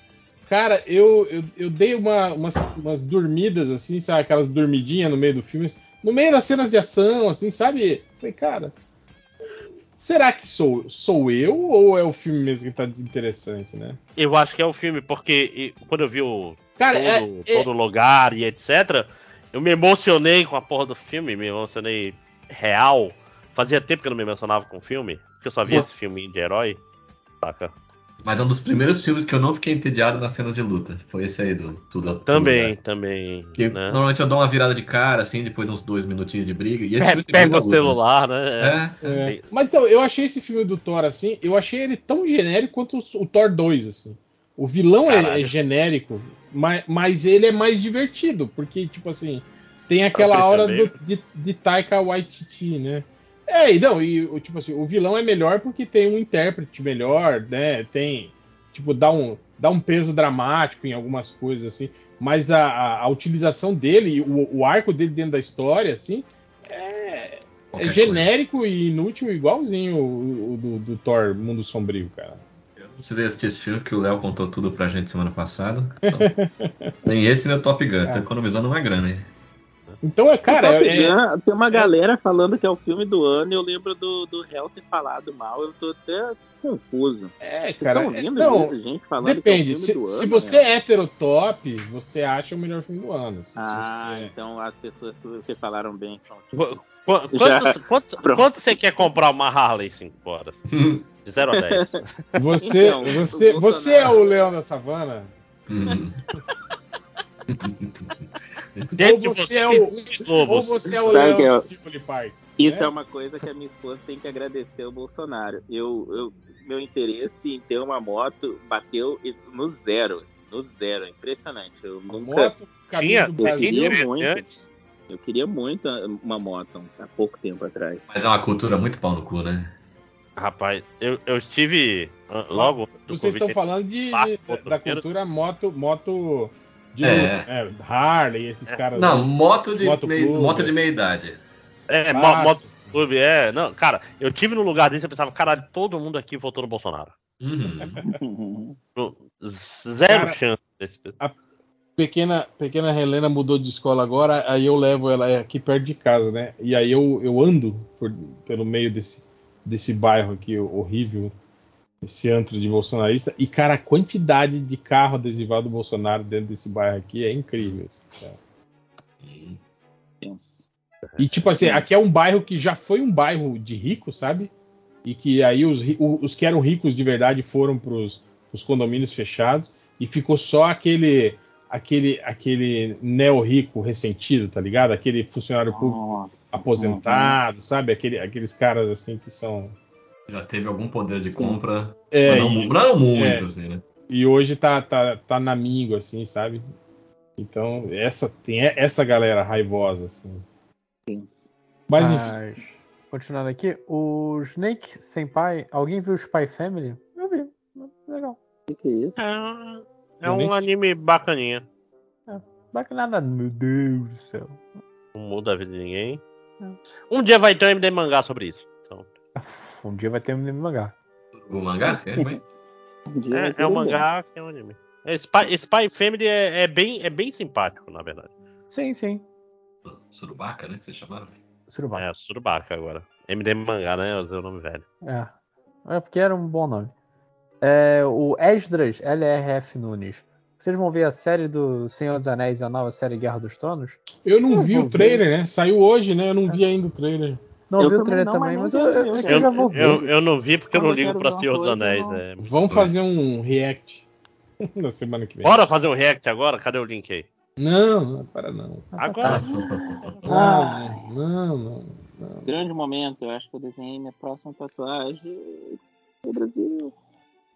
Cara, eu, eu, eu dei uma, umas, umas dormidas, assim, sabe? Aquelas dormidinhas no meio do filme. No meio das cenas de ação, assim, sabe? Falei, cara. Será que sou, sou eu ou é o filme mesmo que tá desinteressante, né?
Eu acho que é o filme, porque quando eu vi o
Cara,
todo,
é, é-
todo lugar e etc., eu me emocionei com a porra do filme, me emocionei real. Fazia tempo que eu não me emocionava com o filme, porque eu só via
Pô.
esse filminho de herói. Saca?
Mas é um dos primeiros filmes que eu não fiquei entediado nas cenas de luta. Foi esse aí do Tudo Tudo
Também,
Lugar.
também.
Que
né?
Normalmente eu dou uma virada de cara, assim, depois de uns dois minutinhos de briga. E esse
É, pega o
luta,
celular, né?
né? É, é.
É. Mas então, eu achei esse filme do Thor assim, eu achei ele tão genérico quanto o, Thor 2, assim. O vilão é, é genérico, mas, mas ele é mais divertido, porque, tipo assim, tem aquela aura
Bale.
do, de, de Taika Waititi, né? É, e não, e o tipo assim, o vilão é melhor porque tem um intérprete melhor, né? Tem, tipo, dá um, dá um peso dramático em algumas coisas, assim. Mas a, a, a utilização dele, o, o arco dele dentro da história, assim, é, é genérico e inútil, igualzinho o, o do, do Thor Mundo Sombrio, cara.
coisa. Eu não precisei assistir esse filme, que o Léo contou tudo pra gente semana passada. Então, [LAUGHS] nem esse nem o Top Gun. Tô
É.
economizando uma grana aí.
Então, é, cara,
Top
é, é-
tem uma galera falando que é o filme do ano. Eu lembro do, do Hell ter falado mal. Eu tô até confuso.
é,
Vocês
cara,
estão
é-
ouvindo
não,
isso, gente falando
depende.
que é o
Se,
do
se
ano?
você
né?
é heterotop, você acha o melhor filme do ano. se
Ah,
você-
então as pessoas que falaram bem são Já.
Quanto, quanto, quanto você quer comprar uma Harley 5 horas? [LAUGHS] De 0 a 10.
Você,
Então,
você, você é o leão da savana?
Hum. [LAUGHS]
Dentro [LAUGHS] de
Ou você
você
é o- Ou você é o
Sabe
leão
é
do Tivoli Park?
Isso
É.
é uma coisa que a minha esposa tem que agradecer ao Bolsonaro. Eu, eu- meu interesse em ter uma moto bateu no zero. No zero. Impressionante. Eu
A
nunca.
moto,
Tinha,
eu queria muito.
antes.
Eu queria muito uma moto há pouco tempo atrás.
Mas é uma cultura muito pau no cu, né?
Rapaz, eu, eu estive ah, logo.
Vocês estão falando de, de- da cultura moto, moto de
É.
luta. É, Harley, esses caras.
Não, moto de,
Moto
meio,
clube,
moto de
assim.
meia idade.
É, moto clube, é. Não, cara, eu tive no lugar desse e pensava, caralho, todo mundo aqui votou no Bolsonaro.
Uhum. [LAUGHS]
Zero
Cara,
chance desse.
pequena, pequena Helena mudou de escola agora, aí eu levo ela aqui perto de casa, né? E aí eu, eu ando por- pelo meio desse, desse bairro aqui horrível, esse antro de bolsonarista. E, cara, a quantidade de carro adesivado do Bolsonaro dentro desse bairro aqui é incrível. assim. E tipo assim, aqui é um bairro que já foi um bairro de ricos, sabe? E que aí os, os que eram ricos de verdade foram pros, pros condomínios fechados e ficou só aquele aquele aquele neo rico ressentido, tá ligado? Aquele funcionário público
Nossa.
aposentado, sabe? Aquele, aqueles caras assim que são
Já teve algum poder de compra.
é,
mas não,
e,
não muito,
é.
assim, né?
e hoje tá tá tá na mingo assim, sabe? Então, essa tem essa galera raivosa assim. Mas enfim,
Mas, continuando aqui, o Snake Senpai, alguém viu o Spy Family? Eu vi. Legal.
O que, que é isso?
É, é um anime bacaninha.
Bacana, meu Deus do céu.
Não muda a vida de ninguém.
É.
Um dia vai ter um MD mangá sobre isso. Então, [LAUGHS]
Um dia vai ter um anime mangá.
O mangá? É,
Um
é, é um
um
mangá que é um anime. É, Spy, Spy Family é, é bem, é bem simpático, na verdade.
Sim, sim.
Surubaca, né? Que vocês chamaram?
Surubá.
É, Surubaka agora. MD mangá, né? Eu usei o nome velho.
É. É porque era um bom nome. É, o Esdras LRF Nunes. Vocês vão ver a série do Senhor dos Anéis e a nova série Guerra dos Tronos?
eu não
Eu
vi o trailer, né? Saiu hoje, né? Eu não vi ainda o trailer.
Não
Eu
vi o
também
trailer também,
mas
mas eu, eu, eu
Eu,
já vou ver.
eu, eu não vi porque eu não ligo pra Senhor dos Anéis. é.
Vamos fazer um react [LAUGHS] na semana que vem.
Bora fazer um react agora? Cadê o link aí?
Não, não, para não.
Agora.
Não, [LAUGHS] não, não, não.
Grande momento, eu acho que eu desenhei minha próxima tatuagem no Brasil.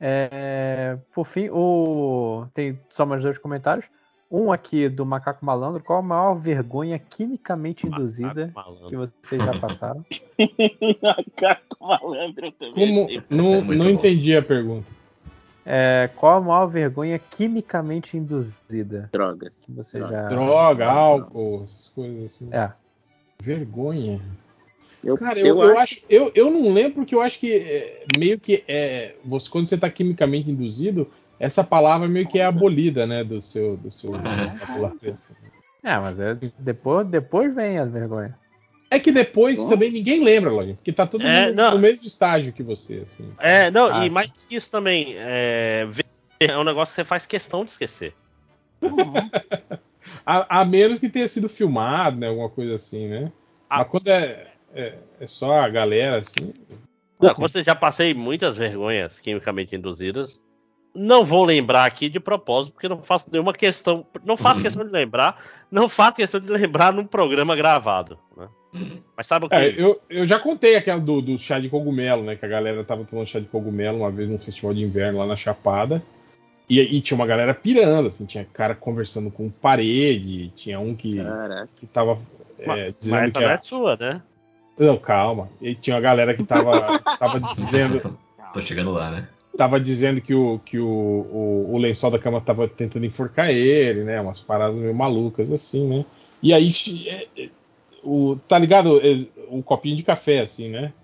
É, por fim, o... tem só mais dois comentários. Um aqui do Macaco Malandro. Qual a maior vergonha quimicamente induzida
Macaco
que
malandro.
vocês já passaram? [LAUGHS]
Macaco malandro eu também.
Como? Não,
É
não
bom.
entendi a pergunta.
É, qual a maior vergonha quimicamente induzida
Droga.
que você
Droga.
já.
Droga, álcool, essas coisas assim.
É.
Vergonha.
Eu,
Cara, eu, eu acho, eu, eu não lembro porque eu acho que é, meio que é, você, quando você está quimicamente induzido, essa palavra meio que é abolida, né, do seu, do seu assim.
É, mas é, depois, depois vem a vergonha.
É que depois
Bom.
também ninguém lembra, Lojinha, porque tá todo
É,
mundo
não.
no mesmo estágio que você, assim. sabe?
É, não,
Ah.
e mais que isso também. É, ver- é um negócio que você faz questão de esquecer. [LAUGHS]
A, a menos que tenha sido filmado, né, alguma coisa assim, né?
Ah.
Mas quando é, é, é só a galera, assim.
Não, como você já passei muitas vergonhas quimicamente induzidas. Não vou lembrar aqui de propósito, porque não faço nenhuma questão. Não faço questão de lembrar. Não faço questão de lembrar num programa gravado. né? Mas sabe o que?
É, eu, eu já contei aquela do, do chá de cogumelo, né? Que a galera tava tomando chá de cogumelo uma vez num festival de inverno lá na Chapada. E, e tinha uma galera pirando, assim, tinha cara conversando com parede, tinha um que,
Caraca.
que tava é,
Mas
dizendo
essa
que
não é sua, né?
Não, calma. E tinha uma galera que tava, tava [LAUGHS] dizendo.
Tô chegando lá, né?
Tava dizendo que, o, que o, o, o lençol da cama tava tentando enforcar ele, né? Umas paradas meio malucas, assim, né? E aí, é, é, o, tá ligado? É, Um copinho de café, assim, né?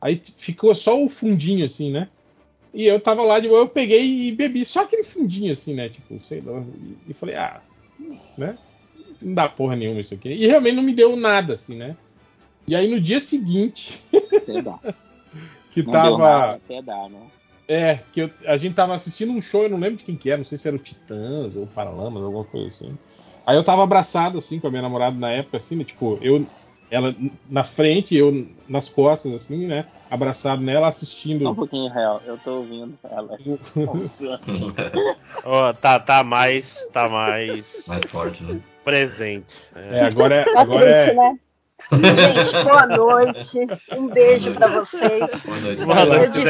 Aí ficou só o fundinho, assim, né? E eu tava lá, de boa, eu peguei e bebi só aquele fundinho, assim, né? Tipo, sei lá. E, falei, ah, né? Não dá porra nenhuma isso aqui. E realmente não me deu nada, assim, né? E aí no dia seguinte,
Até dá. [LAUGHS]
que
Não
tava.
deu nada, até dá, né?
É, que eu- a gente tava assistindo um show, eu não lembro de quem que era, não sei se era o Titãs ou o Paralamas, alguma coisa assim. Aí eu tava abraçado, assim, com a minha namorada na época, assim, né, tipo, eu, ela na frente, eu nas costas, assim, né, abraçado nela,
Só um
assistindo.
pouquinho real, eu tô ouvindo ela. [LAUGHS]
Ó, tá, tá mais. Tá mais
Mais forte, né?
presente. É.
É, agora é.
Tá
Agora
triste,
é
né? Gente, boa noite. Um beijo pra vocês.
Boa noite.
Boa
Eu
noite.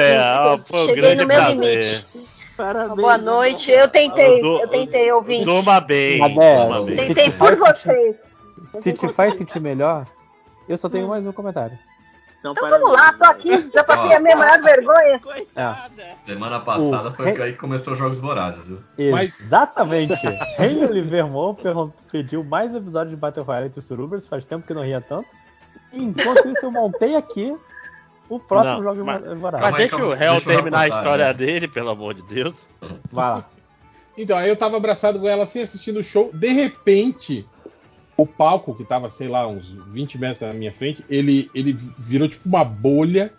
Ó,
Cheguei no meu
prazer.
limite.
Parabéns.
Boa noite. Eu tentei,
Eu dou-
eu tentei ouvir.
Durma bem.
Se
Tentei
te
por vocês.
Se te faz sentir melhor, eu só tenho mais um comentário.
Então,
Então vamos lá, tô aqui, já passei
Ó.
a minha maior vergonha. [LAUGHS]
Coitada.
Semana passada
O
foi
re-
aí que começou os Jogos Vorazes, viu?
Mas-
Exatamente. [LAUGHS] Henry Vermont pediu mais episódios de Battle Royale entre os Surubers, faz tempo que não ria tanto. Enquanto isso, eu montei aqui o próximo
Não,
jogo
mas-
Vorazes.
Mas deixa o réu terminar a história
né?
dele, pelo amor de Deus.
Vai lá.
Então, aí eu tava abraçado com ela assim, assistindo o show. De repente, o palco, que tava, sei lá, uns 20 metros na minha frente, ele, ele virou tipo uma bolha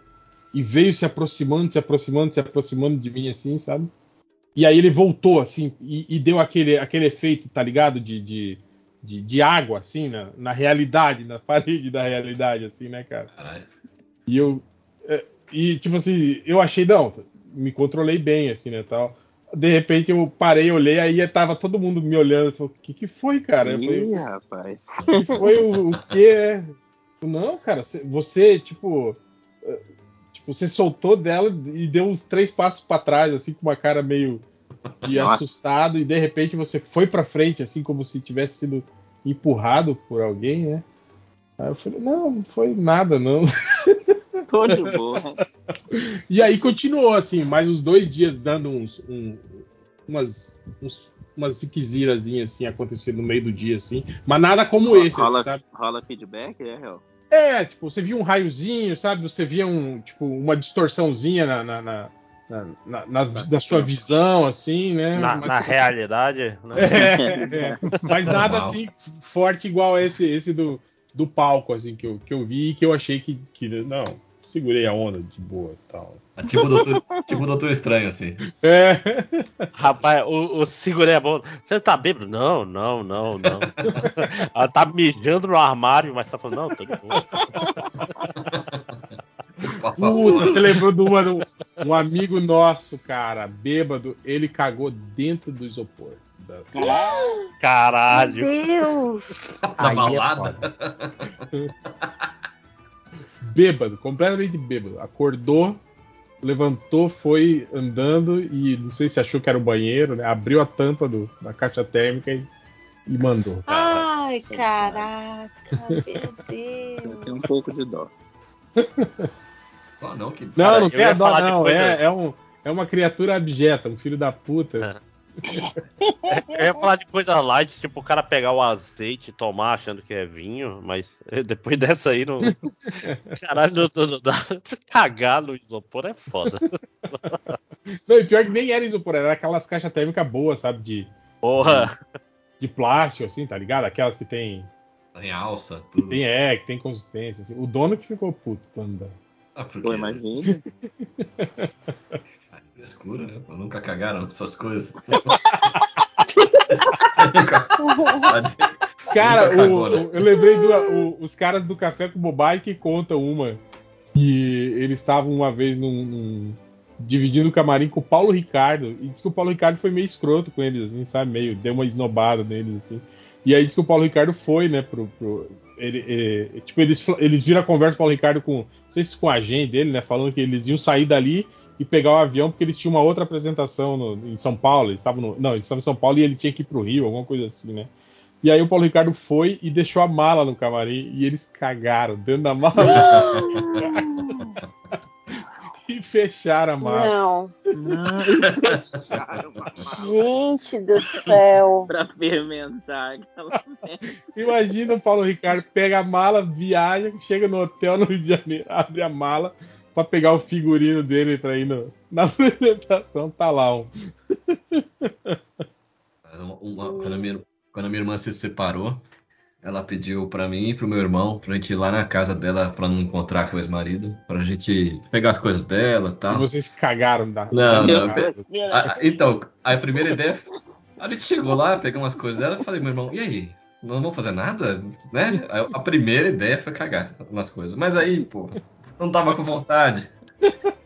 e veio se aproximando, se aproximando, se aproximando de mim, assim, sabe? E aí ele voltou, assim, e, e deu aquele, aquele efeito, tá ligado? De, de, de, de água, assim, na, na realidade, na parede da realidade, assim, né, cara?
Caralho.
E eu. é, E, tipo assim, eu achei, não, me controlei bem, assim, né, tal. De repente eu parei, olhei, aí tava todo mundo me olhando. Falei, o que que foi, cara? Eu falei,
Ih, rapaz.
que foi o, o quê? Não, cara, você- tipo. eh, Tipo, você soltou dela e deu uns três passos pra trás, assim, com uma cara meio de
Nossa.
assustado, e de repente você foi pra frente, assim, como se tivesse sido empurrado por alguém, né? Aí eu falei, não, não foi nada, não.
Tô de boa. [LAUGHS]
E aí continuou, assim, mais uns dois dias dando uns. um- umas. uns- umas ziquezirazinhas, assim, acontecendo no meio do dia, assim. Mas nada como esse, assim,
rola,
sabe?
rola feedback, é, Hel?
É, tipo, você via um raiozinho, sabe? Você via um, tipo, uma distorçãozinha na, na, na, na, na- na- na sua visão, assim, né?
Na,
Mas-
na realidade, né? [LAUGHS]
É, é. [LAUGHS] Mas nada
Normal.
assim forte igual esse, esse do, do palco, assim, que eu, que eu vi e que eu achei que, que. Não, segurei a onda de boa e tal.
É Tipo o doutor, tipo doutor estranho, assim.
É.
Rapaz, o, o segurei a bola. Você tá bêbado? Não, não, não, não. Ela tá mijando no armário, mas tá falando, não, tô de boa.
Puta, você lembrou de uma, do- um amigo nosso, cara, bêbado, ele cagou dentro do isopor. Da-
Caralho.
Deus!
Na
Aí é
balada. [LAUGHS]
Bêbado, completamente bêbado. Acordou, levantou, foi andando e não sei se achou que era o banheiro, né? Abriu a tampa do- da caixa térmica e, e mandou.
Ai, caraca, meu
Eu
Deus.
tenho um pouco de dó.
Ah, não, que...
Não,
Cara,
não
eu
tem a dó, não. É, é, um, é uma criatura abjeta, um filho da puta.
Eu ia falar de coisa light, tipo o cara pegar o azeite e tomar achando que é vinho, mas [LAUGHS] depois dessa aí não. [LAUGHS] Caralho, não, não, cagar no isopor é foda.
Não, e pior que nem era isopor, era aquelas caixas térmicas boas, sabe? De,
Porra.
de plástico, assim, tá ligado? Aquelas que tem,
Tem alça, tudo.
tem é, que tem consistência. assim. O dono que ficou puto quando dá.
Ah, porque...
Pô, imagina. [LAUGHS]
Frescura, né? Nunca cagaram [LAUGHS] essas coisas. [LAUGHS]
Cara, o-
né?
eu lembrei do, o- os caras do Café com Bobagem que contam uma. Que eles estavam uma vez num, num- dividindo o camarim com o Paulo Ricardo. E diz que o Paulo Ricardo foi meio escroto com eles, assim, sabe? Meio deu uma esnobada neles, assim. E aí diz que o Paulo Ricardo foi, né, pro. pro- ele, ele- tipo, eles, eles viram a conversa do Paulo Ricardo com. Não sei se com a agente dele, né? Falando que eles iam sair dali e pegar o avião porque eles tinham uma outra apresentação no- em São Paulo. Eles estavam no, não, eles estavam em São Paulo e ele tinha que ir pro Rio, alguma coisa assim, né? E aí o Paulo Ricardo foi e deixou a mala no camarim e eles cagaram dentro da mala [LAUGHS] e fecharam a mala.
Não,
Não, fecharam uma mala
gente do céu.
pra fermentar aquela merda.
Imagina o Paulo Ricardo pega a mala, viaja, chega no hotel no Rio de Janeiro, abre a mala pra pegar o figurino dele pra ir no- na [LAUGHS] apresentação, tá lá um.
Uma- uma- quando, a minha, quando a minha irmã se separou, ela pediu pra mim e pro meu irmão pra gente ir lá na casa dela pra não encontrar com o ex-marido, pra gente pegar as coisas dela e
E
tal.
vocês cagaram da.
Não, não. Ah, então, a primeira ideia, a gente chegou lá, pegou umas coisas dela e falei, meu irmão, e aí? Não vamos fazer nada? Né? A primeira ideia foi cagar umas coisas. Mas aí, pô, não tava com vontade. [LAUGHS]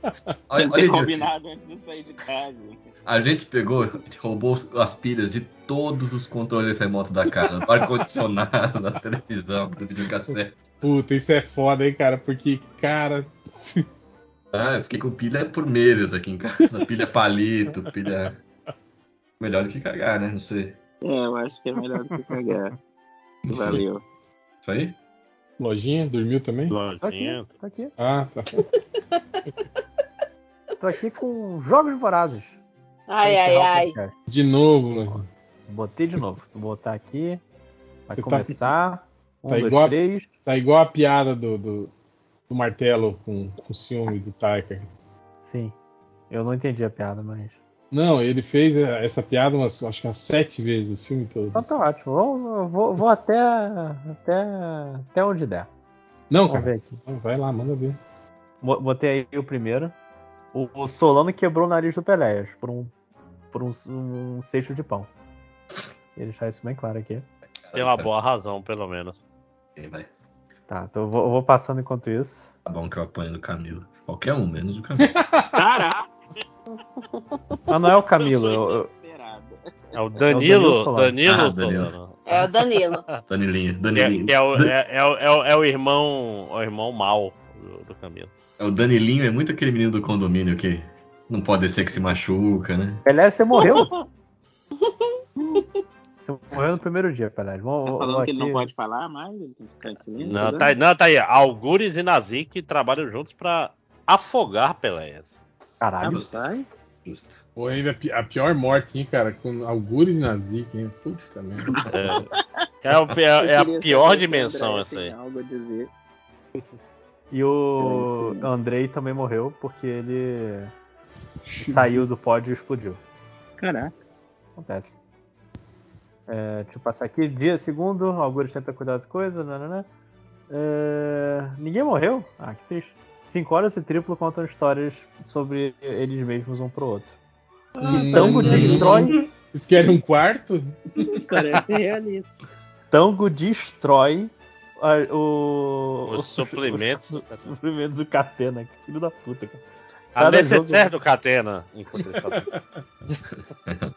Olha, olha
combinado antes de sair de casa.
A gente pegou, roubou as pilhas de todos os controles remotos da casa, do ar-condicionado, [LAUGHS] da televisão, do videocassete.
Puta, isso é foda, hein, cara? Porque, cara.
Ah, eu fiquei com pilha por meses aqui em casa. Pilha palito, pilha. Melhor do que cagar, né? Não sei.
É, eu acho que é melhor do que cagar. Valeu.
Isso aí?
Lojinha, dormiu também?
Tô aqui,
Lojinha.
tô aqui.
Ah, tá. [LAUGHS]
Tô aqui com Jogos Vorazes.
Ai, ai, ai.
De novo, Lojinha.
Botei de novo. Vou botar aqui. Vai
Você tá-
começar. Um,
tá
dois,
igual a-
três.
Tá igual a piada do, do, do martelo com, com o ciúme do Taika.
Sim. Eu não entendi a piada, mas.
Não, ele fez essa piada umas, acho que umas sete vezes o filme todo.
Então tá ótimo. Vou, vou, vou até, até, até onde der.
Não,
Vamos
cara.
ver aqui.
Não, vai lá, manda ver.
Bo- Botei aí o primeiro. O, o Solano quebrou o nariz do Peléas por um, por um, um cesto de pão. Queria deixar isso bem claro aqui.
Tem uma boa razão, pelo menos.
Vai?
Tá, então eu vou, eu vou passando enquanto isso.
Tá bom que eu apanho do Camilo. Qualquer um, menos o Camilo.
Caraca!
Mas não é o Camilo. eu-
Inesperado.
É o
Danilo
Danilo,
Solano.
Danilo,
Ah, Danilo.
É o Danilo.
Danilinho,
é,
Danilinho.
é o, é, é o, é o- é o irmão, o irmão mal do, do Camilo.
É, O Danilinho é muito aquele menino do condomínio que não pode ser que se machuca, né?
Peléas, você morreu. [LAUGHS] Você morreu no primeiro dia, Peléas.
Tá
Vamos, vamos
falando que ele não pode falar mais?
Não,
né?
tá, não, tá aí. Algures e Nazik trabalham juntos pra afogar Peleias.
Ah,
Caralho.
Justo.
Pô, ainda a pi- a pior morte, hein, cara? Com Algures e Nazik, hein? Puta merda.
É, é, o é
Eu
a pior
o
dimensão essa aí.
algo a dizer.
E o Andrei também morreu porque ele saiu do pódio e explodiu.
Caraca.
Acontece. É, deixa eu passar aqui. Dia segundo, Algures tenta cuidar de coisa. Nanana. É, ninguém morreu? Ah, que triste. Cinco horas e triplo contam histórias sobre eles mesmos um pro outro. E Tango destrói.
Vocês querem um quarto? [LAUGHS]
Parece realista.
Tango destrói a- o,
Os suprimentos do
os
Catena.
suprimentos do Catena. Que filho da puta, cara.
A
Cada
necessaire
jogo-
do Catena. enquanto ele tá-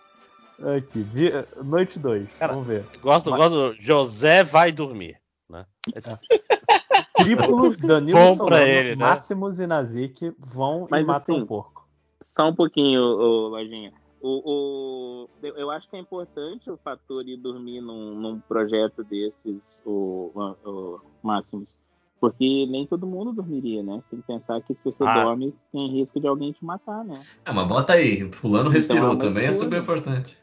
[LAUGHS]
Aqui, dia, noite 2.
Cara,
Vamos ver.
Gosto,
Mas-
gosto. do José vai dormir. Né? [LAUGHS]
Triplo, [LAUGHS] Danilo
Bom
Solano,
ele, né?
Máximos e Nazik vão
Mas
e matam
assim,
o porco.
Só um pouquinho, ô, Lojinha. O, o- eu acho que é importante o fator ir dormir num, num projeto desses, o, o, Máximos. Porque nem todo mundo dormiria, né? Você tem que pensar que se você
Ah.
dorme, tem risco de alguém te matar, né?
Ah, mas bota aí. Fulano
Então,
respirou
uma
também, é super importante.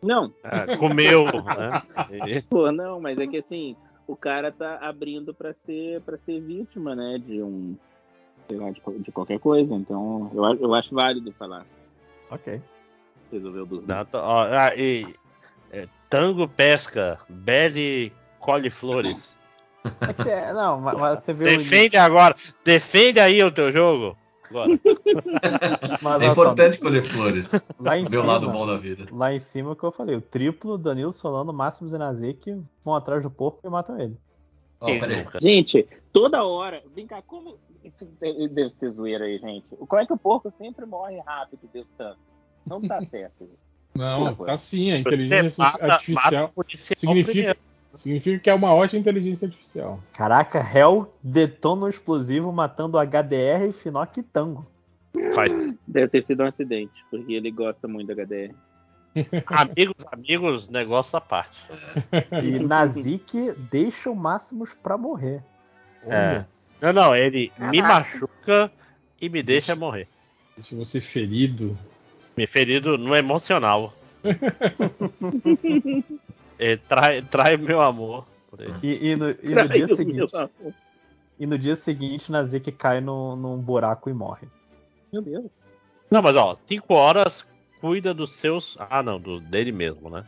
Não,
É, comeu. [LAUGHS] né?
Pô, não, mas é que assim, o cara tá abrindo pra ser para ser vítima, né, de um sei lá, de, de qualquer coisa. Então, eu, eu acho válido falar.
Ok.
Resolveu dormir.
Não, tá- ó, ah, e, é, tango pesca, Belle colhe flores. [LAUGHS]
É que não, mas, você o
Defende agora, defende aí o teu jogo. Agora. [LAUGHS]
mas,
É
olha só,
importante colher flores.
lá em
Ver o lado
cima,
bom da vida.
lá em cima o que eu falei, o triplo, Danilo Solano, Máximos e Nazik vão atrás do porco e matam ele.
Nunca?
Gente, toda hora, vem cá, como. Isso deve, deve ser zoeira aí, gente. Como é que o porco sempre morre rápido desse tanto? Não tá certo.
Não, tá sim. A inteligência
mata-
artificial
mata
significa,
primeiro.
Significa que é uma ótima inteligência artificial.
Caraca, Hell detona um explosivo matando HDR, Finoc e Tango.
Faz.
Deve ter sido um acidente, porque ele gosta muito da HDR. [LAUGHS]
Amigos, amigos, negócio à parte.
E Nazik deixa o Máximos pra morrer.
É. Não, não, ele me
Caraca.
machuca e me deixa morrer.
Deixa você ferido.
Me ferido no emocional. [LAUGHS] Ele trai, trai meu amor.
E, e no, e no dia seguinte,
amor.
e no dia seguinte, Nazik cai no, num buraco e morre.
Meu Deus.
Não, mas ó, 5 horas cuida dos seus. Ah, não, do, dele mesmo, né?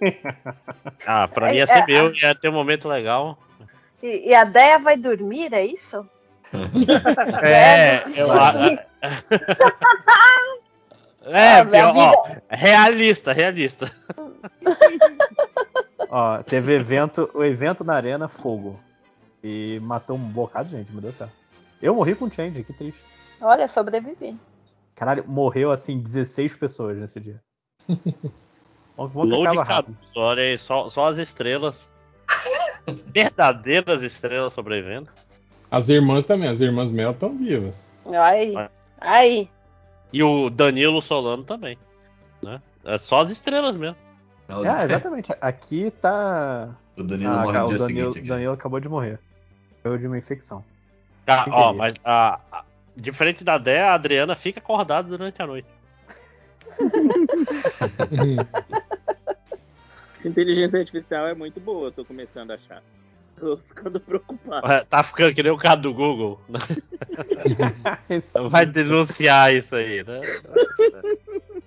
[LAUGHS] Ah, pra mim ia ser
É,
meu, ia ter um momento legal.
E, e a Deia vai dormir, é isso? [LAUGHS]
É, eu
Vai. [LAUGHS]
É,
Ah,
pior, ó, realista, realista. [LAUGHS]
Ó, teve evento, o evento na arena, fogo. E matou um bocado de gente, meu Deus do céu. Eu morri com o Change, que triste.
Olha, sobrevivi.
Caralho, morreu assim 16 pessoas nesse dia. [LAUGHS] Bom, bom que
Load
rápido.
Olha aí, só, só as estrelas. [LAUGHS] verdadeiras estrelas sobrevivendo.
As irmãs também, as irmãs Mel estão vivas.
Aí, aí.
E o Danilo Solano também. Né? É só as estrelas mesmo.
Não,
É, exatamente. Aqui tá.
O Danilo
Ah,
morre no
o
dia
Danilo,
seguinte.
Danilo acabou de morrer. Foi de uma infecção.
Ah, ó, mas a, a- diferente da Dé, a Adriana fica acordada durante a noite. [LAUGHS]
Inteligência artificial é muito boa, eu tô começando a achar. Tô ficando preocupado.
É, Tá ficando que nem o cara do Google. né? [LAUGHS] Vai denunciar isso aí, né?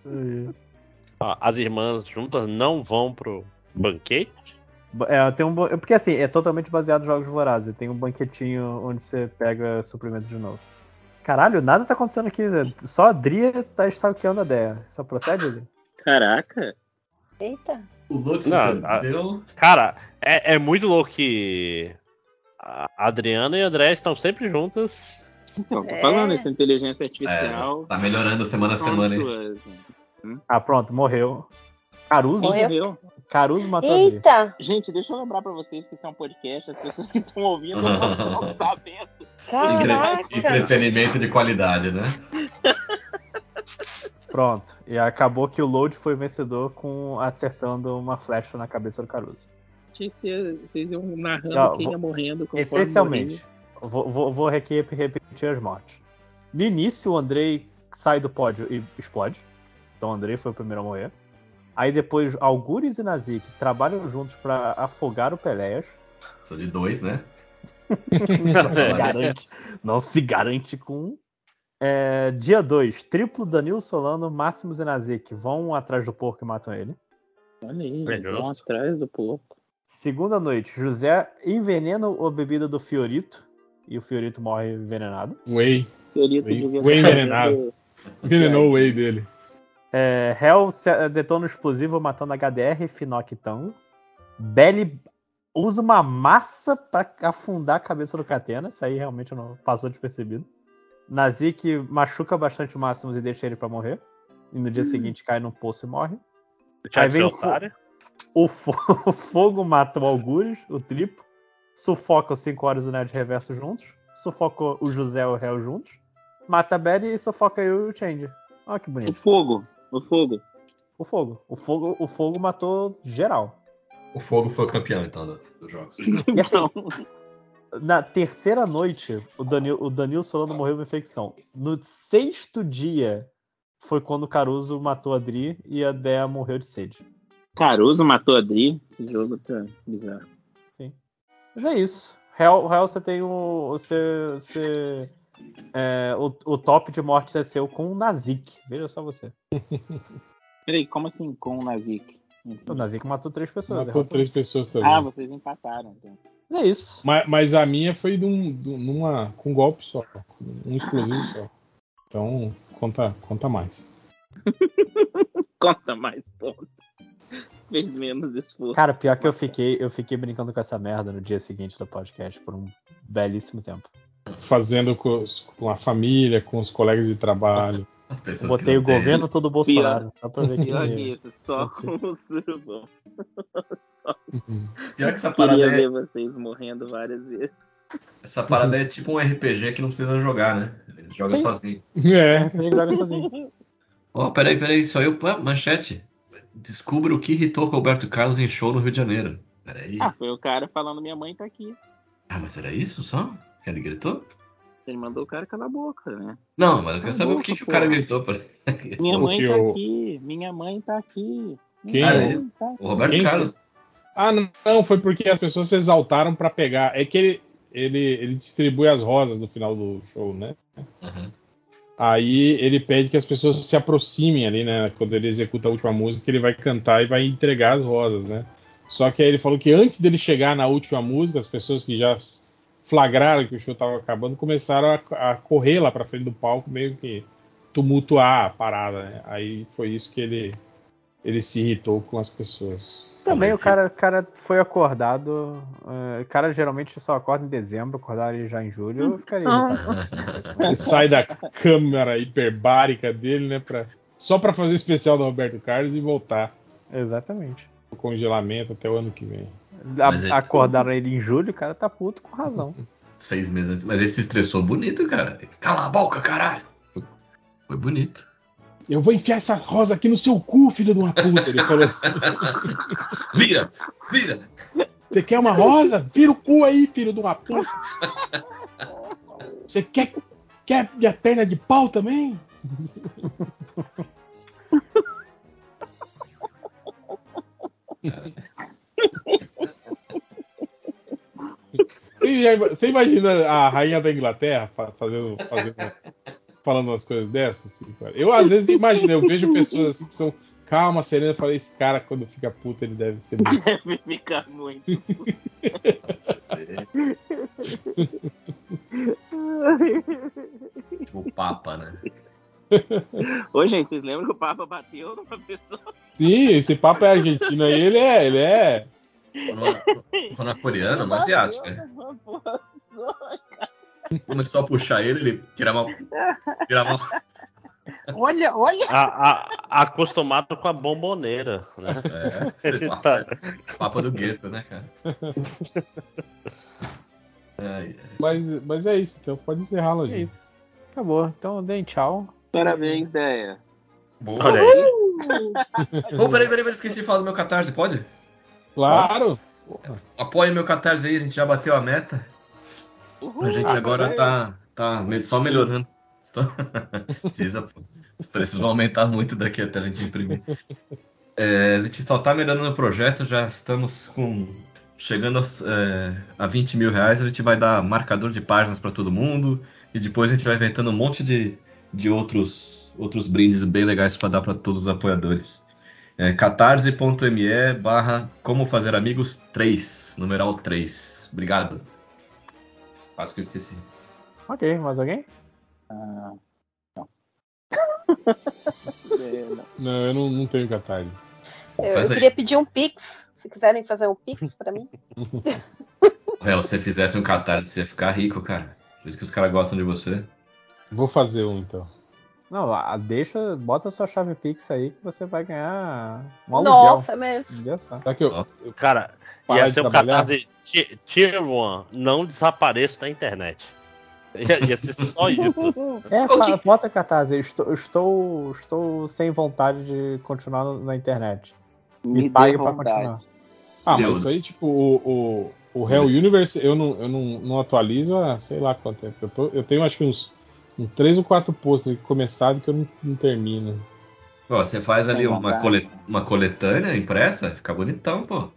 [LAUGHS] Ó, as irmãs juntas não vão pro banquete.
É, tem um, ban- porque assim, é totalmente baseado em jogos vorazes. Tem um banquetinho onde você pega suprimento de novo. Caralho, nada tá acontecendo aqui. né? Só a Dria tá stalkeando a Dea. Só procede, Dria?
Caraca.
Eita.
O Lutz
Não, a-
deu.
Cara, é, é muito louco que a Adriana e a André estão sempre juntas.
Então, tô
É.
falando, essa inteligência
É,
artificial.
tá melhorando semana a semana, hein?
Hein?
Ah, pronto, morreu. Caruso,
Morreu.
Morreu.
Caruso matou.
Eita.
Gente, deixa eu lembrar pra vocês que isso é um podcast, as pessoas que estão ouvindo [LAUGHS] não estão sabendo.
Caraca.
Entretenimento de qualidade, né?
Pronto. E acabou que o Load foi vencedor com acertando uma flecha na cabeça do Caruso.
Vocês, vocês iam narrando
Não,
quem
vou-
ia morrendo.
Essencialmente, vou, vou, vou aqui repetir as mortes. No início, o Andrei sai do pódio e explode. Então, o Andrei foi o primeiro a morrer. Aí depois, Algures e Nazik trabalham juntos pra afogar o Peléas.
Sou de dois, né?
Não se garante, [LAUGHS] não se garante com um. É, dia 2, triplo Danilo Solano, Máximos e Nazik vão atrás do porco e matam ele.
Olha aí,
É
vão atrás do porco.
Segunda noite, José envenena a bebida do Fiorito e o Fiorito morre envenenado.
Whey.
Fiorito
Whey- whey envenenado. Envenenou o Whey dele.
É, Hell se- detona o explosivo matando HDR e Finoc e Tango. Belly usa uma massa pra afundar a cabeça do Catena. Isso aí realmente não passou despercebido. Nazik machuca bastante o Máximos e deixa ele pra morrer. E no dia seguinte cai num poço e morre.
Thiago
vem o
otário.
O, fo- [LAUGHS] o fogo mata o Algures, o triplo. Sufoca os 5 horas do Nerd Reverso juntos. Sufoca o José e o Hell juntos. Mata a Belly e sufoca eu e o Change. Olha que
O
bonito.
fogo, o fogo.
O fogo. O fogo, o fogo matou geral.
O fogo foi o campeão, então, do- dos jogos. [LAUGHS]
E assim, na terceira noite, o Danilo, o Danilo Solano morreu de uma infecção. No sexto dia, foi quando o Caruso matou a Dri e a Dea morreu de sede.
Caruso matou a Dri. Esse jogo tá bizarro.
Mas é isso. Real, Real você tem o. Você. você é, o, o top de mortes é seu com o Nazik. Veja só você. [LAUGHS]
Peraí, como assim com o Nazik?
O Nazik matou três pessoas.
Matou três pessoas também.
Ah, vocês empataram. Então.
É isso.
Mas, mas a minha foi de um- de um- numa, com um golpe só. Um explosivo só. Então, conta, conta mais. [LAUGHS]
Conta mais pontos. Fez menos esforço.
Cara, pior que eu fiquei, eu fiquei brincando com essa merda no dia seguinte do podcast por um belíssimo tempo.
Fazendo com, os- com a família, com os colegas de trabalho.
As
Eu
pessoas
botei
que
o
têm-
governo todo Bolsonaro, só pra ver
Pior que isso, só com o surubão. [LAUGHS]
Pior que essa parada,
Queria
é,
ver vocês morrendo várias vezes.
essa parada é tipo um RPG que não precisa jogar, né? Ele joga
Sim.
sozinho.
É.
Ele joga sozinho. [LAUGHS]
Ó, peraí, peraí, só eu. Ah, manchete. Descubra o que irritou Roberto Carlos em show no Rio de Janeiro. Peraí.
Ah, foi o cara falando minha mãe tá aqui.
Ah, mas era isso só? Ele gritou?
Ele mandou o cara calar a boca, né?
Não, mas eu quero saber o
boca,
que, que o cara gritou. Pra... [LAUGHS]
Minha
O
mãe tá aqui, minha mãe tá aqui.
Quem?
Minha
Ah, é?
tá
O Roberto
Quem
Carlos.
Ah, não, foi porque as pessoas se exaltaram pra pegar. É que ele, ele, ele distribui as rosas no final do show, né?
Aham.
Aí ele pede que as pessoas se aproximem ali, né? Quando ele executa a última música, ele vai cantar e vai entregar as rosas, né? Só que aí ele falou que antes dele chegar na última música, as pessoas que já flagraram que o show tava acabando começaram a, a correr lá pra frente do palco, meio que tumultuar a parada, né? Aí foi isso que ele, ele se irritou com as pessoas.
Também o cara, o cara foi acordado. eh, O cara geralmente só acorda em dezembro, acordaram ele já em julho. Eu ficaria irritado. não [LAUGHS] tivesse
Ele sai da câmera hiperbárica dele, né? Pra, só pra fazer o especial do Roberto Carlos e voltar
Exatamente.
o congelamento até o ano que vem.
A-
Mas ele-
Acordaram ele em julho, o cara tá puto com razão. [LAUGHS]
Seis meses antes. Mas ele se estressou bonito, cara. Cala a boca, caralho. Foi- Foi bonito.
Eu vou enfiar essa rosa aqui no seu cu, filho de uma puta. Ele falou assim. [LAUGHS]
Vira! Vira!
Você quer uma rosa? Vira o cu aí, filho de uma puta. Você quer, quer minha perna de pau também? Você, imagina a rainha da Inglaterra fa- fazendo, fazendo- falando umas coisas dessas? assim, cara? Eu às vezes imagino, eu vejo pessoas assim que são calma, Serena. Eu falei, esse cara, quando fica puto, ele deve ser [LAUGHS] muito.
Deve ficar muito.
O Papa, né?
Ô, gente, vocês lembram que o Papa bateu numa pessoa?
Sim, esse papo é argentino aí, ele é, ele é.
Quando é asiático, né?
Uma só.
Começou a puxar ele, ele tirava, tirava
Olha, olha.
A- a- acostumado com a bomboneira, né?
É, esse papo,
Tá.
papo do gueto, né, cara? Ai, ai.
Mas, mas é isso, então pode encerrar,
É
Lojinha.
isso. Acabou. Então, deem tchau.
Parabéns, ideia.
Boa.
Olha aí.
Ô, peraí, peraí, peraí, esqueci de falar do meu catarse, pode?
Claro!
Apoie meu catarse aí, a gente já bateu a meta. A gente agora tá, tá só melhorando. [LAUGHS] Precisa, pô. Os preços vão aumentar muito daqui até a gente imprimir. É, a gente só tá melhorando o projeto, já estamos com. Chegando aos, é, a 20 mil reais, a gente vai dar marcador de páginas para todo mundo. E depois a gente vai inventando um monte de, de outros, outros brindes bem legais para dar para todos os apoiadores. É, catarse.me barra como fazer amigos 3, numeral 3. Obrigado. Quase que eu esqueci.
Ok, mais alguém?
Ah, não. É, [LAUGHS] não.
Eu não, não tenho catarse.
Eu, eu queria pedir um pix. Se quiserem fazer um pix pra mim. [LAUGHS]
Réu, se você fizesse um catarse, você ia ficar rico, cara. Por isso que os caras gostam de você.
Vou fazer um então.
Não, deixa, bota sua chave Pix aí que você vai ganhar um aluguel.
Nossa, mas.
Olha só.
Será que eu.
Cara, ia ser um
trabalhar?
catarse ti- Tier 1, não desapareça da internet. [LAUGHS] Ia, ia ser só isso.
É,
O
fa-
que-
bota cartaz aí. Estou, estou, estou sem vontade de continuar na internet. Me
Me
pague pra continuar.
Ah, mas isso aí, tipo, o, o, o Hell Universe eu não, eu não, não atualizo há sei lá quanto tempo. Eu, tô- eu tenho acho que uns, uns 3 ou 4 posts começados que eu não, não termino.
Ó, você faz ali
Tem
uma,
vontade.
cole- uma coletânea impressa, fica bonitão, pô.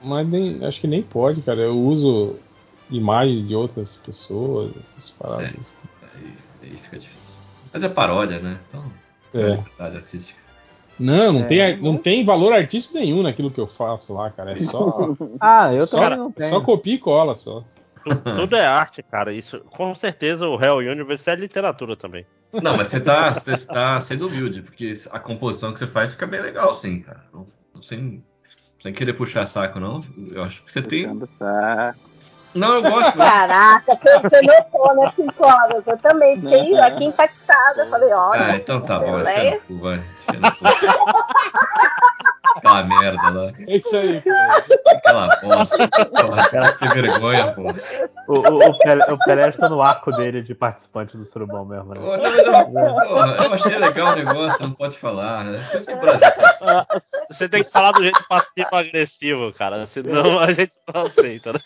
Mas nem, acho que nem pode, cara. Eu uso imagens de outras pessoas, essas paradas. assim.
Aí, aí fica difícil. Mas é paródia, né? Então, é
É.
liberdade artística.
Não, não,
É.
tem, não tem valor artístico nenhum naquilo que eu faço lá, cara. É só, [LAUGHS]
Ah, eu
só,
também não tenho.
só copia e cola só.
Tu- Tudo é arte, cara. Isso, com certeza o Hell Universe é literatura também.
Não, mas você tá, você tá sendo humilde, porque a composição que você faz fica bem legal, sim, cara. Não- Sem, sem querer puxar saco, não. Eu acho que você tem.
Saco.
Não, eu gosto.
Caraca, você notou nas 5 horas. Eu também fiquei aqui impactada. Falei, olha.
Ah, então tá bom, cu, vai. [LAUGHS] Aquela merda lá.
É isso aí, cara.
Aquela bosta. Porra, cara, que vergonha, pô.
O, o, o, Pelé, o Pelé está no arco dele de participante do Surubão mesmo, né?
Não, eu, eu achei legal o negócio, não pode falar, né? Por isso que o Brasil tá assim.
Ah, Você tem que falar do jeito passivo-agressivo, cara. Senão a gente não aceita, né?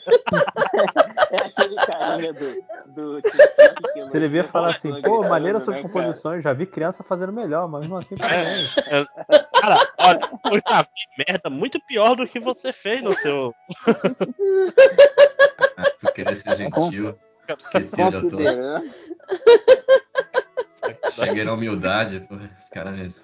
É aquele carinha do.
Você devia
elogia
falar
a
assim, pô,
gritando,
maneira suas composições, já vi criança fazendo melhor, mas mesmo assim parabéns.
Cara, olha, já vi merda muito pior do que você fez no seu. [LAUGHS]
Por querer ser gentil. Esqueci onde eu tô. Cheguei na humildade, pô. Os caras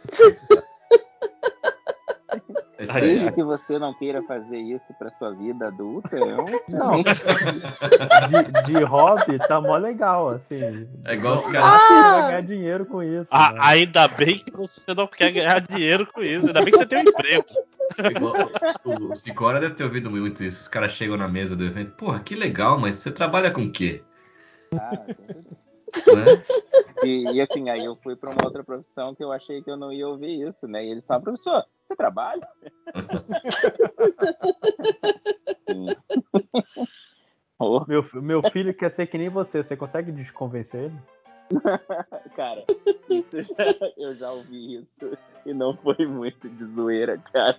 É.
Desde que você não queira fazer isso pra sua vida adulta, é um. [LAUGHS]
Não, [LAUGHS] de, de hobby tá mó legal, assim.
É igual os
Ah,
caras.
ele vai ganhar dinheiro com isso.
Ah,
né?
ainda bem que você não quer ganhar dinheiro com isso. Ainda bem que você tem um emprego.
igual- o o Cicora deve ter ouvido muito isso. Os caras chegam na mesa do evento. Porra, que legal, mas você trabalha com o quê?
Ah,
Né?
e, e assim, aí eu fui pra uma outra profissão que eu achei que eu não ia ouvir isso, né? E eles falam, professor, você trabalha? Oh,
Meu, meu filho quer ser que nem você, você consegue desconvencer ele? [LAUGHS]
cara, isso já- eu já ouvi isso e não foi muito de zoeira, cara.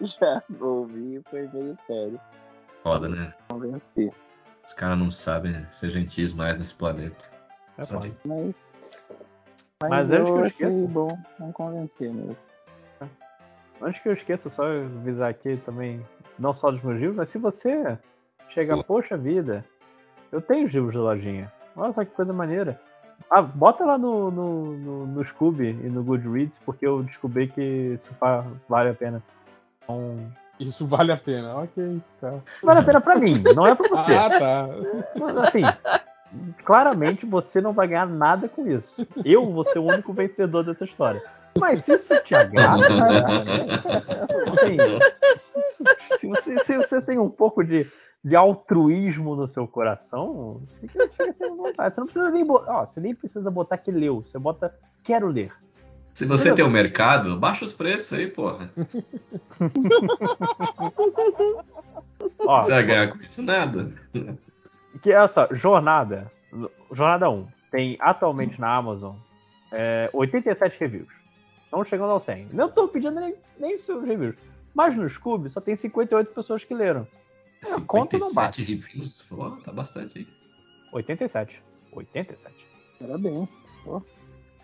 já ouvi e foi meio sério.
Foda, né?
Convenci.
Os caras não sabem ser gentis mais nesse planeta.
É,
Só
pô.
Mas,
Mas antes que eu
achei
esqueça.
bom não convencer mesmo.
Antes que eu esqueça, só avisar aqui também, não só dos meus livros, mas se você chegar, poxa vida, eu tenho os livros de lojinha. Olha só que coisa maneira. Ah, bota lá no, no, no, no Scooby e no Goodreads, porque eu descobri que isso vale a pena. Então,
Isso vale a pena. Ok, tá.
vale a pena pra mim, não é pra você.
Ah, tá.
Assim, claramente você não vai ganhar nada com isso. Eu vou ser o único vencedor dessa história. Mas se isso te agrada, assim, se, você, se você tem um pouco de, de altruísmo no seu coração, fica, fica sem vontade. Você não precisa nem botar. Ó, você nem precisa botar que leu. Você bota quero ler.
Se você tem um mercado, baixa os preços aí, porra. [LAUGHS]
Ó,
Você vai ganhar com isso nada.
Que é essa jornada, jornada 1, tem atualmente na Amazon é, 87 reviews. Não chegando ao 100. Não tô pedindo nem, nem os seus reviews. Mas no Scooby só tem 58 pessoas que leram. A conta não
57
bate.
reviews? Pô, tá bastante aí.
87. 87.
Parabéns.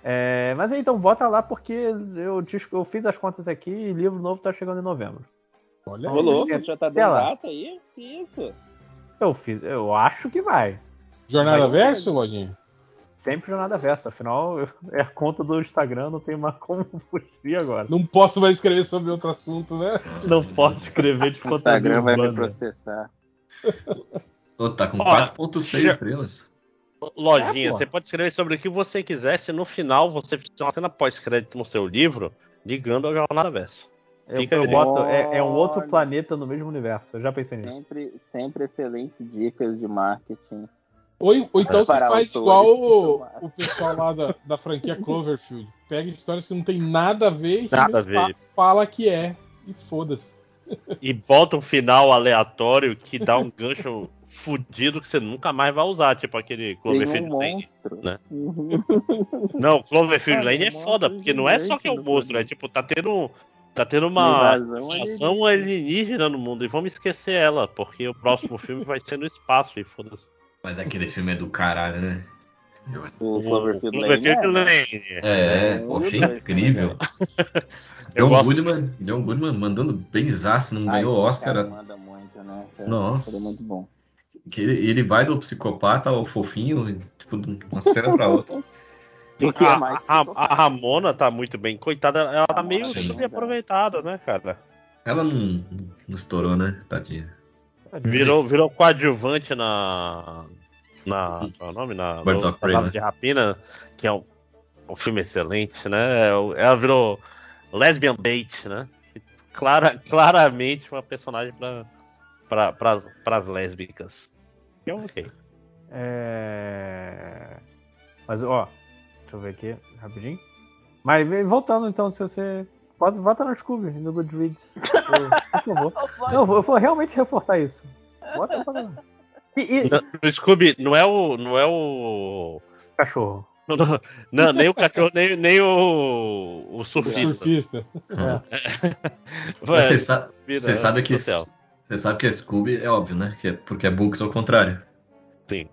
É, mas aí, então bota lá porque eu, te- eu fiz as contas aqui e livro novo tá chegando em novembro.
Olha
Ô,
aí.
louco, já tá dando data aí? Que isso?
Eu fiz, eu acho que vai.
Jornada
Vai.
Verso, Lojinha?
Sempre jornada versa. Afinal, eu- [LAUGHS] é a conta do Instagram, não tem mais como [LAUGHS] fugir agora.
Não posso mais escrever sobre outro assunto, né?
Não posso escrever de [LAUGHS]
O
fantasia
Instagram vai me processar.
Ô, tá com
Ó,
4.6
já-
estrelas.
Lojinha,
É,
você pode escrever sobre o que você quiser, se no final você fizer uma cena pós-crédito no seu livro, ligando ao Jornada Verso.
Eu,
Fica
eu boto, é, é um outro planeta no mesmo universo. Eu já pensei nisso.
Sempre, sempre excelentes dicas de marketing.
Ou, ou então você
Para
faz igual o, o pessoal lá da, da franquia Cloverfield. Pega histórias que não tem nada a ver e
Nada
simplesmente
a ver.
fala que é. E foda-se.
E bota um final aleatório que dá um gancho [LAUGHS] fudido que você nunca mais vai usar, tipo aquele Cloverfield
um
Lane. né?
Uhum. [LAUGHS]
Não, Cloverfield
Cara,
Lane é foda, porque não é só que é um monstro, é tipo, tá tendo. Tá tendo uma
invasão
alienígena no mundo. E vamos esquecer ela, porque o próximo filme vai ser no espaço e foda-se.
Mas aquele filme é do caralho, né?
O
O
Cloverfield Lane. é, né?
Lane.
É,
É,
pô,
um
achei incrível. [LAUGHS] John
gosto-
Goodman, John Goodman mandando benzaço, não
Ai,
ganhou
esse
Oscar.
cara manda muito, né? cara?
Nossa.
Ele é muito bom.
Que ele, ele vai do psicopata ao fofinho, tipo, de uma cena pra outra. [LAUGHS]
Que é
A, a- a Ramona tá muito bem. Coitada, ela tá meio
sim.
subaproveitada, né, cara?
Ela não, não estourou, né? Tadinha.
Virou, virou coadjuvante na. Na. Qual é o nome? Na.
Birds
no
of Prey, né?
de Rapina, que é um, um filme excelente, né? Ela virou lesbian bait, né? Clara, claramente uma personagem pra, pra, pras, pras lésbicas. Que é ok.
É... Mas, ó, deixa eu ver aqui, rapidinho. Mas voltando então, se você. Bota, bota no Scooby, no Goodreads. [LAUGHS] Por, favor. Não, eu vou, eu vou realmente reforçar isso. Bota, lá. E, e-
No Scooby, não é o. Não é o.
cachorro. [LAUGHS]
Não, nem o cachorro, nem, nem o. O
O
surfista.
surfista. [LAUGHS]
Mas
É,
você sa- sabe que você sabe que é Scooby é óbvio, né? Que é, porque é Books ao contrário.
Sim.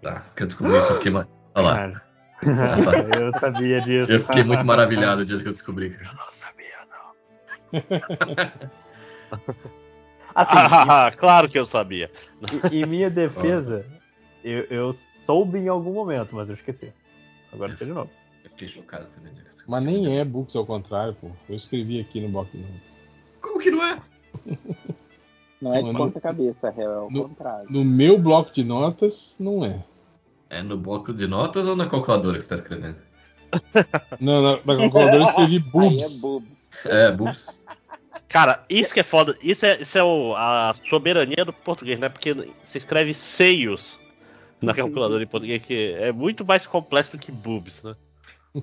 Tá, porque eu descobri isso aqui, mas. Olha lá.
Cara. Eu sabia disso.
Eu fiquei muito maravilhado o dia que eu descobri. cara.
Eu não sabia, não. [LAUGHS] Assim,
Ah, [LAUGHS] claro que eu sabia.
em, minha defesa, [LAUGHS] eu, eu soube em algum momento, mas eu esqueci. Agora eu sei de novo.
Eu fiquei chocado também. né?
Mas nem é books ao contrário, pô. Eu escrevi aqui no bloco de notas.
Como que não é?
Não é de
Mano,
ponta cabeça, é ao
no-
contrário.
No meu bloco de notas, não é.
É no bloco de notas ou na calculadora que você tá escrevendo? [LAUGHS]
Não, na, na calculadora eu escrevi
Aí
boobs.
é bobo.
É, Books.
Cara, isso que é foda. Isso é, isso é o- a soberania do português, né? Porque você escreve seios na calculadora em português, que é muito mais complexo do que boobs, né? [LAUGHS]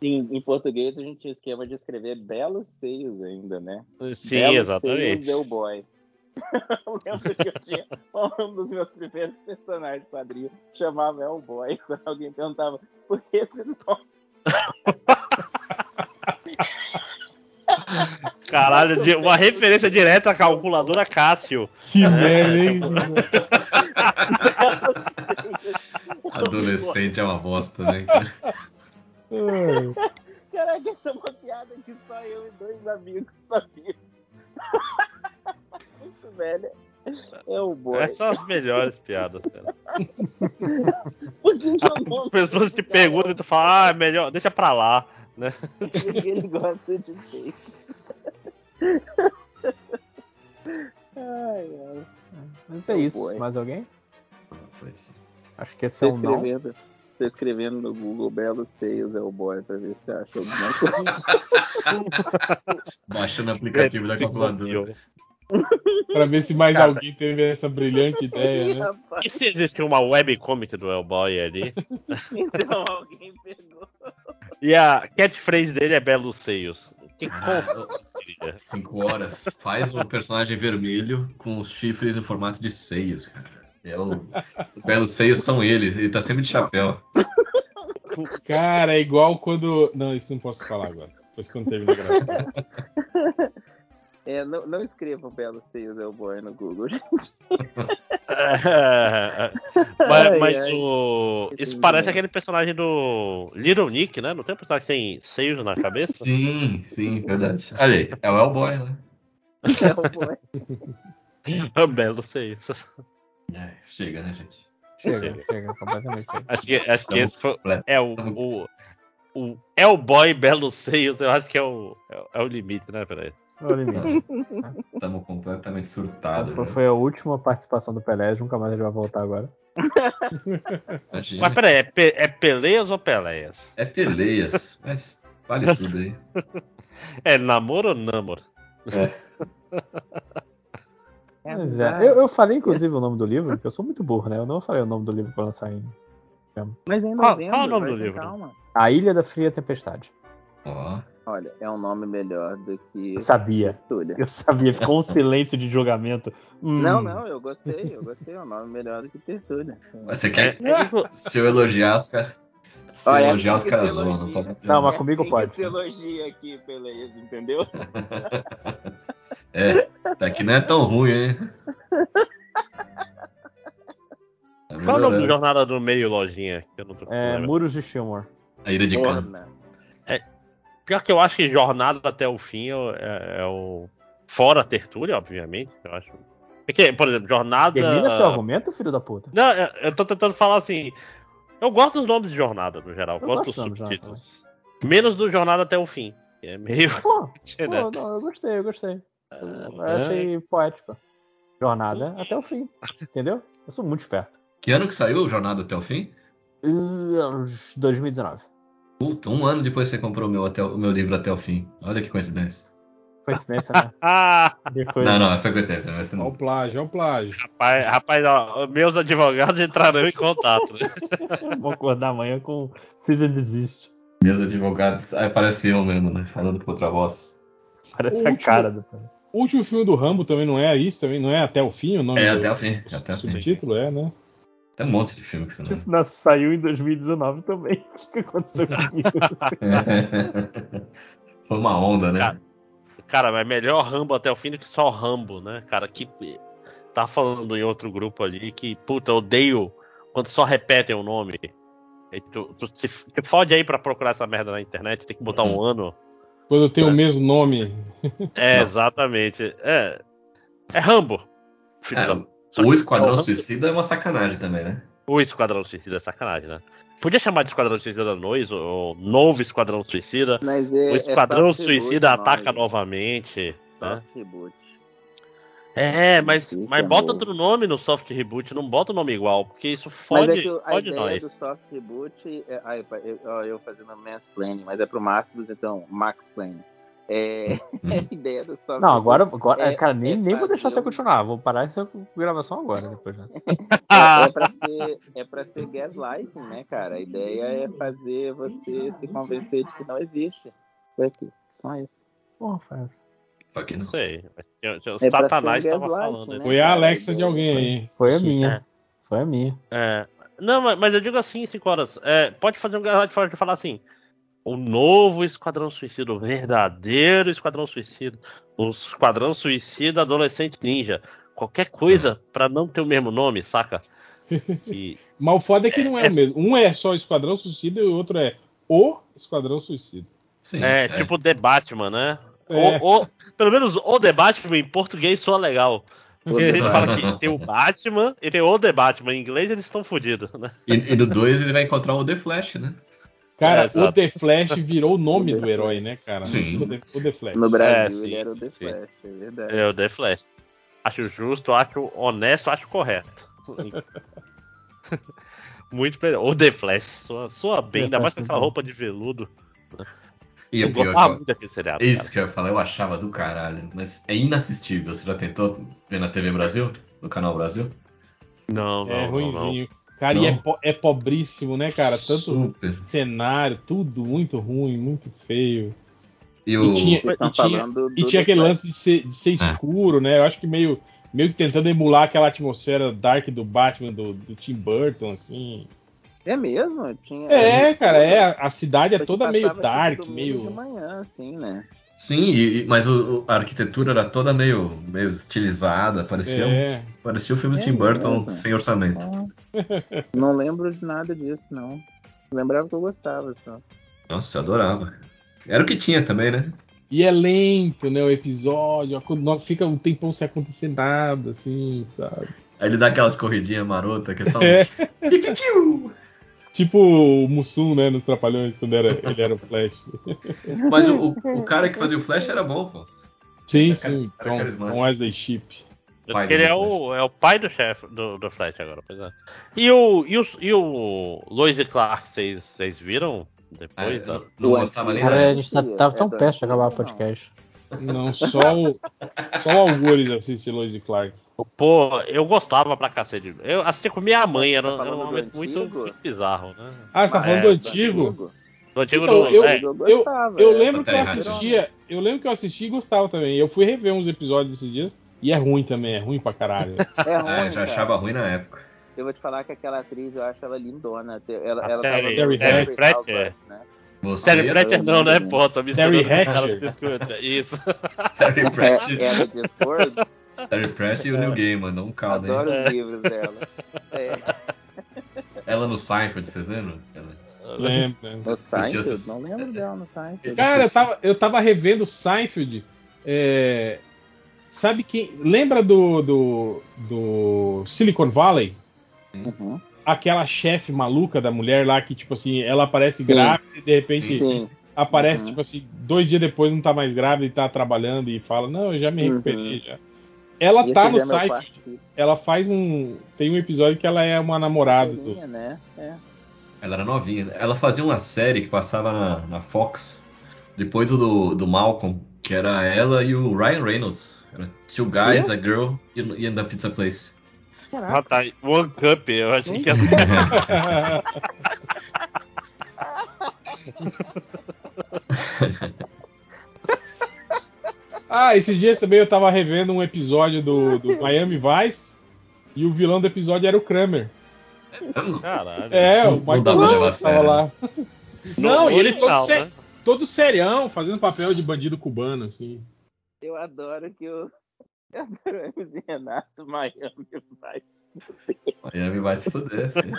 Em, em português a gente tinha esquema de escrever belos seios ainda, né?
Sim,
Belos
exatamente.
Seios Boy. [LAUGHS] eu lembro que eu tinha [LAUGHS] um dos meus primeiros personagens de quadrinho chamava El Boy. [LAUGHS] Quando alguém perguntava por que esse nome.
Caralho, uma referência direta à calculadora Cássio.
Que
É.
merda, hein?
Adolescente é uma bosta, né?
Caraca, essa é uma piada que só eu e dois amigos sabiam. É o boy.
Essas são as melhores piadas, cara. [LAUGHS] As pessoas te perguntam e tu fala, ah, é melhor, deixa pra lá. Né?
Ele gosta de fake. Ai, ai.
Mas é
Oh,
isso.
boy.
Mais alguém?
Pois.
Acho que esse
Tô
é um não.
escrevendo, tô escrevendo no Google Belo Seios é o boy pra ver se acha alguma [LAUGHS] coisa.
Baixando o aplicativo da calculadora. [LAUGHS]
Pra ver se mais
Cara.
alguém teve essa brilhante ideia, né?
Rapaz,
E se existe uma webcomic do Hellboy ali? [LAUGHS]
então alguém pegou.
E a catchphrase dele é Belos Seios. Que como?
Cinco horas. Faz um personagem vermelho com os chifres em formato de seios, cara. É o... Os belos seios são ele. Ele tá sempre de chapéu.
Cara, é igual quando. Não, isso não posso falar agora. Depois quando terminar a gravação. [LAUGHS]
É, não, não escreva Belo Seios é o boy no Google. [LAUGHS]
mas
Ai,
mas
ai.
o. Isso parece aquele personagem do Little Nick, né? Não tem um personagem que tem seios na cabeça?
Sim, sim, verdade. Olha aí, é o Hellboy, né? [LAUGHS]
É o boy. [LAUGHS]
Belos Seios.
É, chega, né, gente?
Chega, chega, completamente. chega.
Acho que, acho que esse foi. É o. o o Hellboy Belos Seios, eu acho que é o, é o- é o limite, né? Peraí.
É o limite. [LAUGHS]
Estamos completamente surtados.
Foi,
né?
foi a última participação do Pelé, nunca mais ele vai voltar agora.
Imagina.
Mas peraí, é, Pe- é Peleias ou Peleias?
É peleias, mas vale [LAUGHS] tudo aí.
É namoro ou namoro?
Pois é. Eu, eu falei, inclusive, o nome do livro, porque eu sou muito burro, né? Eu não falei o nome do livro pra lançar ainda.
Mas em
Qual-
novembro,
qual é o nome do livro?
Calma.
A Ilha da Fria Tempestade.
Ó,
Olha, é um nome melhor do que
Eu sabia. Eu sabia, ficou um silêncio de julgamento. Hum,
Não, não, eu gostei, eu gostei. É um nome melhor do que Tertúlia.
você
É,
quer.
é,
Se eu elogiar os caras. Se
Olha,
eu elogiar os
assim
caras não pode.
Não, mas
É
comigo
assim
pode.
Se elogia aqui, beleza, entendeu? [LAUGHS]
É, tá que não é tão ruim, hein? Tá
Qual é o nome do. Jornada do Meio, lojinha? Que eu não tô
É. Muros de Shilmore.
A ira de Khan.
Pior que eu acho que Jornada até o fim é, é o. Fora a tertúlia, obviamente. Eu acho. Porque, por exemplo, Jornada.
Termina seu argumento, filho da puta.
Não, eu- eu tô tentando falar assim. Eu gosto dos nomes de Jornada, no geral.
Eu
gosto
gosto
dos subtítulos. Menos do Jornada até o fim. É meio.
Pô, [LAUGHS] pô, não, eu gostei, eu gostei. Eu
É.
achei poético. Jornada até o fim. Entendeu? Eu sou muito esperto.
Que ano que saiu o Jornada até o fim?
Uh, 2019.
Puta, um ano depois você comprou o meu, até, o meu livro até o fim. Olha que coincidência.
Coincidência, né? [LAUGHS]
Ah,
coisa.
Não, não, foi coincidência. Mas
Olha o plágio, olha o plágio.
rapaz, rapaz ó, meus advogados entrarão em contato. [LAUGHS]
Vou acordar amanhã com Season Desist.
Meus advogados. Aí parece eu mesmo, né? Falando com outra voz.
Parece
O
a
último-
cara do
O último filme do Rambo também não é isso, também não é até o fim o nome
É,
do
até o fim. Até o fim.
subtítulo, é, né?
Tem um monte de filme que você não.
Isso não saiu em 2019 também. [LAUGHS] O que aconteceu [LAUGHS] comigo? [LAUGHS]
Foi uma onda, né?
Cara, Cara, mas melhor Rambo até o fim do que só Rambo, né? Cara, que. Tá falando em outro grupo ali que, puta, eu odeio quando só repetem o nome. E tu, tu se, te fode aí pra procurar essa merda na internet, tem que botar um ano.
Quando tem o mesmo nome.
É, exatamente. É. É Rambo. Filho
É,
da- só
o Esquadrão
é Rambo.
Suicida é uma sacanagem também, né?
O Esquadrão Suicida é sacanagem, né? Podia chamar de Esquadrão Suicida 2, ou Novo Esquadrão Suicida.
Mas é,
o Esquadrão
é soft reboot
Suicida
o
ataca
nome.
novamente. Né?
Soft reboot.
É, mas, mas
é
bota outro nome no soft reboot, não bota o nome igual, porque isso
Mas
fode,
é que o- a
fode
ideia
nós.
do soft reboot. É, ai, eu, eu fazendo mansplaining, mas é pro Máximos, então, maxplaining. [LAUGHS] É, a ideia do soft
Não, agora, agora
É-
cara, nem,
é
nem vou deixar você
um-
continuar. Vou parar essa gravação agora, depois dessa. [LAUGHS]
É, é, pra ser, é pra ser [LAUGHS] gaslighting, né, cara? A ideia é fazer você se convencer de que não existe. Foi aqui, só isso.
Porra, faz.
Que
Não
não.
sei. O
É
Satanás tava falando.
né?
né?
Foi a Alexa de alguém aí.
Foi a minha. Foi a minha.
É. Não, mas, mas eu digo assim, 5 horas. É, pode fazer um gaslight de falar assim. O novo Esquadrão Suicida, o verdadeiro Esquadrão Suicida. O Esquadrão Suicida Adolescente Ninja. Qualquer coisa pra não ter o mesmo nome, saca? [LAUGHS] E,
Mas o foda é que não é, o mesmo. Um é só Esquadrão Suicida e o outro é O Esquadrão Suicida.
Sim,
é, tipo The Batman, né?
É.
O, o- pelo menos o The Batman em português soa legal. Porque ele [LAUGHS] fala que tem o Batman e tem o The Batman. Em inglês eles estão fodidos, né?
E, e no 2 ele vai encontrar o The Flash, né?
Cara,
É,
o. The Flash virou o [LAUGHS] nome
O
do herói, né, cara?
Sim.
O The, o The Flash.
No Brasil,
É, sim,
ele era o The
sim.
Flash, é verdade.
É o The Flash. Acho justo, acho honesto, acho correto. [LAUGHS] Muito melhor. O The Flash soa, soa bem, ainda mais com aquela roupa de veludo.
E
Eu
o pior
gostava muito daquele seriado.
Isso
cara.
que eu ia falar, eu achava do caralho. Mas é inassistível. Você já tentou ver na TV Brasil? No canal Brasil?
Não, não,
É
não,
ruimzinho. Cara, e é,
Não.
po- é pobríssimo, né, cara? Tanto
Super.
cenário, tudo muito ruim, muito feio.
E o.
E tinha,
Vocês
e tinha, e tinha aquele lance de ser, de ser escuro, né? Eu acho que meio, meio que tentando emular aquela atmosfera dark do Batman do, do Tim Burton, assim.
É mesmo? Tinha,
É, cara, é. A cidade é toda meio
tipo,
dark, meio.
de manhã, assim, né?
Sim, e- e- mas o- a arquitetura era toda meio, meio estilizada. Parecia, um-
É.
parecia o filme do
É
Tim Burton
mesmo?
sem orçamento. [LAUGHS]
Não lembro de nada disso, não. Lembrava que eu gostava só.
Nossa, eu adorava. Era o que tinha também, né?
E é lento, né? O episódio. não Fica um tempão sem acontecer nada, assim, sabe?
Aí ele dá aquelas corridinhas marotas que é só um. [LAUGHS]
É. [LAUGHS] Tipo o Mussum, né? Nos Trapalhões, quando era, ele era o Flash.
Mas o, o- cara que fazia o Flash era bom, pô.
Sim,
Era
sim.
era
Tom. Tom Wesley Chip.
Pai
ele é o, é o pai do chefe do, do Flash agora, pois é. E o, e o, e o Lois e Clark, vocês viram depois?
eu
da-
não gostava nem
Cara, a gente tá- tava tão
É
perto de acabar o podcast.
Não, só o, só o Algures assiste Lois e Clark.
Pô, eu gostava pra cacete. Eu assisti com minha mãe, era,
Tá
era um
do
momento muito, muito bizarro, né?
Ah, você tá falando
é,
do antigo?
Do antigo
Então,
do.
eu-
é,
Eu
Eu,
é.
lembro que eu assistia. Eu lembro que eu assisti e gostava também. Eu fui rever uns episódios esses dias e é ruim também, é ruim pra caralho. [LAUGHS]
É ruim,
Ah, eu já
cara.
achava ruim na época.
Eu vou te falar que aquela atriz, eu acho ela lindona. Ela,
A
ela
Terry-
Terry
Jeffrey
Pratchett.
Né?
Você,
Terry Pratchett não, né, pô? Tô
Terry Hatcher.
Isso. [LAUGHS]
Terry Pratchett,
É, de Sword,
Terry Pratchett e o Neil Gaiman, não um calma, hein?
adoro
É.
os livros dela. É. [LAUGHS]
Ela no Seinfeld, vocês lembram? Ela-
Lembro, né?
No Seinfeld? Não lembro dela no Seinfeld.
Cara, eu tava, eu tava revendo Seinfeld. é, sabe quem. Lembra do, do, do Silicon Valley?
Uhum.
Aquela chefe maluca da mulher lá que, tipo assim, ela aparece
Sim.
grávida e de repente
Sim,
aparece,
Uhum.
tipo assim, dois dias depois não tá mais grávida e tá trabalhando e fala, não, eu já me
Uhum.
recuperei já. Ela
Esse
tá no
é filho.
Ela faz um. Tem um episódio que ela é uma namorada do.
Né? É.
Ela era novinha. Ela fazia uma série que passava na, na Fox, depois do, do Malcolm, que era ela e o Ryan Reynolds. Era Two Guys, a Girl e, the Pizza Place.
Ah, tá. One Cup, eu achei que era. [LAUGHS]
ah, esses dias também eu tava revendo um episódio do, do [LAUGHS] Miami Vice e o vilão do episódio era o Kramer.
Caralho.
É,
Não-
o
não
Michael Douglas tava lá. Não,
no
e ele todo, sé-
né?
Todo serião, fazendo papel de bandido cubano, assim.
Eu adoro que o. [LAUGHS] Eu adoro o MC Renato Miami vai.
Miami vai se fuder, assim.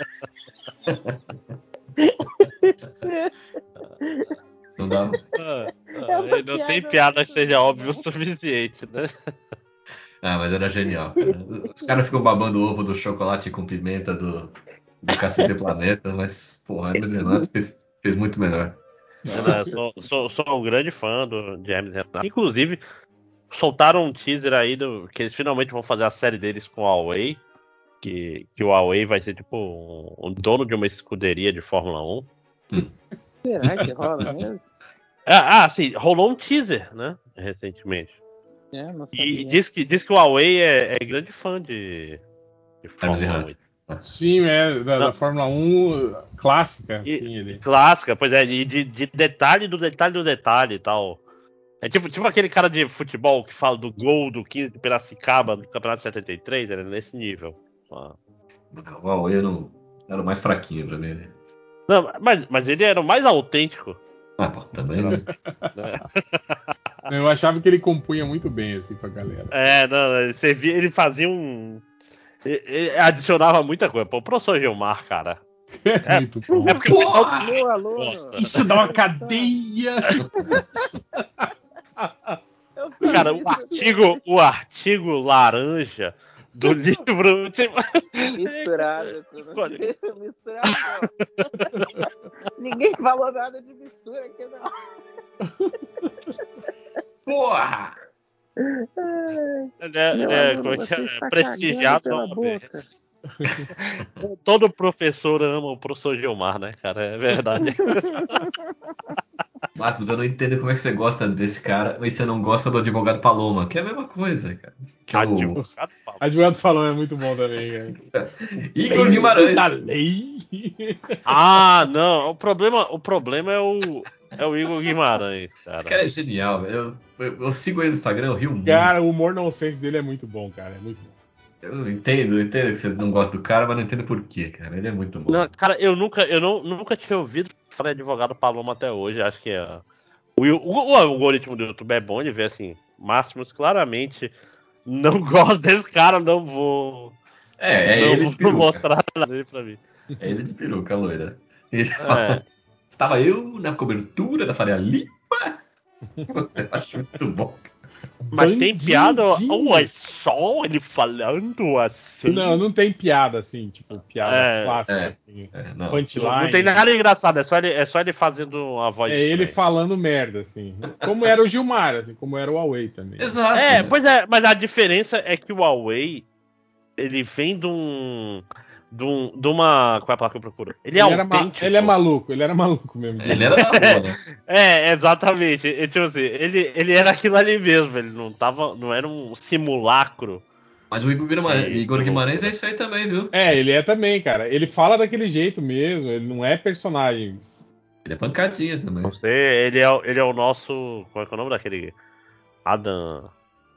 Não dá.
Ah,
É
ah,
uma
não tem
piada
que seja óbvio o suficiente, né?
Ah, mas era genial. cara. Os caras ficam babando o ovo do chocolate com pimenta do, do Cacete Planeta, mas, porra, Hermes Renato fez, fez muito melhor.
Eu sou, sou- sou um grande fã do James Renato. Inclusive, soltaram um teaser aí do que eles finalmente vão fazer a série deles com o Huawei. Que, que o Huawei vai ser tipo um, um dono de uma escuderia de Fórmula 1.
Será que rola mesmo? [LAUGHS]
Ah, ah, sim, rolou um teaser, né? Recentemente.
É,
E, diz, que, diz que o Huawei é, é grande fã de, de
Hermes
Fórmula 1.
Sim, é, da, da
Não.
Fórmula 1 clássica,
E-
assim, ele.
Clássica, pois é, e de, de detalhe do detalhe do detalhe e tal. É tipo, tipo aquele cara de futebol que fala do gol do 15 de Piracicaba no Campeonato 73, era nesse nível. Ah.
O Huawei não, era o mais fraquinho pra mim. né?
Não, mas, mas ele era o mais autêntico.
Ah, pô, também não. [LAUGHS]
Eu achava que ele compunha muito bem, assim, com a galera.
É, não, você via, ele fazia um. Ele- ele adicionava muita coisa. Pô, o professor Gilmar, cara. É-
muito bom.
É porque o pessoal
Alô, alô.
Isso dá uma cadeia!
Cara, o artigo, o artigo laranja do [LAUGHS] livro. tipo,
Misturado. [LAUGHS]
Olha.
Misturado. Ninguém falou nada de mistura aqui, não.
Porra!
É, é, como é que é?
está
prestigiado. [LAUGHS] Todo professor ama o professor Gilmar, né, cara? É verdade. [LAUGHS]
Máximos, eu não entendo como é que você gosta desse cara, mas você não gosta do advogado Paloma, que é a mesma coisa, cara. Que é o
Advogado Paulo.
Advogado falando é muito bom também, cara. [LAUGHS]
Igor Guimarães.
Da lei. [LAUGHS]
Ah, não. O problema, o problema é o, é o Igor Guimarães,
Esse
cara.
cara é genial, velho. Eu, eu, eu sigo ele no Instagram, eu rio muito.
Cara, o humor nonsense dele é muito bom, cara. É muito bom.
Eu entendo, eu entendo que você não gosta do cara, mas não entendo por quê, cara. Ele é muito bom.
Não, cara, eu nunca, eu não, nunca tinha ouvido falar de advogado Paloma até hoje. Acho que é. O, o, o algoritmo do YouTube é bom de ver assim. Máximos claramente não [LAUGHS] gosto desse cara, não vou.
É, é
não
ele
vou
peruca.
mostrar nada dele pra mim.
É ele de peruca, loira. Ele fala,
É.
Estava eu na cobertura da Faria Lima. [LAUGHS] Eu acho muito bom.
Mas tem piada ou é só ele falando assim?
Não, não tem piada assim, tipo, piada
É,
clássica,
é.
assim.
É, não.
Punchline.
Não tem nada engraçado, é só ele, é só ele fazendo uma voz.
É ele falando merda, assim. Como era o Gilmar, assim, como era o Huawei também.
Exato.
É, pois é, mas a diferença é que o Huawei ele vem de um. De, um, de uma. Qual é a palavra que eu procuro? Ele é
era ma-
autêntico.
ele é maluco, ele era maluco mesmo.
Ele era da rua, [LAUGHS] né?
É, exatamente. E, tipo assim, ele, ele era aquilo ali mesmo, ele não tava. Não era um simulacro.
Mas o Igor Guimarães,
Sim,
Igor Guimarães é isso aí também, viu?
É, ele é também, cara. Ele fala daquele jeito mesmo, ele não é personagem.
Ele é pancadinha também.
Não sei, ele é, o- ele é o nosso. Qual é, que é o nome daquele? Adam.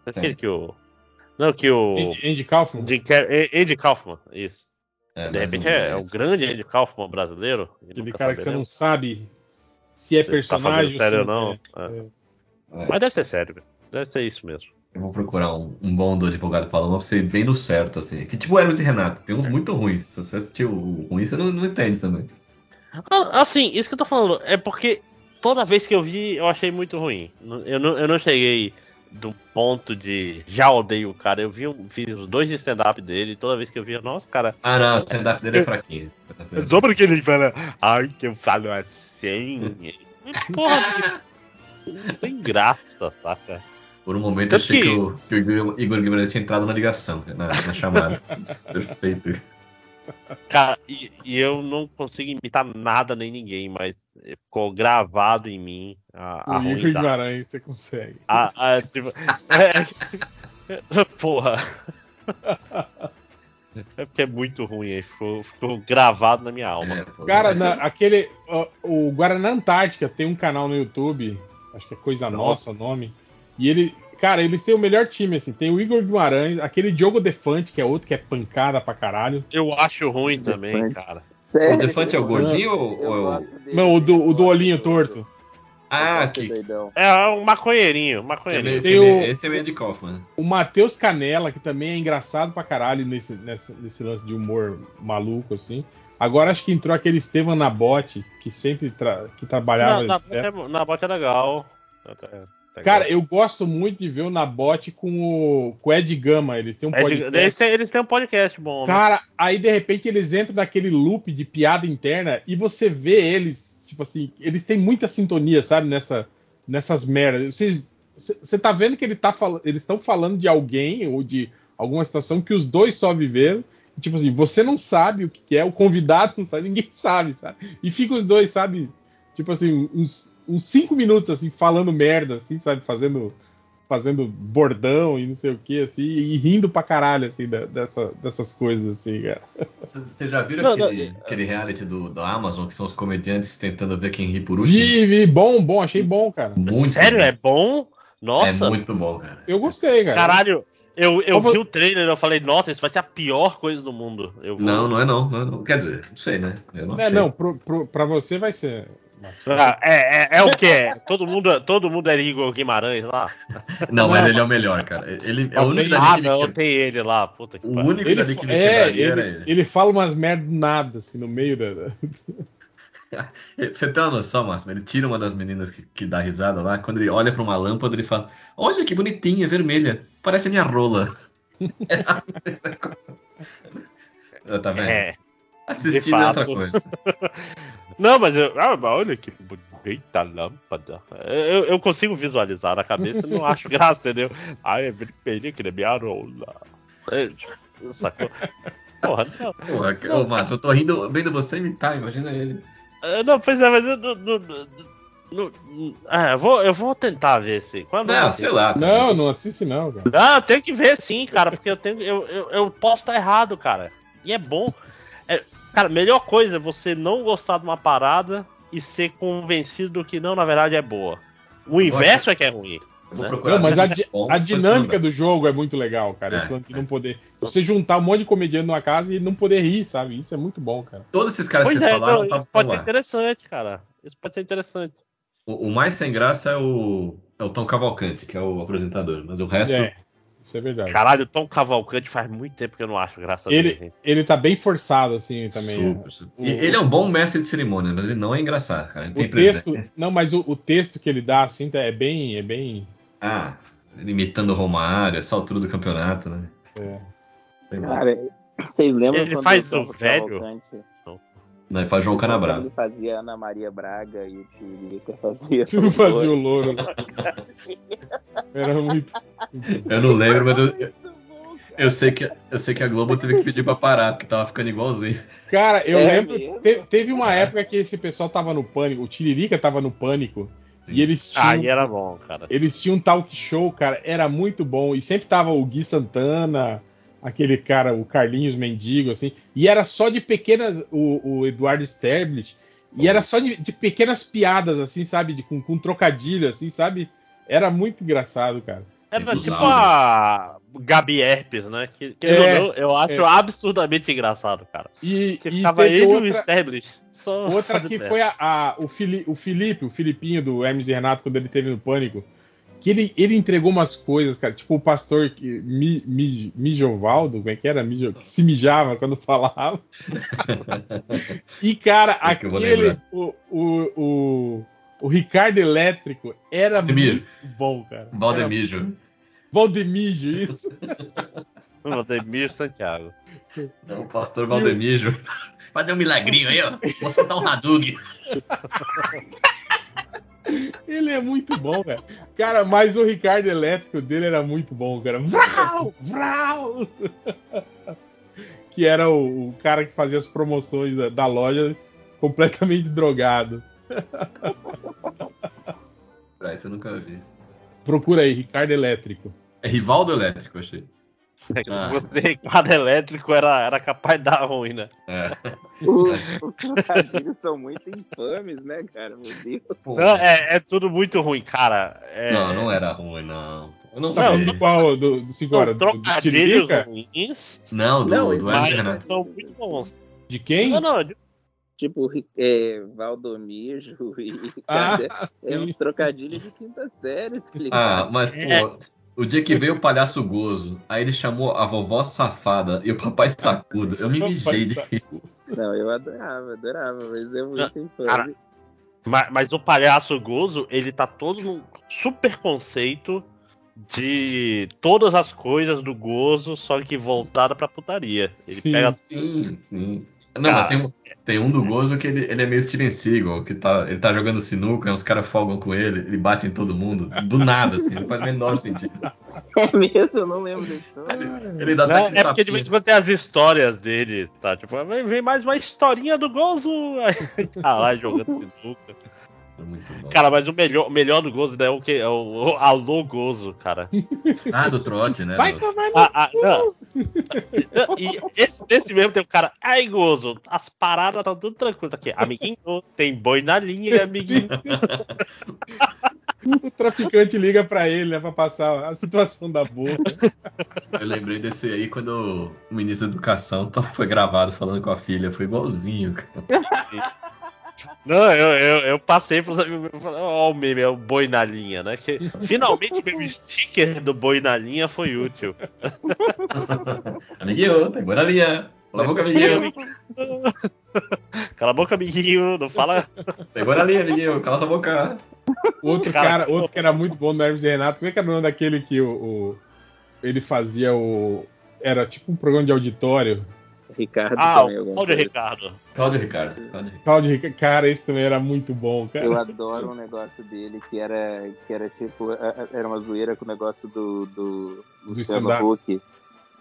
Aquele que o. Não, que o.
Andy, Andy Kaufman.
Car- Andy Kaufman, isso.
É,
De repente é, é o grande Andy Kaufman brasileiro.
Aquele cara que você não
saberemos
sabe se é
tá
personagem
fazendo sério ou não.
é.
É.
É,
Mas deve ser sério, deve ser isso mesmo.
Eu vou procurar um, um bom do advogado Paloma pra você bem no certo, assim. Que tipo Hermes e Renato, tem uns muito ruins. Se você assistiu o ruim, você não, não entende também.
Ah, Assim, isso que eu tô falando é porque toda vez que eu vi, eu achei muito ruim. Eu não, eu não cheguei do ponto de já odeio o cara. Eu vi, fiz os dois de stand-up dele, e toda vez que eu via, nossa, cara.
Ah, não, o stand-up dele é fraquinho. É
Só porque ele fala, ai, que eu falo assim. [LAUGHS] Porra, não tem graça, saca?
Por um momento eu
Tanto
achei que,
que-
o, que o Igor, Igor Guimarães tinha entrado na ligação, na, na chamada. [LAUGHS] Perfeito.
Cara, e, e eu não consigo imitar nada nem ninguém, mas ficou gravado em mim a, a
O Igor. Guimarães, você consegue.
A, a, tipo, é, [LAUGHS] porra. [LAUGHS] É porque é muito ruim aí, ficou, ficou gravado na minha alma.
É,
Cara, na- aquele. ó, o Guaraná Antártica tem um canal no YouTube, acho que é Coisa Nossa o nome. E ele. Cara, eles têm o melhor time, assim. Tem o Igor Guimarães, aquele Diogo Defante, que é outro que é pancada pra caralho.
Eu acho ruim também,
Defante.
cara.
Sério?
O Defante é o gordinho ou,
Eu
ou é o.
Não, o do, o do olhinho torto.
Ah, que.
doidão.
É um maconheirinho,
que é
maconheirinho.
meio-
Tem
que é meio-
o-
Esse é o Andy Kaufman.
O Matheus Canela, que também é engraçado pra caralho nesse, nessa- nesse lance de humor maluco, assim. Agora acho que entrou aquele Estevam Nabote, que sempre tra- que trabalhava.
Na, na,
é,
bote é- na bote é legal. Até
Cara, eu gosto muito de ver o Nabote com o, com o Ed Gama. Eles têm um
de-
podcast.
eles, têm, eles têm um podcast bom, né?
Cara, aí de repente eles entram naquele loop de piada interna e você vê eles, tipo assim, eles têm muita sintonia, sabe, nessa, nessas merdas. Vocês, você tá vendo que ele tá fal- eles estão falando de alguém ou de alguma situação que os dois só viveram. e, Tipo assim, você não sabe o que é, o convidado não sabe, ninguém [LAUGHS] sabe, sabe? E fica os dois, sabe? Tipo assim, uns, uns cinco minutos, assim, falando merda, assim, sabe? Fazendo, fazendo bordão e não sei o que, assim, e rindo pra caralho, assim, da- dessa, dessas coisas, assim, cara.
Vocês já viram
Não, não,
aquele, aquele reality do, da Amazon, que são os comediantes tentando ver quem ri por último?
Vi, vi, bom, bom, achei bom, cara.
Muito
Sério,
bom.
é bom? Nossa,
É muito bom, cara.
Eu gostei, cara.
caralho. Eu, eu
Como-
vi o trailer e eu falei, nossa, isso vai ser a pior coisa do mundo. Eu vou-
Não, não é não, não é não. Quer dizer, não sei, né? Eu não
É,
achei.
não, pro, pro, pra você vai ser.
Ah, é, é, é o que? Todo mundo, todo mundo é Igor Guimarães lá?
Não, mas ele é o melhor, cara. Ele é o único da
Ah, não, tem ele lá. Puta que
O
pariu.
único
Ele,
da Nick
fa-
Nick
é,
era
ele,
ele.
fala umas merdas do nada, assim, no meio da. [LAUGHS]
você ter uma noção, Máximo, ele tira uma das meninas que, que dá risada lá, quando ele olha pra uma lâmpada, ele fala: Olha que bonitinha, vermelha, parece a minha rola. [LAUGHS] tá vendo?
É.
Assistindo é outra
fato.
coisa. [LAUGHS]
Não, mas eu, ah, mas olha que bonita lâmpada. Eu, eu consigo visualizar na cabeça e não acho graça, entendeu? [LAUGHS] Ai, é vermelho que nem minha rola. É, sacou? Porra, não.
Porra, que- ô, Márcio, eu tô rindo vendo você imitar, imagina ele.
É, Não, pois é, mas eu não. não- não- não- é, eu vou, eu vou tentar ver se. Quando
Não, sei lá.
Não, não assiste não, cara.
Não, eu tenho que ver sim, cara, porque eu tenho. Eu, eu, eu posso estar errado, cara. E é bom. É, cara, melhor coisa é você não gostar de uma parada e ser convencido do que não, na verdade, é boa. O inverso é que é ruim. Né?
Não, mas a, a dinâmica do jogo é muito legal, cara.
É,
Esse lance de
é.
não poder. Você juntar um monte de comediante numa casa e não poder rir, sabe? Isso é muito bom, cara.
Todos esses caras
Pois
que vocês
é,
falaram
não, isso pode ser
lá.
interessante, cara. Isso pode ser interessante.
O, o mais sem graça é o, é o Tom Cavalcante, que é o apresentador, mas o resto.
É, isso é verdade.
Caralho, Tom Cavalcante faz muito tempo que eu não acho graça
Ele-
gente.
Ele tá bem forçado, assim, também. é.
super, super. E ele é um bom mestre de cerimônias, mas ele não é engraçado, cara. Ele
O
tem
texto. Não, mas o, o texto que ele dá, assim, tá- é bem. É bem.
Ah, imitando o Romário, essa altura do campeonato, né?
é.
Cara, vocês lembram
Ele
quando
faz
Tom
o velho?
Cavalcante-
Ele faz João Canabrava.
Ele fazia Ana Maria Braga e o Tiririca fazia.
Tu não fazia o louro. né? [LAUGHS] Era muito.
Eu não lembro, mas eu, eu, sei que, eu sei que a Globo teve que pedir pra parar, porque tava ficando igualzinho.
Cara, eu
É
lembro. te- teve uma época que esse pessoal tava no pânico. O Tiririca tava no pânico. E eles tinham.
Aí era bom, cara.
Eles tinham um talk show, cara, era muito bom. E sempre tava o Gui Santana, aquele cara, o Carlinhos Mendigo, assim. E era só de pequenas. O, o Eduardo Sterblich. E era só de, de pequenas piadas, assim, sabe? De, com, com trocadilho, assim, sabe? Era muito engraçado, cara.
Era
Tem
tipo a Gabi Herpes, né? Que, que
É,
eu, eu acho
é.
absurdamente engraçado, cara.
E,
Que
e
ficava ele e o
outra.
Só
outra que foi a, a- o, Fili, o Felipe, o Filipinho do Hermes e Renato, quando ele teve no Pânico. Que ele, ele entregou umas coisas, cara, tipo o pastor que, mi, mi, Mijovaldo, como é que era? Mijo, que se mijava quando [LAUGHS] falava. e, cara,
É
aquele. O, o, o, o Ricardo Elétrico era
Valdemiro.
muito bom, cara. Era-
Valdemijo.
Valdemijo, isso. [LAUGHS]
Valdemir Santiago.
É o pastor Valdemijo. Fazer um milagrinho aí, ó. Vou soltar um Hadug. [LAUGHS]
Ele é muito bom, cara. Cara, mas o Ricardo Elétrico dele era muito bom, cara. Vrau! Vrau! que era o, o cara que fazia as promoções da, da loja completamente drogado.
Ah, isso eu nunca vi.
Procura aí, Ricardo Elétrico.
É Rivaldo Elétrico, achei. [LAUGHS] Ah.
Você, quadro elétrico era, era capaz de dar ruim, né?
É. [LAUGHS]
Os, os trocadilhos são muito infames, né, cara? Meu Deus.
Não, é, é tudo muito ruim, cara. É,
não, não era ruim, não. Eu não,
Tá
sei.
qual? Do, do, horas, do, do
trocadilhos
Tiririca?
ruins,
Não, do,
Não,
do Hermes Renato.
são muito bons.
De quem?
Não, não,
Tipo, é, Valdomijo e.
Ah,
cara, [LAUGHS] é um trocadilho de quinta série, tá
Ah, mas, pô,
É.
o dia que veio o palhaço gozo, aí ele chamou a vovó safada e o papai sacudo. Eu me mijei de.
Não, eu adorava, adorava, mas é muito infame.
cara, Mas, mas o palhaço gozo, ele tá todo num super conceito de todas as coisas do gozo, só que voltada pra putaria. Ele
Sim.
pega.
Sim, sim. Não,
Cara.
mas tem, um- tem um do Gozo que ele, ele é meio Steven Seagal, que tá, ele tá jogando sinuca, os caras folgam com ele, ele bate em todo mundo, do nada, assim, não faz o menor sentido. [LAUGHS]
É mesmo, eu não lembro da [LAUGHS] história.
Ele dá
Né? É porque de vez em quando tem as histórias dele, tá? Tipo, vem vem mais uma historinha do gozo. [LAUGHS] Aí tá lá jogando sinuca.
É muito bom.
Cara, mas o melhor, o melhor do gozo né, é o que? É o, o Alô Gozo, cara. [LAUGHS]
Ah, do trote, né?
Vai tomar no
Ah, ah, não. [LAUGHS] E esse, esse mesmo tem o cara, ai gozo, as paradas estão tudo tranquilo aqui. Amiguinho, tem boi na linha, amiguinho. [LAUGHS]
O traficante liga pra ele, né, pra passar a situação da boca.
Eu lembrei desse aí quando o ministro da Educação tá- foi gravado falando com a filha, foi igualzinho, cara.
Não, eu, eu, eu passei pros amigos meus falei, ó, o meme, é o boi na linha, né? Que finalmente meu sticker do boi na linha foi útil. [LAUGHS]
amiguinho, tem boa linha. Cala a boca, amiguinho. [LAUGHS]
Cala a boca, amiguinho. Não fala.
Pegou na linha, amiguinho. Cala sua boca.
Outro
Cara,
cara, outro que era muito bom no Hermes e Renato. Como é que era o nome daquele que o, o- ele fazia o. Era tipo um programa de auditório.
Ricardo
Ah,
também.
Cláudio. Ricardo.
Cláudio Ricardo. Cláudio Ricardo.
Cara, esse também era muito bom, cara.
Eu adoro um negócio dele que era, que era tipo, era uma zoeira com o negócio do, do Luciano
stand-up.
Huck.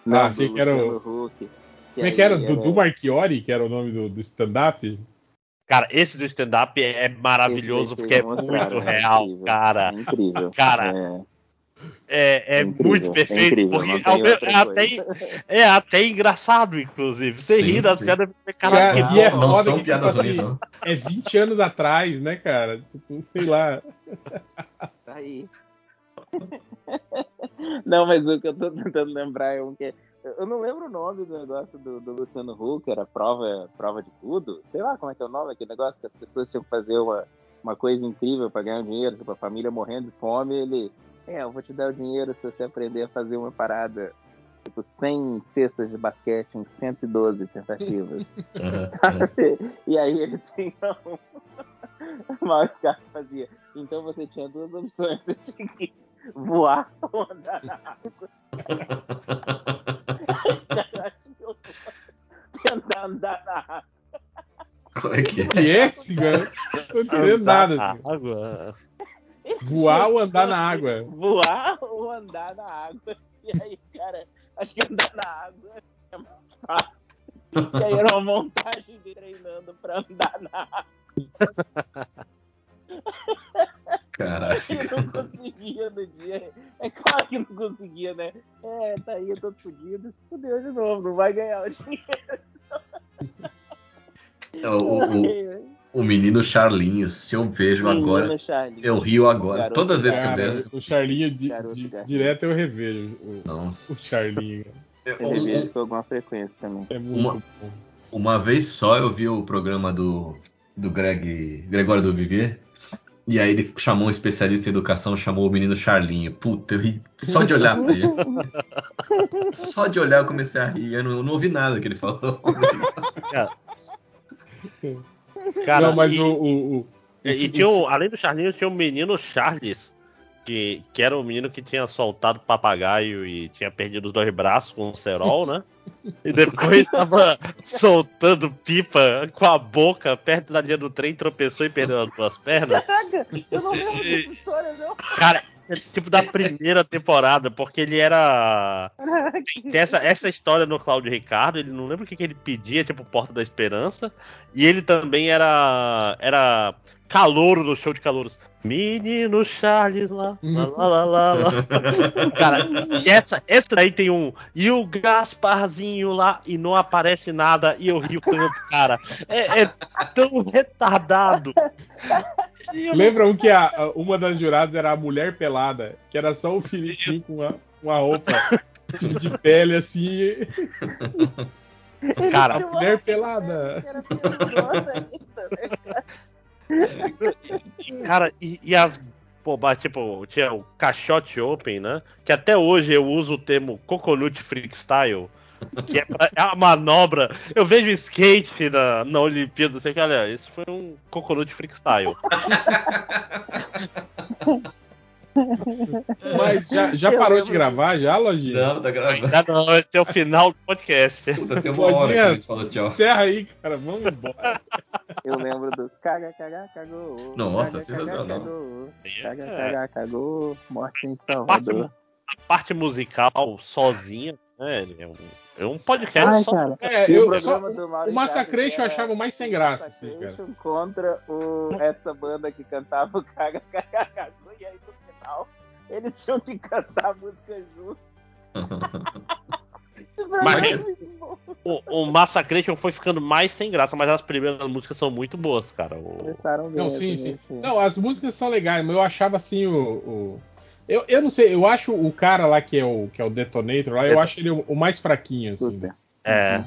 Ah,
do
achei que era o-
Luciano Huck.
Como é que era? Dudu
era-
Marchiori, que era o nome do, do stand-up?
Cara, esse do stand-up é maravilhoso porque é muito
mostraram, é
real, cara.
É incrível.
Cara,
É,
É, é
incrível,
muito
é
perfeito.
incrível,
porque
não outra
é, até, é até engraçado, inclusive. Você
Sim,
ri das
sim.
piadas e
Cara, e é
não
foda
são
que, tipo
piadas
assim,
não.
é 20 anos atrás, né, cara? Tipo, sei lá. [LAUGHS]
Tá aí. Não, mas o que eu tô tentando lembrar é um que. Eu não lembro o nome do negócio do, do Luciano Huck, era prova, prova de tudo. Sei lá como é que é o nome, aquele negócio que as pessoas tinham que fazer uma, uma coisa incrível pra ganhar dinheiro, tipo, a família morrendo de fome, ele. É, eu vou te dar o dinheiro se você aprender a fazer uma parada. Tipo, 100 cestas de basquete em 112 tentativas. [LAUGHS] E aí ele tinha um. Mas [LAUGHS] o cara fazia. Então você tinha duas opções. Você tinha que voar [LAUGHS] ou andar na água. Cara, acho que eu tentar andar na água.
Como é que é?
E esse, cara? Não tô entendendo nada.
na
assim. Voar ou andar na água?
Voar ou andar na água. E aí, cara, acho que andar na água é mais fácil. E aí era uma montagem de treinando pra andar na água.
Caralho.
Ele não conseguia no dia. É claro que não conseguia, né? É, tá aí, eu tô fudido. Se fudeu de novo, não vai ganhar o dinheiro.
É, O, o, o menino Charlinhos, se eu vejo agora,
Menino Charlie.
eu rio agora.
Garoto
Todas as vezes que eu vejo.
o Charlinho, di-
Garoto,
di- direto eu revejo o,
Nossa.
o Charlinho.
Eu revejo com alguma frequência também.
É muito
Uma-
bom.
Uma vez só eu vi o programa do, do Greg, Gregório do Vivier. E aí ele chamou um especialista em educação, chamou o menino Charlinho. Puta, eu ri só de olhar pra ele. [LAUGHS] Só de olhar eu comecei a rir. Eu não, eu não ouvi nada que ele falou. [LAUGHS]
Cara,
não, mas
e,
o, o, o-
e- e tinha um- além do Charlinhos, tinha um menino Charles, que, que era o menino que tinha soltado papagaio e tinha perdido os dois braços com o cerol, né? E [LAUGHS] depois tava soltando pipa com a boca perto da linha do trem, tropeçou e perdeu as duas pernas.
Caraca, eu não lembro dessa história, não.
Cara, tipo da primeira temporada, porque ele era. [LAUGHS] Tem essa, essa história no Cláudio Ricardo, ele não lembra o que, que ele pedia, tipo Porta da Esperança. E ele também era. Era calouro no show de calouros. Menino Charles lá. lá, lá, lá, lá, lá. [LAUGHS] Cara, e essa, essa daí tem um. E o Gasparzinho lá e não aparece nada e eu rio tanto, cara. É, é tão retardado.
Lembra um que a, a- uma das juradas era a mulher pelada, que era só o Filipinho com uma, uma roupa [LAUGHS] de, pele assim.
Cara,
A mulher pelada.
Né?
Cara, e, e as bobas, tipo, tinha o Caixote Open, né? Que até hoje eu uso o termo Coconut Freestyle, que é, pra- é uma manobra. Eu vejo skate na, na Olimpíada, sei que, olha, esse foi um Coconut Freestyle. [LAUGHS]
Mas já, já parou
lembro
de gravar já, Lojinha?
Não, tá gravando.
Ainda não, esse é o final do podcast.
Puta, tem uma hora que a
Lojinha,
gente falou tchau.
encerra aí, cara. Vamos embora.
Eu lembro do caga, caga, cagou.
Nossa,
caga,
sensacional.
cagou, Caga,
É,
caga, cagou. Morte em
a, parte,
Salvador.
a parte musical sozinha, né? É um, é um podcast
Ai,
só.
cara.
É,
o
eu, só, o Massacration
Ricardo
eu achava mais sem graça, assim, cara.
Massacration contra o, essa banda que cantava o Caga, Caga, Cagou. E aí no final eles tinham que cantar a música junto. [LAUGHS]
Mas-
é.
O, o Massacration foi ficando mais sem graça, mas as primeiras músicas são muito boas, cara. O-
Não,
assim,
sim, sim. Não, as músicas são legais, mas eu achava assim o. o- Eu, eu não sei, eu acho o cara lá que é o, que é o Detonator lá, eu acho ele o, o mais fraquinho, assim.
É.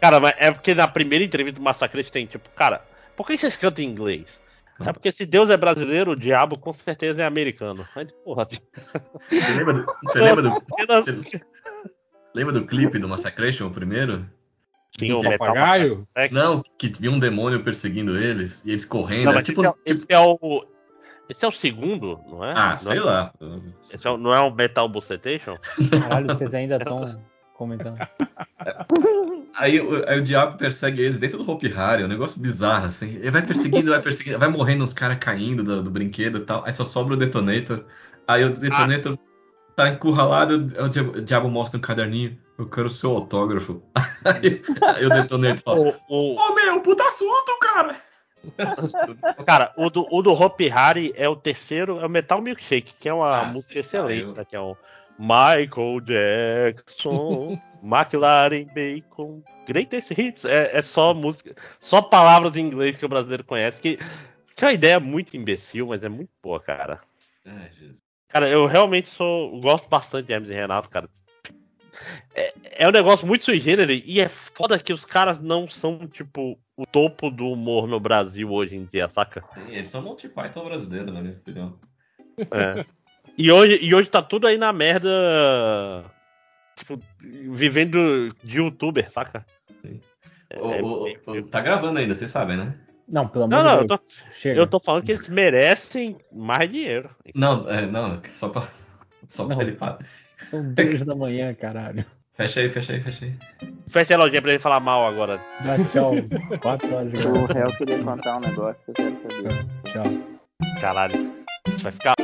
Cara, mas é porque na primeira entrevista do Massacrante tem tipo, cara, por que vocês cantam em inglês? É porque se Deus é brasileiro, o diabo com certeza é americano. Aí, porra, [LAUGHS]
Você lembra do, [LAUGHS] você lembra do, você lembra do clipe do Massacration, o primeiro?
Tinha
Do
o metal.
papagaio?
É,
Não, que tinha um demônio perseguindo eles e eles correndo.
Não, mas
tipo,
esse, é,
tipo-
esse é o. Esse é o segundo, não é?
Ah,
Não
sei
é-
lá.
Esse é não é o Metal Bucetation?
Caralho, vocês ainda [LAUGHS] estão comentando. [LAUGHS]
Aí, o- aí o diabo persegue eles dentro do Hope Harry, é um negócio bizarro, assim. Ele vai perseguindo, vai perseguindo, vai morrendo uns caras caindo do, do brinquedo e tal. Aí só sobra o detonator. Aí o detonator tá encurralado, o diabo, o diabo mostra um caderninho. Eu quero o seu autógrafo. [LAUGHS] Aí, aí o detonator fala:
O, o-
Ô meu, puta susto, cara!
Cara, o do, o do Hopi Hari é o terceiro, é o Metal Milkshake, que é uma
Ah,
música
lá,
excelente, né? Que é o Michael Jackson, [LAUGHS] McLaren Bacon, Greatest Hits. É, é só música, só palavras em inglês que o brasileiro conhece, que, que é uma ideia muito imbecil, mas é muito boa, cara.
Ai, Jesus.
Cara, eu realmente sou. Gosto bastante de Hermes e Renato, cara. É, é um negócio muito sui generis e é foda que os caras não são, tipo, o topo do humor no Brasil hoje em dia, saca?
Sim, eles são Monty Python brasileiro, na minha opinião.
É. E hoje, e hoje tá tudo aí na merda. Tipo, vivendo de youtuber, saca?
Sim.
É-
O-
é-
o-
é-
o- tá gravando ainda, vocês sabem, né?
Não, pelo amor
Não, não, eu
de
tô,
Deus. Chega.
eu tô falando que eles merecem mais dinheiro.
Não, é, não, só pra, só pra
Não.
ele falar.
São duas da manhã, caralho.
Fecha aí, fecha aí, fecha aí.
Fecha a lojinha pra ele falar mal agora.
Dá tchau. [LAUGHS] Quatro horas de
O réu queria contar um negócio que eu quero saber.
Tchau.
Caralho. Isso vai ficar